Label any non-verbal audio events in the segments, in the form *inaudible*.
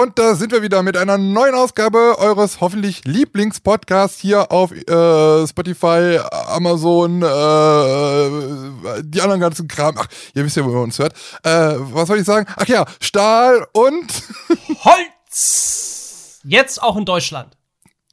Und da sind wir wieder mit einer neuen Ausgabe eures hoffentlich Lieblingspodcasts hier auf äh, Spotify, Amazon, äh, die anderen ganzen Kram. Ach, ihr wisst ja, wo ihr uns hört. Äh, was soll ich sagen? Ach ja, Stahl und Holz! Jetzt auch in Deutschland.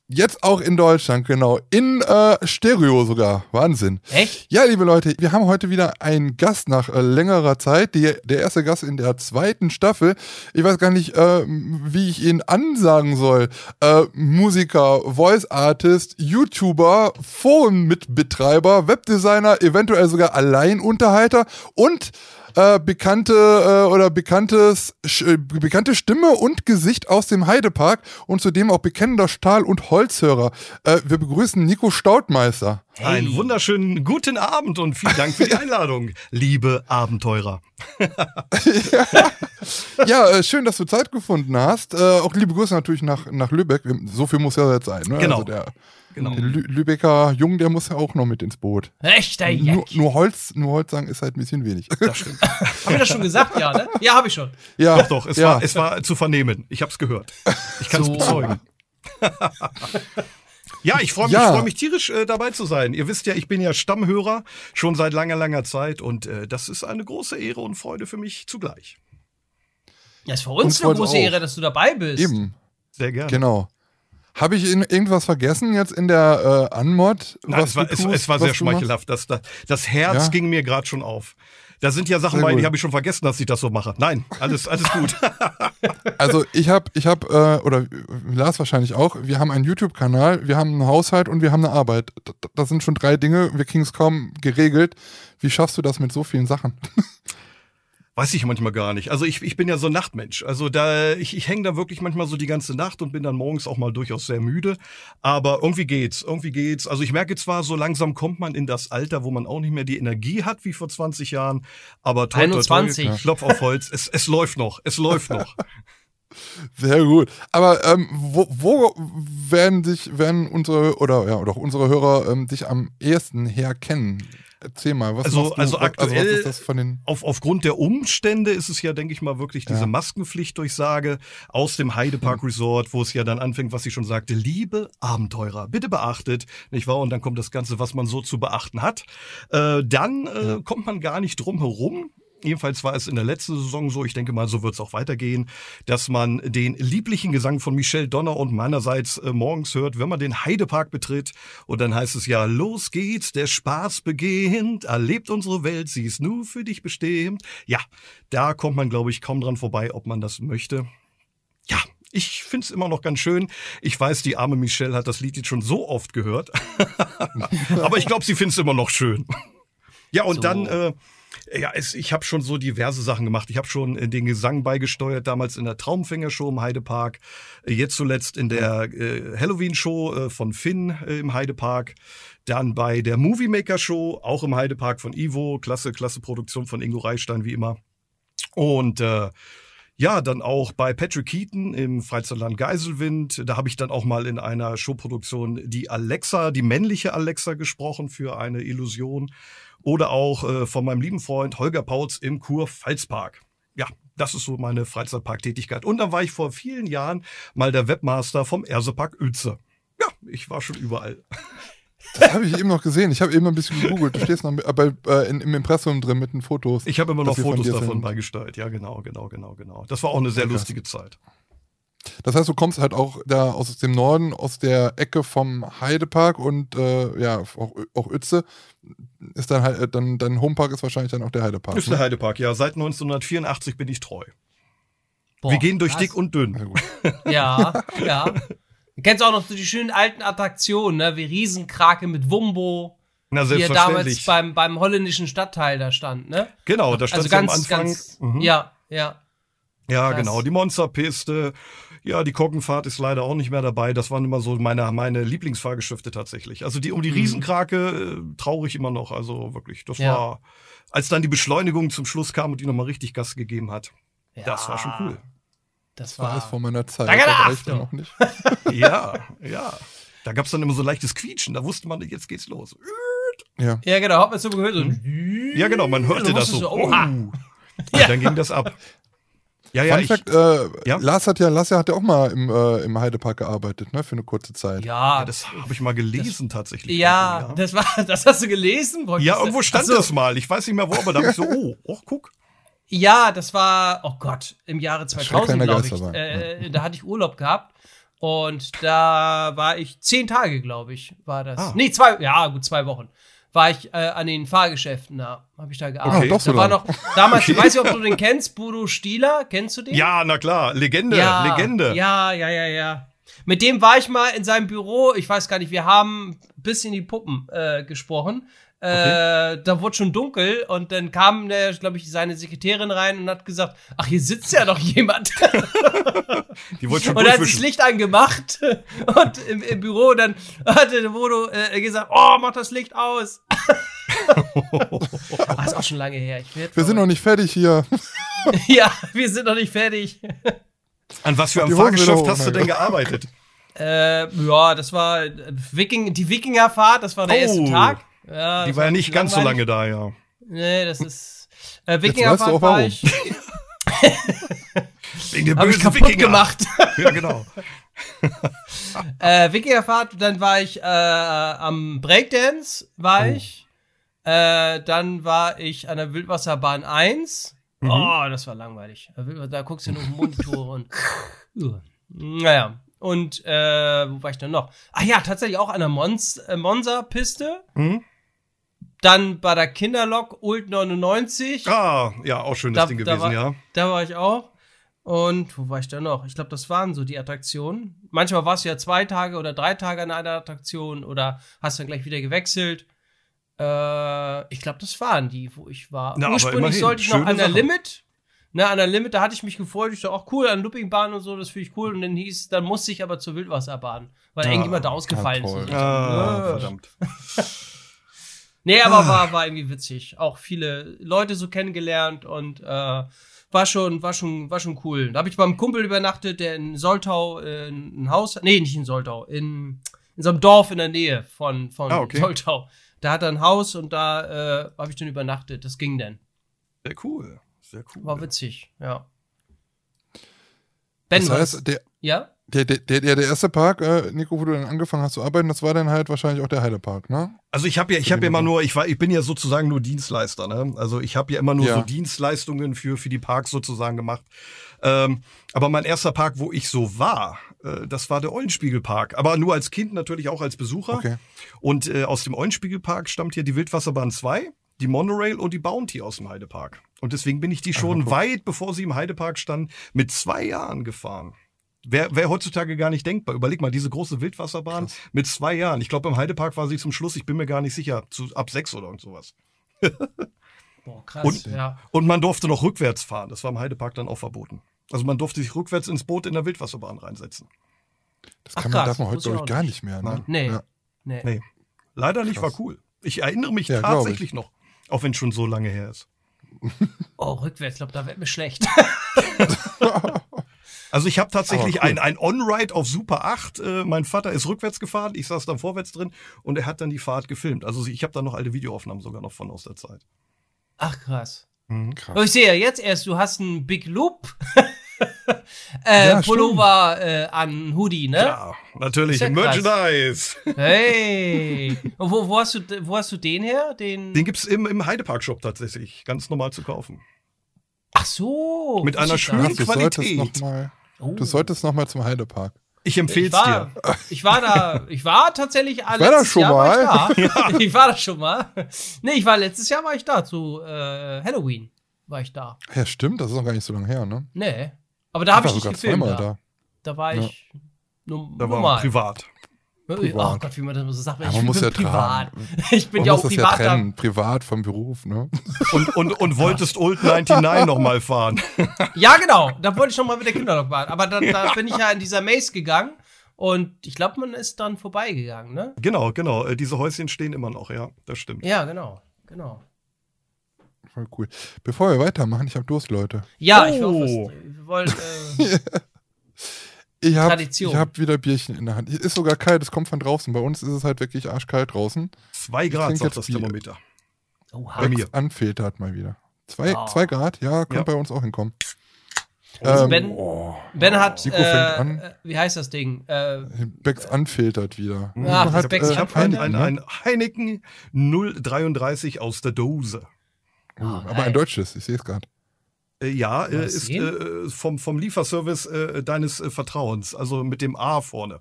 Jetzt auch in Deutschland, genau. In äh, Stereo sogar. Wahnsinn. Echt? Ja, liebe Leute, wir haben heute wieder einen Gast nach äh, längerer Zeit. Die, der erste Gast in der zweiten Staffel. Ich weiß gar nicht, äh, wie ich ihn ansagen soll. Äh, Musiker, Voice Artist, YouTuber, Forenmitbetreiber, Webdesigner, eventuell sogar Alleinunterhalter und äh, bekannte äh, oder bekanntes, äh, bekannte Stimme und Gesicht aus dem Heidepark und zudem auch bekennender Stahl- und Holzhörer. Äh, wir begrüßen Nico Staudmeister. Hey. Einen wunderschönen guten Abend und vielen Dank für die *laughs* Einladung, liebe Abenteurer. ja, *laughs* ja äh, schön, dass du Zeit gefunden hast. Äh, auch liebe Grüße natürlich nach, nach Lübeck. So viel muss ja jetzt sein. Ne? Genau. Also der, genau. der Lü Lübecker Jung, der muss ja auch noch mit ins Boot. Echter nur, nur Holz, nur Holz sagen ist halt ein bisschen wenig. Das stimmt. Hab ich das schon gesagt? Ja, ne? Ja, habe ich schon. Ja, doch, doch. Es, ja. war, es war zu vernehmen. Ich habe es gehört. Ich kann es so. bezeugen. Ja, ich freue mich, ja. freu mich tierisch äh, dabei zu sein. Ihr wisst ja, ich bin ja Stammhörer schon seit langer, langer Zeit und äh, das ist eine große Ehre und Freude für mich zugleich. Ja, ist für uns eine große auch. Ehre, dass du dabei bist. Eben. Sehr gerne. Genau. Habe ich irgendwas vergessen jetzt in der äh, Anmod? Nein, es war, tust, es, es war sehr schmeichelhaft. Das, das, das Herz ja? ging mir gerade schon auf. Da sind ja Sachen bei, die habe ich schon vergessen, dass ich das so mache. Nein, alles, alles gut. *laughs* *laughs* also ich habe, ich habe, äh, oder Lars wahrscheinlich auch, wir haben einen YouTube-Kanal, wir haben einen Haushalt und wir haben eine Arbeit. Das sind schon drei Dinge, wir kriegen es kaum geregelt. Wie schaffst du das mit so vielen Sachen? *laughs* Weiß ich manchmal gar nicht. Also ich, ich bin ja so ein Nachtmensch. Also da ich, ich hänge da wirklich manchmal so die ganze Nacht und bin dann morgens auch mal durchaus sehr müde. Aber irgendwie geht's, irgendwie geht's. Also ich merke zwar, so langsam kommt man in das Alter, wo man auch nicht mehr die Energie hat wie vor 20 Jahren. Aber toll, 21. Toi, toi, Klopf auf Holz. es, es läuft noch, es läuft noch. *laughs* Sehr gut. Aber ähm, wo, wo werden sich, werden unsere oder ja oder auch unsere Hörer ähm, dich am ehesten herkennen? Erzähl mal, was also, du, also aktuell also auf, aufgrund der Umstände ist es ja, denke ich mal, wirklich diese ja. Maskenpflichtdurchsage aus dem Heidepark hm. Resort, wo es ja dann anfängt, was ich schon sagte, liebe Abenteurer, bitte beachtet, nicht wahr? Und dann kommt das Ganze, was man so zu beachten hat. Äh, dann äh, ja. kommt man gar nicht drum herum, Jedenfalls war es in der letzten Saison so, ich denke mal, so wird es auch weitergehen, dass man den lieblichen Gesang von Michelle Donner und meinerseits äh, morgens hört, wenn man den Heidepark betritt. Und dann heißt es ja, los geht's, der Spaß beginnt, erlebt unsere Welt, sie ist nur für dich bestimmt. Ja, da kommt man, glaube ich, kaum dran vorbei, ob man das möchte. Ja, ich find's immer noch ganz schön. Ich weiß, die arme Michelle hat das Lied jetzt schon so oft gehört. *laughs* Aber ich glaube, sie find's immer noch schön. Ja, und so. dann äh, ja, es, ich habe schon so diverse Sachen gemacht. Ich habe schon äh, den Gesang beigesteuert, damals in der Traumfänger-Show im Heidepark, äh, jetzt zuletzt in der äh, Halloween-Show äh, von Finn äh, im Heidepark, dann bei der Movie Maker-Show, auch im Heidepark von Ivo, klasse, klasse Produktion von Ingo Reichstein, wie immer. Und äh, ja, dann auch bei Patrick Keaton im Freizeitland Geiselwind. Da habe ich dann auch mal in einer Showproduktion die Alexa, die männliche Alexa gesprochen für eine Illusion. Oder auch äh, von meinem lieben Freund Holger Pauls im Kur-Pfalzpark. Ja, das ist so meine Freizeitparktätigkeit. Und dann war ich vor vielen Jahren mal der Webmaster vom Ersepark Uelze. Ja, ich war schon überall. Das habe ich eben noch gesehen. Ich habe eben ein bisschen gegoogelt. Du stehst noch bei, äh, in, im Impressum drin mit den Fotos. Ich habe immer noch Fotos von davon beigesteuert. Ja, genau, genau, genau, genau. Das war auch eine sehr okay. lustige Zeit. Das heißt, du kommst halt auch da aus dem Norden, aus der Ecke vom Heidepark und äh, ja, auch, auch Uetze ist dann halt, dann, dein Homepark ist wahrscheinlich dann auch der Heidepark. Ist ne? der Heidepark, ja. Seit 1984 bin ich treu. Boah, Wir gehen durch krass. dick und dünn. *laughs* Ja, ja. Du kennst auch noch so die schönen alten Attraktionen, ne? wie Riesenkrake mit Wumbo. Na, die ja damals beim, beim holländischen Stadtteil da stand, ne? Genau, da stand also ganz, am Anfang. Ganz, mhm. Ja, ja. Ja, Krass. genau. Die Monsterpiste. Ja, die Koggenfahrt ist leider auch nicht mehr dabei. Das waren immer so meine, meine Lieblingsfahrgeschäfte tatsächlich. Also die um die mhm. Riesenkrake äh, traurig immer noch. Also wirklich, das ja. war, als dann die Beschleunigung zum Schluss kam und die nochmal richtig Gas gegeben hat. Ja. Das war schon cool. Das war alles vor meiner Zeit. Danke das ja noch nicht. *laughs* ja, ja. Da gab's dann immer so leichtes Quietschen. Da wusste man, jetzt geht's los. Ja, ja genau. Hat man so gehört. So ja, genau. Man hörte das so. so oh. Und dann ging das ab. *laughs* Ja, ja, Fun ich, Fact, äh, ja? Lars hat ja, Lars hat ja auch mal im, äh, im Heidepark gearbeitet, ne, für eine kurze Zeit. Ja, ja, das habe ich mal gelesen tatsächlich. ja, irgendwo, das war, *laughs* das hast du gelesen? Wolltest ja, irgendwo stand so. das mal. Ich weiß nicht mehr wo, aber da habe ich so, *laughs* oh, oh, guck. Ja, das war, oh Gott, im Jahre schreckt 2000, keiner glaube ich. Geisterbahn. Äh, da hatte ich Urlaub gehabt und da war ich zehn Tage, glaube ich, war das. Ah. Nee, zwei, ja, gut, zwei Wochen. War ich äh, an den Fahrgeschäften da, habe ich da gearbeitet. Ah, doch so da war noch, damals, ich weiß nicht, ob du den kennst, Bodo Stieler, kennst du den? Ja, na klar, Legende, ja, Legende. Ja, ja, ja, ja. Mit dem war ich mal in seinem Büro, ich weiß gar nicht, wir haben bis in die Puppen äh, gesprochen. Äh, da wurde schon dunkel und dann kam, glaube ich, seine Sekretärin rein und hat gesagt, ach, hier sitzt ja noch jemand. *laughs* Die wollte schon und er hat das. Licht angemacht *laughs* und im, im Büro dann hatte der Bodo äh, gesagt, oh, mach das Licht aus. *laughs* ah, ist auch schon lange her. Wir sind noch nicht fertig hier. ja, wir sind noch nicht fertig. An was für einem Fahrgeschäft hast du ne? denn gearbeitet? Äh, ja, das war äh, Viking, die Wikingerfahrt, das war der Oh, erste Tag. Ja, Die war ja nicht ganz so lange da, ja. Nee, das ist. Äh, Wikingerfahrt war ich. *laughs* Wegen ich bösen kaputt Wikinger. gemacht. *laughs* Ja, genau. *laughs* äh, Wikingerfahrt, dann war ich äh, am Breakdance, war Oh. ich. Äh, dann war ich an der Wildwasserbahn 1. Mhm. Oh, das war langweilig. Da guckst du nur auf den Monitor und. Uh. Naja. Und äh, wo war ich denn noch? Ah ja, tatsächlich auch an der Mons äh, Monza-Piste. Mhm. Dann bei der Kinderlok Ult 99. Ah, ja, auch schönes Da- Ding da gewesen, war- ja. Da war ich auch. Und wo war ich da noch? Ich glaube, das waren so die Attraktionen. Manchmal warst du ja zwei Tage oder drei Tage an einer Attraktion oder hast dann gleich wieder gewechselt. Äh, ich glaube, das waren die, wo ich war. Na, Ursprünglich sollte ich noch schöne an der Sache. Limit. Ne, an der Limit, da hatte ich mich gefreut. Ich dachte, auch cool, an Loopingbahn und so, das finde ich cool. Und dann hieß, dann musste ich aber zur Wildwasserbahn, weil Ah, irgendjemand da ausgefallen ja, toll. ist. Ah, Äh. verdammt. *laughs* Nee, aber war, war irgendwie witzig. Auch viele Leute so kennengelernt und äh, war schon, war schon, war schon cool. Da habe ich beim Kumpel übernachtet, der in Soltau äh, ein Haus, nee, nicht in Soltau, in, in so einem Dorf in der Nähe von, von Ah, okay. Soltau. Da hat er ein Haus und da äh, habe ich dann übernachtet. Das ging dann. Sehr cool. Sehr cool. War witzig, ja. Ben, Das heißt, der, ja? Der, der, der, der erste Park, äh, Nico, wo du dann angefangen hast zu arbeiten, das war dann halt wahrscheinlich auch der Heidepark, ne? Also ich habe ja, ich habe ja immer nur, ich war, ich bin ja sozusagen nur Dienstleister, ne? Also ich habe ja immer nur Ja. so Dienstleistungen für für die Parks sozusagen gemacht. Ähm, aber mein erster Park, wo ich so war, äh, das war der Eulenspiegelpark. Aber nur als Kind natürlich auch als Besucher. Okay. Und äh, aus dem Eulenspiegelpark stammt hier die Wildwasserbahn 2, die Monorail und die Bounty aus dem Heidepark. Und deswegen bin ich die schon guck. weit, bevor sie im Heidepark stand, mit zwei Jahren gefahren. Wäre wär heutzutage gar nicht denkbar. Überleg mal, diese große Wildwasserbahn mit zwei Jahren. Ich glaube, im Heidepark war sie zum Schluss, ich bin mir gar nicht sicher, zu, ab sechs oder irgend sowas. *laughs* Boah, krass. Und- ja. Und man durfte noch rückwärts fahren. Das war im Heidepark dann auch verboten. Also man durfte sich rückwärts ins Boot in der Wildwasserbahn reinsetzen. Das Ach, kann man, krass, darf man heute, glaube ich, gar nicht. nicht mehr, ne? Nee. Ja. Nee. Nee. Leider nicht, Krass. war cool. Ich erinnere mich Ja, tatsächlich noch. Auch wenn es schon so lange her ist. Oh, rückwärts, ich glaube, da wird mir schlecht. *laughs* *laughs* Also ich habe tatsächlich cool. ein, ein On-Ride auf Super 8. Äh, mein Vater ist rückwärts gefahren, ich saß dann vorwärts drin und er hat dann die Fahrt gefilmt. Also ich habe da noch alte Videoaufnahmen sogar noch von aus der Zeit. Ach, krass. Krass. Oh, ich sehe ja jetzt erst, du hast einen Big Loop *laughs* äh, Ja, Pullover äh, an Hoodie, ne? Ja, natürlich. Ja krass. Merchandise. Hey. *laughs* Und wo, wo, hast du, wo hast du den her? Den. Den gibt's im, im Heidepark-Shop tatsächlich. Ganz normal zu kaufen. Ach so. Mit einer schönen Qualität. noch mal, Oh. du solltest noch mal zum Heidepark. Ich empfehle ich es dir. *laughs* ich war da, ich war tatsächlich war da schon Jahr mal. War ich, da. *laughs* ich war da schon mal. Nee, ich war letztes Jahr war ich da zu äh, Halloween war ich da. Ja, stimmt, das ist noch gar nicht so lange her, ne? Nee. Aber da habe ich war nicht gefilmt. Da. da. da war Ja. ich nur, Da war normal. Privat. Oh privat. Gott, wie man das so sagt. Ja, ich man muss bin ja privat. tragen. *laughs* Ich bin Man ja muss auch das ja privat. da. trennen, privat vom Beruf, ne? *laughs* Und, und, und wolltest Old 99 nochmal fahren. *laughs* Ja, genau. Da wollte ich noch mal mit der Kinderlok fahren. Aber dann, da bin ich ja in dieser Maze gegangen und ich glaube, man ist dann vorbeigegangen, ne? Genau, genau. Äh, Diese Häuschen stehen immer noch, ja, das stimmt. Ja, genau. Genau. Voll cool. Bevor wir weitermachen, ich habe Durst, Leute. Ja, ich Oh. hoffe, es- wir wollen. Äh, Ich habe Tradition. hab wieder Bierchen in der Hand. Ist sogar kalt, es kommt von draußen. Bei uns ist es halt wirklich arschkalt draußen. Zwei Grad, sagt das Bier. Thermometer. oha. Bei mir. Anfiltert mal wieder. Zwei, Oh. zwei Grad, ja, kann Ja. bei uns auch hinkommen. Also ähm, ben, oh, ben hat, äh, wie heißt das Ding? Äh, Becks anfiltert wieder. Ja, hat, Becks äh, ich habe ein, ein, ein Heineken 033 aus der Dose. Oh, aber ein deutsches, ich sehe es gerade. Äh, ja, äh, ist äh, vom, vom Lieferservice äh, deines äh, Vertrauens, also mit dem A vorne.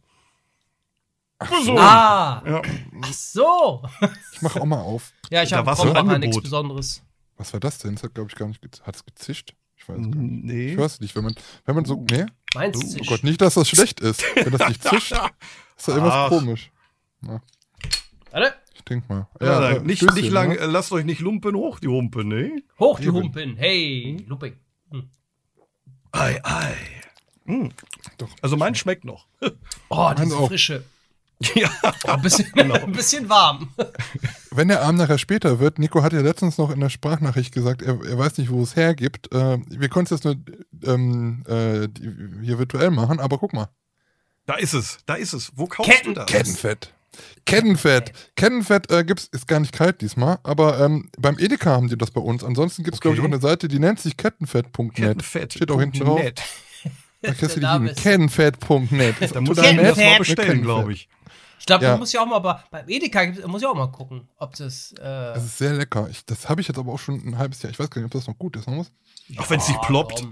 Ach so. Ah, ja. ach so. *laughs* Ich mache auch mal auf. Ja, ich habe auch mal nichts Besonderes. Was war das denn? Das hat, glaube ich, gar nicht, hat es gezischt? Ich weiß gar nicht. Nee. Ich weiß nicht, wenn man, wenn man so, nee? Meinst oh, oh Gott, nicht, dass das schlecht ist. Wenn das nicht *laughs* zischt, ist da irgendwas Ach. komisch. Ja. Warte. Denk mal. Ja, ja nicht, Stößchen, nicht lang, ne? lasst euch nicht lumpen, hoch die Humpen, ne? Hoch die Humpen, hey, Lumping. Hm. Ei, ei. Hm. Doch. Also mein schmeckt noch. *laughs* Oh, diese Frische. *laughs* Ja, ein bisschen, *laughs* genau. ein bisschen warm. Wenn der Abend nachher später wird, Nico hat ja letztens noch in der Sprachnachricht gesagt, er, er weiß nicht, wo es hergibt. Äh, wir konnten es jetzt nur ähm, äh, hier virtuell machen, aber guck mal. Da ist es, da ist es. Wo kaufst Ketten, du das? Kettenfett. Kettenfett. Kettenfett äh, gibt's, ist gar nicht kalt diesmal, aber ähm, beim Edeka haben die das bei uns. Ansonsten gibt es, okay. glaube ich, auch eine Seite, die nennt sich kettenfett.net. Kettenfett. Steht auch hinten drauf. *laughs* Da kriegst du die hin. Kettenfett.net. Da muss ich mal bestellen, glaube ich. Ich glaube, ja. man muss ja auch mal bei, beim Edeka muss ja auch mal gucken, ob das. Äh das ist sehr lecker. Ich, das habe ich jetzt aber auch schon ein halbes Jahr. Ich weiß gar nicht, ob das noch gut ist. Muss. Ja, auch wenn es nicht ploppt.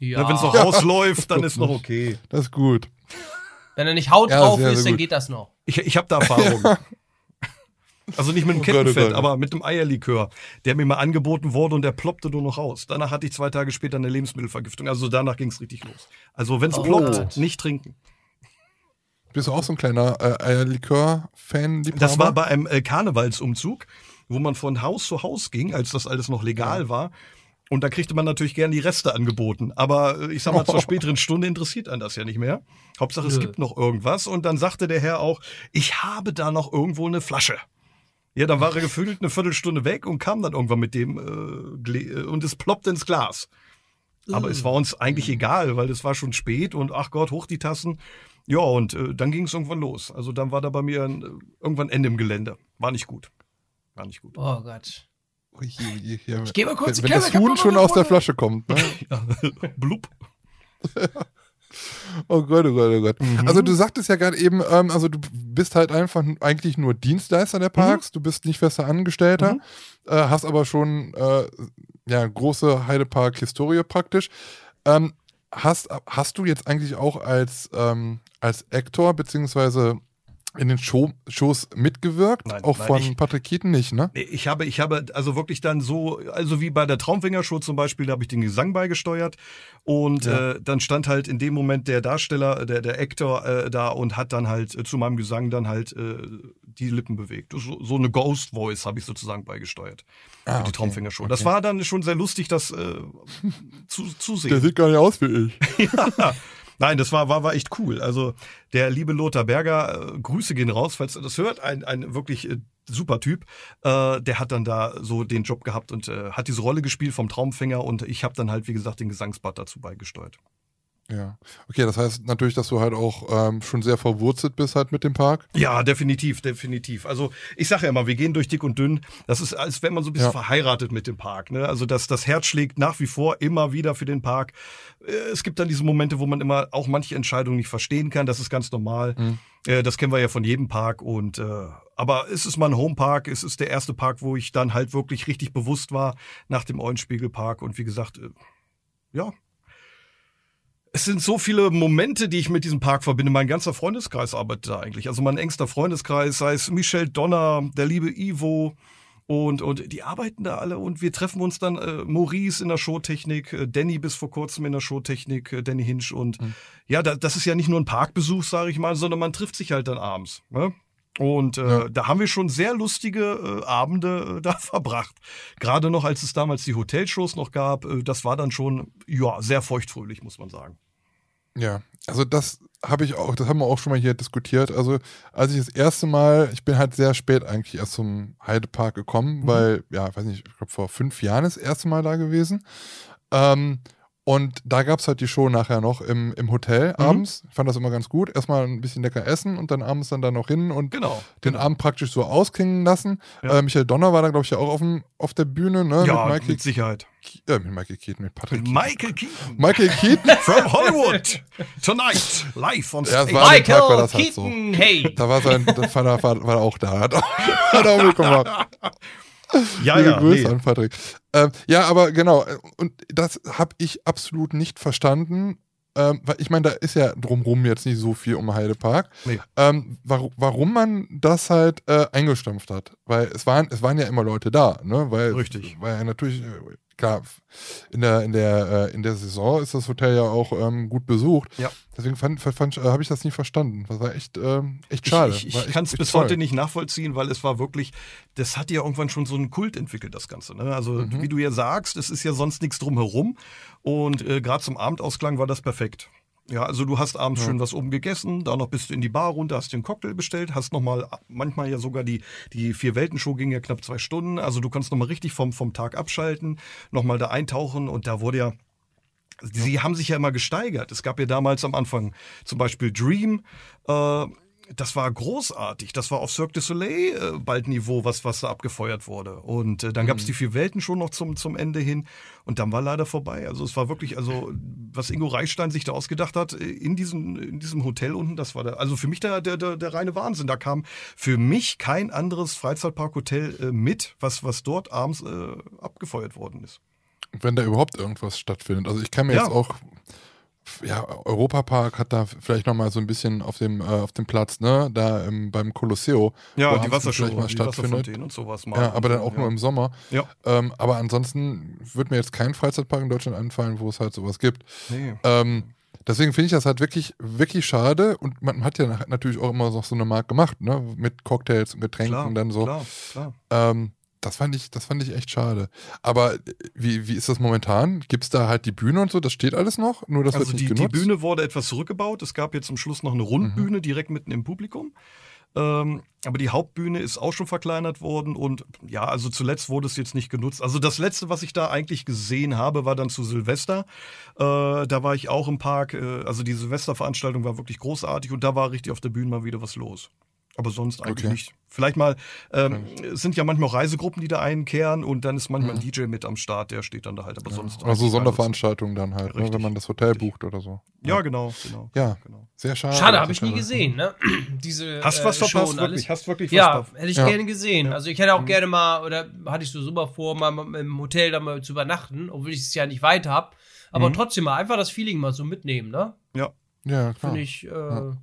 Ja. wenn es noch rausläuft, dann *laughs* ist noch okay. Das ist gut. Wenn er nicht Haut drauf sehr, ist, sehr dann geht das noch. Ich, ich habe da Erfahrung. *laughs* Also nicht mit dem oh Kettenfett, oh aber mit dem Eierlikör, der mir mal angeboten wurde und der ploppte nur noch aus. Danach hatte ich zwei Tage später eine Lebensmittelvergiftung. Also danach ging es richtig los. Also wenn es oh. ploppt, nicht trinken. Bist du auch so ein kleiner äh, Eierlikör-Fan? Das war bei einem äh, Karnevalsumzug, wo man von Haus zu Haus ging, als das alles noch legal ja. war. Und da kriegte man natürlich gern die Reste angeboten. Aber äh, ich sag mal, zur *laughs* späteren Stunde interessiert einen das ja nicht mehr. Hauptsache, es gibt noch irgendwas. Und dann sagte der Herr auch, ich habe da noch irgendwo eine Flasche. Ja, dann war er gefühlt eine Viertelstunde weg und kam dann irgendwann mit dem äh, äh und es ploppte ins Glas. Aber es war uns eigentlich egal, weil es war schon spät und ach Gott, hoch die Tassen. Ja, und äh, dann ging es irgendwann los. Also dann war da bei mir ein, äh, irgendwann Ende im Gelände. War nicht gut. War nicht gut. Oh Gott. Ich, ich, ich gehe mal kurz Wenn, wenn das Huhn schon aus der Flasche kommt. Ne? *laughs* Blub. *laughs* Oh Gott, oh Gott, oh Gott. Mhm. Also du sagtest ja gerade eben, ähm, also du bist halt einfach eigentlich nur Dienstleister der Parks, mhm. du bist nicht fester Angestellter, mhm. äh, hast aber schon äh, ja, große Heidepark-Historie praktisch. Ähm, hast, hast du jetzt eigentlich auch als, ähm, als Actor beziehungsweise in den Show, Shows mitgewirkt? Nein, auch nein, von ich, Patrick Keaton nicht, ne? Nee, ich habe, ich habe also wirklich dann so, also wie bei der Traumfinger-Show zum Beispiel, da habe ich den Gesang beigesteuert und ja. äh, dann stand halt in dem Moment der Darsteller, der, der Actor äh, da und hat dann halt äh, zu meinem Gesang dann halt äh, die Lippen bewegt. So, so eine Ghost Voice habe ich sozusagen beigesteuert. Ah, für die okay. Traumfinger-Show. Okay. Das war dann schon sehr lustig, das äh, zu, zu sehen. Der sieht gar nicht aus wie ich. *laughs* ja. Nein, das war, war, war echt cool. Also der liebe Lothar Berger, äh, Grüße gehen raus, falls ihr das hört, ein, ein wirklich äh, super Typ. Äh, der hat dann da so den Job gehabt und äh, hat diese Rolle gespielt vom Traumfänger und ich habe dann halt, wie gesagt, den Gesangspart dazu beigesteuert. Ja. Okay, das heißt natürlich, dass du halt auch ähm, schon sehr verwurzelt bist halt mit dem Park. Ja, definitiv, definitiv. Also ich sage ja immer, wir gehen durch dick und dünn. Das ist, als wenn man so ein bisschen ja. verheiratet mit dem Park. Ne? Also das, das Herz schlägt nach wie vor immer wieder für den Park. Äh, es gibt dann diese Momente, wo man immer auch manche Entscheidungen nicht verstehen kann. Das ist ganz normal. Mhm. Äh, das kennen wir ja von jedem Park. Und äh, aber es ist mein Homepark. Es ist der erste Park, wo ich dann halt wirklich richtig bewusst war nach dem Eulenspiegelpark. Und wie gesagt, äh, ja, es sind so viele Momente, die ich mit diesem Park verbinde. Mein ganzer Freundeskreis arbeitet da eigentlich. Also mein engster Freundeskreis, sei es Michel Donner, der liebe Ivo, und, und die arbeiten da alle und wir treffen uns dann äh, Maurice in der Showtechnik, äh, Danny bis vor kurzem in der Showtechnik, äh, Danny Hinsch und mhm. ja, da, das ist ja nicht nur ein Parkbesuch, sage ich mal, sondern man trifft sich halt dann abends. Ne? Und äh, ja. da haben wir schon sehr lustige äh, Abende äh, *laughs* da verbracht. Gerade noch, als es damals die Hotelshows noch gab, äh, das war dann schon ja sehr feuchtfröhlich, muss man sagen. Ja, also das habe ich auch, das haben wir auch schon mal hier diskutiert. Also als ich das erste Mal, ich bin halt sehr spät eigentlich erst zum Heidepark gekommen, mhm. weil, ja, weiß nicht, ich glaube vor fünf Jahren das erste Mal da gewesen. Ähm, Und da gab es halt die Show nachher noch im, im Hotel Mhm. abends. Ich fand das immer ganz gut. Erstmal ein bisschen lecker essen und dann abends dann da noch hin und Genau. den genau. Abend praktisch so ausklingen lassen. Ja. Äh, Michael Donner war da, glaube ich, ja auch auf, dem, auf der Bühne, ne? Ja, mit mit, Michael, Sicherheit. Ke- äh, mit Michael Keaton, mit Patrick Keaton. Michael Keaton. Michael Keaton? *laughs* From Hollywood. Tonight. Live on Ja, stage. war- an dem Tag war Michael das halt so. Keaton, hey. Da war sein der Vater war, war auch da. Hat auch, hat auch mitgemacht. *laughs* ja, Liebe ja. Grüße Nee. an Patrick. Ähm, ja, aber genau, äh, und das habe ich absolut nicht verstanden. Ähm, weil ich meine, da ist ja drumrum jetzt nicht so viel um Heidepark. Nee. Ähm, warum, warum man das halt äh, eingestampft hat. Weil es waren, es waren ja immer Leute da, ne? Weil, Richtig. Weil ja natürlich, äh, klar, in der, in der, äh, in der Saison ist das Hotel ja auch ähm, gut besucht. Ja. Deswegen fand, fand, äh, habe ich das nie verstanden. Das war echt, ähm, echt schade. Ich, ich, ich kann es bis toll. heute nicht nachvollziehen, weil es war wirklich, das hat ja irgendwann schon so einen Kult entwickelt, das Ganze. Ne? Also, Mhm. wie du ja sagst, es ist ja sonst nichts drumherum. Und äh, gerade zum Abendausklang war das perfekt. Ja, also du hast abends Ja. schön was oben gegessen, da noch bist du in die Bar runter, hast dir einen Cocktail bestellt, hast nochmal, manchmal ja sogar die, die Vier-Welten-Show ging ja knapp zwei Stunden, also du kannst nochmal richtig vom, vom Tag abschalten, nochmal da eintauchen und da wurde ja, sie haben sich ja immer gesteigert. Es gab ja damals am Anfang zum Beispiel Dream, äh, das war großartig. Das war auf Cirque du Soleil äh, bald Niveau, was, was da abgefeuert wurde. Und äh, dann gab es die vier Welten schon noch zum, zum Ende hin. Und dann war leider vorbei. Also es war wirklich, also was Ingo Reichstein sich da ausgedacht hat, äh, in diesem, in diesem Hotel unten, das war der, also für mich der, der, der, der reine Wahnsinn. Da kam für mich kein anderes Freizeitparkhotel äh, mit, was, was dort abends äh, abgefeuert worden ist. wenn da überhaupt irgendwas stattfindet. Also ich kann mir Ja. jetzt auch, ja, Europapark hat da vielleicht nochmal so ein bisschen auf dem, äh, auf dem Platz, ne, da ähm, beim Colosseo. Ja, die Wassershow, mal die stattfindet. Und sowas mal. Ja, aber dann auch ja. nur im Sommer. Ja. Ähm, aber ansonsten wird mir jetzt kein Freizeitpark in Deutschland einfallen, wo es halt sowas gibt. Nee. Ähm, deswegen finde ich das halt wirklich, wirklich schade. Und man hat ja natürlich auch immer noch so eine Marke gemacht, ne? Mit Cocktails und Getränken Klar, dann so. klar, klar. Ähm, das fand ich, das fand ich echt schade. Aber äh, wie, wie ist das momentan? Gibt es da halt die Bühne und so? Das steht alles noch? Nur das Also wird die, nicht die? Bühne wurde etwas zurückgebaut. Es gab jetzt zum Schluss noch eine Rundbühne direkt mitten im Publikum. Ähm, aber die Hauptbühne ist auch schon verkleinert worden und ja, also zuletzt wurde es jetzt nicht genutzt. Also das letzte, was ich da eigentlich gesehen habe, war dann zu Silvester. Äh, da war ich auch im Park. Äh, also die Silvesterveranstaltung war wirklich großartig und da war richtig auf der Bühne mal wieder was los. Aber sonst eigentlich Okay. nicht. Vielleicht mal, ähm, es sind ja manchmal auch Reisegruppen, die da einkehren und dann ist manchmal Mhm. ein DJ mit am Start, der steht dann da halt. Aber sonst. Oder so eigentlich gar nichts. Sonderveranstaltungen dann halt, ne, wenn man das Hotel richtig. bucht oder so. Ja, genau, genau. Ja, genau. sehr schade. Schade, habe ich nie gesehen, ne? *clears throat* Diese Hast äh, was Show verpasst, und alles. wirklich? Hast wirklich was Ja, verpasst. hätte ich Ja. gerne gesehen. Ja. Also ich hätte auch Mhm. gerne mal, oder hatte ich so super vor, mal im Hotel da mal zu übernachten, obwohl ich es ja nicht weit habe. Aber Mhm. trotzdem mal einfach das Feeling mal so mitnehmen, ne? Ja, klar. Finde ich, äh, Ja.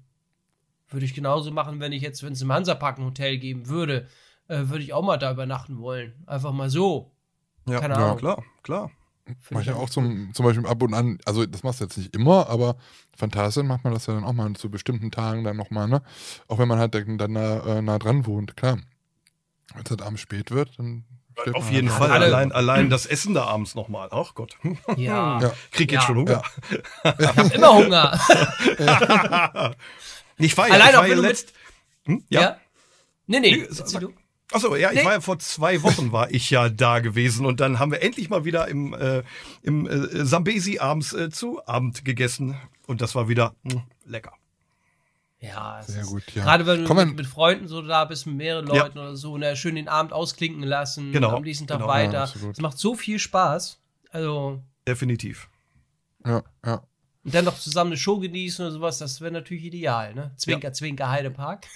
Würde ich genauso machen, wenn ich jetzt, wenn es im Hansapark ein Hotel geben würde, äh, würde ich auch mal da übernachten wollen. Einfach mal so. Ja, Keine Ja, Ahnung. klar, klar. Find Mach ich ja auch zum, zum Beispiel ab und an, also das machst du jetzt nicht immer, aber Phantasien macht man das ja dann auch mal zu bestimmten Tagen dann nochmal, ne? Auch wenn man halt dann, dann nah, äh, nah dran wohnt, klar. Wenn es halt abends spät wird, dann Auf jeden halt Fall. Alle- Allein, allein das Essen da abends nochmal. Ach Gott. *laughs* Ja. Ja. Krieg jetzt Ja. schon Hunger. Ich hab immer Hunger. *laughs* *laughs* Ich war ja, Allein ich auch war wenn ja du letzt. Hm? ja. Ja. Nee, nee. Nee, sag-. Achso, ja, ich Nee. war ja vor zwei Wochen war ich ja da gewesen und dann haben wir endlich mal wieder im, äh, im äh, Sambesi abends äh, zu Abend gegessen und das war wieder mh, lecker. Ja, Sehr gut, ja. Gerade wenn du mit, man- mit Freunden so da bist, mit mehreren Ja. Leuten oder so, ne, schön den Abend ausklinken lassen, Genau, am nächsten Tag genau. Ja, weiter. Es macht so viel Spaß. Also, Definitiv. Ja, ja. Und dann noch zusammen eine Show genießen oder sowas, das wäre natürlich ideal, ne? Zwinker, Zwinker, Heidepark. *laughs*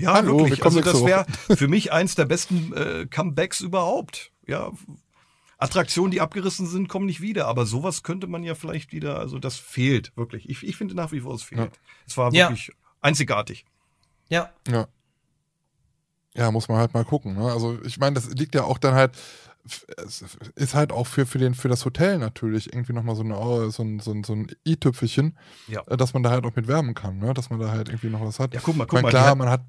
Ja, Hallo, wirklich. willkommen Also das wäre für mich eins der besten äh, Comebacks überhaupt. Ja. Attraktionen, die abgerissen sind, kommen nicht wieder. Aber sowas könnte man ja vielleicht wieder, also das fehlt wirklich. Ich, ich finde nach wie vor, es fehlt. Ja. Es war Ja. wirklich einzigartig. ja. Ja. Ja, muss man halt mal gucken. Ne? Also ich meine, das liegt ja auch dann halt, ist halt auch für, für, den, für das Hotel natürlich irgendwie nochmal so, eine, oh, so ein, so ein, so ein i-Tüpfelchen, Ja. äh, dass man da halt auch mit werben kann, ne? dass man da halt irgendwie noch was hat. Ja, guck mal, guck meine, mal. klar, man hat.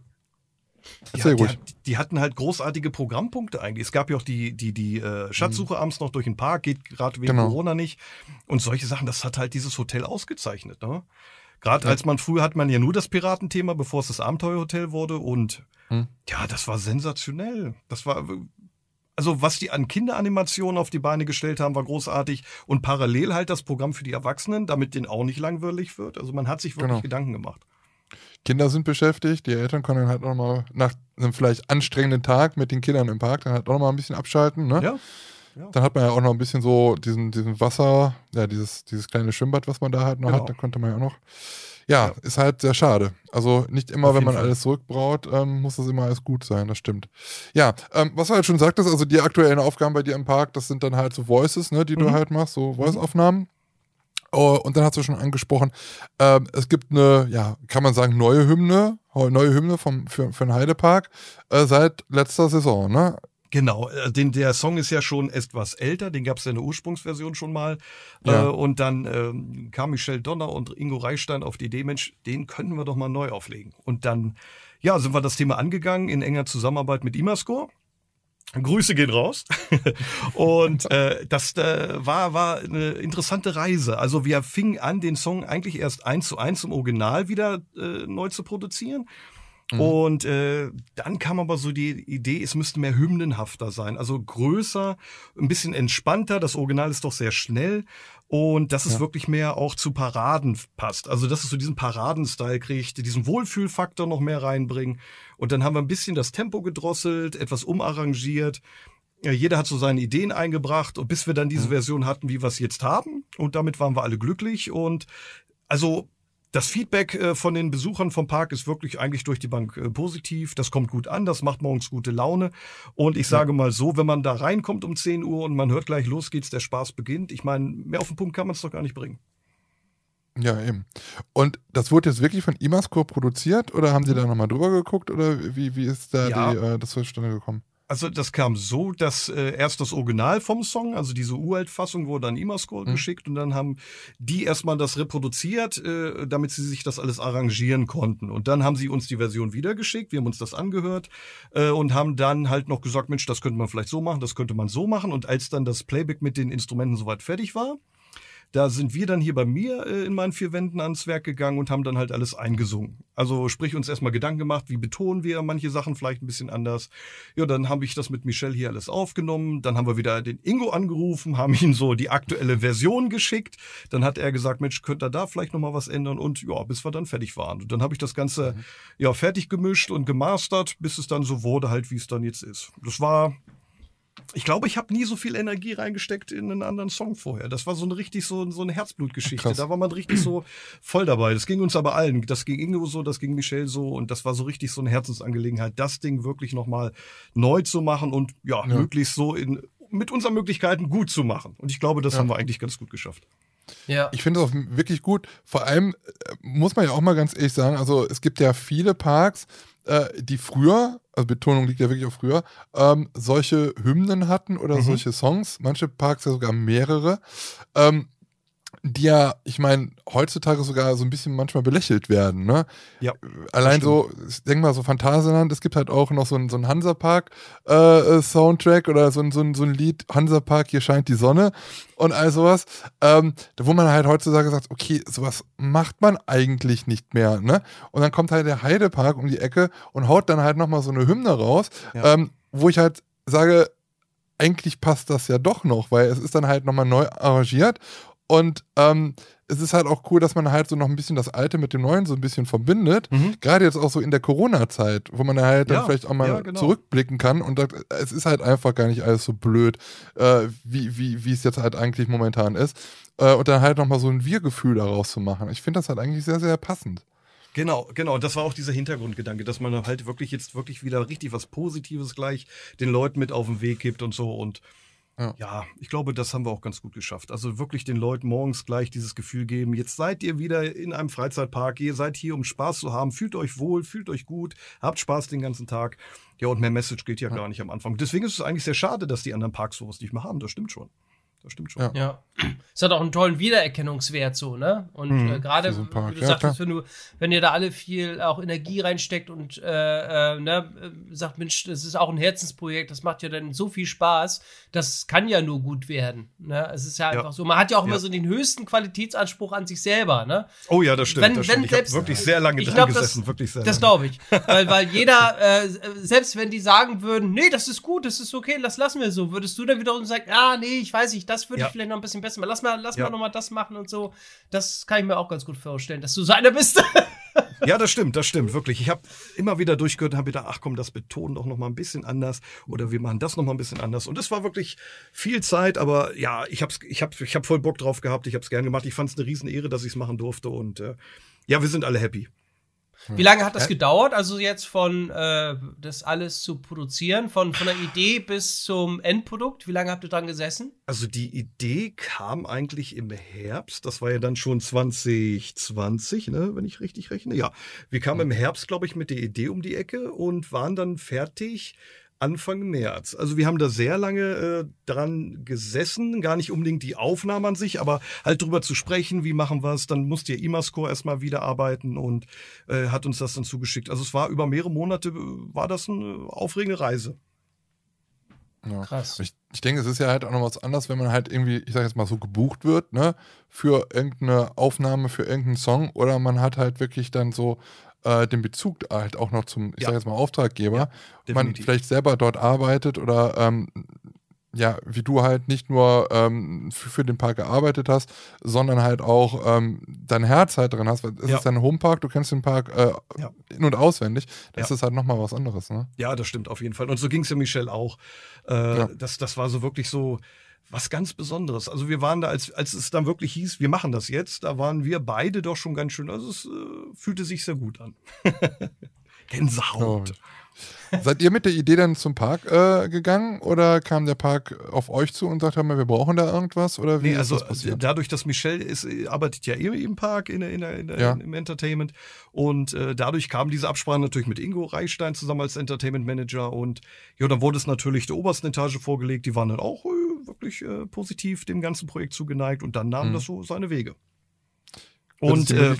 die, Erzähl die, die hatten halt großartige Programmpunkte eigentlich. Es gab ja auch die, die, die äh, Schatzsuche abends noch durch den Park, geht gerade wegen Mhm. Genau. Corona nicht. Und solche Sachen, das hat halt dieses Hotel ausgezeichnet. Ne? Gerade Ja. als man früher hat man ja nur das Piratenthema, bevor es das Abenteuerhotel wurde. Und Mhm. ja, das war sensationell. Das war also was die an Kinderanimationen auf die Beine gestellt haben, war großartig. Und parallel halt das Programm für die Erwachsenen, damit den auch nicht langweilig wird. Also man hat sich wirklich genau. Gedanken gemacht. Kinder sind beschäftigt, die Eltern können halt auch mal nach einem vielleicht anstrengenden Tag mit den Kindern im Park dann halt auch noch mal ein bisschen abschalten. Ne? Ja. ja. Dann hat man ja auch noch ein bisschen so diesen, diesen Wasser, ja, dieses, dieses kleine Schwimmbad, was man da halt noch genau. hat, da konnte man ja auch noch. Ja, ja, ist halt sehr schade. Also nicht immer, Auf wenn man Fall. alles zurückbraut, ähm, muss das immer alles gut sein, das stimmt. Ja, ähm, was du halt schon sagtest, also die aktuellen Aufgaben bei dir im Park, das sind dann halt so Voices, ne, die mhm. du halt machst, so mhm. Voice-Aufnahmen. Oh, und dann hast du schon angesprochen, ähm, es gibt eine, ja, kann man sagen, neue Hymne, neue Hymne vom, für, für den Heidepark äh, seit letzter Saison, ne? Genau, äh, den, der Song ist ja schon etwas älter, den gab es ja in der Ursprungsversion schon mal. Ja. Äh, und dann ähm, kam Michel Donner und Ingo Reichstein auf die Idee, Mensch, den könnten wir doch mal neu auflegen. Und dann, ja, sind wir das Thema angegangen in enger Zusammenarbeit mit Imascore. Grüße gehen raus. *laughs* und äh, das äh, war, war eine interessante Reise. Also wir fingen an, den Song eigentlich erst eins zu eins im Original wieder äh, neu zu produzieren. Mhm. Und äh, dann kam aber so die Idee, es müsste mehr hymnenhafter sein, also größer, ein bisschen entspannter. Das Original ist doch sehr schnell und dass es ja. wirklich mehr auch zu Paraden passt. Also dass es so diesen Paraden-Style kriegt, diesen Wohlfühlfaktor noch mehr reinbringen. Und dann haben wir ein bisschen das Tempo gedrosselt, etwas umarrangiert. Ja, jeder hat so seine Ideen eingebracht, und bis wir dann diese mhm. Version hatten, wie wir es jetzt haben. Und damit waren wir alle glücklich. Und also das Feedback äh, von den Besuchern vom Park ist wirklich eigentlich durch die Bank äh, positiv. Das kommt gut an, das macht morgens gute Laune. Und ich sage mal so, wenn man da reinkommt um 10 Uhr und man hört gleich, los geht's, der Spaß beginnt. Ich meine, mehr auf den Punkt kann man es doch gar nicht bringen. Ja, eben. Und das wurde jetzt wirklich von Imascore produziert oder haben Sie da nochmal drüber geguckt oder wie, wie ist da ja. die, äh, das zustande gekommen? Also das kam so, dass äh, erst das Original vom Song, also diese Uralt-Fassung, wurde an Imascore mhm. geschickt und dann haben die erstmal das reproduziert, äh, damit sie sich das alles arrangieren konnten. Und dann haben sie uns die Version wiedergeschickt, wir haben uns das angehört äh, und haben dann halt noch gesagt, Mensch, das könnte man vielleicht so machen, das könnte man so machen. Und als dann das Playback mit den Instrumenten soweit fertig war, da sind wir dann hier bei mir äh, in meinen vier Wänden ans Werk gegangen und haben dann halt alles eingesungen. Also sprich uns erstmal Gedanken gemacht, wie betonen wir manche Sachen vielleicht ein bisschen anders. Ja, dann habe ich das mit Michelle hier alles aufgenommen. Dann haben wir wieder den Ingo angerufen, haben ihm so die aktuelle Version geschickt. Dann hat er gesagt, Mensch, könnt ihr da vielleicht nochmal was ändern? Und ja, bis wir dann fertig waren. Und dann habe ich das Ganze mhm. ja fertig gemischt und gemastert, bis es dann so wurde halt, wie es dann jetzt ist. Das war ich glaube, ich habe nie so viel Energie reingesteckt in einen anderen Song vorher. Das war so eine richtig so, so eine Herzblutgeschichte. Da war man richtig so voll dabei. Das ging uns aber allen. Das ging Ingo so, das ging Michelle so und das war so richtig so eine Herzensangelegenheit, das Ding wirklich nochmal neu zu machen und ja, ja, möglichst so in, mit unseren Möglichkeiten gut zu machen. Und ich glaube, das ja. haben wir eigentlich ganz gut geschafft. Ja. Ich finde es auch wirklich gut. Vor allem äh, muss man ja auch mal ganz ehrlich sagen, also es gibt ja viele Parks, äh, die früher, also Betonung liegt ja wirklich auf früher, ähm, solche Hymnen hatten oder mhm. solche Songs, manche Parks ja sogar mehrere. Ähm, die ja, ich meine, heutzutage sogar so ein bisschen manchmal belächelt werden. Ne? Ja. Allein so, ich denke mal, so Phantasialand, es gibt halt auch noch so einen, so einen Hansapark-Soundtrack äh, oder so ein, so, ein, so ein Lied, Hansapark, hier scheint die Sonne und all sowas, ähm, wo man halt heutzutage sagt, okay, sowas macht man eigentlich nicht mehr. Ne? Und dann kommt halt der Heidepark um die Ecke und haut dann halt nochmal so eine Hymne raus, ja. ähm, wo ich halt sage, eigentlich passt das ja doch noch, weil es ist dann halt nochmal neu arrangiert und ähm, es ist halt auch cool, dass man halt so noch ein bisschen das Alte mit dem Neuen so ein bisschen verbindet. Mhm. Gerade jetzt auch so in der Corona-Zeit, wo man halt dann ja, vielleicht auch mal ja, genau. zurückblicken kann und sagt, es ist halt einfach gar nicht alles so blöd, äh, wie, wie, wie es jetzt halt eigentlich momentan ist. Äh, und dann halt nochmal so ein Wir-Gefühl daraus zu machen. Ich finde das halt eigentlich sehr, sehr passend. Genau, genau. Das war auch dieser Hintergrundgedanke, dass man halt wirklich jetzt wirklich wieder richtig was Positives gleich den Leuten mit auf den Weg gibt und so und ja. ja. ich glaube, das haben wir auch ganz gut geschafft. Also wirklich den Leuten morgens gleich dieses Gefühl geben, jetzt seid ihr wieder in einem Freizeitpark, ihr seid hier, um Spaß zu haben, fühlt euch wohl, fühlt euch gut, habt Spaß den ganzen Tag. Ja, und mehr Message geht ja, ja. gar nicht am Anfang. Deswegen ist es eigentlich sehr schade, dass die anderen Parks sowas nicht mehr haben, das stimmt schon. Das stimmt schon. Ja. ja. Es hat auch einen tollen Wiedererkennungswert so, ne? Und mhm, äh, gerade, so wie du ja, sagtest, wenn du, wenn ihr da alle viel auch Energie reinsteckt und äh, äh, ne, äh, sagt, Mensch, das ist auch ein Herzensprojekt, das macht ja dann so viel Spaß, das kann ja nur gut werden. Ne? Es ist ja, ja. einfach so. Man hat ja auch immer so den höchsten Qualitätsanspruch an sich selber, ne? Oh ja, das stimmt. Wenn, das stimmt. Wenn ich wirklich sehr lange dran glaub, gesessen, das, wirklich sehr Das glaube ich. weil, weil jeder, äh, selbst wenn die sagen würden, nee, das ist gut, das ist okay, das lassen wir so, würdest du dann wiederum sagen, ah, nee, ich weiß nicht, das würde ich vielleicht noch ein bisschen besser machen. Lass mal, lass ja. mal nochmal das machen und so. Das kann ich mir auch ganz gut vorstellen, dass du so einer bist. *laughs* ja, das stimmt, das stimmt, wirklich. Ich habe immer wieder durchgehört und habe gedacht, ach komm, das betonen doch nochmal ein bisschen anders oder wir machen das nochmal ein bisschen anders. Und es war wirklich viel Zeit, aber ja, ich habe ich hab, ich hab voll Bock drauf gehabt, ich habe es gern gemacht. Ich fand es eine Riesenehre, dass ich es machen durfte und äh, ja, wir sind alle happy. Wie lange hat das gedauert? Also jetzt von äh, das alles zu produzieren, von, von der Idee bis zum Endprodukt? Wie lange habt ihr dran gesessen? Also die Idee kam eigentlich im Herbst. Das war ja dann schon 2020, ne, wenn ich richtig rechne. Ja, wir kamen im Herbst, glaube ich, mit der Idee um die Ecke und waren dann fertig Anfang März. Also wir haben da sehr lange äh, dran gesessen, gar nicht unbedingt die Aufnahme an sich, aber halt drüber zu sprechen, wie machen wir es. Dann musste ja IMAScore erstmal wieder arbeiten und äh, hat uns das dann zugeschickt. Also es war über mehrere Monate, äh, war das eine aufregende Reise. Ja. Krass. Ich, ich, denke, es ist ja halt auch noch was anderes, wenn man halt irgendwie, ich sag jetzt mal so, gebucht wird, ne, für irgendeine Aufnahme, für irgendeinen Song, oder man hat halt wirklich dann so äh, den Bezug halt auch noch zum, ich ja. sage jetzt mal, Auftraggeber, ja, man vielleicht selber dort arbeitet oder ähm, ja, wie du halt nicht nur ähm, für, für, den Park gearbeitet hast, sondern halt auch ähm, dein Herz halt drin hast. Weil es ja. ist dein Homepark, du kennst den Park äh, ja. in- und auswendig. Das ja. ist halt nochmal was anderes, ne? Ja, das stimmt auf jeden Fall. Und so ging es ja Michelle auch. Äh, das, das war so wirklich so, was ganz Besonderes. Also wir waren da, als, als es dann wirklich hieß, wir machen das jetzt, da waren wir beide doch schon ganz schön, also es äh, fühlte sich sehr gut an. *laughs* Gänsehaut. Oh. Seid ihr mit der Idee dann zum Park äh, gegangen oder kam der Park auf euch zu und sagt, wir brauchen da irgendwas? Oder wie nee, also das dadurch, dass Michelle ist, arbeitet ja eh im Park in, in, in, ja. im Entertainment und äh, dadurch kam diese Absprache natürlich mit Ingo Reichstein zusammen als Entertainment Manager und ja, dann wurde es natürlich der obersten Etage vorgelegt, die waren dann auch äh, wirklich äh, positiv dem ganzen Projekt zugeneigt und dann nahm mhm. das so seine Wege. Und äh,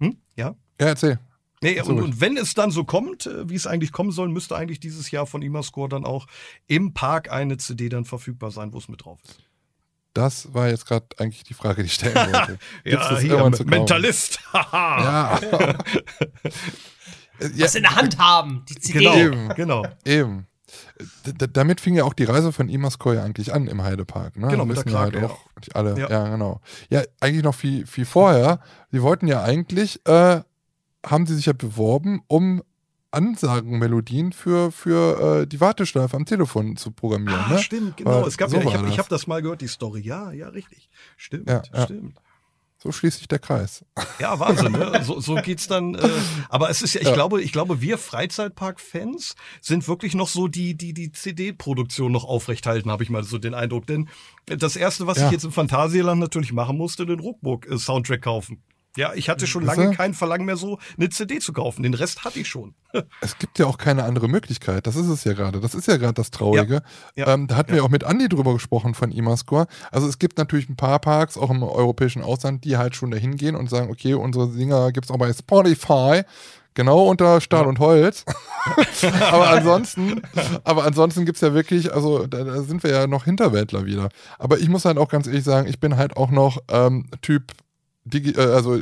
hm? ja? Ja, erzähl. Nee, und, und, wenn es dann so kommt, äh, wie es eigentlich kommen soll, müsste eigentlich dieses Jahr von Imascore dann auch im Park eine CD dann verfügbar sein, wo es mit drauf ist. Das war jetzt gerade eigentlich die Frage, die ich stellen *laughs* wollte. ja, hier, Mentalist. *laughs* ja. *laughs* Was in der Hand haben, die CD. Genau, Eben, genau. Eben damit fing ja auch die Reise von Imaskoy eigentlich an im Heidepark. Ne? Genau, mit der Krake, ja halt auch alle. Ja. ja. genau. Ja, eigentlich noch viel, viel vorher. Sie wollten ja eigentlich, äh, haben sie sich ja beworben, um Ansagenmelodien für, für äh, die Warteschleife am Telefon zu programmieren. Ah, ne? stimmt, genau. Weil, es gab so ja, ich habe hab das mal gehört, die Story. Ja, ja, richtig. Stimmt, ja, stimmt. So schließt sich der Kreis. *laughs* Ja, Wahnsinn, ne? So, so geht's dann. Äh, aber es ist ja, ich ja. glaube, ich glaube, wir Freizeitpark-Fans sind wirklich noch so die, die die CD-Produktion noch aufrechthalten, habe ich mal so den Eindruck. Denn das erste, was ja. ich jetzt im Phantasialand natürlich machen musste, den Ruckburg-Soundtrack kaufen. Ja, ich hatte schon lange kein Verlangen mehr so, eine CD zu kaufen. Den Rest hatte ich schon. *laughs* es gibt ja auch keine andere Möglichkeit. Das ist es ja gerade. Das ist ja gerade das Traurige. Ja. Ja. Ähm, da hatten ja. wir auch mit Andy drüber gesprochen von Imascore. Also es gibt natürlich ein paar Parks, auch im europäischen Ausland, die halt schon dahin gehen und sagen, okay, unsere Dinger gibt es auch bei Spotify. Genau unter Stahl und Holz. *laughs* aber ansonsten, aber ansonsten gibt es ja wirklich, also da, da, sind wir ja noch Hinterwäldler wieder. Aber ich muss halt auch ganz ehrlich sagen, ich bin halt auch noch ähm, Typ Digi äh, also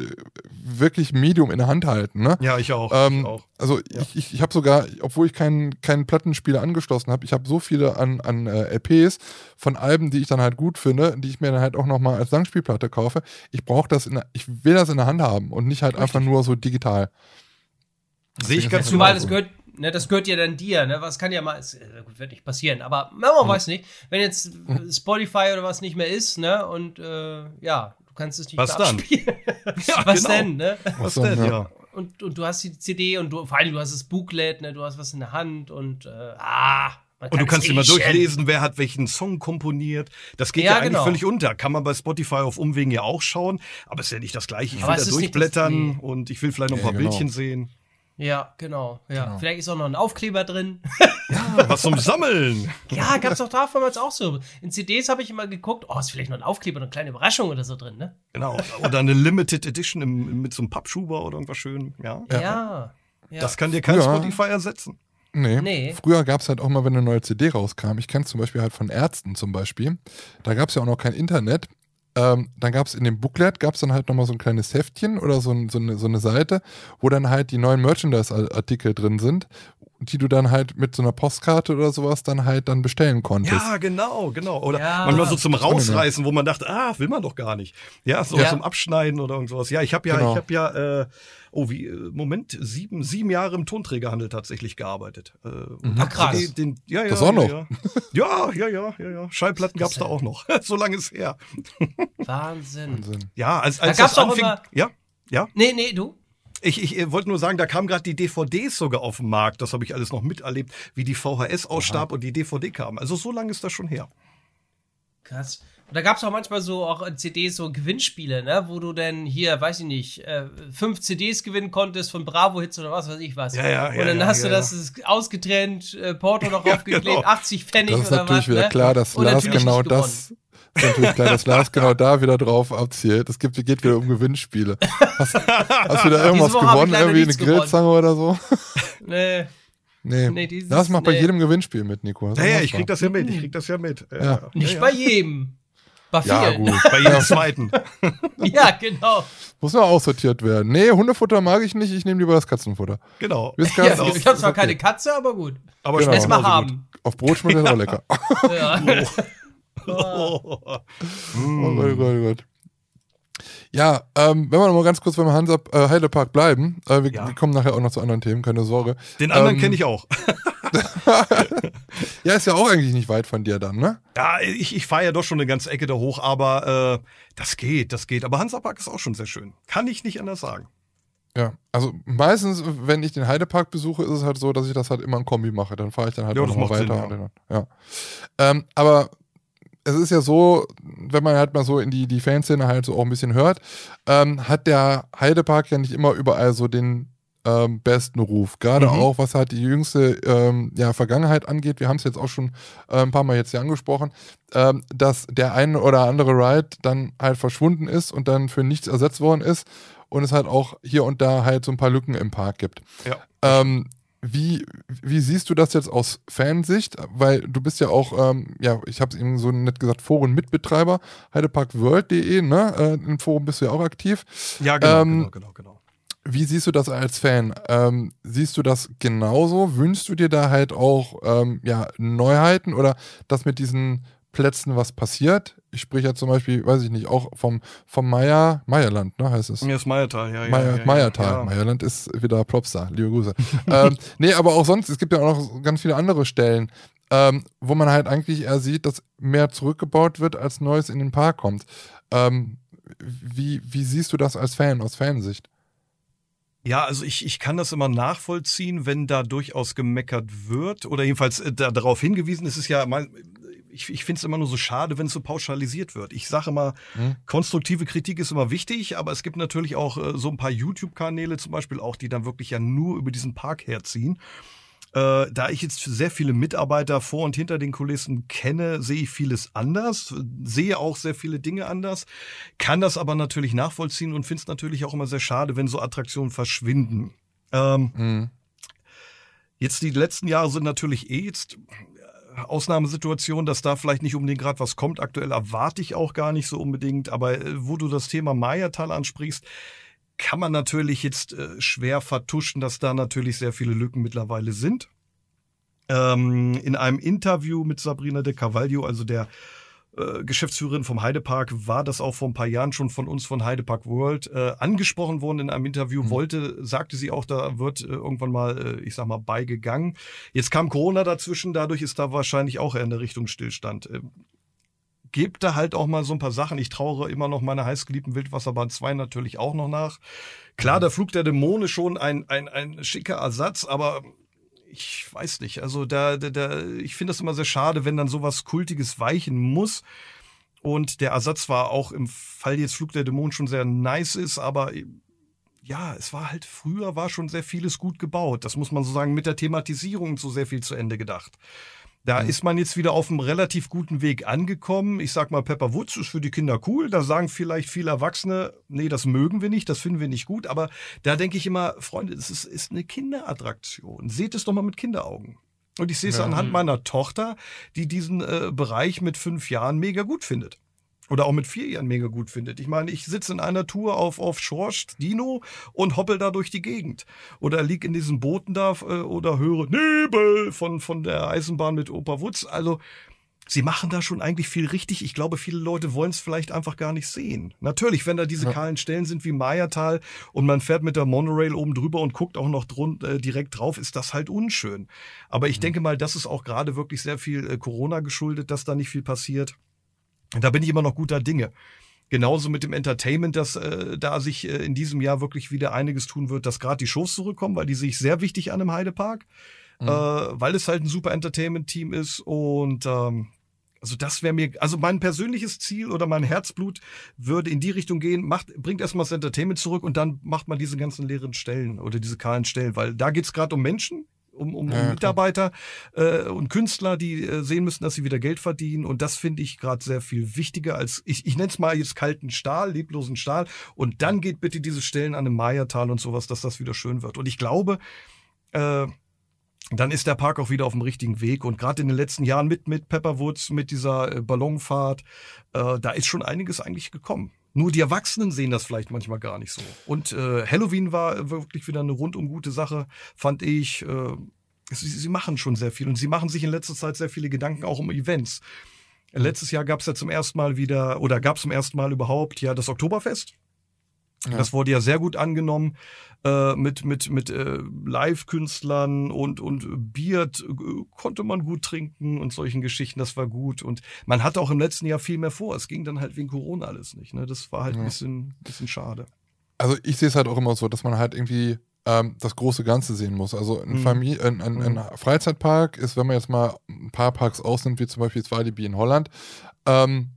wirklich Medium in der Hand halten. Ne? Ja, ich auch. Ähm, ich auch. Also ja. ich, ich, ich habe sogar, obwohl ich keinen keinen Plattenspieler angeschlossen habe, ich habe so viele an, an äh, LPs von Alben, die ich dann halt gut finde, die ich mir dann halt auch nochmal als Langspielplatte kaufe. Ich brauche das, in der, ich will das in der Hand haben und nicht halt Richtig. einfach nur so digital. Sehe ich ganz Zumal das gehört, ne, das gehört ja dann dir, ne? Was kann ja mal, es, äh, wird nicht passieren, aber man hm. weiß nicht, wenn jetzt Spotify oder was nicht mehr ist, ne? Und äh, ja, kannst es nicht Was dann? *laughs* ja, *laughs* was genau. denn, ne? Was, was denn, ja. Und, und du hast die CD und du, vor allem du hast das Booklet, ne? Du hast was in der Hand und äh, ah. Und du kannst immer durchlesen, wer hat welchen Song komponiert. Das geht ja, ja eigentlich genau. völlig unter. Kann man bei Spotify auf Umwegen ja auch schauen, aber es ist ja nicht das gleiche. Ich aber will da durchblättern nee. und ich will vielleicht noch ein paar genau. Bildchen sehen. Ja, genau. Ja. Genau. Vielleicht ist auch noch ein Aufkleber drin. ja, Was zum Sammeln. *laughs* Ja, gab's doch damals auch so. In CDs habe ich immer geguckt, oh, ist vielleicht noch ein Aufkleber, eine kleine Überraschung oder so drin, ne? Genau. Oder eine Limited Edition im, mit so einem Pappschuber oder irgendwas schön. Ja. Ja. ja. Das kann dir kein Ja. Spotify ersetzen. Nee. Nee. Früher gab es halt auch mal, wenn eine neue CD rauskam, ich kenne es zum Beispiel halt von Ärzten zum Beispiel, da gab es ja auch noch kein Internet. Ähm, dann gab es in dem Booklet, gab es dann halt nochmal so ein kleines Heftchen oder so, ein, so, eine, so eine Seite, wo dann halt die neuen Merchandise-Artikel drin sind, die du dann halt mit so einer Postkarte oder sowas dann halt dann bestellen konntest. Ja, genau, genau. Oder Ja. manchmal so zum Rausreißen, wo man dachte, ah, will man doch gar nicht. Ja, so Ja. zum Abschneiden oder irgendwas. Ja, ich habe ja, Genau. ich habe ja, äh, oh wie, äh, Moment, sieben, sieben Jahre im Tonträgerhandel tatsächlich gearbeitet. Äh, Ach, hab krass. Den, den, ja, ja, Das auch ja, noch? Ja, ja, ja, ja, ja. ja. Schallplatten gab's da auch noch. *laughs* so lange ist her. Wahnsinn. Wahnsinn. Ja, als, Da als gab's das auch anfing, immer- ja, ja. Nee, nee, du? Ich, ich äh, wollte nur sagen, da kamen gerade die DVDs sogar auf den Markt. Das habe ich alles noch miterlebt, wie die VHS ausstarb und die DVD kam. Also so lange ist das schon her. Krass. Und da gab's auch manchmal so auch in CDs so Gewinnspiele, ne? Wo du dann hier, weiß ich nicht, äh, fünf CDs gewinnen konntest von Bravo-Hits oder was weiß ich was. Ja, ja, Und ja, dann ja, hast du ja, das ist ausgetrennt, äh, Porto noch *laughs* Ja, aufgeklebt, genau. 80 Pfennig Das ist oder natürlich was, wieder ne? klar, dass Und Lars genau gewonnen. Das. Ist natürlich klar, dass Lars genau da wieder drauf abzielt. Es gibt, geht wieder um Gewinnspiele. Hast, hast du da irgendwas gewonnen? Irgendwie eine. Grillzange oder so? Nee. Nee. Nee, dieses- Lars macht bei nee. jedem Gewinnspiel mit, Nico. Das Ja, ja, ich krieg das ja mit, ich krieg das ja mit. Äh, Ja. Nicht ja, bei jedem. Bei vielen. Ja, gut. Bei jedem zweiten. *laughs* Ja, genau. Muss noch aussortiert werden. Nee, Hundefutter mag ich nicht, ich nehme lieber das Katzenfutter. Genau. Ja, ich habe zwar okay. keine Katze, aber gut. Aber Genau. mal haben. Auf Brot schmeckt das auch lecker. *laughs* Ja. Gut. Oh Gott, oh Gott, oh Gott. Ja, ähm, wenn wir noch mal ganz kurz beim Hansa äh, Heidepark bleiben, äh, wir, Ja. wir kommen nachher auch noch zu anderen Themen, keine Sorge. Den anderen Ähm, kenne ich auch. *laughs* Ja, ist ja auch eigentlich nicht weit von dir dann, ne? Ja, ich, ich fahre ja doch schon eine ganze Ecke da hoch, aber äh, das geht, das geht. Aber Hansapark ist auch schon sehr schön. Kann ich nicht anders sagen. Ja, also meistens, wenn ich den Heidepark besuche, ist es halt so, dass ich das halt immer in Kombi mache. Dann fahre ich dann halt Ja, auch noch weiter. Sinn, dann, ja. Ähm, aber es ist ja so, wenn man halt mal so in die, die Fanszene halt so auch ein bisschen hört, ähm, hat der Heidepark ja nicht immer überall so den ähm, besten Ruf. Gerade Mhm. auch, was halt die jüngste ähm, ja, Vergangenheit angeht. Wir haben es jetzt auch schon äh, ein paar Mal jetzt hier angesprochen, ähm, dass der eine oder andere Ride dann halt verschwunden ist und dann für nichts ersetzt worden ist und es halt auch hier und da halt so ein paar Lücken im Park gibt. Ja. Ähm, wie, wie siehst du das jetzt aus Fansicht? Weil du bist ja auch, ähm, ja, ich habe es eben so nett gesagt, Forenmitbetreiber, heideparkworld.de, ne? Äh, Im Forum bist du ja auch aktiv. Ja, genau, Ähm, genau, genau, genau. Wie siehst du das als Fan? Ähm, siehst du das genauso? Wünschst du dir da halt auch ähm, ja, Neuheiten oder dass mit diesen Plätzen was passiert? Ich spreche ja zum Beispiel, weiß ich nicht, auch vom, vom Meier, Meierland, ne, heißt es. Mir ist Meiertal, ja. Meier, ja, ja, Meiertal. Ja. Meierland ist wieder Propstar. Liebe Grüße. *laughs* ähm, nee, aber auch sonst, es gibt ja auch noch ganz viele andere Stellen, ähm, wo man halt eigentlich eher sieht, dass mehr zurückgebaut wird, als Neues in den Park kommt. Ähm, wie, wie siehst du das als Fan, aus Fansicht? Ja, also ich, ich kann das immer nachvollziehen, wenn da durchaus gemeckert wird oder jedenfalls äh, da, darauf hingewiesen ist. Es ist ja, ich, ich finde es immer nur so schade, wenn es so pauschalisiert wird. Ich sage immer, Hm. konstruktive Kritik ist immer wichtig, aber es gibt natürlich auch äh, so ein paar YouTube-Kanäle zum Beispiel auch, die dann wirklich ja nur über diesen Park herziehen. Äh, da ich jetzt sehr viele Mitarbeiter vor und hinter den Kulissen kenne, sehe ich vieles anders, sehe auch sehr viele Dinge anders, kann das aber natürlich nachvollziehen und finde es natürlich auch immer sehr schade, wenn so Attraktionen verschwinden. Ähm, Mhm. Jetzt die letzten Jahre sind natürlich eh jetzt Ausnahmesituation, dass da vielleicht nicht unbedingt gerade was kommt. Aktuell erwarte ich auch gar nicht so unbedingt. Aber äh, wo du das Thema Meiertal ansprichst, kann man natürlich jetzt äh, schwer vertuschen, dass da natürlich sehr viele Lücken mittlerweile sind. Ähm, in einem Interview mit Sabrina de Carvalho, also der äh, Geschäftsführerin vom Heidepark, war das auch vor ein paar Jahren schon von uns von Heidepark World äh, angesprochen worden in einem Interview. Mhm. Wollte, sagte sie auch, da wird äh, irgendwann mal, äh, ich sag mal, beigegangen. Jetzt kam Corona dazwischen, dadurch ist da wahrscheinlich auch eher in der Richtung Stillstand. Ähm, gebt da halt auch mal so ein paar Sachen. Ich trauere immer noch meine heißgeliebten Wildwasserbahn 2 natürlich auch noch nach. Klar, der Flug der Dämonen schon ein, ein, ein schicker Ersatz, aber ich weiß nicht. Also da, da, da ich finde das immer sehr schade, wenn dann sowas Kultiges weichen muss. Und der Ersatz war auch im Fall jetzt Flug der Dämonen schon sehr nice ist, aber ja, es war halt früher war schon sehr vieles gut gebaut. Das muss man so sagen, mit der Thematisierung so sehr viel zu Ende gedacht. Da mhm. ist man jetzt wieder auf einem relativ guten Weg angekommen. Ich sag mal, Pepper Woods ist für die Kinder cool. Da sagen vielleicht viele Erwachsene, nee, das mögen wir nicht, das finden wir nicht gut. Aber da denke ich immer, Freunde, es ist, ist eine Kinderattraktion. Seht es doch mal mit Kinderaugen. Und ich sehe es ja. anhand meiner Tochter, die diesen äh, Bereich mit fünf Jahren mega gut findet oder auch mit vier Jahren mega gut findet. Ich meine, ich sitze in einer Tour auf, auf Schorst Dino und hoppel da durch die Gegend. Oder lieg in diesen Booten da äh, oder höre Nebel von, von der Eisenbahn mit Opa Wutz. Also, sie machen da schon eigentlich viel richtig. Ich glaube, viele Leute wollen es vielleicht einfach gar nicht sehen. Natürlich, wenn da diese ja. kahlen Stellen sind wie Mayatal und man fährt mit der Monorail oben drüber und guckt auch noch drun, äh, direkt drauf, ist das halt unschön. Aber ich mhm. denke mal, das ist auch gerade wirklich sehr viel äh, Corona geschuldet, dass da nicht viel passiert. Da bin ich immer noch guter Dinge. Genauso mit dem Entertainment, dass äh, da sich äh, in diesem Jahr wirklich wieder einiges tun wird, dass gerade die Shows zurückkommen, weil die sehe ich sehr wichtig an im Heidepark, mhm. äh, weil es halt ein super Entertainment-Team ist und ähm, also das wäre mir, also mein persönliches Ziel oder mein Herzblut würde in die Richtung gehen, macht, bringt erstmal das Entertainment zurück und dann macht man diese ganzen leeren Stellen oder diese kahlen Stellen, weil da geht's gerade um Menschen, um, um, ja, Mitarbeiter äh, und Künstler, die äh, sehen müssen, dass sie wieder Geld verdienen. Und das finde ich gerade sehr viel wichtiger als, ich, ich nenne es mal jetzt kalten Stahl, leblosen Stahl. Und dann geht bitte diese Stellen an dem Mayatal und sowas, dass das wieder schön wird. Und ich glaube, äh, dann ist der Park auch wieder auf dem richtigen Weg. Und gerade in den letzten Jahren mit, mit Pepperwoods, mit dieser äh, Ballonfahrt, äh, da ist schon einiges eigentlich gekommen. Nur die Erwachsenen sehen das vielleicht manchmal gar nicht so. Und äh, Halloween war wirklich wieder eine rundum gute Sache, fand ich. Äh, sie, sie machen schon sehr viel und sie machen sich in letzter Zeit sehr viele Gedanken auch um Events. Letztes Jahr gab es ja zum ersten Mal wieder, oder gab es zum ersten Mal überhaupt ja das Oktoberfest. Ja. Das wurde ja sehr gut angenommen äh, mit mit mit äh, Live-Künstlern und und Bier äh, konnte man gut trinken und solchen Geschichten. Das war gut und man hatte auch im letzten Jahr viel mehr vor. Es ging dann halt wegen Corona alles nicht. Ne? Das war halt ja. ein bisschen bisschen schade. Also ich sehe es halt auch immer so, dass man halt irgendwie ähm, das große Ganze sehen muss. Also ein, mhm. Familie, ein, ein, ein, mhm. Freizeitpark ist, wenn man jetzt mal ein paar Parks ausnimmt, wie zum Beispiel das Walibi in Holland, ähm,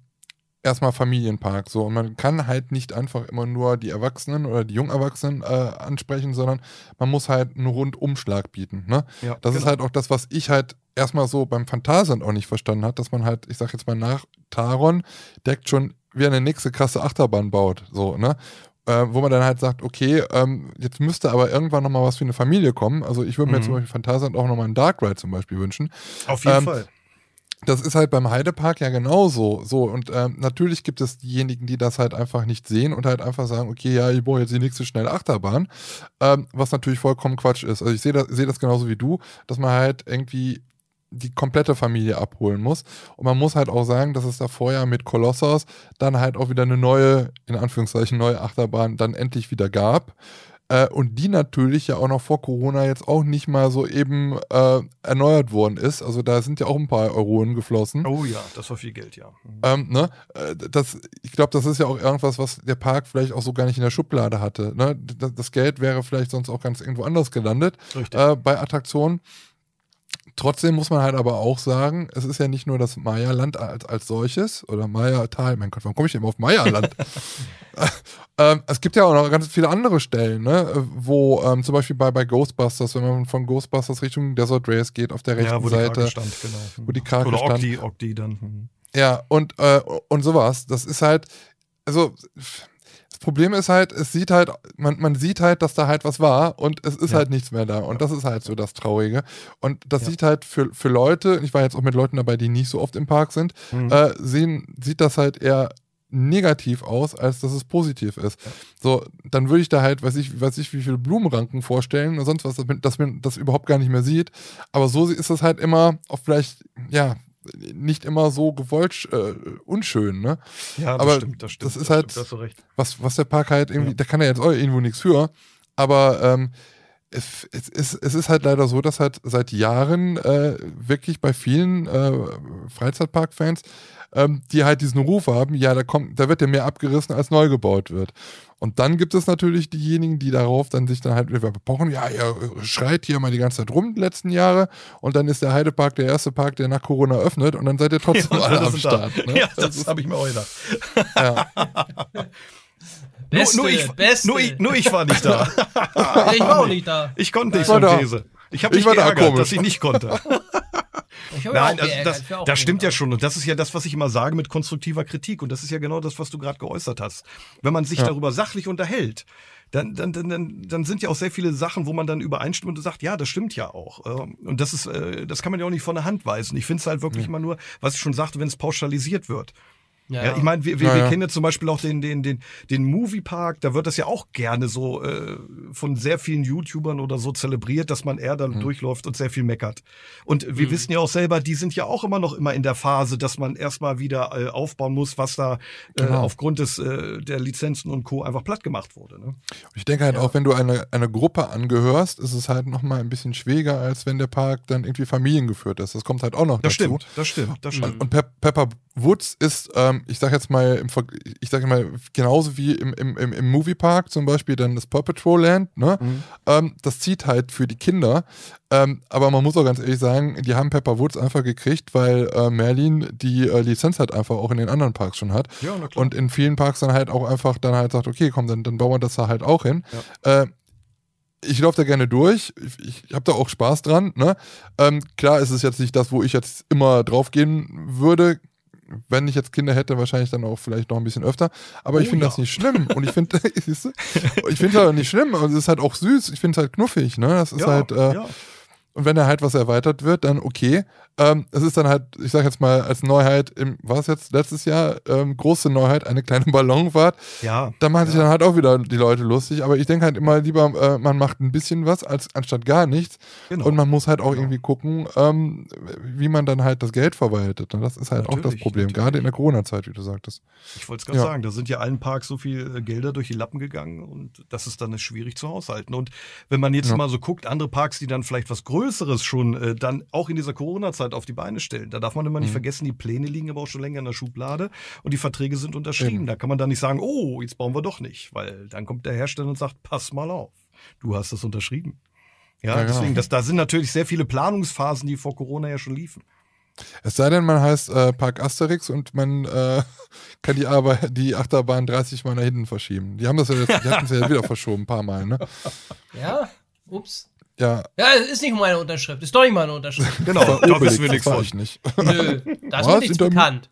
erstmal Familienpark. So, und man kann halt nicht einfach immer nur die Erwachsenen oder die Jungerwachsenen äh, ansprechen, sondern man muss halt einen Rundumschlag bieten. Ne? Ja, das genau. ist halt auch das, was ich halt erstmal so beim Phantasand auch nicht verstanden hat, dass man halt, ich sag jetzt mal nach Taron, deckt schon wie eine nächste krasse Achterbahn baut. So, ne? Äh, wo man dann halt sagt, okay, ähm, jetzt müsste aber irgendwann nochmal was für eine Familie kommen. Also ich würde mir mhm. zum Beispiel Phantasand auch nochmal einen Dark Ride zum Beispiel wünschen. Auf jeden ähm, Fall. Das ist halt beim Heidepark ja genauso. So, und ähm, natürlich gibt es diejenigen, die das halt einfach nicht sehen und halt einfach sagen, okay, ja, ich brauche jetzt die nächste schnelle Achterbahn. Ähm, was natürlich vollkommen Quatsch ist. Also ich sehe das, seh das genauso wie du, dass man halt irgendwie die komplette Familie abholen muss. Und man muss halt auch sagen, dass es da vorher mit Kolossos dann halt auch wieder eine neue, in Anführungszeichen, neue Achterbahn dann endlich wieder gab. Äh, und die natürlich ja auch noch vor Corona jetzt auch nicht mal so eben äh, erneuert worden ist. Also da sind ja auch ein paar Euronen geflossen. Oh ja, das war viel Geld, ja. Mhm. Ähm, ne? Äh, das, ich glaube, das ist ja auch irgendwas, was der Park vielleicht auch so gar nicht in der Schublade hatte. Ne? Das, das Geld wäre vielleicht sonst auch ganz irgendwo anders gelandet äh, bei Attraktionen. Trotzdem muss man halt aber auch sagen, es ist ja nicht nur das Maya-Land als, als solches oder Maya-Tal. Mein Gott, warum komme ich denn immer auf Maya-Land? *laughs* ähm, es gibt ja auch noch ganz viele andere Stellen, ne? wo ähm, zum Beispiel bei, bei Ghostbusters, wenn man von Ghostbusters Richtung Desert Race geht, auf der rechten ja, wo Seite, die stand, genau. wo die Krake Oder stand. Ogdi, Ogdi dann. Hm. Ja, und, äh, und sowas. Das ist halt, also Problem ist halt, es sieht halt, man, man sieht halt, dass da halt was war und es ist ja. halt nichts mehr da. Und das ist halt so das Traurige. Und das ja. sieht halt für, für Leute, ich war jetzt auch mit Leuten dabei, die nicht so oft im Park sind, mhm. äh, sehen, sieht das halt eher negativ aus, als dass es positiv ist. So, dann würde ich da halt, weiß ich, weiß ich, wie viele Blumenranken vorstellen oder sonst was, dass man das überhaupt gar nicht mehr sieht. Aber so ist es halt immer auf vielleicht, ja, nicht immer so gewollt äh, unschön, ne? Ja, das aber stimmt, das stimmt. Das ist halt, das was, was der Park halt irgendwie, ja. da kann er jetzt auch irgendwo nichts für, aber ähm, es, es, es, es ist halt leider so, dass halt seit Jahren äh, wirklich bei vielen äh, Freizeitpark-Fans ähm, die halt diesen Ruf haben, ja, da kommt, da wird ja mehr abgerissen, als neu gebaut wird. Und dann gibt es natürlich diejenigen, die darauf dann sich dann halt wieder bepochen, ja, ihr schreit hier mal die ganze Zeit rum die letzten Jahre und dann ist der Heidepark der erste Park, der nach Corona öffnet und dann seid ihr trotzdem *laughs* ja, alle am Start. Ne? Ja, das, das habe ich mir auch gedacht. Ja. Beste, nur, nur, ich, beste. Nur, ich, nur ich war nicht da. ich war auch nicht da. Ich konnte nicht so These. Ich habe mich ich geärgert, da dass ich nicht konnte. *laughs* Nein, also das, das stimmt ja schon. Und das ist ja das, was ich immer sage mit konstruktiver Kritik. Und das ist ja genau das, was du gerade geäußert hast. Wenn man sich ja. darüber sachlich unterhält, dann, dann, dann, dann sind ja auch sehr viele Sachen, wo man dann übereinstimmt und sagt, ja, das stimmt ja auch. Ähm, und das ist, äh, das kann man ja auch nicht von der Hand weisen. Ich finde es halt wirklich ja. immer nur, was ich schon sagte, wenn es pauschalisiert wird. Ja, ja, ich meine, wir, wir, ja, wir kennen ja zum Beispiel auch den, den, den, den Moviepark, da wird das ja auch gerne so äh, von sehr vielen YouTubern oder so zelebriert, dass man eher dann mhm. durchläuft und sehr viel meckert. Und wir mhm. wissen ja auch selber, die sind ja auch immer noch immer in der Phase, dass man erstmal wieder äh, aufbauen muss, was da äh, genau. aufgrund des äh, der Lizenzen und Co. einfach platt gemacht wurde. Ne? Ich denke halt auch, wenn du einer eine Gruppe angehörst, ist es halt nochmal ein bisschen schwieriger, als wenn der Park dann irgendwie familiengeführt ist. Das kommt halt auch noch das dazu. Stimmt, das stimmt, das stimmt. Und, und Pe Pepper Woods ist, ähm, ich sag jetzt mal, im, ich sag mal, genauso wie im, im, im, im Moviepark zum Beispiel dann das Paw Patrol Land, ne? Mhm. Ähm, das zieht halt für die Kinder. Ähm, aber man muss auch ganz ehrlich sagen, die haben Pepper Woods einfach gekriegt, weil äh, Merlin die äh, Lizenz halt einfach auch in den anderen Parks schon hat. Ja, na klar. Und in vielen Parks dann halt auch einfach dann halt sagt, okay, komm, dann, dann bauen wir das da halt auch hin. Ja. Äh, ich laufe da gerne durch. Ich, ich habe da auch Spaß dran. Ne? Ähm, klar ist es jetzt nicht das, wo ich jetzt immer drauf gehen würde wenn ich jetzt Kinder hätte, wahrscheinlich dann auch vielleicht noch ein bisschen öfter. Aber oh, ich finde ja. das nicht schlimm. Und ich finde, *laughs* *laughs* ich finde es halt nicht schlimm. Und es ist halt auch süß. Ich finde es halt knuffig. Ne? Das ist ja, halt. Äh, ja. Und wenn er halt was erweitert wird, dann okay. Ähm, es ist dann halt, ich sag jetzt mal, als Neuheit, im, war es jetzt letztes Jahr, ähm, große Neuheit, eine kleine *laughs* Ballonfahrt. Ja. Da machen sich dann halt auch wieder die Leute lustig. Aber ich denke halt immer lieber, äh, man macht ein bisschen was, als anstatt gar nichts. Genau. Und man muss halt auch genau. irgendwie gucken, ähm, wie man dann halt das Geld verwaltet. Und das ist halt natürlich, auch das Problem, natürlich. gerade in der Corona-Zeit, wie du sagtest. Ich wollte es gerade ja. sagen, da sind ja allen Parks so viel äh, Gelder durch die Lappen gegangen und das ist dann schwierig zu haushalten. Und wenn man jetzt ja. mal so guckt, andere Parks, die dann vielleicht was Größeres schon äh, dann auch in dieser Corona-Zeit auf die Beine stellen, da darf man immer nicht mhm. vergessen, die Pläne liegen aber auch schon länger in der Schublade und die Verträge sind unterschrieben. Mhm. Da kann man dann nicht sagen, oh, jetzt bauen wir doch nicht, weil dann kommt der Hersteller und sagt, pass mal auf, du hast das unterschrieben. Ja, ja deswegen, genau. das, da sind natürlich sehr viele Planungsphasen, die vor Corona ja schon liefen. Es sei denn, man heißt äh, Park Asterix und man äh, *laughs* kann die, Arbeit, die Achterbahn 30 Mal nach hinten verschieben. Die haben das ja jetzt, die hatten es ja wieder verschoben, ein paar Mal, ne? Ja, ups. Ja. Ja, ist nicht meine Unterschrift. Ist doch nicht meine Unterschrift. *laughs* genau, da wissen wir nichts von. Ich nicht. Nö, *laughs* da ist mir nichts bekannt.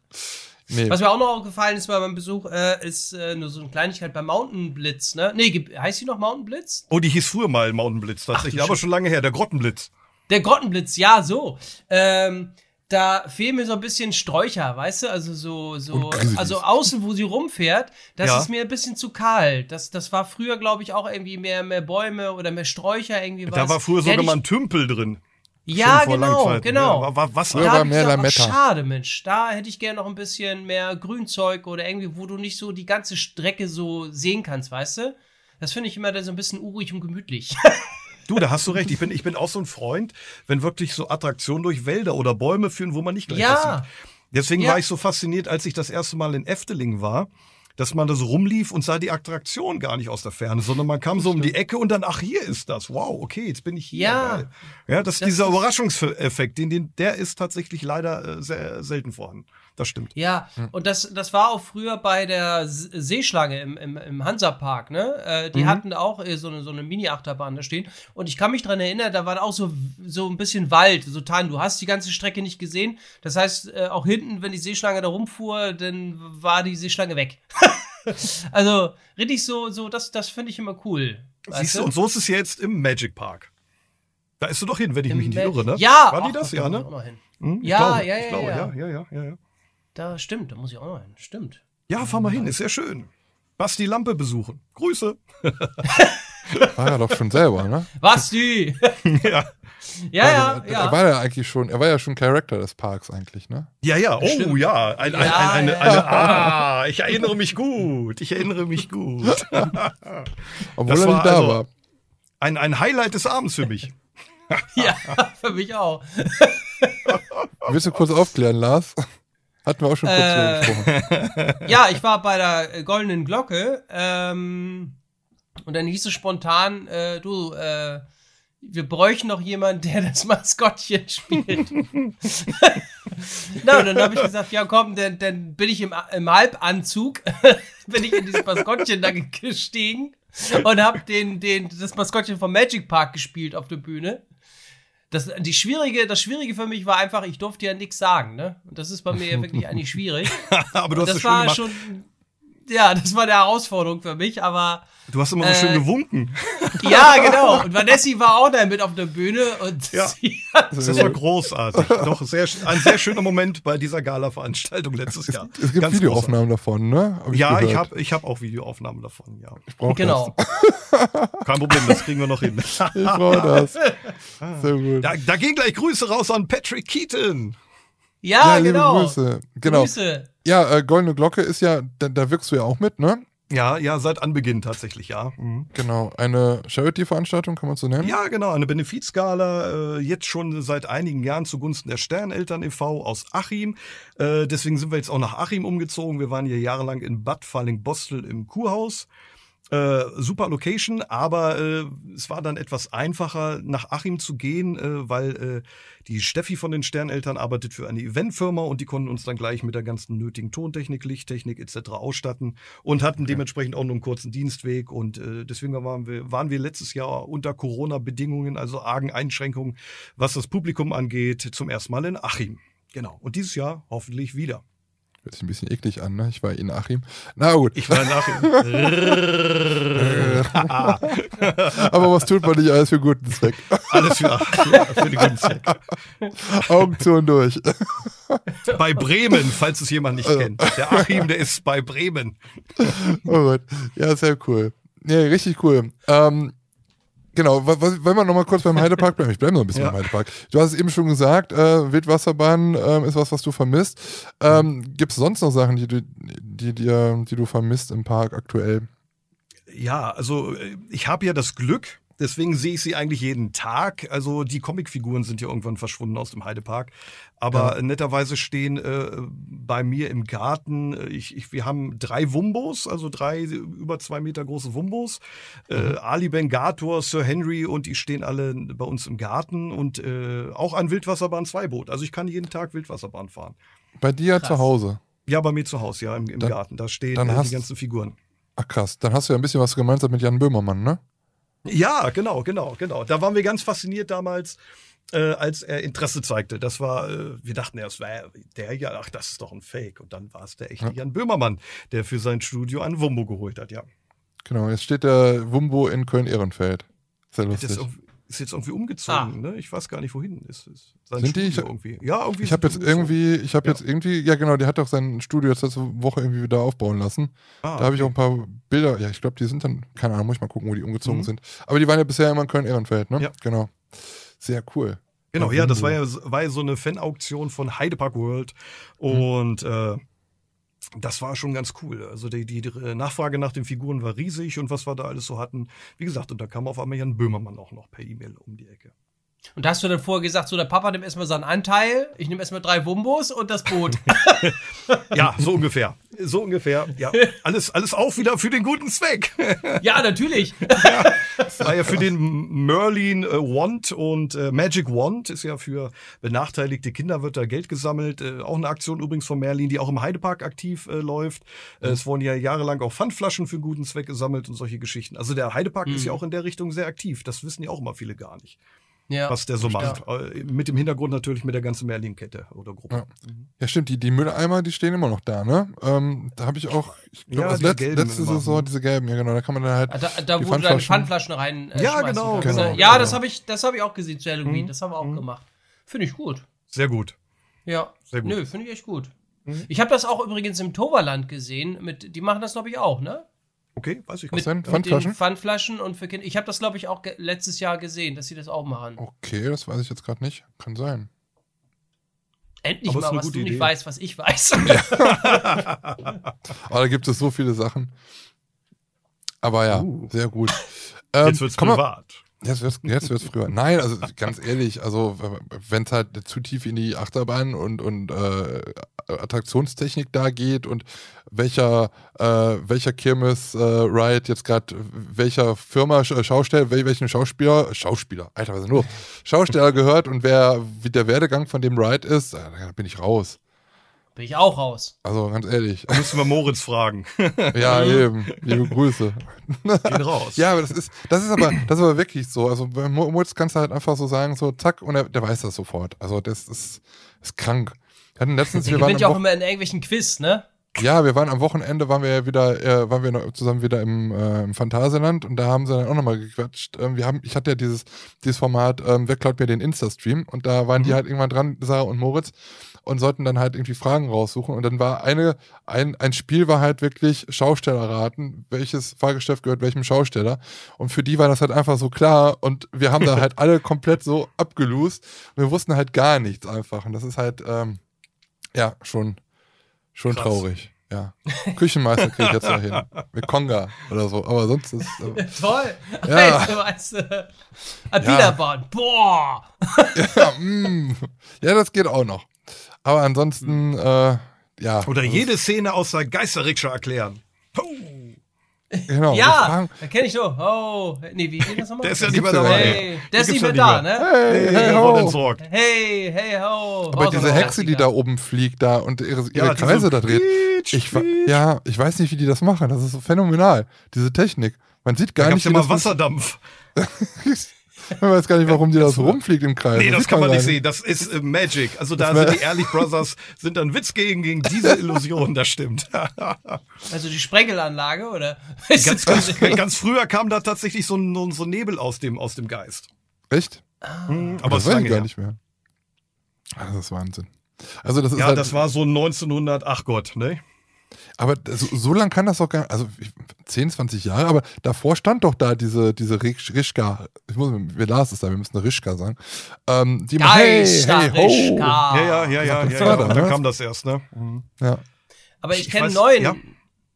Nee. Was mir auch noch aufgefallen ist bei meinem Besuch, äh, ist äh, nur so eine Kleinigkeit bei Mountain Blitz, ne? Nee, heißt die noch Mountain Blitz? Oh, die hieß früher mal Mountain Blitz tatsächlich, Ach, aber schon lange her, der Grottenblitz. Der Grottenblitz, ja, so. Ähm, da fehlen mir so ein bisschen Sträucher, weißt du? Also so, so, also außen, wo sie rumfährt, das ja. ist mir ein bisschen zu kahl. Das, das war früher, glaube ich, auch irgendwie mehr, mehr Bäume oder mehr Sträucher irgendwie was. Da war früher sogar mal ein Tümpel drin. Ja, genau, genau. Ja, war, was da war mehr Lametta. Schade, Mensch. Da hätte ich gerne noch ein bisschen mehr Grünzeug oder irgendwie, wo du nicht so die ganze Strecke so sehen kannst, weißt du? Das finde ich immer so ein bisschen urig und gemütlich. *laughs* Du, da hast du recht. Ich bin, ich bin auch so ein Freund, wenn wirklich so Attraktionen durch Wälder oder Bäume führen, wo man nicht gleich ja. sieht. Deswegen ja. war ich so fasziniert, als ich das erste Mal in Efteling war, dass man da so rumlief und sah die Attraktion gar nicht aus der Ferne, sondern man kam so um die Ecke und dann, ach, hier ist das. Wow, okay, jetzt bin ich hier. Ja. Ja, das, das dieser Überraschungseffekt, den, den, der ist tatsächlich leider äh, sehr selten vorhanden das stimmt. Ja, hm. und das, das war auch früher bei der Seeschlange im, im, im Hansapark, ne? Äh, die mhm. hatten auch äh, so eine, so eine Mini-Achterbahn da stehen. Und ich kann mich dran erinnern, da war auch so, so ein bisschen Wald, so Tannen. Du hast die ganze Strecke nicht gesehen. Das heißt, äh, auch hinten, wenn die Seeschlange da rumfuhr, dann war die Seeschlange weg. *laughs* also, richtig so, so das, das finde ich immer cool. Siehst du, und so ist es jetzt im Magic Park. Da ist du doch hin, wenn ich Im mich nicht irre, ne? Ja, war die das? Ja, ne? Hm? Ja, glaube, ja, ja, glaube, ja, ja, ja, ja, ja. Da stimmt, da muss ich auch noch hin. Stimmt. Ja, fahr mal hin, ist sehr schön. Basti Lampe besuchen. Grüße. War ja doch schon selber, ne? Basti! *laughs* ja. Ja, also, ja, ja. Er war ja eigentlich schon, er war ja schon Charakter des Parks eigentlich, ne? Ja, ja, oh Stimmt. ja. Ein, ein, ja, ein, eine, ja. eine, ah, ich erinnere mich gut. Ich erinnere mich gut. *laughs* Obwohl das er nicht da also war. Ein, ein Highlight des Abends für mich. *laughs* ja, für mich auch. Willst du kurz aufklären, Lars? Hatten wir auch schon kurz äh, gesprochen. *laughs* ja, ich war bei der Goldenen Glocke ähm, und dann hieß es spontan, äh, du, äh, wir bräuchten noch jemanden, der das Maskottchen *laughs* spielt. Na, und dann habe ich gesagt, ja komm, dann, dann bin ich im, im Halbanzug, *laughs* bin ich in dieses Maskottchen da gestiegen und habe den, den, das Maskottchen vom Magic Park gespielt auf der Bühne. Das, die schwierige, das Schwierige für mich war einfach, ich durfte ja nichts sagen, ne? Und das ist bei mir ja wirklich eigentlich schwierig. *laughs* Aber du hast das war schon ja, das war eine Herausforderung für mich, aber. Du hast immer so äh, schön gewunken. *laughs* Ja, genau. Und Vanessa war auch da mit auf der Bühne und ja. *laughs* das war großartig. Doch sehr, ein sehr schöner Moment bei dieser Gala-Veranstaltung letztes Jahr. Es, es gibt Ganz Videoaufnahmen davon, ne? Hab ich ja, gehört. ich habe ich hab auch Videoaufnahmen davon, ja. Ich brauche genau. das. *laughs* Kein Problem, das kriegen wir noch hin. ich brauche das. Sehr gut. Da, da gehen gleich Grüße raus an Patrick Keaton. Ja, ja genau. Grüße. Genau. Grüße. Ja, äh, Goldene Glocke ist ja, da, da wirkst du ja auch mit, ne? Ja, ja, seit Anbeginn tatsächlich, ja. Mhm. Genau, eine Charity-Veranstaltung kann man so nennen? Ja, genau, eine Benefizgala, äh, jetzt schon seit einigen Jahren zugunsten der Sterneltern e.V. aus Achim. Äh, deswegen sind wir jetzt auch nach Achim umgezogen. Wir waren hier jahrelang in Bad Falling-Bostel im Kurhaus. Äh, super Location, aber äh, es war dann etwas einfacher, nach Achim zu gehen, äh, weil äh, die Steffi von den Sterneltern arbeitet für eine Eventfirma und die konnten uns dann gleich mit der ganzen nötigen Tontechnik, Lichttechnik etc. ausstatten und hatten okay. dementsprechend auch nur einen kurzen Dienstweg und äh, deswegen waren wir, waren wir letztes Jahr unter Corona-Bedingungen, also argen Einschränkungen, was das Publikum angeht, zum ersten Mal in Achim. Genau. Und dieses Jahr hoffentlich wieder. Hört sich ein bisschen eklig an, ne? Ich war in Achim. Na gut. Ich war in Achim. *laughs* Aber was tut man nicht alles für guten Zweck? Alles für, für, für den guten Zweck. Augen zu und durch. Bei Bremen, falls es jemand nicht kennt. Der Achim, der ist bei Bremen. Oh Gott. Ja, sehr cool. Ja, richtig cool. Ähm, Genau, wenn wir nochmal kurz beim Heidepark bleiben, ich bleibe noch ein bisschen ja. beim Heidepark. Du hast es eben schon gesagt, äh, Wildwasserbahn äh, ist was, was du vermisst. Ähm, Gibt es sonst noch Sachen, die du, die, die, die du vermisst im Park aktuell? Ja, also äh, ich habe ja das Glück, Deswegen sehe ich sie eigentlich jeden Tag. Also die Comicfiguren sind ja irgendwann verschwunden aus dem Heidepark. Aber ja. netterweise stehen äh, bei mir im Garten, äh, ich, ich, wir haben drei Wumbos, also drei über zwei Meter große Wumbos. Äh, mhm. Äh, Ali Bengator, Sir Henry und die stehen alle bei uns im Garten und äh, auch ein Wildwasserbahn 2 Boot. Also ich kann jeden Tag Wildwasserbahn fahren. Bei dir krass. zu Hause? Ja, bei mir zu Hause, ja, im, im dann, Garten. Da stehen äh, die ganzen Figuren. Ach krass, dann hast du ja ein bisschen was gemeinsam mit Jan Böhmermann, ne? Ja, genau, genau, genau. Da waren wir ganz fasziniert damals, äh, als er Interesse zeigte. Das war, äh, wir dachten erst, war der ja, ach, das ist doch ein Fake. Und dann war es der echte ja. Jan Böhmermann, der für sein Studio ein Wumbo geholt hat, ja. Genau, jetzt steht der Wumbo in Köln-Ehrenfeld. Sehr lustig. Das ist jetzt irgendwie umgezogen, ah. ne? Ich weiß gar nicht, wohin ist es. Sind die? Ich, irgendwie. Ja, irgendwie. Ich habe jetzt irgendwie, ich habe ja. jetzt irgendwie, ja genau, der hat doch sein Studio jetzt letzte Woche irgendwie wieder aufbauen lassen. Ah, da habe ich auch ein paar Bilder, ja, ich glaube, die sind dann, keine Ahnung, muss ich mal gucken, wo die umgezogen mhm. sind. Aber die waren ja bisher immer in Köln-Ehrenfeld, ne? Ja. Genau. Sehr cool. Genau, ja, das war ja, war ja so eine Fan-Auktion von Heidepark World. Mhm. Und mhm. äh, das war schon ganz cool. Also die, die, Nachfrage nach den Figuren war riesig und was wir da alles so hatten. Wie gesagt, und da kam auf einmal Jan Böhmermann auch noch per E-Mail um die Ecke. Und da hast du dann vorher gesagt, so der Papa nimmt erstmal seinen Anteil, ich nehme erstmal drei Wumbos und das Boot. *laughs* ja, so ungefähr. So ungefähr. Ja. Alles, alles auch wieder für den guten Zweck. *laughs* ja, natürlich. *laughs* ja, das war ja für den Merlin äh, Wand und äh, Magic Wand ist ja für benachteiligte Kinder wird da Geld gesammelt. Äh, auch eine Aktion übrigens von Merlin, die auch im Heidepark aktiv äh, läuft. Äh, mhm. Es wurden ja jahrelang auch Pfandflaschen für guten Zweck gesammelt und solche Geschichten. Also der Heidepark mhm. ist ja auch in der Richtung sehr aktiv. Das wissen ja auch immer viele gar nicht ja, was der so macht. Ja. Äh, mit dem Hintergrund natürlich mit der ganzen Merlin-Kette oder Gruppe. Ja. ja, stimmt, die, die Mülleimer, die stehen immer noch da, ne? Ähm, da habe ich auch, ich glaube, ja, Letz, letzte Saison diese gelben, ja genau, da kann man dann halt. Ah, da, da wo du deine Pfandflaschen rein. Äh, ja, genau, genau, Ja, genau. das habe ich, hab ich auch gesehen zu Halloween, mhm. das haben wir auch mhm. gemacht. Finde ich gut. Sehr gut. Ja, sehr gut. Nö, finde ich echt gut. Mhm. Ich habe das auch übrigens im Toverland gesehen, mit, die machen das, glaube ich, auch, ne? Okay, weiß ich was denn? Pfandflaschen? Pfandflaschen und für Kinder. Ich habe das, glaube ich, auch letztes Jahr gesehen, dass sie das auch machen. Okay, das weiß ich jetzt gerade nicht. Kann sein. Endlich mal, was du Idee. nicht weißt, was ich weiß. *laughs* Aber *laughs* da gibt es so viele Sachen. Aber ja, uh. sehr gut. Ähm, jetzt wird's privat. Jetzt wird's, jetzt früher. Nein, also ganz ehrlich, also wenn es halt zu tief in die Achterbahn und, und äh, Attraktionstechnik da geht und welcher, äh, welcher Kirmes-Ride äh, jetzt gerade welcher Firma, Schausteller, welchen Schauspieler, Schauspieler, Alter, was ist denn los? Schausteller gehört und wer, wie der Werdegang von dem Ride ist, da bin ich raus. Bin ich auch raus. Also ganz ehrlich. Da *laughs* müssen wir Moritz fragen. *laughs* ja, eben. Liebe Grüße. Gehen raus. Ja, aber das ist, das ist aber, das ist aber wirklich so. Also bei Moritz kannst du halt einfach so sagen, so zack, und er, der weiß das sofort. Also das ist, ist krank. Wir hatten letztens, der wir waren ja auch immer in irgendwelchen Quiz, ne? Ja, wir waren am Wochenende, waren wir ja wieder, äh, waren wir zusammen wieder im, äh, im Phantasialand und da haben sie dann auch nochmal gequatscht. Ähm, wir haben, ich hatte ja dieses, dieses Format, ähm, wer klaut mir den Insta-Stream und da waren mhm. die halt irgendwann dran, Sarah und Moritz und sollten dann halt irgendwie Fragen raussuchen. Und dann war eine, ein, ein Spiel war halt wirklich Schausteller raten, welches Fahrgeschäft gehört welchem Schausteller. Und für die war das halt einfach so klar. Und wir haben da *laughs* halt alle komplett so abgelost. Wir wussten halt gar nichts einfach. Und das ist halt, ähm, ja, schon, schon Krass. traurig. Ja. Küchenmeister kriege ich jetzt noch hin. *laughs* Mit Konga oder so. Aber sonst ist. *laughs* Äh, Toll. Ja. Weißt du, Adilerbahn. Ja. Boah. ja, mm. ja, das geht auch noch. Aber ansonsten, mhm. äh, ja. Oder jede Szene aus der Geisterrikscha erklären. Genau, ja, da kenne ich so. Oh, nee, wie geht das nochmal? Der ist ja nicht mehr dabei. Hey, der ist nicht mehr da, ne? Hey, hey, ho. Hey, hey, ho. Aber diese Hexe, die da oben fliegt da und ihre, ihre ja, Kreise da dreht. Ich, ja, ich weiß nicht, wie die das machen. Das ist so phänomenal. Diese Technik. Man sieht gar da nicht. Ja mal Wasserdampf. *laughs* *laughs* Man weiß gar nicht, warum die da so rumfliegt im Kreis. Nee, das, das kann man nicht sehen. Das ist äh, Magic. Also da sind die Ehrlich Brothers, sind dann Witz gegen, gegen diese Illusion, das stimmt. *laughs* also die Sprengelanlage, oder? Ganz, ganz, ganz, früher kam da tatsächlich so ein, so Nebel aus dem, aus dem Geist. Echt? Ah. Mhm, aber das ich gar nicht mehr. Ah, das ist Wahnsinn. Also das ist ja, halt, das war so 1900, ach Gott, ne? Aber so, so lang kann das doch gar nicht, also 10, 20 Jahre, aber davor stand doch da diese, diese Rischka, ich muss, wir lasen es da, wir müssen Rischka sagen. Ähm, die immer, hey, hey, ho. Ja, ja, ja, ja, ja, ja, da, da kam das erst, ne? Mhm. Ja. Aber ich, ich kenne neuen, ja.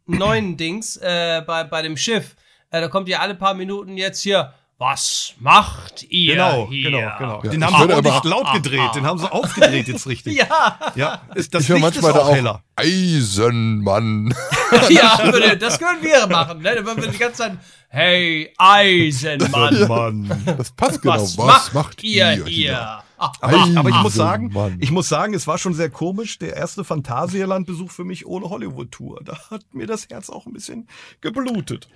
neuen Dings äh, bei, bei dem Schiff. Äh, da kommt ja alle paar Minuten jetzt hier, was macht ihr genau, hier? Genau, genau, ja, Den haben sie auch nicht laut gedreht, den haben sie aufgedreht jetzt richtig. *laughs* ja. Ja, ist, das ich Licht manchmal ist auch, auch heller. Eisenmann. *laughs* ja, das können wir machen. Ne? Dann würden wir die ganze Zeit, hey, Eisenmann. Ja, Mann. Das passt genau. Was, was macht ihr hier? hier? Aber, aber, ich muss sagen, ich muss sagen, es war schon sehr komisch. Der erste Phantasialand-Besuch für mich ohne Hollywood-Tour. Da hat mir das Herz auch ein bisschen geblutet.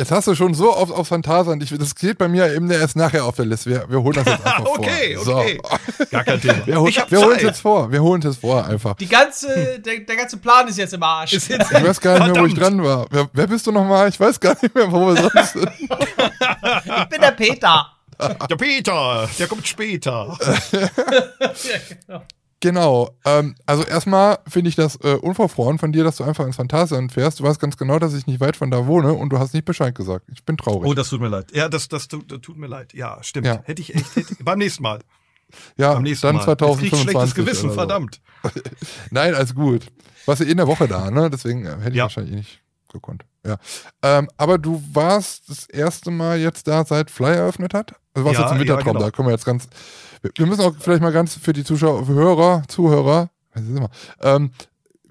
Jetzt hast du schon so auf, auf Phantasien. das geht bei mir eben erst nachher auf der Liste. Wir, wir holen das jetzt einfach okay, *laughs* vor. Okay, okay. Gar kein Thema. Wir, hol, wir holen es jetzt vor. Wir holen es jetzt vor einfach. Die ganze, der, der ganze Plan ist jetzt im Arsch. Ist jetzt ich weiß gar nicht mehr, wo ich dran war. Wer, wer bist du nochmal? Ich weiß gar nicht mehr, wo wir sonst sind. *laughs* ich bin der Peter. Der Peter, der kommt später. *laughs* ja, genau. Genau. Ähm, also erstmal finde ich das äh, unverfroren von dir, dass du einfach ins Phantasialand fährst. Du weißt ganz genau, dass ich nicht weit von da wohne und du hast nicht Bescheid gesagt. Ich bin traurig. Oh, das tut mir leid. Ja, das, das, das, das tut mir leid. Ja, stimmt. Ja. Hätte ich echt. Hätte, beim nächsten Mal. Ja, beim nächsten dann Mal. 2025. Jetzt schlechtes Gewissen, so. verdammt. *laughs* Nein, alles gut. Warst ja eh in der Woche da, ne? Deswegen äh, hätte ich ja. wahrscheinlich eh nicht gekonnt. Ja. Ähm, aber du warst das erste Mal jetzt da, seit Fly eröffnet hat? Also warst ja, jetzt im Wintertraum, ja, genau. da können wir jetzt ganz wir müssen auch vielleicht mal ganz für die Zuschauer, für Hörer, Zuhörer, ähm,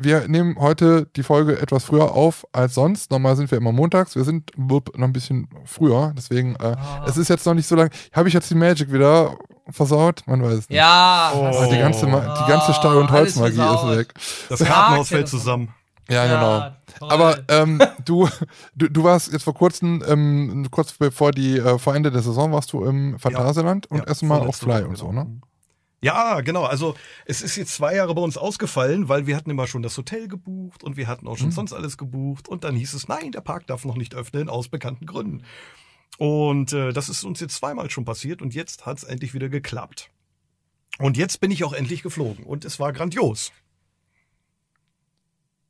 wir nehmen heute die Folge etwas früher auf als sonst. Normal sind wir immer montags. Wir sind noch ein bisschen früher. Deswegen, äh, oh. es ist jetzt noch nicht so lange. Habe ich jetzt die Magic wieder versaut? Man weiß es nicht. Ja. Oh. Die ganze, die ganze Stahl- und Holzmagie ist weg. Das Kartenhaus fällt zusammen. Ja, genau. Aber ähm, du, du, du warst jetzt vor kurzem, ähm, kurz bevor die, äh, vor Ende der Saison warst du im Phantasialand ja, und ja, erstmal auf Fly und so, ne? Ja, genau. Also es ist jetzt zwei Jahre bei uns ausgefallen, weil wir hatten immer schon das Hotel gebucht und wir hatten auch schon mhm. sonst alles gebucht und dann hieß es, nein, der Park darf noch nicht öffnen aus bekannten Gründen. Und äh, das ist uns jetzt zweimal schon passiert und jetzt hat es endlich wieder geklappt. Und jetzt bin ich auch endlich geflogen und es war grandios.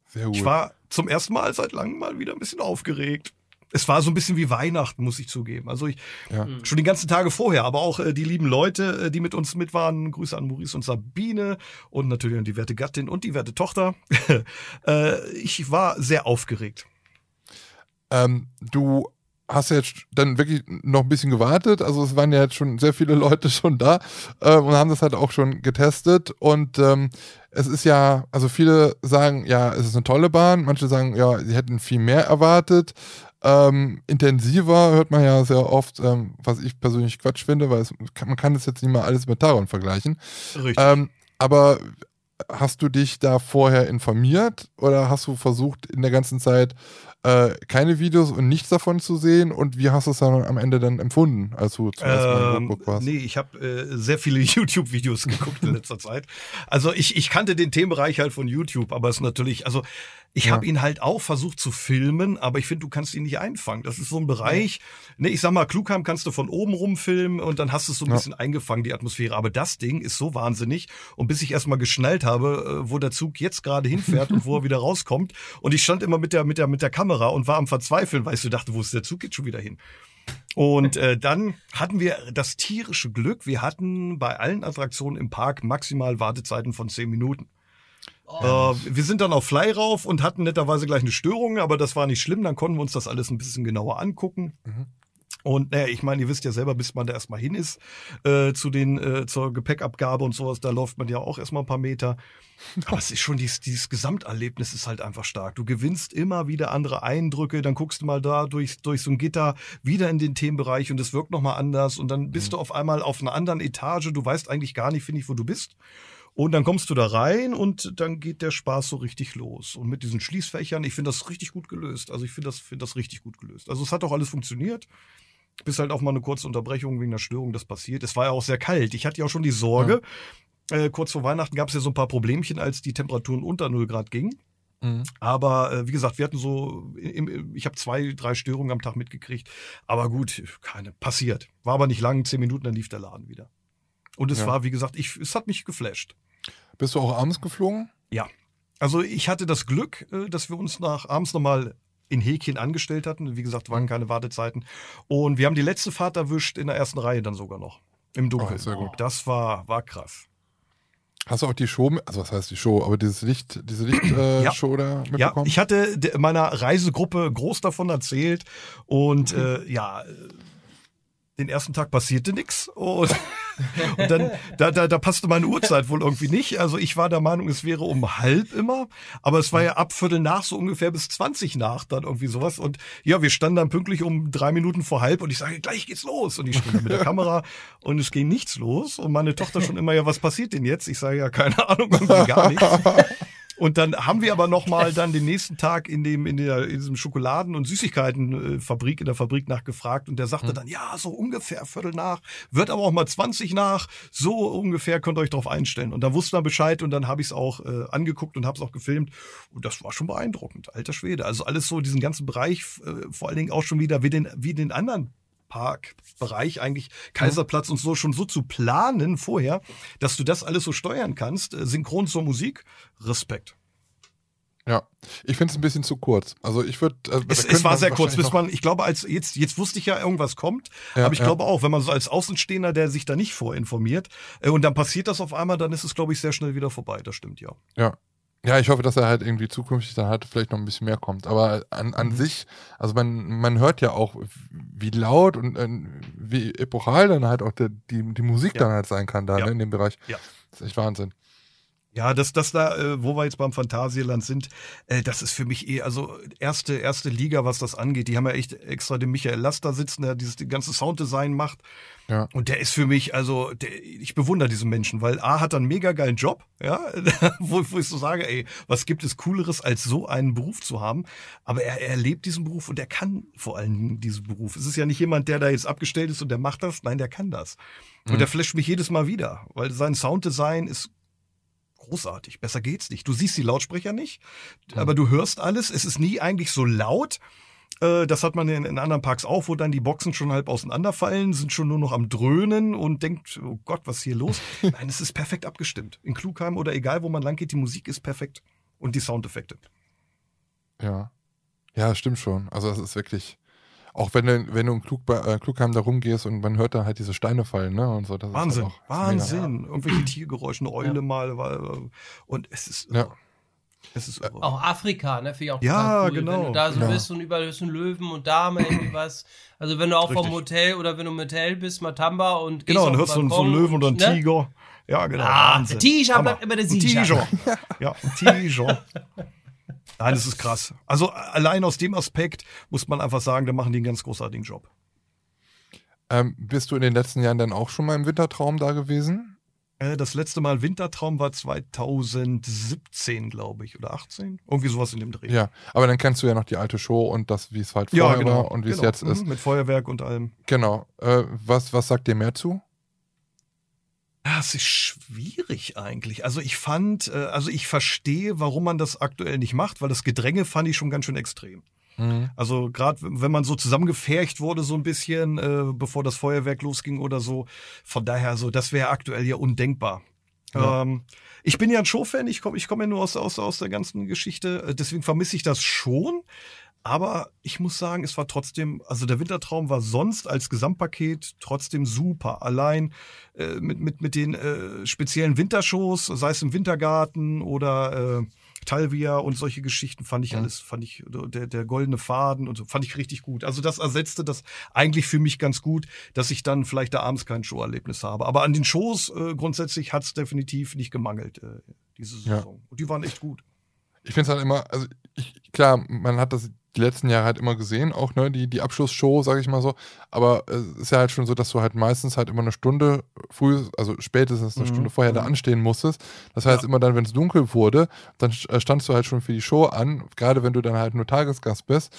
Sehr gut. Ich war zum ersten Mal seit langem mal wieder ein bisschen aufgeregt. Es war so ein bisschen wie Weihnachten, muss ich zugeben. Also ich ja. Mhm. schon die ganzen Tage vorher, aber auch äh, die lieben Leute, äh, die mit uns mit waren. Grüße an Maurice und Sabine und natürlich an die werte Gattin und die werte Tochter. *laughs* äh, ich war sehr aufgeregt. Ähm, du hast jetzt dann wirklich noch ein bisschen gewartet. Also es waren ja jetzt schon sehr viele Leute schon da äh, und haben das halt auch schon getestet. Und ähm, es ist ja, also viele sagen, ja, es ist eine tolle Bahn. Manche sagen, ja, sie hätten viel mehr erwartet. Ähm, intensiver hört man ja sehr oft, ähm, was ich persönlich Quatsch finde, weil es, man kann das jetzt nicht mal alles mit Taron vergleichen. Richtig. Ähm, aber hast du dich da vorher informiert oder hast du versucht in der ganzen Zeit äh, keine Videos und nichts davon zu sehen? Und wie hast du es dann am Ende dann empfunden, als du zuerst ähm, mal im Notebook warst? Nee, ich habe äh, sehr viele *laughs* YouTube-Videos geguckt in letzter Zeit. Also ich, ich kannte den Themenbereich halt von YouTube, aber es ist natürlich, also ich ja. habe ihn halt auch versucht zu filmen, aber ich finde, du kannst ihn nicht einfangen. Das ist so ein Bereich, ne, ich sag mal, Klugheim kannst du von oben rum filmen und dann hast du es so ein ja. bisschen eingefangen, die Atmosphäre. Aber das Ding ist so wahnsinnig. Und bis ich erstmal geschnallt habe, äh, wo der Zug jetzt gerade hinfährt und wo er *laughs* wieder rauskommt. Und ich stand immer mit der, mit der, mit der Kamera und war am Verzweifeln, weil ich so dachte, wo ist der Zug jetzt schon wieder hin? Und äh, dann hatten wir das tierische Glück, wir hatten bei allen Attraktionen im Park maximal Wartezeiten von zehn Minuten. Oh. Äh, wir sind dann auf Fly rauf und hatten netterweise gleich eine Störung, aber das war nicht schlimm. Dann konnten wir uns das alles ein bisschen genauer angucken. Mhm. Und naja, ich meine, ihr wisst ja selber, bis man da erstmal hin ist äh, zu den äh, zur Gepäckabgabe und sowas, da läuft man ja auch erstmal ein paar Meter. Aber es ist schon dieses, dieses Gesamterlebnis ist halt einfach stark. Du gewinnst immer wieder andere Eindrücke, dann guckst du mal da durch, durch so ein Gitter wieder in den Themenbereich und es wirkt nochmal anders und dann bist mhm. du auf einmal auf einer anderen Etage. Du weißt eigentlich gar nicht, finde ich, wo du bist. Und dann kommst du da rein und dann geht der Spaß so richtig los. Und mit diesen Schließfächern, ich finde das richtig gut gelöst. Also ich finde das, finde das richtig gut gelöst. Also es hat auch alles funktioniert. Bis halt auch mal eine kurze Unterbrechung wegen der Störung, das passiert. Es war ja auch sehr kalt. Ich hatte ja auch schon die Sorge, ja. äh, kurz vor Weihnachten gab es ja so ein paar Problemchen, als die Temperaturen unter 0 Grad gingen. Mhm. Aber äh, wie gesagt, wir hatten so, im, ich habe zwei, drei Störungen am Tag mitgekriegt. Aber gut, keine, passiert. War aber nicht lang, zehn Minuten, dann lief der Laden wieder. Und es ja. war, wie gesagt, ich, es hat mich geflasht. Bist du auch abends geflogen? Ja. Also ich hatte das Glück, äh, dass wir uns nach abends nochmal in Häkchen angestellt hatten. Wie gesagt, waren keine Wartezeiten. Und wir haben die letzte Fahrt erwischt in der ersten Reihe dann sogar noch. Im Dunkeln. Oh, sehr gut. Das war, war krass. Hast du auch die Show, also was heißt die Show, aber dieses Licht, diese Lichtshow äh, *clears throat* ja. da mitbekommen? Ja, ich hatte meiner Reisegruppe groß davon erzählt und äh, ja, den ersten Tag passierte nichts und, *laughs* und dann da, da, da passte meine Uhrzeit wohl irgendwie nicht. Also ich war der Meinung, es wäre um halb immer, aber es war ja ab Viertel nach so ungefähr bis 20 nach dann irgendwie sowas und ja, wir standen dann pünktlich um drei Minuten vor halb und ich sage, gleich geht's los und ich stehe mit der *laughs* Kamera und es ging nichts los und meine Tochter schon immer, ja, was passiert denn jetzt? Ich sage, ja, keine Ahnung, irgendwie gar nichts. *laughs* Und dann haben wir aber noch mal dann den nächsten Tag in dem in, der, in diesem Schokoladen- und Süßigkeitenfabrik in der Fabrik nachgefragt und der sagte hm. dann ja so ungefähr Viertel nach, wird aber auch mal 20 nach, so ungefähr könnt ihr euch darauf einstellen. Und da wusste man Bescheid und dann habe ich es auch äh, angeguckt und habe es auch gefilmt und das war schon beeindruckend, alter Schwede. Also alles so diesen ganzen Bereich, äh, vor allen Dingen auch schon wieder wie den wie den anderen Parkbereich eigentlich Kaiserplatz und so schon so zu planen vorher, dass du das alles so steuern kannst, äh, synchron zur Musik, Respekt. Ja, ich finde es ein bisschen zu kurz. Also ich würde. Äh, es, es war sehr kurz, bis man, ich glaube, als jetzt, jetzt wusste ich ja, irgendwas kommt, ja, aber ich ja. glaube auch, wenn man so als Außenstehender, der sich da nicht vorinformiert, äh, und dann passiert das auf einmal, dann ist es, glaube ich, sehr schnell wieder vorbei. Das stimmt ja. Ja, ja, ich hoffe, dass er halt irgendwie zukünftig dann halt vielleicht noch ein bisschen mehr kommt. Aber an, an mhm. sich, also man, man hört ja auch, wie laut und äh, wie epochal dann halt auch der, die, die Musik ja. dann halt sein kann da ja. ne, in dem Bereich. Ja. Das ist echt Wahnsinn. Ja, das, das da, äh, wo wir jetzt beim Phantasialand sind, äh, das ist für mich eh, also erste, erste Liga, was das angeht. Die haben ja echt extra den Michael Laster sitzen, der dieses die ganze Sounddesign macht. Ja. Und der ist für mich, also, der, ich bewundere diesen Menschen, weil A hat einen mega geilen Job, ja, *laughs* wo, wo ich so sage, ey, was gibt es Cooleres, als so einen Beruf zu haben? Aber er, er lebt diesen Beruf und er kann vor allen Dingen diesen Beruf. Es ist ja nicht jemand, der da jetzt abgestellt ist und der macht das, nein, der kann das. Und mhm. der flasht mich jedes Mal wieder, weil sein Sounddesign ist großartig. Besser geht's nicht. Du siehst die Lautsprecher nicht, aber du hörst alles. Es ist nie eigentlich so laut. Äh, das hat man in, in, anderen Parks auch, wo dann die Boxen schon halb auseinanderfallen, sind schon nur noch am Dröhnen und denkt, oh Gott, was ist hier los? *laughs* Nein, es ist perfekt abgestimmt. In Klugheim oder egal, wo man lang geht, die Musik ist perfekt und die Soundeffekte. Ja. Ja, stimmt schon. Also es ist wirklich, auch wenn du, wenn du im Klug, äh, Klugheim da rumgehst und man hört da halt diese Steine fallen, ne? Und so, das Wahnsinn, ist halt Wahnsinn. Mega. Irgendwelche Tiergeräusche, eine Eule ja. mal, weil, und es ist. Ja. Es ist irre. Auch Afrika, ne, finde ich auch ja, cool. genau. Wenn du da so ja. bist und überall ist ein Löwen und Dame irgendwie was. Also wenn du auch Richtig. vom Hotel oder wenn du im Hotel bist, Matamba und Genau, und hörst du so einen Löwen oder einen ne? Tiger. Ja, genau. Ah, Wahnsinn. der Tiger bleibt immer der Sieger. Tiger. ja, Tiger. *laughs* Nein, das ist krass. Also allein aus dem Aspekt muss man einfach sagen, da machen die einen ganz großartigen Job. Ähm, bist du in den letzten Jahren dann auch schon mal im Wintertraum da gewesen? Äh, das letzte Mal Wintertraum war 2017, glaube ich, oder 18. Irgendwie sowas in dem Dreh. Ja, aber dann kennst du ja noch die alte Show und das, wie es halt vorher ja, genau, war und wie genau. es jetzt ist. Mhm, mit Feuerwerk und allem. Genau. Äh, was, was sagt dir mehr zu? Das ist schwierig eigentlich. Also ich fand, äh, also ich verstehe, warum man das aktuell nicht macht, weil das Gedränge fand ich schon ganz schön extrem. Mhm. Also gerade wenn man so zusammengefercht wurde so ein bisschen, äh, bevor das Feuerwerk losging oder so. Von daher so, das wäre aktuell ja undenkbar. Ja. Ähm, ich bin ja ein Show-Fan, ich komme ich komm ja nur aus, aus, aus der ganzen Geschichte, äh, deswegen vermisse ich das schon. Aber ich muss sagen, es war trotzdem, also der Wintertraum war sonst als Gesamtpaket trotzdem super. Allein äh, mit, mit, mit den äh, speziellen Wintershows, sei es im Wintergarten oder äh, Talvia und solche Geschichten fand ich mhm. alles, fand ich, der, der goldene Faden und so, fand ich richtig gut. Also das ersetzte das eigentlich für mich ganz gut, dass ich dann vielleicht da abends kein Showerlebnis habe. Aber an den Shows äh, grundsätzlich hat es definitiv nicht gemangelt, äh, diese Saison. Ja. Und die waren echt gut. Ich finde es halt immer, also ich, klar, man hat das die letzten Jahre halt immer gesehen, auch ne, die, die Abschlussshow, sage ich mal so. Aber es ist ja halt schon so, dass du halt meistens halt immer eine Stunde früh, also spätestens eine mhm. Stunde vorher da mhm. anstehen musstest. Das heißt, ja. immer dann, wenn es dunkel wurde, dann äh, standst du halt schon für die Show an, gerade wenn du dann halt nur Tagesgast bist.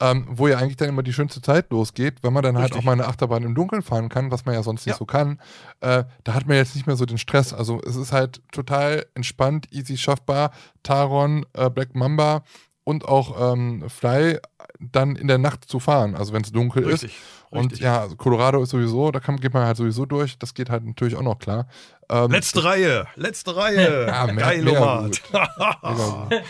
Ähm, wo ja eigentlich dann immer die schönste Zeit losgeht, wenn man dann Richtig. halt auch mal eine Achterbahn im Dunkeln fahren kann, was man ja sonst nicht ja. so kann. Äh, da hat man jetzt nicht mehr so den Stress. Also es ist halt total entspannt, easy schaffbar. Taron, äh, Black Mamba, und auch ähm, Fly dann in der Nacht zu fahren, also wenn es dunkel richtig, ist. Und richtig. ja, Colorado ist sowieso, da kann, geht man halt sowieso durch. Das geht halt natürlich auch noch klar. Ähm, letzte Reihe, letzte Reihe. *laughs* ja, Geil, *laughs*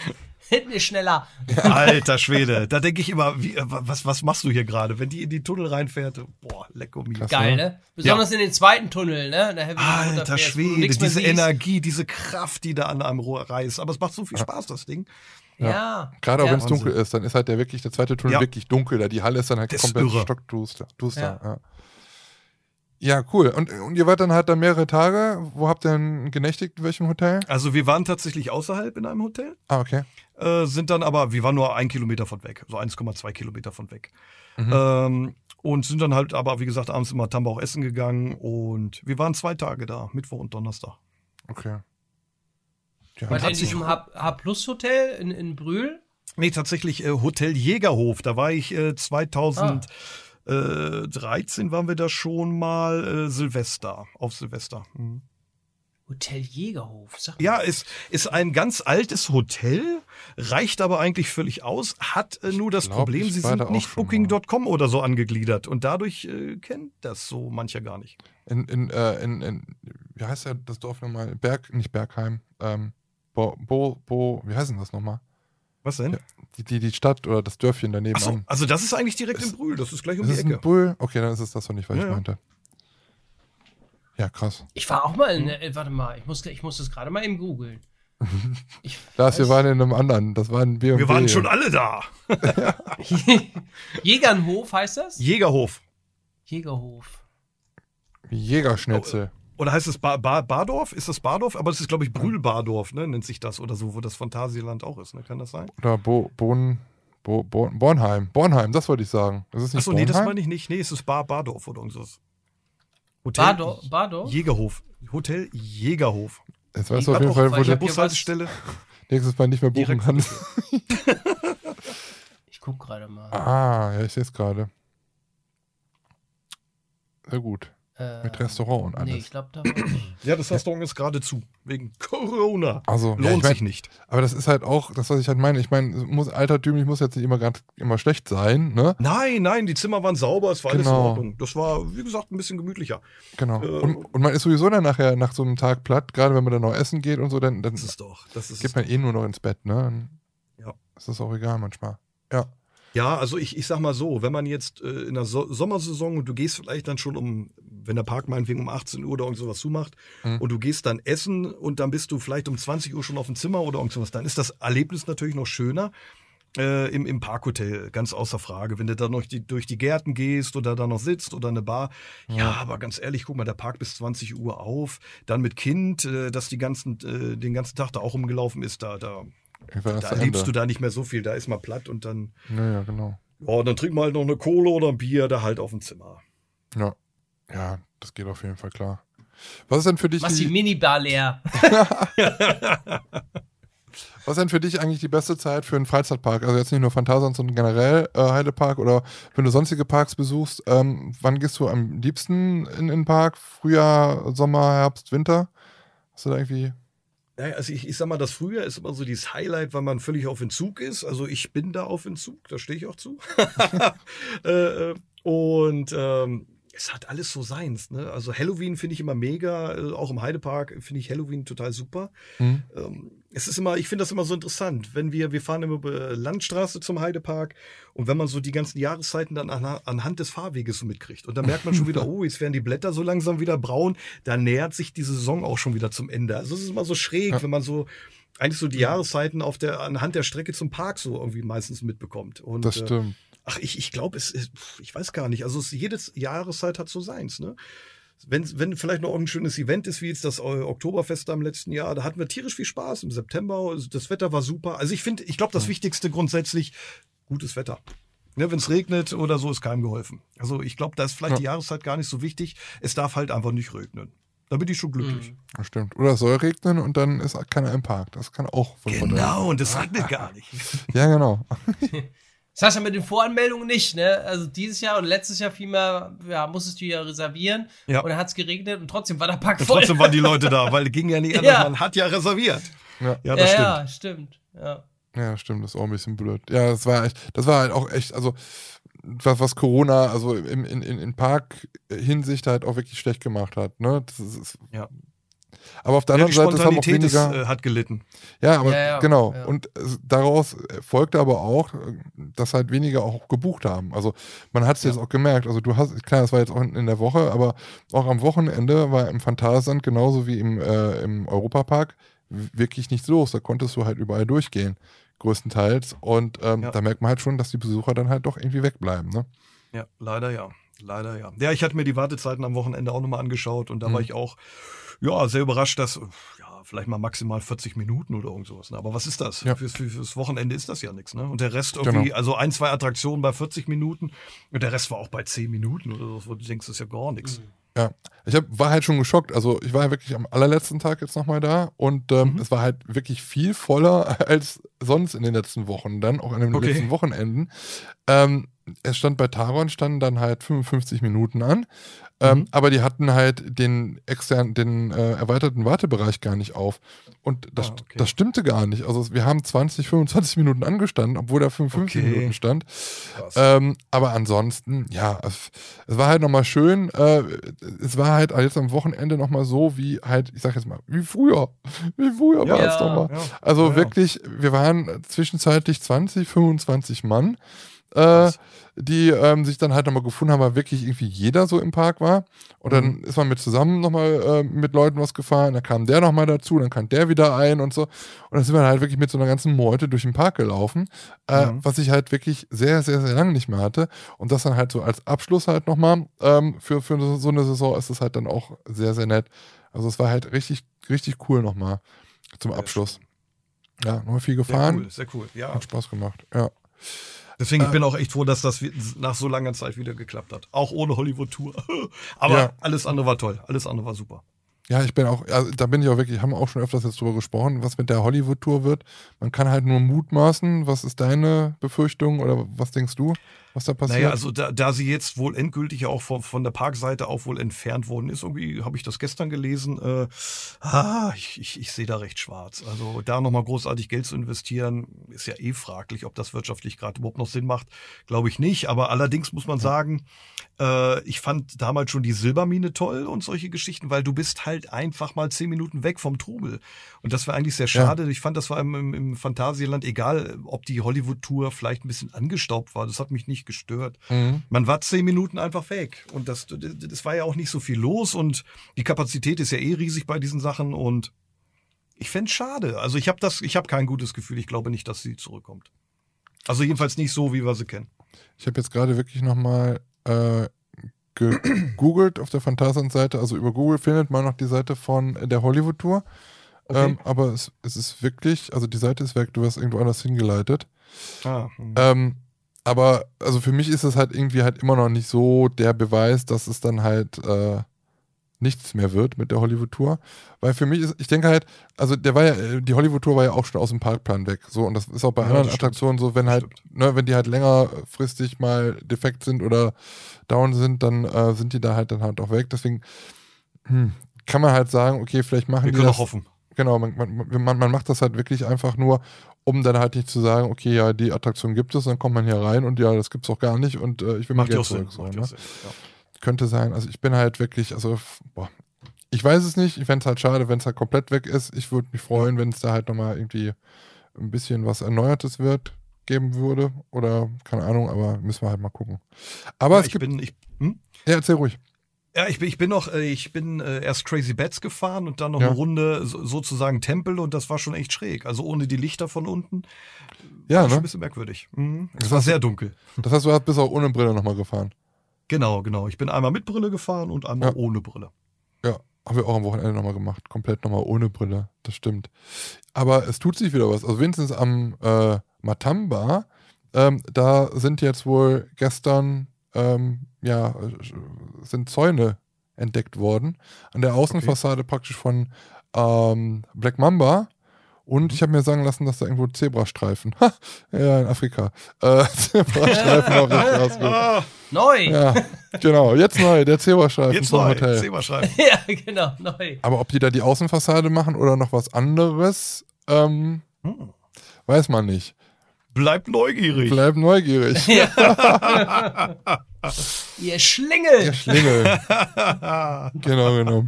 Hinten ist schneller. Alter Schwede, da denke ich immer, wie, äh, was, was machst du hier gerade? Wenn die in die Tunnel reinfährt, boah, lecker mir. Geil, ne? Besonders ja. in den zweiten Tunnel, ne? Alter Schwede, diese Energie, diese Kraft, die da an einem Rohr reißt. Aber es macht so viel Spaß, das Ding. Ja. ja. Gerade auch ja. wenn es dunkel ist, dann ist halt der wirklich, der zweite Tunnel ja. wirklich dunkel. Da die Halle ist dann halt das komplett stockduster. Ja. ja. cool. Und, und ihr wart dann halt da mehrere Tage. Wo habt ihr denn genächtigt? In welchem Hotel? Also wir waren tatsächlich außerhalb in einem Hotel. Ah, okay. Äh, sind dann aber, wir waren nur ein Kilometer von weg, so 1,2 Kilometer von weg. Mhm. Ähm, und sind dann halt aber, wie gesagt, abends immer Tambauch essen gegangen und wir waren zwei Tage da, Mittwoch und Donnerstag. Okay. Ja, War in diesem H-Plus-Hotel in, in Brühl? Nee, tatsächlich äh, Hotel Jägerhof. Da war ich äh, 2013 ah. waren wir da schon mal äh, Silvester, auf Silvester. Mhm. Hotel Jägerhof, sag mal. Ja, ist, ist ein ganz altes Hotel, reicht aber eigentlich völlig aus, hat äh, nur das glaub, Problem, sie sind nicht Booking.com oder so angegliedert und dadurch äh, kennt das so mancher gar nicht. In, in, äh, in, in, wie heißt ja das Dorf nochmal? Berg, nicht Bergheim, ähm, Bo, Bo, Bo, wie heißt denn das nochmal? Was denn? Ja, die, die, die Stadt oder das Dörfchen daneben. So, also das ist eigentlich direkt ist, in Brühl, das ist gleich um die Ecke. Brühl? Okay, dann ist es das doch nicht, was ja, ich meinte. Ja, krass. Ich war auch mal in, äh, warte mal, ich muss, ich muss das gerade mal eben googeln. *laughs* Lars, wir waren in einem anderen, das waren wir. Wir waren schon alle da. *laughs* Jägernhof heißt das? Jägerhof. Jägerhof. Jägerschnitzel. Oder heißt es ba ba Bardorf? Ist das Bardorf? Aber es ist, glaube ich, Brühl-Bardorf, ne? nennt sich das oder so, wo das Phantasialand auch ist. Ne? Kann das sein? Oder Bo Bon Bo Bo Bornheim. Bornheim, das wollte ich sagen. Das ist nicht Achso, nee, das meine ich nicht. Nee, es ist Bar Bardorf oder irgendwas. Hotel Bardorf? Bardorf? Jägerhof. Hotel Jägerhof. Jetzt weißt du auf jeden Fall, wo der Bushaltestelle *laughs* nächstes Mal nicht mehr buchen kann. ich guck gerade mal. *laughs* Ah, ja, ich sehe es gerade. Sehr gut. Äh, Mit Restaurant und alles. Nee, ich glaube, da war Ja, das Restaurant ist gerade zu. Wegen Corona. Also, Lohnt ja, ich mein, sich nicht. Aber das ist halt auch, das, was ich halt meine. Ich meine, muss, altertümlich muss jetzt nicht immer gerade immer schlecht sein, ne? Nein, nein, die Zimmer waren sauber, es war genau. alles in genau. Ordnung. Das war, wie gesagt, ein bisschen gemütlicher. Genau. Äh, und, und, man ist sowieso dann nachher nach so einem Tag platt, gerade wenn man dann noch essen geht und so, dann, dann das ist doch, das ist geht man eh nur noch ins Bett, ne? Dann ja. Ist das auch egal manchmal. Ja. Ja, also ich, ich sag mal so, wenn man jetzt äh, in der so Sommersaison und du gehst vielleicht dann schon um, wenn der Park meinetwegen um 18 Uhr oder irgend sowas zumacht mhm. und du gehst dann essen und dann bist du vielleicht um 20 Uhr schon auf dem Zimmer oder irgend sowas, dann ist das Erlebnis natürlich noch schöner. Äh, im, im Parkhotel, ganz außer Frage. Wenn du da noch die, durch die Gärten gehst oder da noch sitzt oder eine Bar. Ja. ja, aber ganz ehrlich, guck mal, der Park bis 20 Uhr auf. Dann mit Kind, äh, das die ganzen, äh, den ganzen Tag da auch rumgelaufen ist, da, da da erlebst du da nicht mehr so viel. Da ist mal platt und dann. Naja, genau. Ja, dann trinken wir halt noch eine Kohle oder ein Bier da halt auf dem Zimmer. Ja. Ja, das geht auf jeden Fall klar. Was ist denn für dich. Mach die, die Minibar leer. *laughs* Was ist denn für dich eigentlich die beste Zeit für einen Freizeitpark? Also jetzt nicht nur Phantasien, sondern generell äh, Heidepark oder wenn du sonstige Parks besuchst, ähm, wann gehst du am liebsten in den Park? Frühjahr, Sommer, Herbst, Winter? Hast du da irgendwie naja, also ich, ich sag mal, das Frühjahr ist immer so dieses Highlight, weil man völlig auf Entzug ist. Also ich bin da auf Entzug, da stehe ich auch zu. *laughs* *laughs* Äh, äh, und ähm, es hat alles so seins. Ne? Also Halloween finde ich immer mega, äh, auch im Heidepark finde ich Halloween total super. Mhm. Ähm, es ist immer, ich finde das immer so interessant, wenn wir, wir fahren immer über Landstraße zum Heidepark und wenn man so die ganzen Jahreszeiten dann an, anhand des Fahrweges so mitkriegt und dann merkt man schon wieder, *laughs* oh, jetzt werden die Blätter so langsam wieder braun, da nähert sich die Saison auch schon wieder zum Ende. Also es ist immer so schräg, ja. wenn man so eigentlich so die Jahreszeiten auf der, anhand der Strecke zum Park so irgendwie meistens mitbekommt. Und, das äh, stimmt. Äh, Ach, ich, ich glaube, es ist, ich weiß gar nicht. Also es, jedes Jahreszeit hat so seins, ne? Wenn, wenn vielleicht noch ein schönes Event ist, wie jetzt das Oktoberfest am letzten Jahr, da hatten wir tierisch viel Spaß im September. Also das Wetter war super. Also ich finde, ich glaube, das Wichtigste grundsätzlich, gutes Wetter. Ne, wenn es regnet oder so, ist keinem geholfen. Also ich glaube, da ist vielleicht ja. die Jahreszeit gar nicht so wichtig. Es darf halt einfach nicht regnen. Da bin ich schon glücklich. Mhm. Das stimmt. Oder es soll regnen und dann ist keiner im Park. Das kann auch von Genau, und es regnet gar nicht. *laughs* ja, genau. *laughs* Ja mit den Voranmeldungen nicht, ne? Also dieses Jahr und letztes Jahr vielmehr, ja, musstest du ja reservieren ja. und dann hat es geregnet und trotzdem war der Park voll. Und trotzdem waren die *laughs* Leute da, weil ging ja nicht anders, ja. man hat ja reserviert. Ja, ja das ja, stimmt. Ja, stimmt. Ja. stimmt, das ist auch ein bisschen blöd. Ja, das war echt, das war halt auch echt, also was, was Corona, also in, in, in Park-Hinsicht halt auch wirklich schlecht gemacht hat, ne? Das ist, ja. Aber auf der anderen ja, Seite haben auch weniger. Ist, äh, hat gelitten. Ja, aber ja, ja, genau. Und äh, daraus folgte aber auch, dass halt weniger auch gebucht haben. Also man hat es jetzt auch gemerkt. Also du hast, klar, das war jetzt auch in der Woche, aber auch am Wochenende war im Phantasialand genauso wie im, äh, im Europapark wirklich nichts los. Da konntest du halt überall durchgehen, größtenteils. Und ähm, da merkt man halt schon, dass die Besucher dann halt doch irgendwie wegbleiben. Ne? Ja, leider ja. Leider ja. Ja, ich hatte mir die Wartezeiten am Wochenende auch nochmal angeschaut und da mhm. war ich auch ja, sehr überrascht, dass ja, vielleicht mal maximal 40 Minuten oder irgend sowas. Ne? Aber was ist das? Ja. Fürs, fürs Wochenende ist das ja nichts. Ne? Und der Rest irgendwie, genau. also ein, zwei Attraktionen bei 40 Minuten und der Rest war auch bei 10 Minuten oder so, wo du denkst, das ist ja gar nichts. Mhm. Ja, ich hab, war halt schon geschockt. Also ich war ja wirklich am allerletzten Tag jetzt nochmal da und ähm, mhm. es war halt wirklich viel voller *laughs* als sonst in den letzten Wochen, dann auch an den okay. letzten Wochenenden. Ähm, es stand bei Taron standen dann halt 55 Minuten an. Ähm, mhm. Aber die hatten halt den externen, den äh, erweiterten Wartebereich gar nicht auf. Und das, ah, okay. das stimmte gar nicht. Also wir haben 20, 25 Minuten angestanden, obwohl da 55 okay. Minuten stand. Ähm, aber ansonsten, ja, es, es war halt nochmal schön. Äh, es war halt jetzt am Wochenende nochmal so, wie halt, ich sag jetzt mal, wie früher. *laughs* Wie früher ja, war es nochmal. Ja, also ja. wirklich, wir waren zwischenzeitlich 20, 25 Mann äh, die ähm, sich dann halt nochmal gefunden haben, weil wirklich irgendwie jeder so im Park war. Und dann mhm. ist man mit zusammen nochmal äh, mit Leuten was gefahren, dann kam der nochmal dazu, dann kam der wieder ein und so. Und dann sind wir halt wirklich mit so einer ganzen Meute durch den Park gelaufen, äh, mhm. was ich halt wirklich sehr, sehr, sehr lange nicht mehr hatte. Und das dann halt so als Abschluss halt nochmal ähm, für, für so eine Saison ist es halt dann auch sehr, sehr nett. Also es war halt richtig, richtig cool nochmal zum Abschluss. Ja, nochmal viel gefahren. Sehr cool, sehr cool. Ja. Hat Spaß gemacht, ja. Deswegen, ich bin auch echt froh, dass das nach so langer Zeit wieder geklappt hat. Auch ohne Hollywood-Tour. *laughs* Aber ja. alles andere war toll. Alles andere war super. Ja, ich bin auch, also da bin ich auch wirklich, haben wir auch schon öfters jetzt drüber gesprochen, was mit der Hollywood-Tour wird. Man kann halt nur mutmaßen. Was ist deine Befürchtung oder was denkst du? Was da passiert? Naja, also da, da sie jetzt wohl endgültig auch von, von der Parkseite auch wohl entfernt worden ist, irgendwie habe ich das gestern gelesen, äh, ah, ich, ich, ich sehe da recht schwarz. Also da nochmal großartig Geld zu investieren, ist ja eh fraglich, ob das wirtschaftlich gerade überhaupt noch Sinn macht. Glaube ich nicht. Aber allerdings muss man sagen, äh, ich fand damals schon die Silbermine toll und solche Geschichten, weil du bist halt einfach mal zehn Minuten weg vom Trubel. Und das war eigentlich sehr schade. Ja. Ich fand, das war im, im, im Phantasialand, egal ob die Hollywood-Tour vielleicht ein bisschen angestaubt war, das hat mich nicht gestört. Mhm. Man war zehn Minuten einfach weg. Und das, das war ja auch nicht so viel los und die Kapazität ist ja eh riesig bei diesen Sachen und ich fände es schade. Also ich habe das, ich habe kein gutes Gefühl. Ich glaube nicht, dass sie zurückkommt. Also jedenfalls nicht so, wie wir sie kennen. Ich habe jetzt gerade wirklich nochmal äh, gegoogelt *clears throat* auf der Phantasialand-Seite. Also über Google findet man noch die Seite von der Hollywood-Tour. Okay. Ähm, aber es, es, ist wirklich, also die Seite ist weg, du wirst irgendwo anders hingeleitet. Ah, hm. ähm, aber also für mich ist es halt irgendwie halt immer noch nicht so der Beweis, dass es dann halt äh, nichts mehr wird mit der Hollywood-Tour. Weil für mich ist, ich denke halt, also der war ja, die Hollywood-Tour war ja auch schon aus dem Parkplan weg. So, und das ist auch bei ja, anderen Attraktionen so, wenn halt, ne, wenn die halt längerfristig mal defekt sind oder down sind, dann äh, sind die da halt dann halt auch weg. Deswegen hm, kann man halt sagen, okay, vielleicht machen Wir die. Wir können auch hoffen. Genau, man, man, man macht das halt wirklich einfach nur, um dann halt nicht zu sagen, okay, ja, die Attraktion gibt es, dann kommt man hier rein und ja, das gibt es auch gar nicht und äh, ich will mal Geld zurück. So, ne? Sinn, ja. Könnte sein. Also ich bin halt wirklich, also boah, ich weiß es nicht. Ich fände es halt schade, wenn es halt komplett weg ist. Ich würde mich freuen, wenn es da halt nochmal irgendwie ein bisschen was Erneuertes wird, geben würde. Oder keine Ahnung, aber müssen wir halt mal gucken. Aber ja, es gibt. Bin, ich, hm? Ja, erzähl ruhig. Ja, ich bin, ich bin noch, äh, ich bin äh, erst Crazy Bats gefahren und dann noch ja. eine Runde sozusagen Tempel und das war schon echt schräg. Also ohne die Lichter von unten. Ja, war ne? Schon ein bisschen merkwürdig. Mhm. Es war sehr dunkel. Das heißt, du bist auch ohne Brille nochmal gefahren. Genau, genau. Ich bin einmal mit Brille gefahren und einmal ja. ohne Brille. Ja, haben wir auch am Wochenende nochmal gemacht. Komplett nochmal ohne Brille. Das stimmt. Aber es tut sich wieder was. Also wenigstens am äh, Matamba, ähm, da sind jetzt wohl gestern ähm, ja, sind Zäune entdeckt worden. An der Außenfassade okay. praktisch von ähm, Black Mamba. Und mhm. ich habe mir sagen lassen, dass da irgendwo Zebrastreifen. Ha, *laughs* ja, in Afrika. Äh, *laughs* Zebrastreifen auf der Straße. Ah, *laughs* neu! Ja, genau. Jetzt neu, der Zebrastreifen Jetzt zum neu. Hotel. Zebrastreifen. ja, genau, neu. Aber ob die da die Außenfassade machen oder noch was anderes, ähm, hm. weiß man nicht. Bleibt neugierig. Bleibt neugierig. *laughs* Ja. *laughs* Ihr Schlingel. Ihr Schlingel. genau, genau.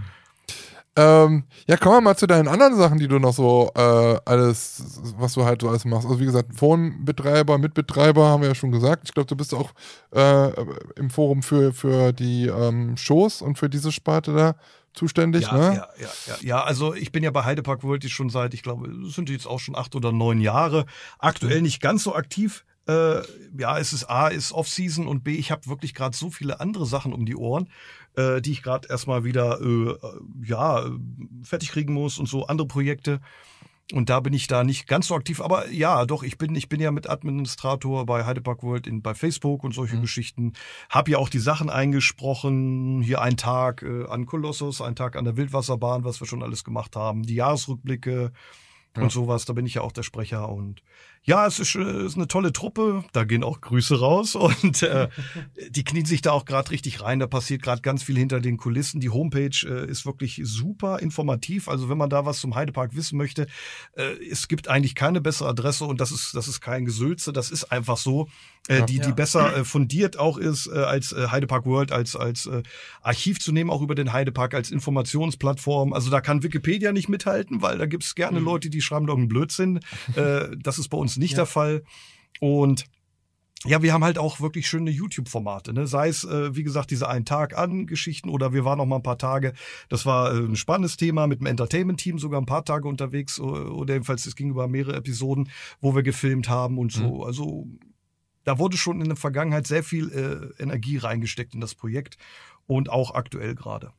Ähm, ja, kommen wir mal zu deinen anderen Sachen, die du noch so äh, alles, was du halt so alles machst. Also wie gesagt, Forenbetreiber, Mitbetreiber haben wir ja schon gesagt. Ich glaube, du bist auch äh, im Forum für, für die ähm, Shows und für diese Sparte da zuständig, ja, ne? Ja, ja, ja, ja. Also ich bin ja bei Heidepark World schon seit, ich glaube, sind jetzt auch schon acht oder neun Jahre. Aktuell nicht ganz so aktiv. Äh, ja, es ist A, ist Off-Season und B, ich habe wirklich gerade so viele andere Sachen um die Ohren, äh, die ich gerade erstmal wieder äh, äh ja fertig kriegen muss und so andere Projekte. Und da bin ich da nicht ganz so aktiv, aber ja, doch, ich bin, ich bin ja mit Administrator bei Heidepark World in, bei Facebook und solche mhm. Geschichten. Hab ja auch die Sachen eingesprochen. Hier ein Tag äh, an Kolossus, ein Tag an der Wildwasserbahn, was wir schon alles gemacht haben. Die Jahresrückblicke ja. und sowas. Da bin ich ja auch der Sprecher und ja, es ist, äh, ist eine tolle Truppe. Da gehen auch Grüße raus *laughs* und äh, die knien sich da auch gerade richtig rein. Da passiert gerade ganz viel hinter den Kulissen. Die Homepage äh, ist wirklich super informativ. Also wenn man da was zum Heidepark wissen möchte, äh, es gibt eigentlich keine bessere Adresse und das ist das ist kein Gesülze. Das ist einfach so, äh, ja. die die besser äh, fundiert auch ist äh, als äh, Heidepark World als als äh, Archiv zu nehmen, auch über den Heidepark als Informationsplattform. Also da kann Wikipedia nicht mithalten, weil da gibt's gerne mhm. Leute, die schreiben doch einen Blödsinn. Äh, das ist bei uns nicht ja. der Fall. Und ja, wir haben halt auch wirklich schöne YouTube-Formate, ne? Sei es, äh, wie gesagt, diese einen Tag an Geschichten oder wir waren noch mal ein paar Tage. Das war äh, ein spannendes Thema mit dem Entertainment-Team, sogar ein paar Tage unterwegs oder jedenfalls es ging über mehrere Episoden, wo wir gefilmt haben und so. Mhm. Also da wurde schon in der Vergangenheit sehr viel äh, Energie reingesteckt in das Projekt und auch aktuell gerade.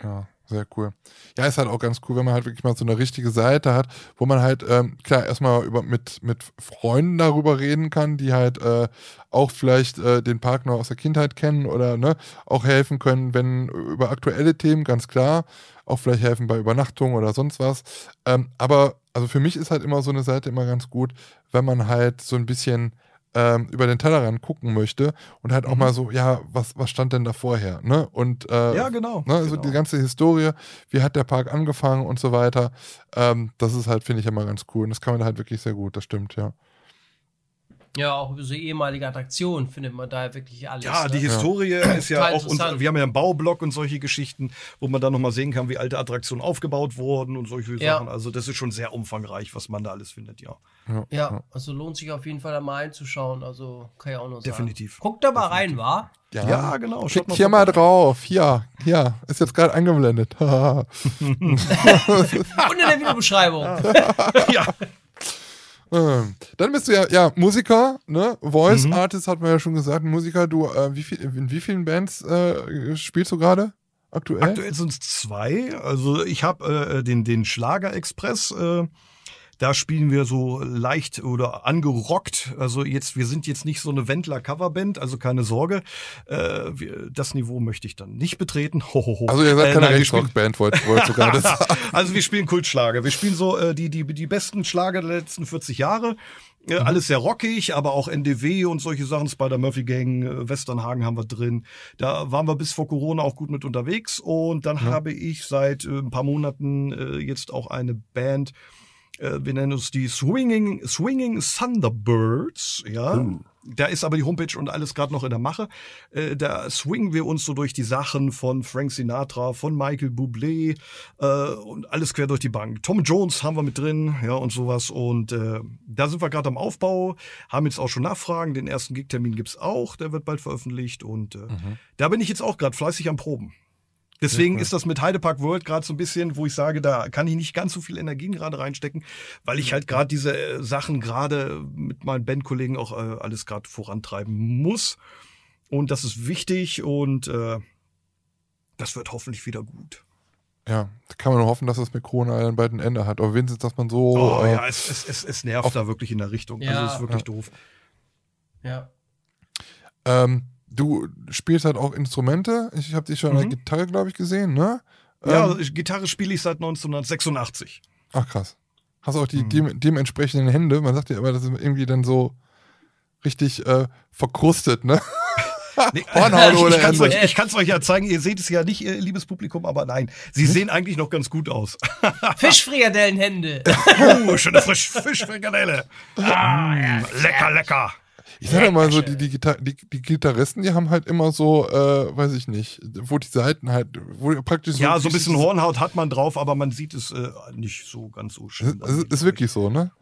Ja, sehr cool. Ja, ist halt auch ganz cool, wenn man halt wirklich mal so eine richtige Seite hat, wo man halt, ähm, klar, erstmal über, mit, mit Freunden darüber reden kann, die halt äh, auch vielleicht äh, den Park noch aus der Kindheit kennen oder ne, auch helfen können, wenn über aktuelle Themen, ganz klar, auch vielleicht helfen bei Übernachtung oder sonst was. Ähm, aber also für mich ist halt immer so eine Seite immer ganz gut, wenn man halt so ein bisschen ähm, über den Tellerrand gucken möchte und halt auch mhm. mal so, ja, was, was stand denn da vorher, ne? Und äh, ja, genau. Ne, also genau. die ganze Historie, wie hat der Park angefangen und so weiter. Ähm, das ist halt, finde ich, immer ganz cool. Und das kann man halt wirklich sehr gut, das stimmt, ja. Ja, auch über so ehemalige Attraktionen findet man da wirklich alles. Ja, die ne? Historie ja. ist ja auch, und wir haben ja einen Baublock und solche Geschichten, wo man dann nochmal sehen kann, wie alte Attraktionen aufgebaut wurden und solche ja. Sachen. Also das ist schon sehr umfangreich, was man da alles findet, ja. Ja, ja also lohnt sich auf jeden Fall da mal einzuschauen. Also kann ja auch noch sagen. Definitiv. Guckt da mal rein, wa? Ja, ja genau. Schaut Klick hier mal drauf. Hier, hier. Ist jetzt gerade angeblendet. *laughs* *laughs* und in der Videobeschreibung. *laughs* ja. Ähm, dann bist du ja, ja Musiker, ne? Voice mhm. Artist hat man ja schon gesagt. Musiker, du, äh, wie viel, in wie vielen Bands äh, spielst du gerade? Aktuell? Aktuell sind es zwei. Also ich habe äh, den, den Schlager Express äh, da spielen wir so leicht oder angerockt. Also jetzt, wir sind jetzt nicht so eine Wendler-Coverband, also keine Sorge. Äh, wir, das Niveau möchte ich dann nicht betreten. Ho, ho, ho. Also ihr seid äh, keine äh, Rechtsrock-Band, wollt, wollt sogar das. *laughs* also wir spielen Kultschlager. Wir spielen so äh, die, die, die besten Schlager der letzten 40 Jahre. Ja, mhm. Alles sehr rockig, aber auch NDW und solche Sachen, Spider-Murphy Gang, äh, Westernhagen haben wir drin. Da waren wir bis vor Corona auch gut mit unterwegs und dann mhm. habe ich seit äh, ein paar Monaten äh, jetzt auch eine Band, äh, wir nennen uns die Swinging, Swinging Thunderbirds, ja. Uh. Da ist aber die Homepage und alles gerade noch in der Mache. Äh, da swingen wir uns so durch die Sachen von Frank Sinatra, von Michael Bublé äh, und alles quer durch die Bank. Tom Jones haben wir mit drin, ja, und sowas. Und äh, da sind wir gerade am Aufbau, haben jetzt auch schon Nachfragen. Den ersten Gig-Termin gibt's auch, der wird bald veröffentlicht. Und äh, mhm. da bin ich jetzt auch gerade fleißig am Proben. Deswegen ist das mit Heidepark World gerade so ein bisschen, wo ich sage, da kann ich nicht ganz so viel Energien gerade reinstecken, weil ich halt gerade diese äh, Sachen gerade mit meinen Bandkollegen auch äh, alles gerade vorantreiben muss. Und das ist wichtig und äh, das wird hoffentlich wieder gut. Ja, da kann man nur hoffen, dass es mit Corona dann bald ein Ende hat. Aber wenigstens, dass man so. Oh, äh, ja, es, es, es, es nervt da wirklich in der Richtung. Ja. Also es ist wirklich ja. doof. Ja. Ähm, du spielst halt auch Instrumente. Ich habe dich schon mhm. an der Gitarre, glaube ich, gesehen, ne? Ja, ähm, Gitarre spiele ich seit 1986. Ach krass. Hast auch die mhm. dem, dementsprechenden Hände. Man sagt ja immer, das ist irgendwie dann so richtig äh, verkrustet, ne? *laughs* Nee, *laughs* *laughs* ich kann es euch, euch, ja zeigen, ihr seht es ja nicht, ihr liebes Publikum, aber nein, sie sehen eigentlich noch ganz gut aus. Fischfrikadellenhände. uh, schöne Frisch Fischfrikadelle. Ah, ja, lecker, lecker. Ich sag mal so, die, die, die, die, Gitarristen, die haben halt immer so, äh, weiß ich nicht, wo die Seiten halt, wo praktisch so. Ja, so ein bisschen Hornhaut hat man drauf, aber man sieht es äh, nicht so ganz so schön. Es, ist, ist wirklich so, ne?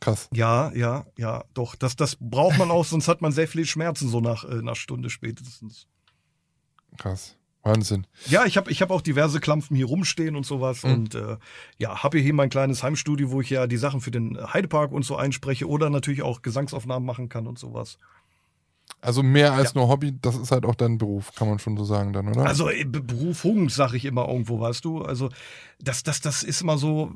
Krass. Ja, ja, ja, doch. Das, das braucht man auch, sonst hat man sehr viele Schmerzen so nach äh, einer Stunde spätestens. Krass. Wahnsinn. Ja, ich habe ich hab auch diverse Klampfen hier rumstehen und sowas. Mhm. Und äh, ja, habe hier mein kleines Heimstudio, wo ich ja die Sachen für den Heidepark und so einspreche oder natürlich auch Gesangsaufnahmen machen kann und sowas. Also mehr als ja. nur Hobby, das ist halt auch dein Beruf, kann man schon so sagen dann, oder? Also äh, Berufung, sage ich immer irgendwo, weißt du. Also das, das, das ist immer so,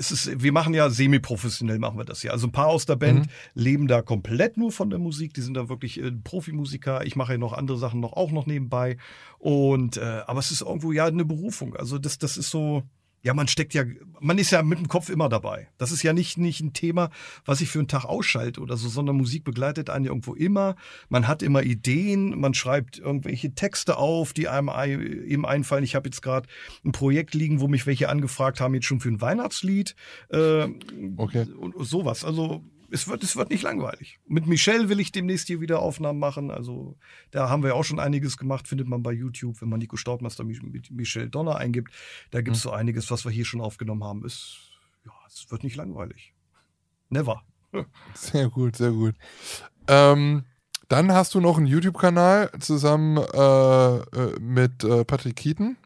es ist, wir machen ja semi-professionell machen wir das ja. Also ein paar aus der Band mhm. leben da komplett nur von der Musik. Die sind da wirklich äh, Profimusiker. Ich mache ja noch andere Sachen noch auch noch nebenbei. Und äh, aber es ist irgendwo ja eine Berufung. Also das, das ist so ja, man steckt ja, man ist ja mit dem Kopf immer dabei. Das ist ja nicht, nicht ein Thema, was ich für einen Tag ausschalte oder so, sondern Musik begleitet einen irgendwo immer. Man hat immer Ideen, man schreibt irgendwelche Texte auf, die einem eben einfallen. Ich habe jetzt gerade ein Projekt liegen, wo mich welche angefragt haben, jetzt schon für ein Weihnachtslied. Äh, okay. Und sowas. Also es wird, es wird nicht langweilig. Mit Michelle will ich demnächst hier wieder Aufnahmen machen. Also da haben wir auch schon einiges gemacht, findet man bei YouTube, wenn man Nico Staubmeister mit Michelle Donner eingibt. Da gibt es mhm. so einiges, was wir hier schon aufgenommen haben. Es, ja, es wird nicht langweilig. Never. *laughs* Sehr gut, sehr gut. Ähm, dann hast du noch einen YouTube-Kanal zusammen äh, äh mit äh, Patrick Keaton.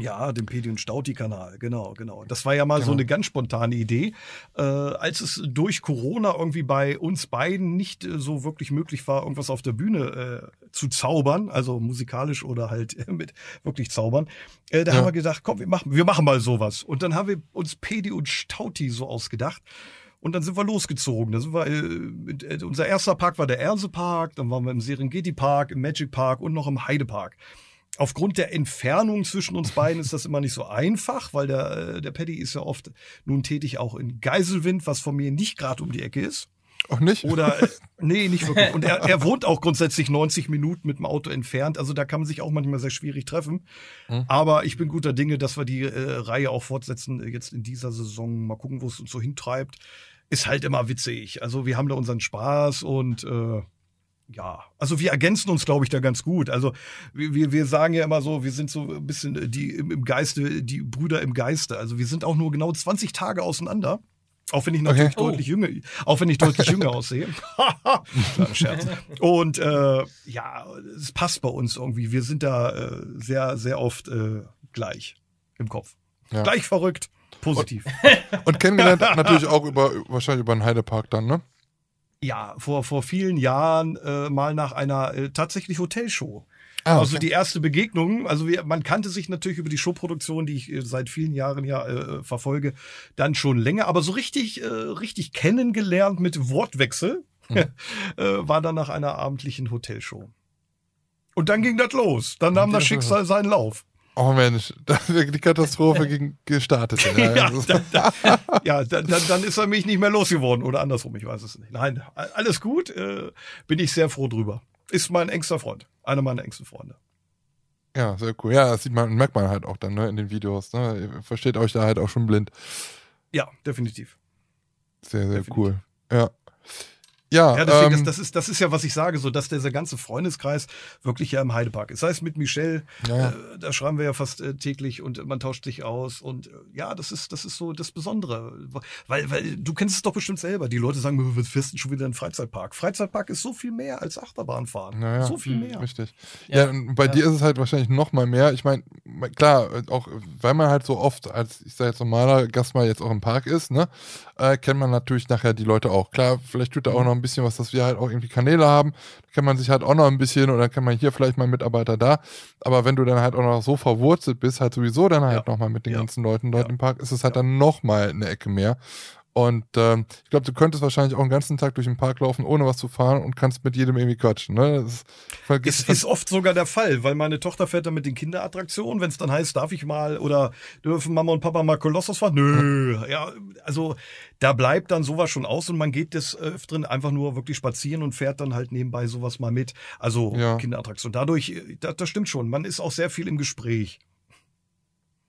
Ja, dem Pedi und Stauti-Kanal, genau, genau. Das war ja mal genau. so eine ganz spontane Idee. Äh, als es durch Corona irgendwie bei uns beiden nicht äh, so wirklich möglich war, irgendwas auf der Bühne äh, zu zaubern, also musikalisch oder halt mit wirklich zaubern, äh, da ja. haben wir gedacht, komm, wir machen, wir machen mal sowas. Und dann haben wir uns Pedi und Stauti so ausgedacht. Und dann sind wir losgezogen. Da sind wir, äh, äh, unser erster Park war der Erse Park, dann waren wir im Serengeti Park, im Magic Park und noch im Heide Park aufgrund der Entfernung zwischen uns beiden ist das immer nicht so einfach, weil der, äh, der Paddy ist ja oft nun tätig auch in Geiselwind, was von mir nicht gerade um die Ecke ist. Auch nicht? Oder, äh, *laughs* nee, nicht wirklich. Und er, er wohnt auch grundsätzlich 90 Minuten mit dem Auto entfernt. Also da kann man sich auch manchmal sehr schwierig treffen. Hm. Aber ich bin guter Dinge, dass wir die äh, Reihe auch fortsetzen äh, jetzt in dieser Saison. Mal gucken, wo es uns so hintreibt. Ist halt immer witzig. Also wir haben da unseren Spaß und äh, ja, also wir ergänzen uns, glaube ich, da ganz gut. Also wir, wir sagen ja immer so, wir sind so ein bisschen die im, Geiste, die Brüder im Geiste. Also wir sind auch nur genau 20 Tage auseinander. Auch wenn ich natürlich okay. deutlich oh. jünger, auch wenn ich deutlich jünger aussehe. *laughs* Kleiner Scherz. Und äh, ja, es passt bei uns irgendwie. Wir sind da äh, sehr, sehr oft äh, gleich im Kopf. Ja. Gleich verrückt, positiv. Und, und kennengelernt natürlich auch über wahrscheinlich über den Heidepark dann, ne? Ja, vor vor vielen Jahren äh, mal nach einer äh, tatsächlich Hotelshow. Ah, also okay. Also die erste Begegnung, also wir, man kannte sich natürlich über die Showproduktion, die ich äh, seit vielen Jahren ja äh, verfolge, dann schon länger, aber so richtig, äh, richtig kennengelernt mit Wortwechsel mhm. *laughs* äh, war dann nach einer abendlichen Hotelshow. Und dann ging das los. Dann nahm das Schicksal seinen Lauf. Oh Mensch, *laughs* da ist wirklich die Katastrophe gegen gestartet. *laughs* Ja, ja, dann, da, *laughs* ja dann, dann, ist er mich nicht mehr losgeworden oder andersrum, ich weiß es nicht. Nein, alles gut, äh, bin ich sehr froh drüber. Ist mein engster Freund einer meiner engsten Freunde. Ja, sehr cool. Ja, das sieht man, merkt man halt auch dann ne, in den Videos. Ne? Ihr versteht euch da halt auch schon blind. Ja, definitiv. Sehr, sehr definitiv. cool. Ja. Ja, ja deswegen, ähm, das, das, ist, das ist ja, was ich sage, so, dass dieser ganze Freundeskreis wirklich ja im Heidepark ist. Sei es mit Michelle, ja. äh, da schreiben wir ja fast äh, täglich und man tauscht sich aus. Und äh, ja, das ist, das ist so das Besondere. Weil, weil du kennst es doch bestimmt selber. Die Leute sagen, wir fährst schon wieder in Freizeitpark. Freizeitpark ist so viel mehr als Achterbahnfahren. Naja. So viel mehr. Richtig. Ja, ja und bei ja. dir ist es halt wahrscheinlich noch mal mehr. Ich meine, klar, auch weil man halt so oft als, ich sage jetzt normaler Gast mal jetzt auch im Park ist, ne, äh, kennt man natürlich nachher die Leute auch. Klar, vielleicht tut da auch mhm. noch ein bisschen was, dass wir halt auch irgendwie Kanäle haben. Da kennt man sich halt auch noch ein bisschen oder kennt man hier vielleicht mal Mitarbeiter da. Aber wenn du dann halt auch noch so verwurzelt bist, halt sowieso dann halt ja. nochmal mit den ja. ganzen Leuten dort ja. im Park, ist es halt ja. dann nochmal eine Ecke mehr. Und ähm, ich glaube, du könntest wahrscheinlich auch den ganzen Tag durch den Park laufen, ohne was zu fahren und kannst mit jedem irgendwie quatschen. Ne? Das ist, ist oft sogar der Fall, weil meine Tochter fährt dann mit den Kinderattraktionen, wenn es dann heißt, darf ich mal oder dürfen Mama und Papa mal Kolossos fahren? Nö. Ja, also da bleibt dann sowas schon aus und man geht des Öfteren einfach nur wirklich spazieren und fährt dann halt nebenbei sowas mal mit. Also ja. Kinderattraktion. Dadurch, äh, das, das stimmt schon. Man ist auch sehr viel im Gespräch.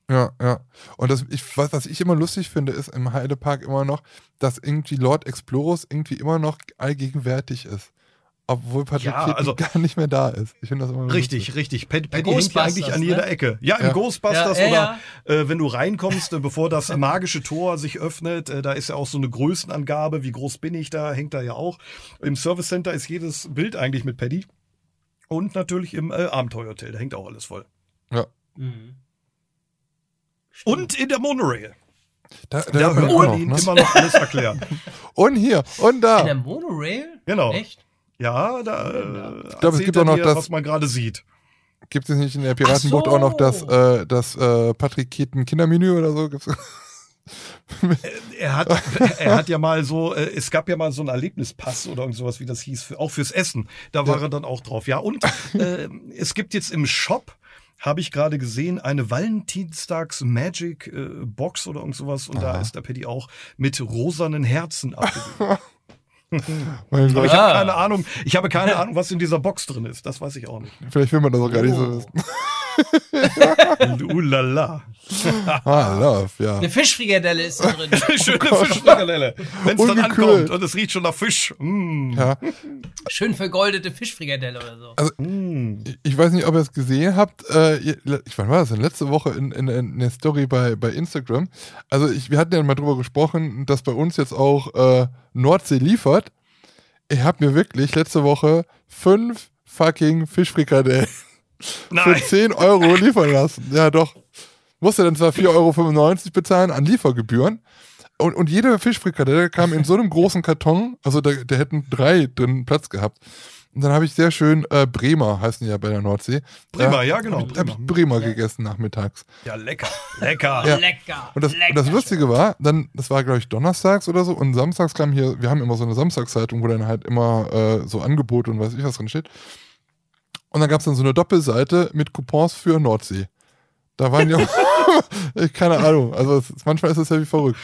Ja, ja. Und das, ich, was, was ich immer lustig finde, ist im Heidepark immer noch, dass irgendwie Lord Explorus irgendwie immer noch allgegenwärtig ist. Obwohl Patrick ja, also, gar nicht mehr da ist. Ich finde das immer Richtig, lustig. richtig. Paddy Pad hängt ja eigentlich an jeder ne? Ecke. Ja, im ja. Ghostbusters ja, oder äh, wenn du reinkommst, äh, bevor das magische Tor sich öffnet, äh, da ist ja auch so eine Größenangabe, wie groß bin ich da, hängt da ja auch. Im Service Center ist jedes Bild eigentlich mit Paddy. Und natürlich im äh, Abenteuerhotel, da hängt auch alles voll. Ja. Mhm. Und in der Monorail. Da, da, da hört man ihn ne? immer noch alles erklären. *laughs* und hier und da. In der Monorail? Genau. Echt? Ja, da äh, ich glaube, es gibt auch noch das, was man gerade sieht. Gibt es nicht in der Piratenbucht so. auch noch das, äh, das äh, Patrick Keaton Kindermenü oder so? Gibt's? er hat, *laughs* er hat ja mal so, äh, es gab ja mal so einen Erlebnispass oder irgend sowas, wie das hieß, für, auch fürs Essen. Da war ja. er dann auch drauf. Ja, und *laughs* äh, es gibt jetzt im Shop habe ich gerade gesehen, eine Valentinstags Magic äh, Box oder irgend sowas und Aha. da ist der Paddy auch mit rosanen Herzen abgebildet. *laughs* Aber ich habe keine Ahnung, ich habe keine *laughs* Ahnung, was in dieser Box drin ist. Das weiß ich auch nicht. Vielleicht will man das auch gar nicht so oh. wissen. *laughs* Ulala. ah, love, ja. Eine Fischfrikadelle ist da drin. *laughs* Schöne Fischfrikadelle. Wenn es dann ankommt und es riecht schon nach Fisch. Mm. Ja. Schön vergoldete Fischfrikadelle oder so. Also, mm. ich weiß nicht, ob ihr es gesehen habt. Äh, ich wann war das denn? Letzte Woche in, in, in der Story bei, bei Instagram. Also ich, wir hatten ja mal drüber gesprochen, dass bei uns jetzt auch äh, Nordsee liefert. Ich habe mir wirklich letzte Woche fünf fucking Fischfrikadellen für 10 Euro liefern lassen. Ja, doch. Musste dann zwar 4,95 Euro bezahlen an Liefergebühren. Und, und jede Fischfrikadelle kam in so einem großen Karton, also da, da hätten drei drin Platz gehabt. Und dann habe ich sehr schön äh, Bremer, heißen die ja bei der Nordsee. Bremer, ja, genau. Habe ich Bremer gegessen nachmittags. Ja, lecker. Lecker. Ja. Lecker. Und das, lecker. Und das Lustige war, dann, das war, glaube ich, donnerstags oder so. Und samstags kam hier, wir haben immer so eine Samstagszeitung, wo dann halt immer äh, so Angebote und weiß ich was drin steht. Und dann gab es dann so eine Doppelseite mit Coupons für Nordsee. Da waren ja, *laughs* keine Ahnung, also es, manchmal ist es ja wie verrückt.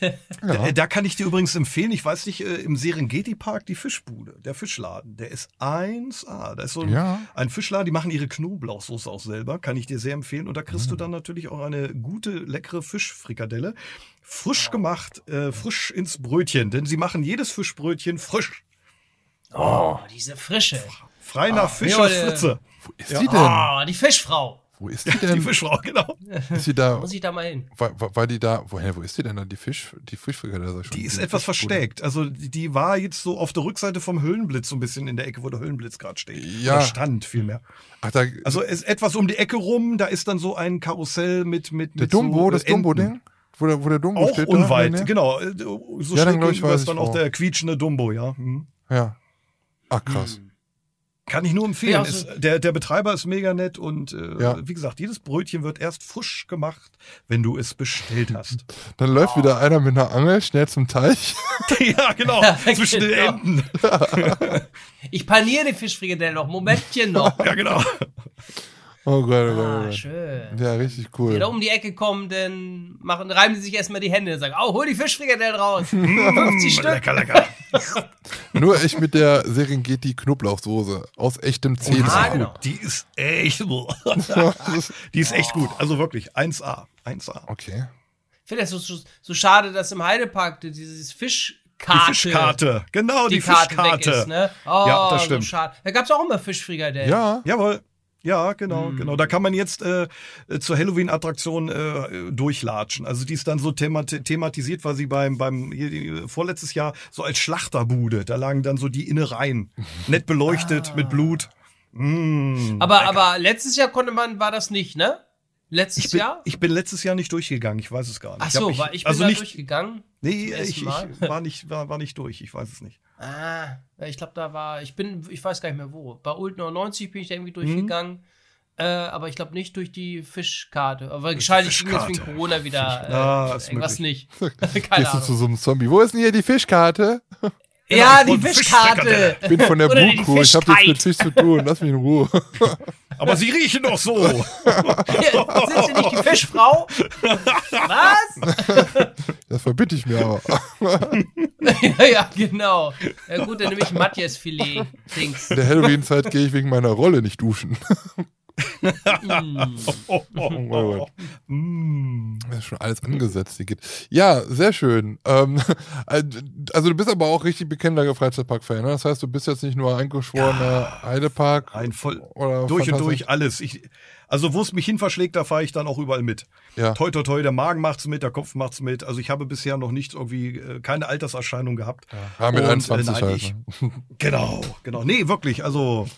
Ja. Da, da, kann ich dir übrigens empfehlen, ich weiß nicht, äh, im Serengeti Park die Fischbude, der Fischladen, der ist 1A. Da ist so ein, ja. ein Fischladen, die machen ihre Knoblauchsoße auch selber, kann ich dir sehr empfehlen. Und da kriegst mhm. du dann natürlich auch eine gute, leckere Fischfrikadelle. Frisch gemacht, äh, frisch ins Brötchen, denn sie machen jedes Fischbrötchen frisch. Oh, diese Frische. Frei nach oh, Fischers Fritze. Wo ist ja. die denn? Oh, die Fischfrau. Wo ist die denn? Die Fischfrau, genau. *laughs* Ist sie da? Muss ich da mal hin? War, war die da? Woher, wo ist die denn da? Die Fisch, die Fischfrikadelle? Die ist die etwas versteckt. Also die, die, war jetzt so auf der Rückseite vom Höhlenblitz, so ein bisschen in der Ecke, wo der Höhlenblitz gerade steht. Ja. Oder stand vielmehr. Ach, da, also ist etwas um die Ecke rum, da ist dann so ein Karussell mit. mit der mit Dumbo, so, das Dumbo-Ding? Wo der, wo der Dumbo auch steht. Unweit, da, genau. So ja, dann, ich, ist dann auch der quietschende Dumbo, ja. Hm. Ja. Ach krass. Hm. Kann ich nur empfehlen. Ja, also ist, der, der Betreiber ist mega nett und äh, ja. wie gesagt, jedes Brötchen wird erst frisch gemacht, wenn du es bestellt hast. *laughs* Dann läuft oh. wieder einer mit einer Angel schnell zum Teich. *laughs* ja, genau. *laughs* zwischen den genau. Enden. ich paniere die Fischfrikadelle noch. Momentchen noch. ja, genau. Oh Gott, oh Gott, oh Gott. schön. Ja, richtig cool. Wenn da um die Ecke kommen, dann machen, reiben sie sich erstmal die Hände und sagen, oh, hol die Fischfrikadellen raus. *laughs* 50 Stück. Lecker, lecker. *laughs* Nur ich mit der Serengeti Knoblauchsoße aus echtem Zeh. Ah, genau. Die ist echt *laughs* Die ist echt gut. Also wirklich 1A. 1A. Okay. Ich finde es so, so, schade, dass im Heidepark dieses Fisch Karte. Die Fischkarte, genau, die, die Fischkarte. Ist, ne? oh, ja, das stimmt. So schade. Da gab es auch immer Fischfrikadellen. Ja. Jawohl. Ja, genau, mm. genau. Da kann man jetzt äh, zur Halloween-Attraktion äh, durchlatschen. Also die ist dann so themat thematisiert, weil sie beim, beim hier, vorletztes Jahr so als Schlachterbude, da lagen dann so die Innereien, *laughs* nett beleuchtet ah. mit Blut. Mm, aber, aber letztes Jahr konnte man, war das nicht, ne? Letztes ich bin, Jahr? Ich bin letztes Jahr nicht durchgegangen, ich weiß es gar nicht. Ach so, ich, war ich bin also da nicht, durchgegangen? Nee, ich, ich war, nicht, war, war nicht durch, ich weiß es nicht. Ah, ich glaube, da war, ich bin, ich weiß gar nicht mehr wo. Bei Ult 99 bin ich da irgendwie durchgegangen. Mhm. Äh, aber ich glaube nicht durch die Fischkarte. Aber wahrscheinlich ging es wegen Corona wieder äh, ah, irgendwas nicht. *laughs* *laughs* Keine Gehst du zu so einem Zombie? Wo ist denn hier die Fischkarte? *laughs* Ja, genau, die Fischkarte. Ich bin von der Buchcrew, ich habe jetzt mit Fisch zu tun. Lass mich in Ruhe. *laughs* Aber sie riechen doch so. Ja, sind sie nicht die Fischfrau? Was? Das verbitte ich mir aber. ja, *laughs* ja, genau. Ja gut, dann nehme ich Matthias-Filet. In der Halloween-Zeit gehe ich wegen meiner Rolle nicht duschen. Oh, oh, oh, Das ist schon alles angesetzt. Ja, sehr schön. Ähm, *laughs* also du bist aber auch richtig bekennender Freizeitpark-Fan. Ne? Das heißt, du bist jetzt nicht nur eingeschworener ja, Heidepark. Ein voll oder durch und durch alles. Ich, also wo es mich hin verschlägt, da fahre ich dann auch überall mit. Ja. Toi, toi, toi, der Magen macht's mit, der Kopf macht's mit. Also ich habe bisher noch nicht irgendwie, äh, keine Alterserscheinung gehabt. Ja, mit und, 21 äh, nein, halt. Ne? *laughs* Genau, genau. Nee, wirklich, also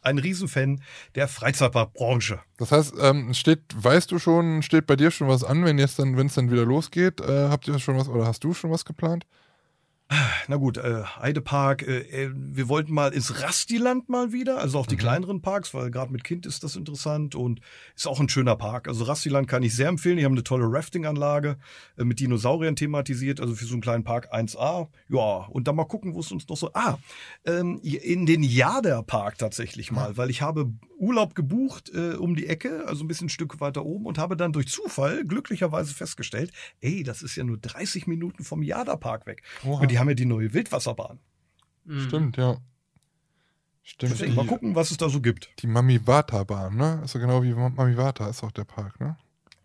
ein Riesenfan der Freizeitparkbranche. Das heißt, ähm, steht, weißt du schon, steht bei dir schon was an, wenn jetzt dann, es dann wieder losgeht? Äh, habt ihr schon was oder hast du schon was geplant? Na gut, äh, Heidepark, äh, äh, wir wollten mal ins Rastiland mal wieder, also auch die mhm. kleineren Parks, weil gerade mit Kind ist das interessant und ist auch ein schöner Park. Also Rastiland kann ich sehr empfehlen. Die haben eine tolle Rafting-Anlage äh, mit Dinosauriern thematisiert, also für so einen kleinen Park 1A. Ja, und dann mal gucken, wo es uns noch so. Ah, ähm, in den Jader-Park tatsächlich mal, weil ich habe Urlaub gebucht äh, um die Ecke, also ein bisschen ein Stück weiter oben und habe dann durch Zufall glücklicherweise festgestellt, ey, das ist ja nur 30 Minuten vom Jader-Park weg. Oha. Und die haben ja die neue Wildwasserbahn. Mhm. Stimmt, ja. Stimmt. Deswegen mal gucken, was es da so gibt. Die Mami-Wata-Bahn, ne? Ist so genau wie Mami-Wata ist auch der Park, ne?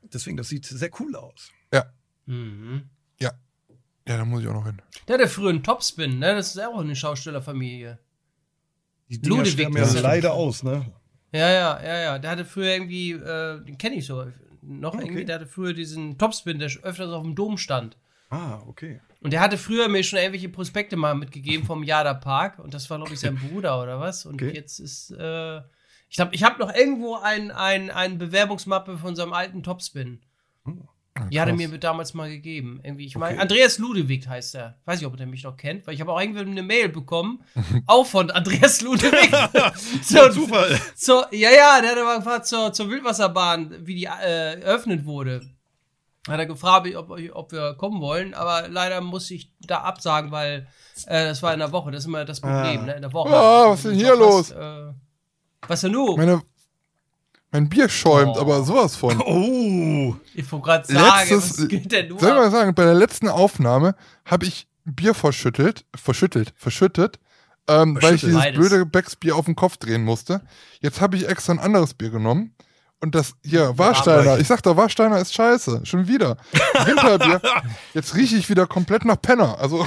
Deswegen, das sieht sehr cool aus. Ja. Mhm. Ja. Ja, da muss ich auch noch hin. Der hatte früher einen Topspin, ne? Das ist auch eine Schaustellerfamilie. Die Dinger sterben ja leider aus, ne? Ja, ja, ja, ja. Der hatte früher irgendwie, äh, den kenne ich so noch okay. irgendwie, der hatte früher diesen Topspin, der öfters auf dem Dom stand. Ah, okay. Und der hatte früher mir schon irgendwelche Prospekte mal mitgegeben vom Jada Park und das war, glaube ich, sein Bruder oder was. Und okay. jetzt ist, äh, ich glaube, ich habe noch irgendwo ein, ein, ein Bewerbungsmappe von seinem alten Topspin. Hm. Ja, die hat er mir damals mal gegeben. Irgendwie, ich meine, okay. Andreas Ludewig heißt er. Weiß nicht, ob er mich noch kennt, weil ich habe auch irgendwie eine Mail bekommen, *laughs* auch von Andreas Ludewig. *laughs* so, *laughs* Zufall. So, ja, ja, der hat mal gefragt zur, zur Wildwasserbahn, wie die äh, eröffnet wurde. Hat er gefragt, ob, ob wir kommen wollen, aber leider muss ich da absagen, weil äh, das war in der Woche. Das ist immer das Problem, ah. ne? In der Woche. Ah, was ist denn hier los? Hast, äh, was denn du? Meine Mein Bier schäumt, Oh. aber sowas von. *laughs* Oh, Ich wollte gerade sagen, Letztes- was geht denn nur? Soll ich mal sagen, bei der letzten Aufnahme habe ich Bier verschüttelt, verschüttelt, verschüttet, ähm, weil ich dieses Beides. blöde Becksbier auf den Kopf drehen musste. Jetzt habe ich extra ein anderes Bier genommen. Und das hier, Warsteiner, ich sag doch, Warsteiner ist scheiße. Schon wieder. *laughs* Winterbier. Jetzt rieche ich wieder komplett nach Penner. Also.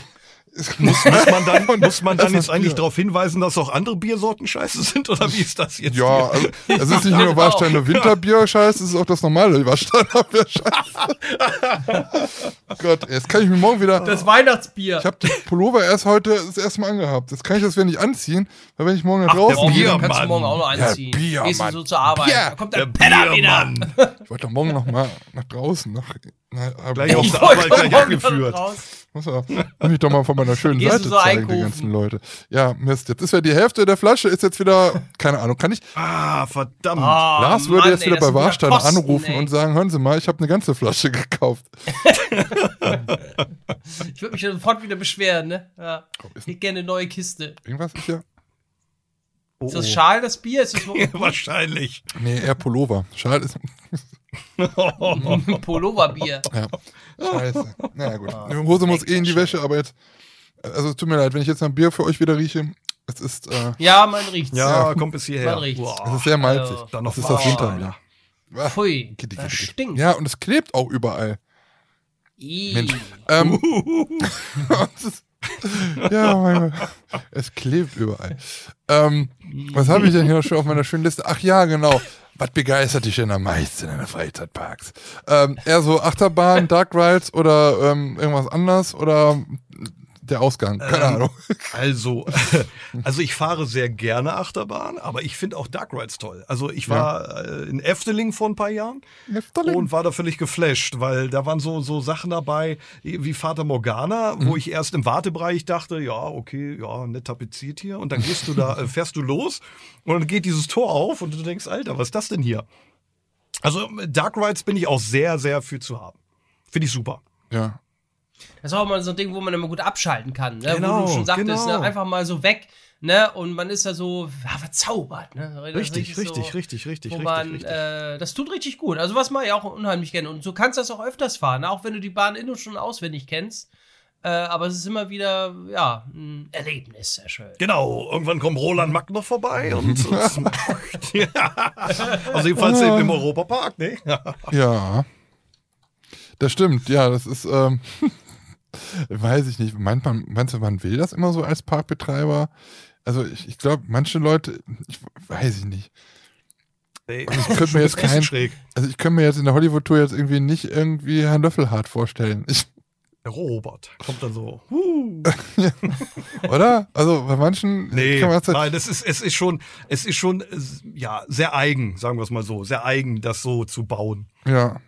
Muss, muss man dann, muss man dann jetzt eigentlich darauf hinweisen, dass auch andere Biersorten scheiße sind? Oder wie ist das jetzt? Ja, also, es ist nicht nur *laughs* Warsteiner Winterbier scheiße, es ist auch das normale Warsteiner Bier scheiße. *laughs* Gott, jetzt kann ich mir morgen wieder. das Weihnachtsbier. Ich habe den Pullover erst heute das erste Mal angehabt. Jetzt kann ich das wieder nicht anziehen, weil wenn ich morgen nach Ach, draußen der gehe, Bier, kannst du morgen auch noch anziehen. Ja, Bier, Gehst du so zur Arbeit. Bier. Da kommt der, Der Penner wieder. Biermann. ich wollte doch morgen noch mal nach draußen. Nach, na, Gleich auf der Arbeit gleich raus. Muss ja, muss ich doch mal von meiner schönen Gehst Seite so zeigen, die einkaufen? ganzen Leute. Ja, Mist, jetzt ist ja die Hälfte der Flasche ist jetzt wieder, keine Ahnung, kann ich, Ah, verdammt. Ah, Lars würde Mann, jetzt ey, wieder das bei Kosten, anrufen ey. und sagen, hören Sie mal, ich habe eine ganze Flasche *laughs* gekauft. Ich würde mich sofort wieder beschweren, ne? Ja. Komm, Ich hätte gerne eine neue Kiste. irgendwas ist ja, Oh, Ist das Schal, das Bier? Ist das *laughs* oh. Wahrscheinlich. nee, eher Pullover. Schade ist, *laughs* Pulloverbier? Ja. Scheiße. Naja, gut. Die Hose muss eh in die Wäsche, aber jetzt. Also, tut mir leid, wenn ich jetzt noch ein Bier für euch wieder rieche. Es ist, äh, Ja, man riecht's. Ja, kommt bis hierher. Man riecht's. es ist sehr malzig. Also, Dann noch das ist das. Winterbier. Ah, Pfui, kitty, das kitty, stinkt. Ja, und es klebt auch überall. Ih. Mensch. Ähm, *laughs* *laughs* ja, mein Gott. Es klebt überall. Ähm, was habe ich denn hier noch schon auf meiner schönen Liste? Ach ja, genau. Was begeistert dich denn am meisten in den Freizeitparks? Ähm, eher so Achterbahn, *laughs* Dark Rides oder ähm, irgendwas anderes oder der Ausgang? Keine Ähm, Ahnung. Also, *laughs* *laughs* also ich fahre sehr gerne Achterbahn, aber ich finde auch Dark Rides toll. Also ich war äh, in Efteling vor ein paar Jahren Hefterling. und war da völlig geflasht, weil da waren so, so Sachen dabei wie Vater Morgana, Mhm. wo ich erst im Wartebereich dachte, ja, okay, ja, nett tapeziert hier. Und dann gehst du da, *laughs* äh, fährst du los und dann geht dieses Tor auf und du denkst, Alter, was ist das denn hier? Also Dark Rides bin ich auch sehr, sehr für zu haben. Finde ich super. Ja. Das ist auch mal so ein Ding, wo man immer gut abschalten kann. Ne? wo Genau, du schon sagtest, genau. ne? einfach mal so weg. Ne? Und man ist da so ja, verzaubert. Ne? Das Richtig, richtig, so, richtig, richtig, Wo richtig, man, richtig. Äh, das tut richtig gut. Also was mache ich auch unheimlich gerne. Und du kannst das auch öfters fahren, ne? auch wenn du die Bahn in- und schon auswendig kennst. Äh, aber es ist immer wieder, ja, ein Erlebnis, sehr schön. Genau, irgendwann kommt Roland Mack noch vorbei *laughs* und, und *laughs* ja. also jedenfalls eben im Europapark, ne? *laughs* Ja. Das stimmt, ja, das ist, ähm, weiß ich nicht. Meint man, meinst du, man will das immer so als Parkbetreiber? Also ich, ich glaube, manche Leute, ich weiß ich nicht. Nee, Ich könnte mir *laughs* jetzt bisschen kein, schräg. also ich könnte mir jetzt in der Hollywood-Tour jetzt irgendwie nicht irgendwie Herrn Löffelhardt vorstellen. Ich, Der Robert kommt dann so. *laughs* Oder? Also bei manchen Nee, das, nein, es ist, es ist schon, es ist schon, äh, ja, sehr eigen, sagen wir es mal so, sehr eigen, das so zu bauen. ja.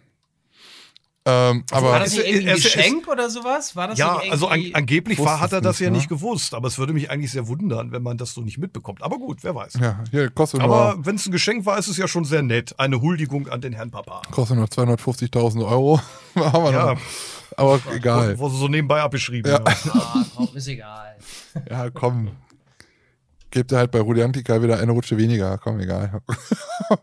Ähm, aber War das es- nicht irgendwie ein es- es- Geschenk oder sowas? War das Ja, also an, angeblich war, hat er es das nicht, ja ne? nicht gewusst, aber es würde mich eigentlich sehr wundern, wenn man das so nicht mitbekommt. Aber gut, wer weiß. ja, hier kostet Aber wenn es ein Geschenk war, ist es ja schon sehr nett. Eine Huldigung an den Herrn Papa. kostet nur 250.000 Euro. *laughs* haben wir Ja. noch. Aber egal. Wurde so nebenbei abgeschrieben. Ja. *laughs* Ja. Ah, komm, ist egal. Ja, komm. Gebt ihr halt bei Rudi Antika wieder eine Rutsche weniger. Komm, egal. *laughs* Haben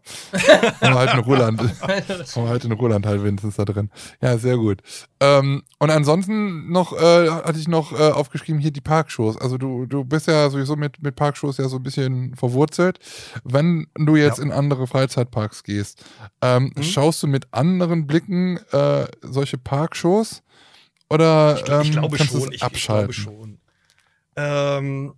wir halt einen Roland. *laughs* Haben wir halt einen Roland halt wenigstens da drin. Ja, sehr gut. Ähm, und ansonsten noch, äh, hatte ich noch äh, aufgeschrieben, hier die Parkshows. Also du, du bist ja sowieso mit, mit Parkshows ja so ein bisschen verwurzelt. Wenn du jetzt Ja. in andere Freizeitparks gehst, ähm, Mhm. schaust du mit anderen Blicken äh, solche Parkshows? Oder Ich, ich ähm, glaube kannst du schon. es Ich, ich abschalten? glaube schon. Ähm,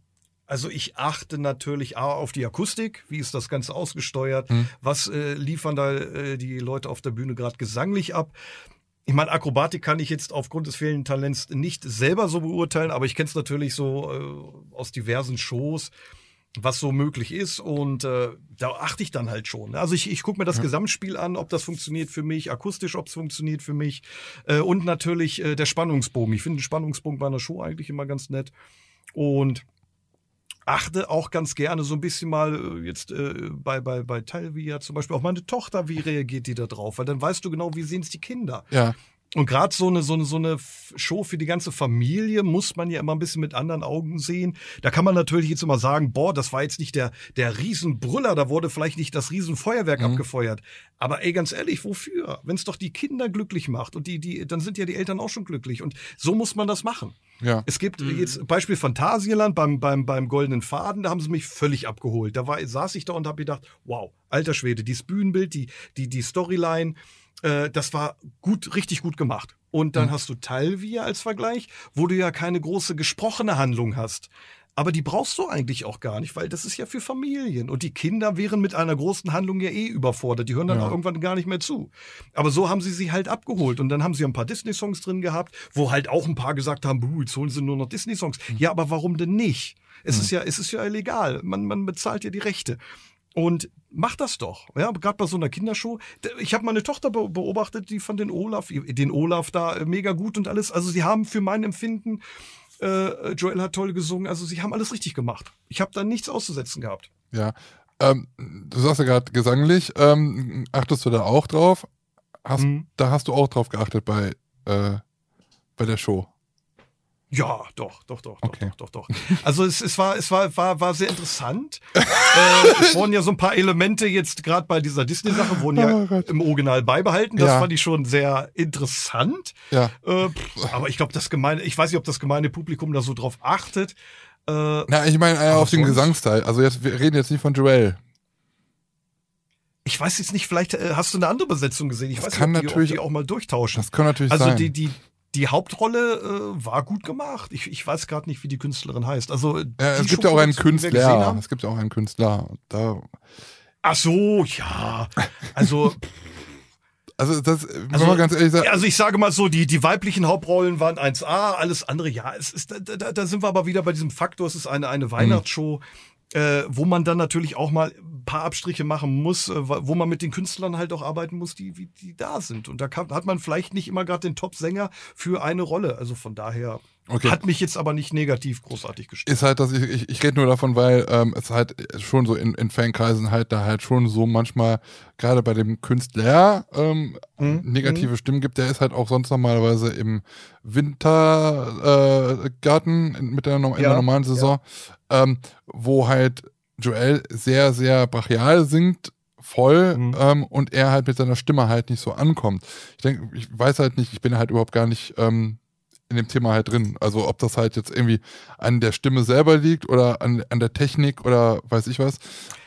also ich achte natürlich A auf die Akustik, wie ist das Ganze ausgesteuert, Hm. was äh, liefern da äh, die Leute auf der Bühne gerade gesanglich ab. Ich meine, Akrobatik kann ich jetzt aufgrund des fehlenden Talents nicht selber so beurteilen, aber ich kenne es natürlich so äh, aus diversen Shows, was so möglich ist und äh, da achte ich dann halt schon. Also ich, ich gucke mir das Gesamtspiel an, ob das funktioniert für mich, akustisch, ob es funktioniert für mich äh, und natürlich äh, der Spannungsbogen. Ich finde den Spannungsbogen bei einer Show eigentlich immer ganz nett und achte auch ganz gerne so ein bisschen mal äh, jetzt äh, bei, bei, bei Talvia zum Beispiel, auch meine Tochter, wie reagiert die da drauf? Weil dann weißt du genau, wie sehen es die Kinder. Ja. Und gerade so eine, so, eine, so eine Show für die ganze Familie muss man ja immer ein bisschen mit anderen Augen sehen. Da kann man natürlich jetzt immer sagen, boah, das war jetzt nicht der, der Riesenbrüller, da wurde vielleicht nicht das Riesenfeuerwerk mhm. abgefeuert. Aber ey, ganz ehrlich, wofür? Wenn es doch die Kinder glücklich macht und die, die, dann sind ja die Eltern auch schon glücklich. Und so muss man das machen. Ja. Es gibt mhm. jetzt Beispiel Phantasialand beim, beim, beim Goldenen Faden, da haben sie mich völlig abgeholt. Da war, saß ich da und habe gedacht, wow, alter Schwede, dieses Bühnenbild, die, die, die Storyline, äh, das war gut, richtig gut gemacht. Und dann mhm. hast du Talvia als Vergleich, wo du ja keine große gesprochene Handlung hast. Aber die brauchst du eigentlich auch gar nicht, weil das ist ja für Familien. Und die Kinder wären mit einer großen Handlung ja eh überfordert. Die hören dann ja. auch irgendwann gar nicht mehr zu. Aber so haben sie sie halt abgeholt. Und dann haben sie ein paar Disney-Songs drin gehabt, wo halt auch ein paar gesagt haben, buh, jetzt holen sie nur noch Disney-Songs. Mhm. Ja, aber warum denn nicht? Es mhm. ist ja, es ist ja illegal. Man, man bezahlt ja die Rechte. Und mach das doch. Ja, gerade bei so einer Kindershow. Ich habe meine Tochter beobachtet, die fand den Olaf, den Olaf da äh, mega gut und alles. Also sie haben für mein Empfinden, äh, Joel hat toll gesungen, also sie haben alles richtig gemacht. Ich habe da nichts auszusetzen gehabt. Ja. Ähm, du sagst ja gerade gesanglich, ähm, achtest du da auch drauf? Hast, mhm. Da hast du auch drauf geachtet bei, äh, bei der Show. Ja, doch, doch, doch, okay. doch, doch, doch, Also es, es war, es war, war, war sehr interessant. *laughs* äh, es wurden ja so ein paar Elemente jetzt gerade bei dieser Disney-Sache wurden ja oh im Original beibehalten. Das ja. fand ich schon sehr interessant. Ja. Äh, aber ich glaube, das gemeine, ich weiß nicht, ob das gemeine Publikum da so drauf achtet. Äh, Na, ich meine äh, auf den Gesangsteil. Also jetzt, wir reden jetzt nicht von Joel. Ich weiß jetzt nicht, vielleicht äh, hast du eine andere Besetzung gesehen. Ich das weiß kann nicht, ob natürlich, die, ob die auch mal durchtauschen. Das kann natürlich also sein. Also die, die, die Hauptrolle äh, war gut gemacht. Ich, ich weiß gerade nicht, wie die Künstlerin heißt. Also ja, es gibt ja auch einen Künstler. Es gibt ja auch einen Künstler. Da. Ach so, ja. Also. *laughs* Also das, also, mal ganz ehrlich sagen. Also ich sage mal so, die, die weiblichen Hauptrollen waren 1A, alles andere, ja, es ist, da, da, da sind wir aber wieder bei diesem Faktor, es ist eine, eine Weihnachtsshow. Mhm äh, wo man dann natürlich auch mal ein paar Abstriche machen muss, äh, wo man mit den Künstlern halt auch arbeiten muss, die, die da sind. Und da kann, hat man vielleicht nicht immer gerade den Top-Sänger für eine Rolle. Also von daher Okay. Hat mich jetzt aber nicht negativ großartig gestört. Ist halt, dass ich, ich, ich rede nur davon, weil ähm, es halt schon so in, in Fankreisen halt da halt schon so manchmal, gerade bei dem Künstler, ähm, mhm. negative mhm. Stimmen gibt. Der ist halt auch sonst normalerweise im Wintergarten äh, mit der, in der normalen Saison, ja. Ähm, wo halt Joel sehr, sehr brachial singt voll mhm. ähm, und er halt mit seiner Stimme halt nicht so ankommt. Ich denke, ich weiß halt nicht, ich bin halt überhaupt gar nicht ähm, in dem Thema halt drin. Also ob das halt jetzt irgendwie an der Stimme selber liegt oder an, an der Technik oder weiß ich was.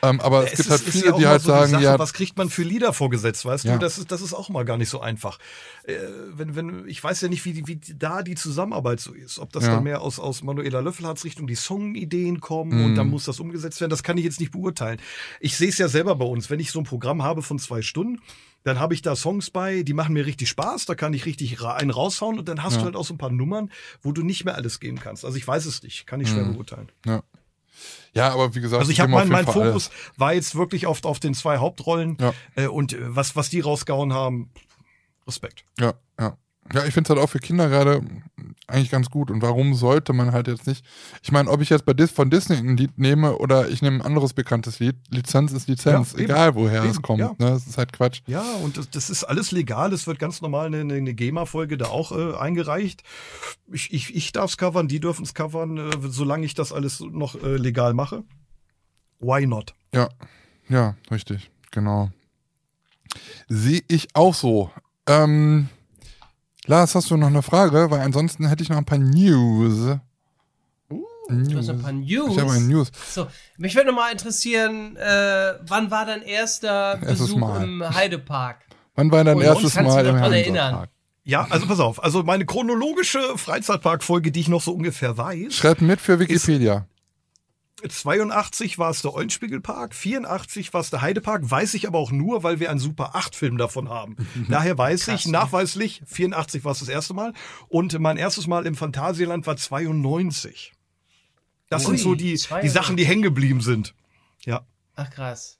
Ähm, aber es, es gibt halt viele, ja die halt so sagen, Sache, ja. Was kriegt man für Lieder vorgesetzt, weißt ja. du? Das ist, das ist auch mal gar nicht so einfach. Äh, wenn, wenn, ich weiß ja nicht, wie, wie da die Zusammenarbeit so ist. Ob das ja. dann mehr aus, aus Manuela Löffelhards Richtung die Songideen kommen mhm. und dann muss das umgesetzt werden, das kann ich jetzt nicht beurteilen. Ich sehe es ja selber bei uns. Wenn ich so ein Programm habe von zwei Stunden, dann habe ich da Songs bei, die machen mir richtig Spaß, da kann ich richtig einen raushauen und dann hast ja. du halt auch so ein paar Nummern, wo du nicht mehr alles geben kannst. Also ich weiß es nicht, kann ich schwer mhm. beurteilen. Ja. Ja, aber wie gesagt, also ich habe mein, mein Fokus war jetzt wirklich oft auf den zwei Hauptrollen ja. äh, und was was die rausgehauen haben, Respekt. Ja, ja. Ja, ich finde es halt auch für Kinder gerade eigentlich ganz gut. Und warum sollte man halt jetzt nicht. Ich meine, ob ich jetzt bei Dis von Disney ein Lied nehme oder ich nehme ein anderes bekanntes Lied, Lizenz ist Lizenz, ja, egal woher eben, es kommt. Ja. Ne? Das ist halt Quatsch. Ja, und das, das ist alles legal. Es wird ganz normal eine, eine GEMA-Folge da auch äh, eingereicht. Ich, ich, ich darf es covern, die dürfen es covern, äh, solange ich das alles noch äh, legal mache. Why not? Ja, ja, richtig, genau. Sehe ich auch so. Ähm, Lars, hast du noch eine Frage? Weil ansonsten hätte ich noch ein paar News. Uh, News. Du hast ein paar News. Ich habe ein News. So, mich würde mal interessieren, äh, wann war dein erster erstes Besuch mal. im Heidepark? Wann war dein Und erstes Mal im Heidepark? Ja, also pass auf. Also meine chronologische Freizeitparkfolge, die ich noch so ungefähr weiß. Schreibt mit für Wikipedia. 82 war es der Eulenspiegelpark, 84 war es der Heidepark, weiß ich aber auch nur, weil wir einen Super 8 Film davon haben. *laughs* Daher weiß Krass, ich ne? nachweislich, 84 war es das erste Mal und mein erstes Mal im Phantasialand war 92. Das Ui, sind so die, die Sachen, die hängen geblieben sind. Ja. Ach krass.